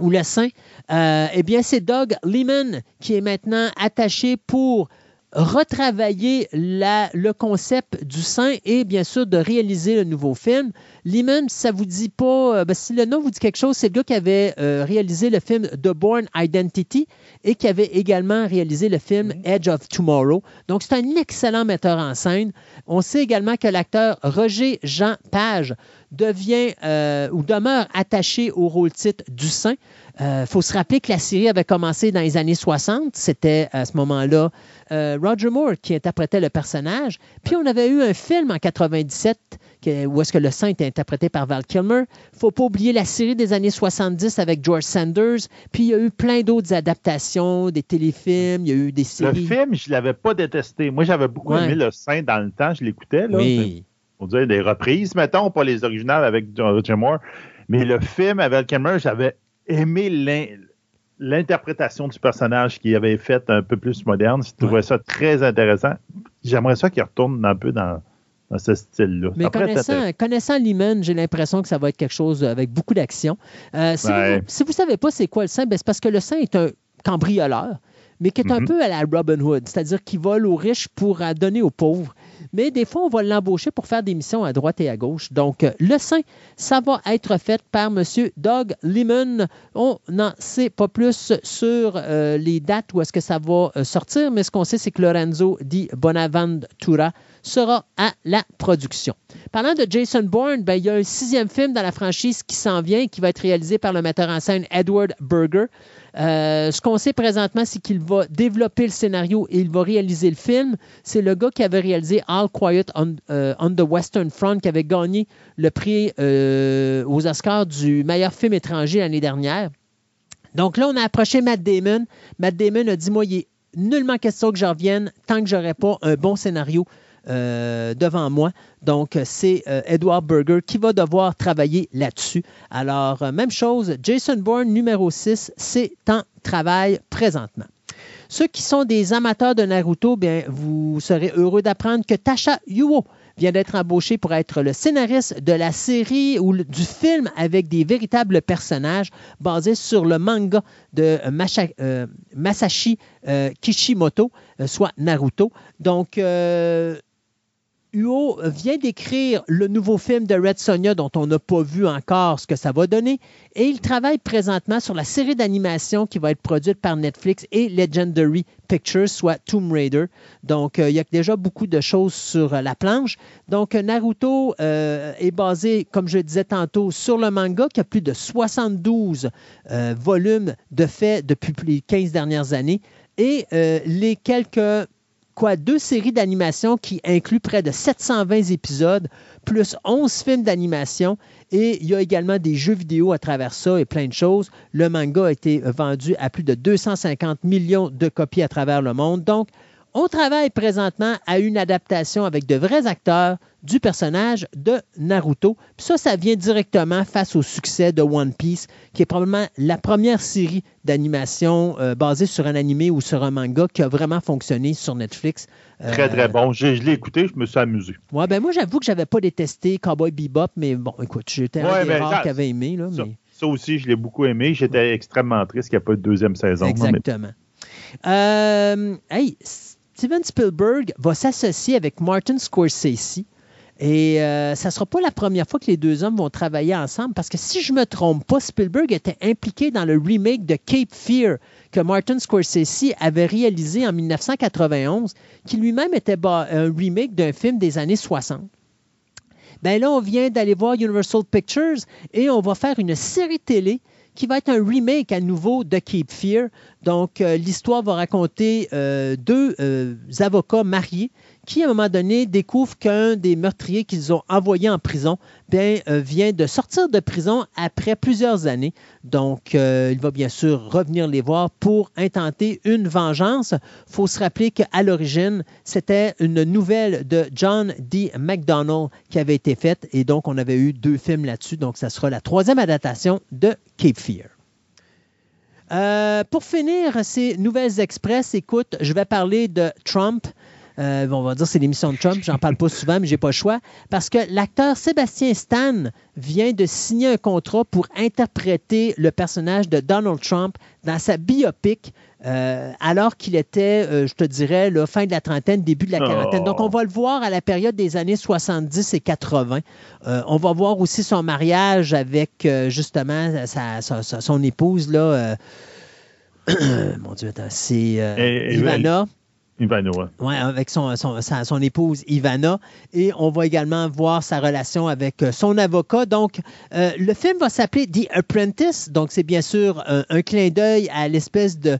ou le Saint, euh, eh bien, c'est Doug Lehman qui est maintenant attaché pour retravailler le concept du sein et bien sûr de réaliser le nouveau film. Lehman, ça vous dit pas, euh, ben, si le nom vous dit quelque chose, c'est le gars qui avait euh, réalisé le film The Born Identity et qui avait également réalisé le film. Edge of Tomorrow. Donc c'est un excellent metteur en scène. On sait également que l'acteur Roger Jean Page devient euh, ou demeure attaché au rôle titre du sein. Il euh, faut se rappeler que la série avait commencé dans les années 60. C'était à ce moment-là euh, Roger Moore qui interprétait le personnage. Puis on avait eu un film en 97 où est-ce que le saint était interprété par Val Kilmer. Il faut pas oublier la série des années 70 avec George Sanders. Puis il y a eu plein d'autres adaptations, des téléfilms, il y a eu des séries. Le film, je l'avais pas détesté. Moi, j'avais beaucoup aimé le saint dans le temps. Je l'écoutais. Oui. On dirait des reprises, mettons, pas les originales avec Roger Moore. Mais le film avec Val Kilmer, j'avais aimé l'interprétation du personnage qui avait fait un peu plus moderne. Je trouvais ça très intéressant. J'aimerais ça qu'il retourne un peu dans, ce style-là. Mais connaissant, connaissant Lehman, j'ai l'impression que ça va être quelque chose avec beaucoup d'action. Euh, si, vous ne savez pas c'est quoi le saint, ben, c'est parce que le saint est un cambrioleur, mais qui est un mm-hmm. peu à la Robin Hood, c'est-à-dire qu'il vole aux riches pour donner aux pauvres mais des fois, on va l'embaucher pour faire des missions à droite et à gauche. Donc, euh, le sein, ça va être fait par M. Doug Lemon. On n'en sait pas plus sur euh, les dates où est-ce que ça va sortir, mais ce qu'on sait, c'est que Lorenzo Di Bonaventura sera à la production. Parlant de Jason Bourne, ben, il y a un sixième film dans la franchise qui s'en vient, qui va être réalisé par le metteur en scène Edward Berger. Euh, ce qu'on sait présentement, c'est qu'il va développer le scénario et il va réaliser le film. C'est le gars qui avait réalisé All Quiet on, euh, the Western Front, qui avait gagné le prix euh, aux Oscars du meilleur film étranger l'année dernière. Donc là, on a approché Matt Damon. Matt Damon a dit, moi, il est nullement question que je revienne tant que je n'aurai pas un bon scénario euh, devant moi. Donc, c'est euh, Edward Berger qui va devoir travailler là-dessus. Alors, euh, même chose, Jason Bourne numéro 6, c'est en travail présentement. Ceux qui sont des amateurs de Naruto, bien, vous serez heureux d'apprendre que Tasha Yuo vient d'être embauché pour être le scénariste de la série ou du film avec des véritables personnages basés sur le manga de Masashi Kishimoto, soit Naruto. Donc, Uo vient d'écrire le nouveau film de Red Sonja dont on n'a pas vu encore ce que ça va donner et il travaille présentement sur la série d'animation qui va être produite par Netflix et Legendary Pictures, soit Tomb Raider. Donc, euh, il y a déjà beaucoup de choses sur la planche. Donc, Naruto euh, est basé, comme je disais tantôt, sur le manga qui a plus de 72 euh, volumes de fait depuis les 15 dernières années et les quelques deux séries d'animation qui incluent près de 720 épisodes, plus 11 films d'animation. Et il y a également des jeux vidéo à travers ça et plein de choses. Le manga a été vendu à plus de 250 millions de copies à travers le monde. Donc, on travaille présentement à une adaptation avec de vrais acteurs du personnage de Naruto. Puis ça, ça vient directement face au succès de One Piece, qui est probablement la première série d'animation euh, basée sur un animé ou sur un manga qui a vraiment fonctionné sur Netflix. Euh, très, très bon. Je, l'ai écouté, je me suis amusé. Ouais, ben moi, j'avoue que j'avais pas détesté Cowboy Bebop, mais bon, écoute, j'étais un des rares qui avait aimé. Là, mais... Ça aussi, je l'ai beaucoup aimé. J'étais extrêmement triste qu'il n'y ait pas de deuxième saison. Exactement. Euh, hey, Steven Spielberg va s'associer avec Martin Scorsese. Et euh, ça ne sera pas la première fois que les deux hommes vont travailler ensemble parce que si je ne me trompe pas, Spielberg était impliqué dans le remake de Cape Fear que Martin Scorsese avait réalisé en 1991, qui lui-même était un remake d'un film des années 60. Ben là, on vient d'aller voir Universal Pictures et on va faire une série télé qui va être un remake à nouveau de Cape Fear. Donc, euh, l'histoire va raconter euh, deux avocats mariés qui, à un moment donné, découvre qu'un des meurtriers qu'ils ont envoyé en prison bien, euh, vient de sortir de prison après plusieurs années. Donc, euh, il va bien sûr revenir les voir pour intenter une vengeance. Il faut se rappeler qu'à l'origine, c'était une nouvelle de John D. McDonnell qui avait été faite et donc on avait eu deux films là-dessus. Donc, ça sera la troisième adaptation de Cape Fear. Euh, pour finir ces nouvelles express, écoute, je vais parler de Trump. Euh, on va dire c'est l'émission de Trump, j'en parle pas souvent, mais j'ai pas le choix. Parce que l'acteur Sébastien Stan vient de signer un contrat pour interpréter le personnage de Donald Trump dans sa biopic. Euh, alors qu'il était, euh, je te dirais, la fin de la trentaine, début de la quarantaine. Donc, on va le voir à la période des années 70 et 80. on va voir aussi son mariage avec, justement, son épouse, là. <clears throat> mon Dieu, c'est Ivana. Ivana, ouais. avec son, son, épouse Ivana. Et on va également voir sa relation avec euh, son avocat. Donc, euh, le film va s'appeler The Apprentice. Donc, c'est bien sûr un, un clin d'œil à l'espèce de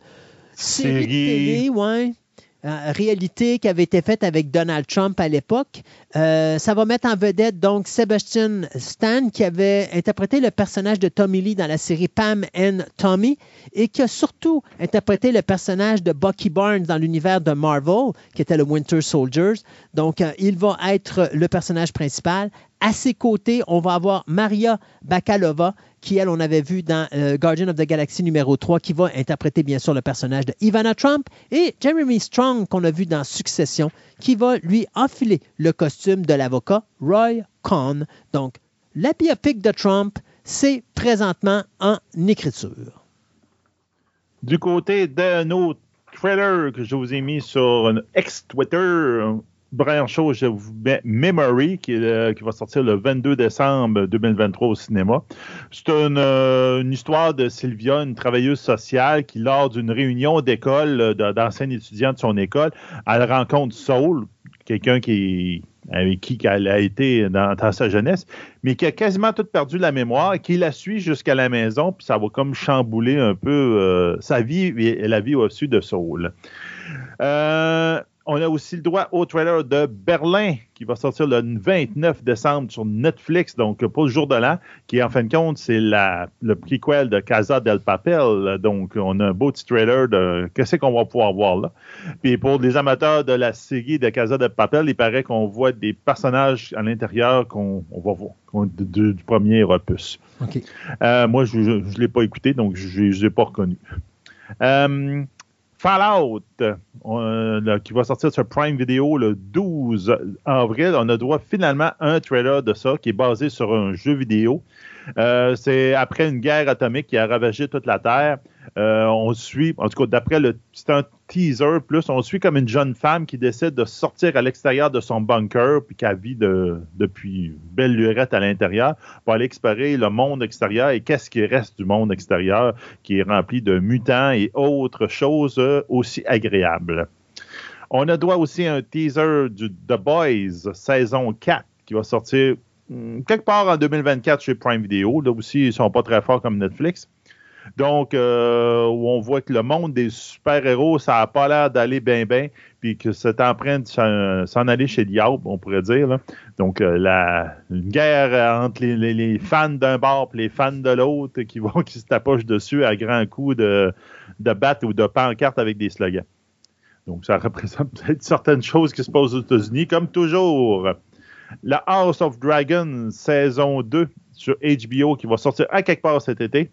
série, de télé, ouais, euh, réalité qui avait été faite avec Donald Trump à l'époque. Euh, ça va mettre en vedette donc Sebastian Stan qui avait interprété le personnage de Tommy Lee dans la série Pam and Tommy et qui a surtout interprété le personnage de Bucky Barnes dans l'univers de Marvel qui était le Winter Soldiers. Donc euh, il va être le personnage principal. À ses côtés, on va avoir Maria Bakalova qui, elle, on avait vu dans euh, Guardian of the Galaxy numéro 3, qui va interpréter bien sûr le personnage de Ivana Trump, et Jeremy Strong, qu'on a vu dans Succession, qui va lui enfiler le costume de l'avocat Roy Cohn. Donc, la biopic de Trump, c'est présentement en écriture. Du côté d'un autre trailer que je vous ai mis sur ex-Twitter, Brian Shaw, je vous mets Memory, qui, va sortir le 22 décembre 2023 au cinéma. C'est euh, une, histoire de Sylvia, une travailleuse sociale, qui, lors d'une réunion d'école, d'anciens étudiants de son école, elle rencontre Saul, quelqu'un qui avec qui elle a été dans, sa jeunesse, mais qui a quasiment tout perdu la mémoire, et qui la suit jusqu'à la maison, puis ça va comme chambouler un peu euh, sa vie et la vie au-dessus de Saul. Euh, on a aussi le droit au trailer de Berlin qui va sortir le 29 décembre sur Netflix, donc pour le jour de l'an, qui en fin de compte, c'est le prequel de Casa del Papel. Donc, on a un beau petit trailer de qu'est-ce qu'on va pouvoir voir là. Puis pour les amateurs de la série de Casa del Papel, il paraît qu'on voit des personnages à l'intérieur qu'on va voir du, premier opus. Euh, moi, je ne l'ai pas écouté, donc je ne l'ai pas reconnu. Euh, Fallout, euh, qui va sortir sur Prime Video le 12 avril. On a droit finalement à un trailer de ça qui est basé sur un jeu vidéo. Euh, c'est après une guerre atomique qui a ravagé toute la Terre. Euh, on suit, en tout cas, d'après le. C'est teaser plus, on suit comme une jeune femme qui décide de sortir à l'extérieur de son bunker, puis qui vit de, depuis belle lurette à l'intérieur, pour aller explorer le monde extérieur et qu'est-ce qui reste du monde extérieur qui est rempli de mutants et autres choses aussi agréables. On a droit aussi un teaser du The Boys saison 4 qui va sortir hmm, quelque part en 2024 chez Prime Video. Là aussi, ils sont pas très forts comme Netflix. Donc, euh, où on voit que le monde des super-héros, ça n'a pas l'air d'aller bien, bien, puis que c'est en s'en aller chez le diable, on pourrait dire. Donc, euh, la une guerre entre les, fans d'un bord et les fans de l'autre qui vont <laughs> qui se tapochent dessus à grands coups de, de ou de pancarte avec des slogans. Donc, ça <laughs> représente peut-être certaines choses qui se passent aux États-Unis, comme toujours. La House of Dragons, saison 2 sur HBO, qui va sortir à quelque part cet été.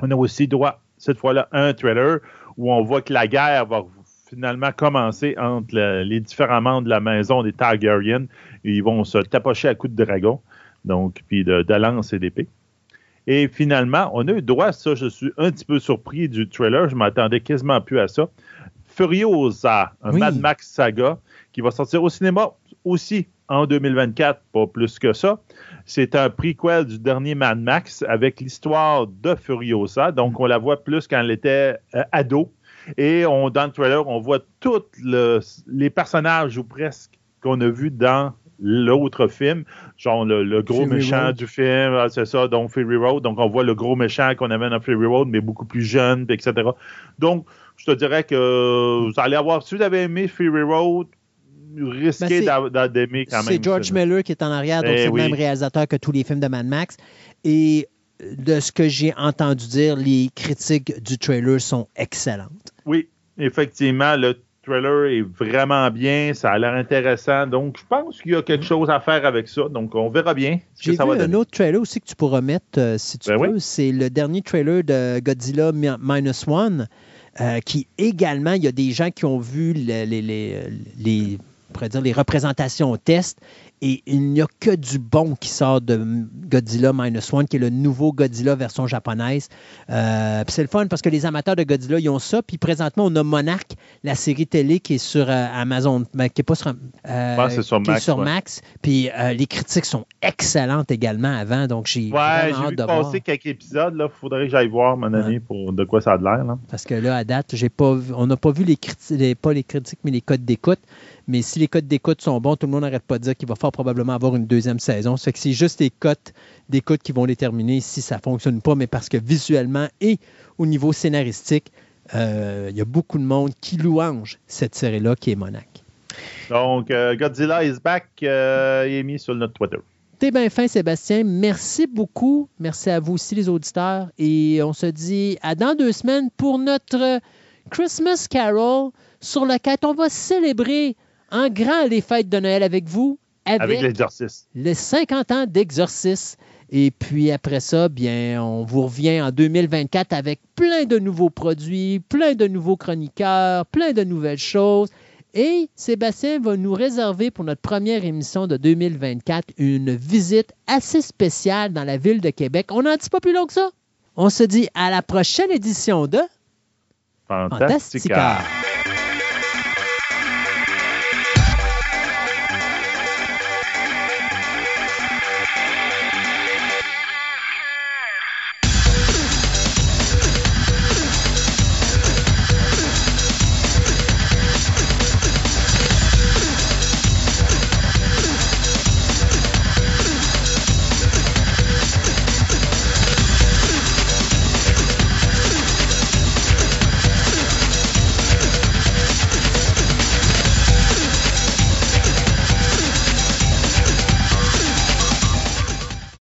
On a aussi droit, cette fois-là, un trailer où on voit que la guerre va finalement commencer entre les différents membres de la maison des Targaryen. ils vont se tapocher à coups de dragon, donc, puis de, de lance et d'épée. Et finalement, on a eu droit à ça. Je suis un petit peu surpris du trailer. Je m'attendais quasiment plus à ça. Furiosa, un Oui. Mad Max saga qui va sortir au cinéma aussi en 2024, pas plus que ça. C'est un prequel du dernier Mad Max avec l'histoire de Furiosa. Donc, on la voit plus quand elle était euh, ado. Et on, dans le trailer, on voit tous les personnages ou presque qu'on a vus dans l'autre film, genre le, le gros Fury méchant Road. du film, ah, c'est ça, donc Fury Road. Donc, on voit le gros méchant qu'on avait dans Fury Road, mais beaucoup plus jeune, etc. Donc, je te dirais que vous allez avoir, si vous avez aimé Fury Road, Ben, d'aimer quand même. C'est George. Miller qui est en arrière, donc Eh c'est oui. le même réalisateur que tous les films de Mad Max. Et de ce que j'ai entendu dire, les critiques du trailer sont excellentes. Oui, effectivement, le trailer est vraiment bien, ça a l'air intéressant. Donc, je pense qu'il y a quelque chose à faire avec ça. Donc, on verra bien ce J'ai que vu ça va un autre trailer aussi que tu pourras mettre euh, si tu Ben veux. oui. C'est le dernier trailer de Godzilla Mi- Minus One, euh, qui également, il y a des gens qui ont vu les, les, les, les- on pourrait dire les représentations au test et il n'y a que du bon qui sort de Godzilla Minus One, qui est le nouveau Godzilla version japonaise. Euh, c'est le fun parce que les amateurs de Godzilla, ils ont ça. Puis présentement, on a Monarch, la série télé qui est sur euh, Amazon, ben, qui est pas sur, euh, Ouais, sur qui est Max, sur ouais. Max. Puis euh, les critiques sont excellentes également avant, donc j'ai Ouais, vraiment j'ai vu de voir. passer quelques épisodes. Il faudrait que j'aille voir, mon ami, pour de quoi ça a de l'air. Parce que là, à date, j'ai pas vu- on n'a pas vu les critiques, pas les critiques, mais les codes d'écoute. Mais si les codes d'écoute sont bons, tout le monde n'arrête pas de dire qu'il va fort probablement avoir une deuxième saison. Ça fait que c'est juste les cotes d'écoute qui vont déterminer si ça fonctionne pas, mais parce que visuellement et au niveau scénaristique, euh, il y a beaucoup de monde qui louange cette série-là qui est Monac. Donc, euh, Godzilla is back. euh, il est mis sur notre Twitter. T'es bien fin, Sébastien. Merci beaucoup. Merci à vous aussi, les auditeurs. Et on se dit à dans deux semaines pour notre Christmas Carol sur lequel on va célébrer en grand les fêtes de Noël avec vous, avec, Avec les 50 ans d'exorcisme. Et puis après ça, bien, on vous revient en 2024 avec plein de nouveaux produits, plein de nouveaux chroniqueurs, plein de nouvelles choses. Et Sébastien va nous réserver pour notre première émission de 2024 une visite assez spéciale dans la ville de Québec. On n'en dit pas plus long que ça. On se dit à la prochaine édition de Fantastica. Fantastica.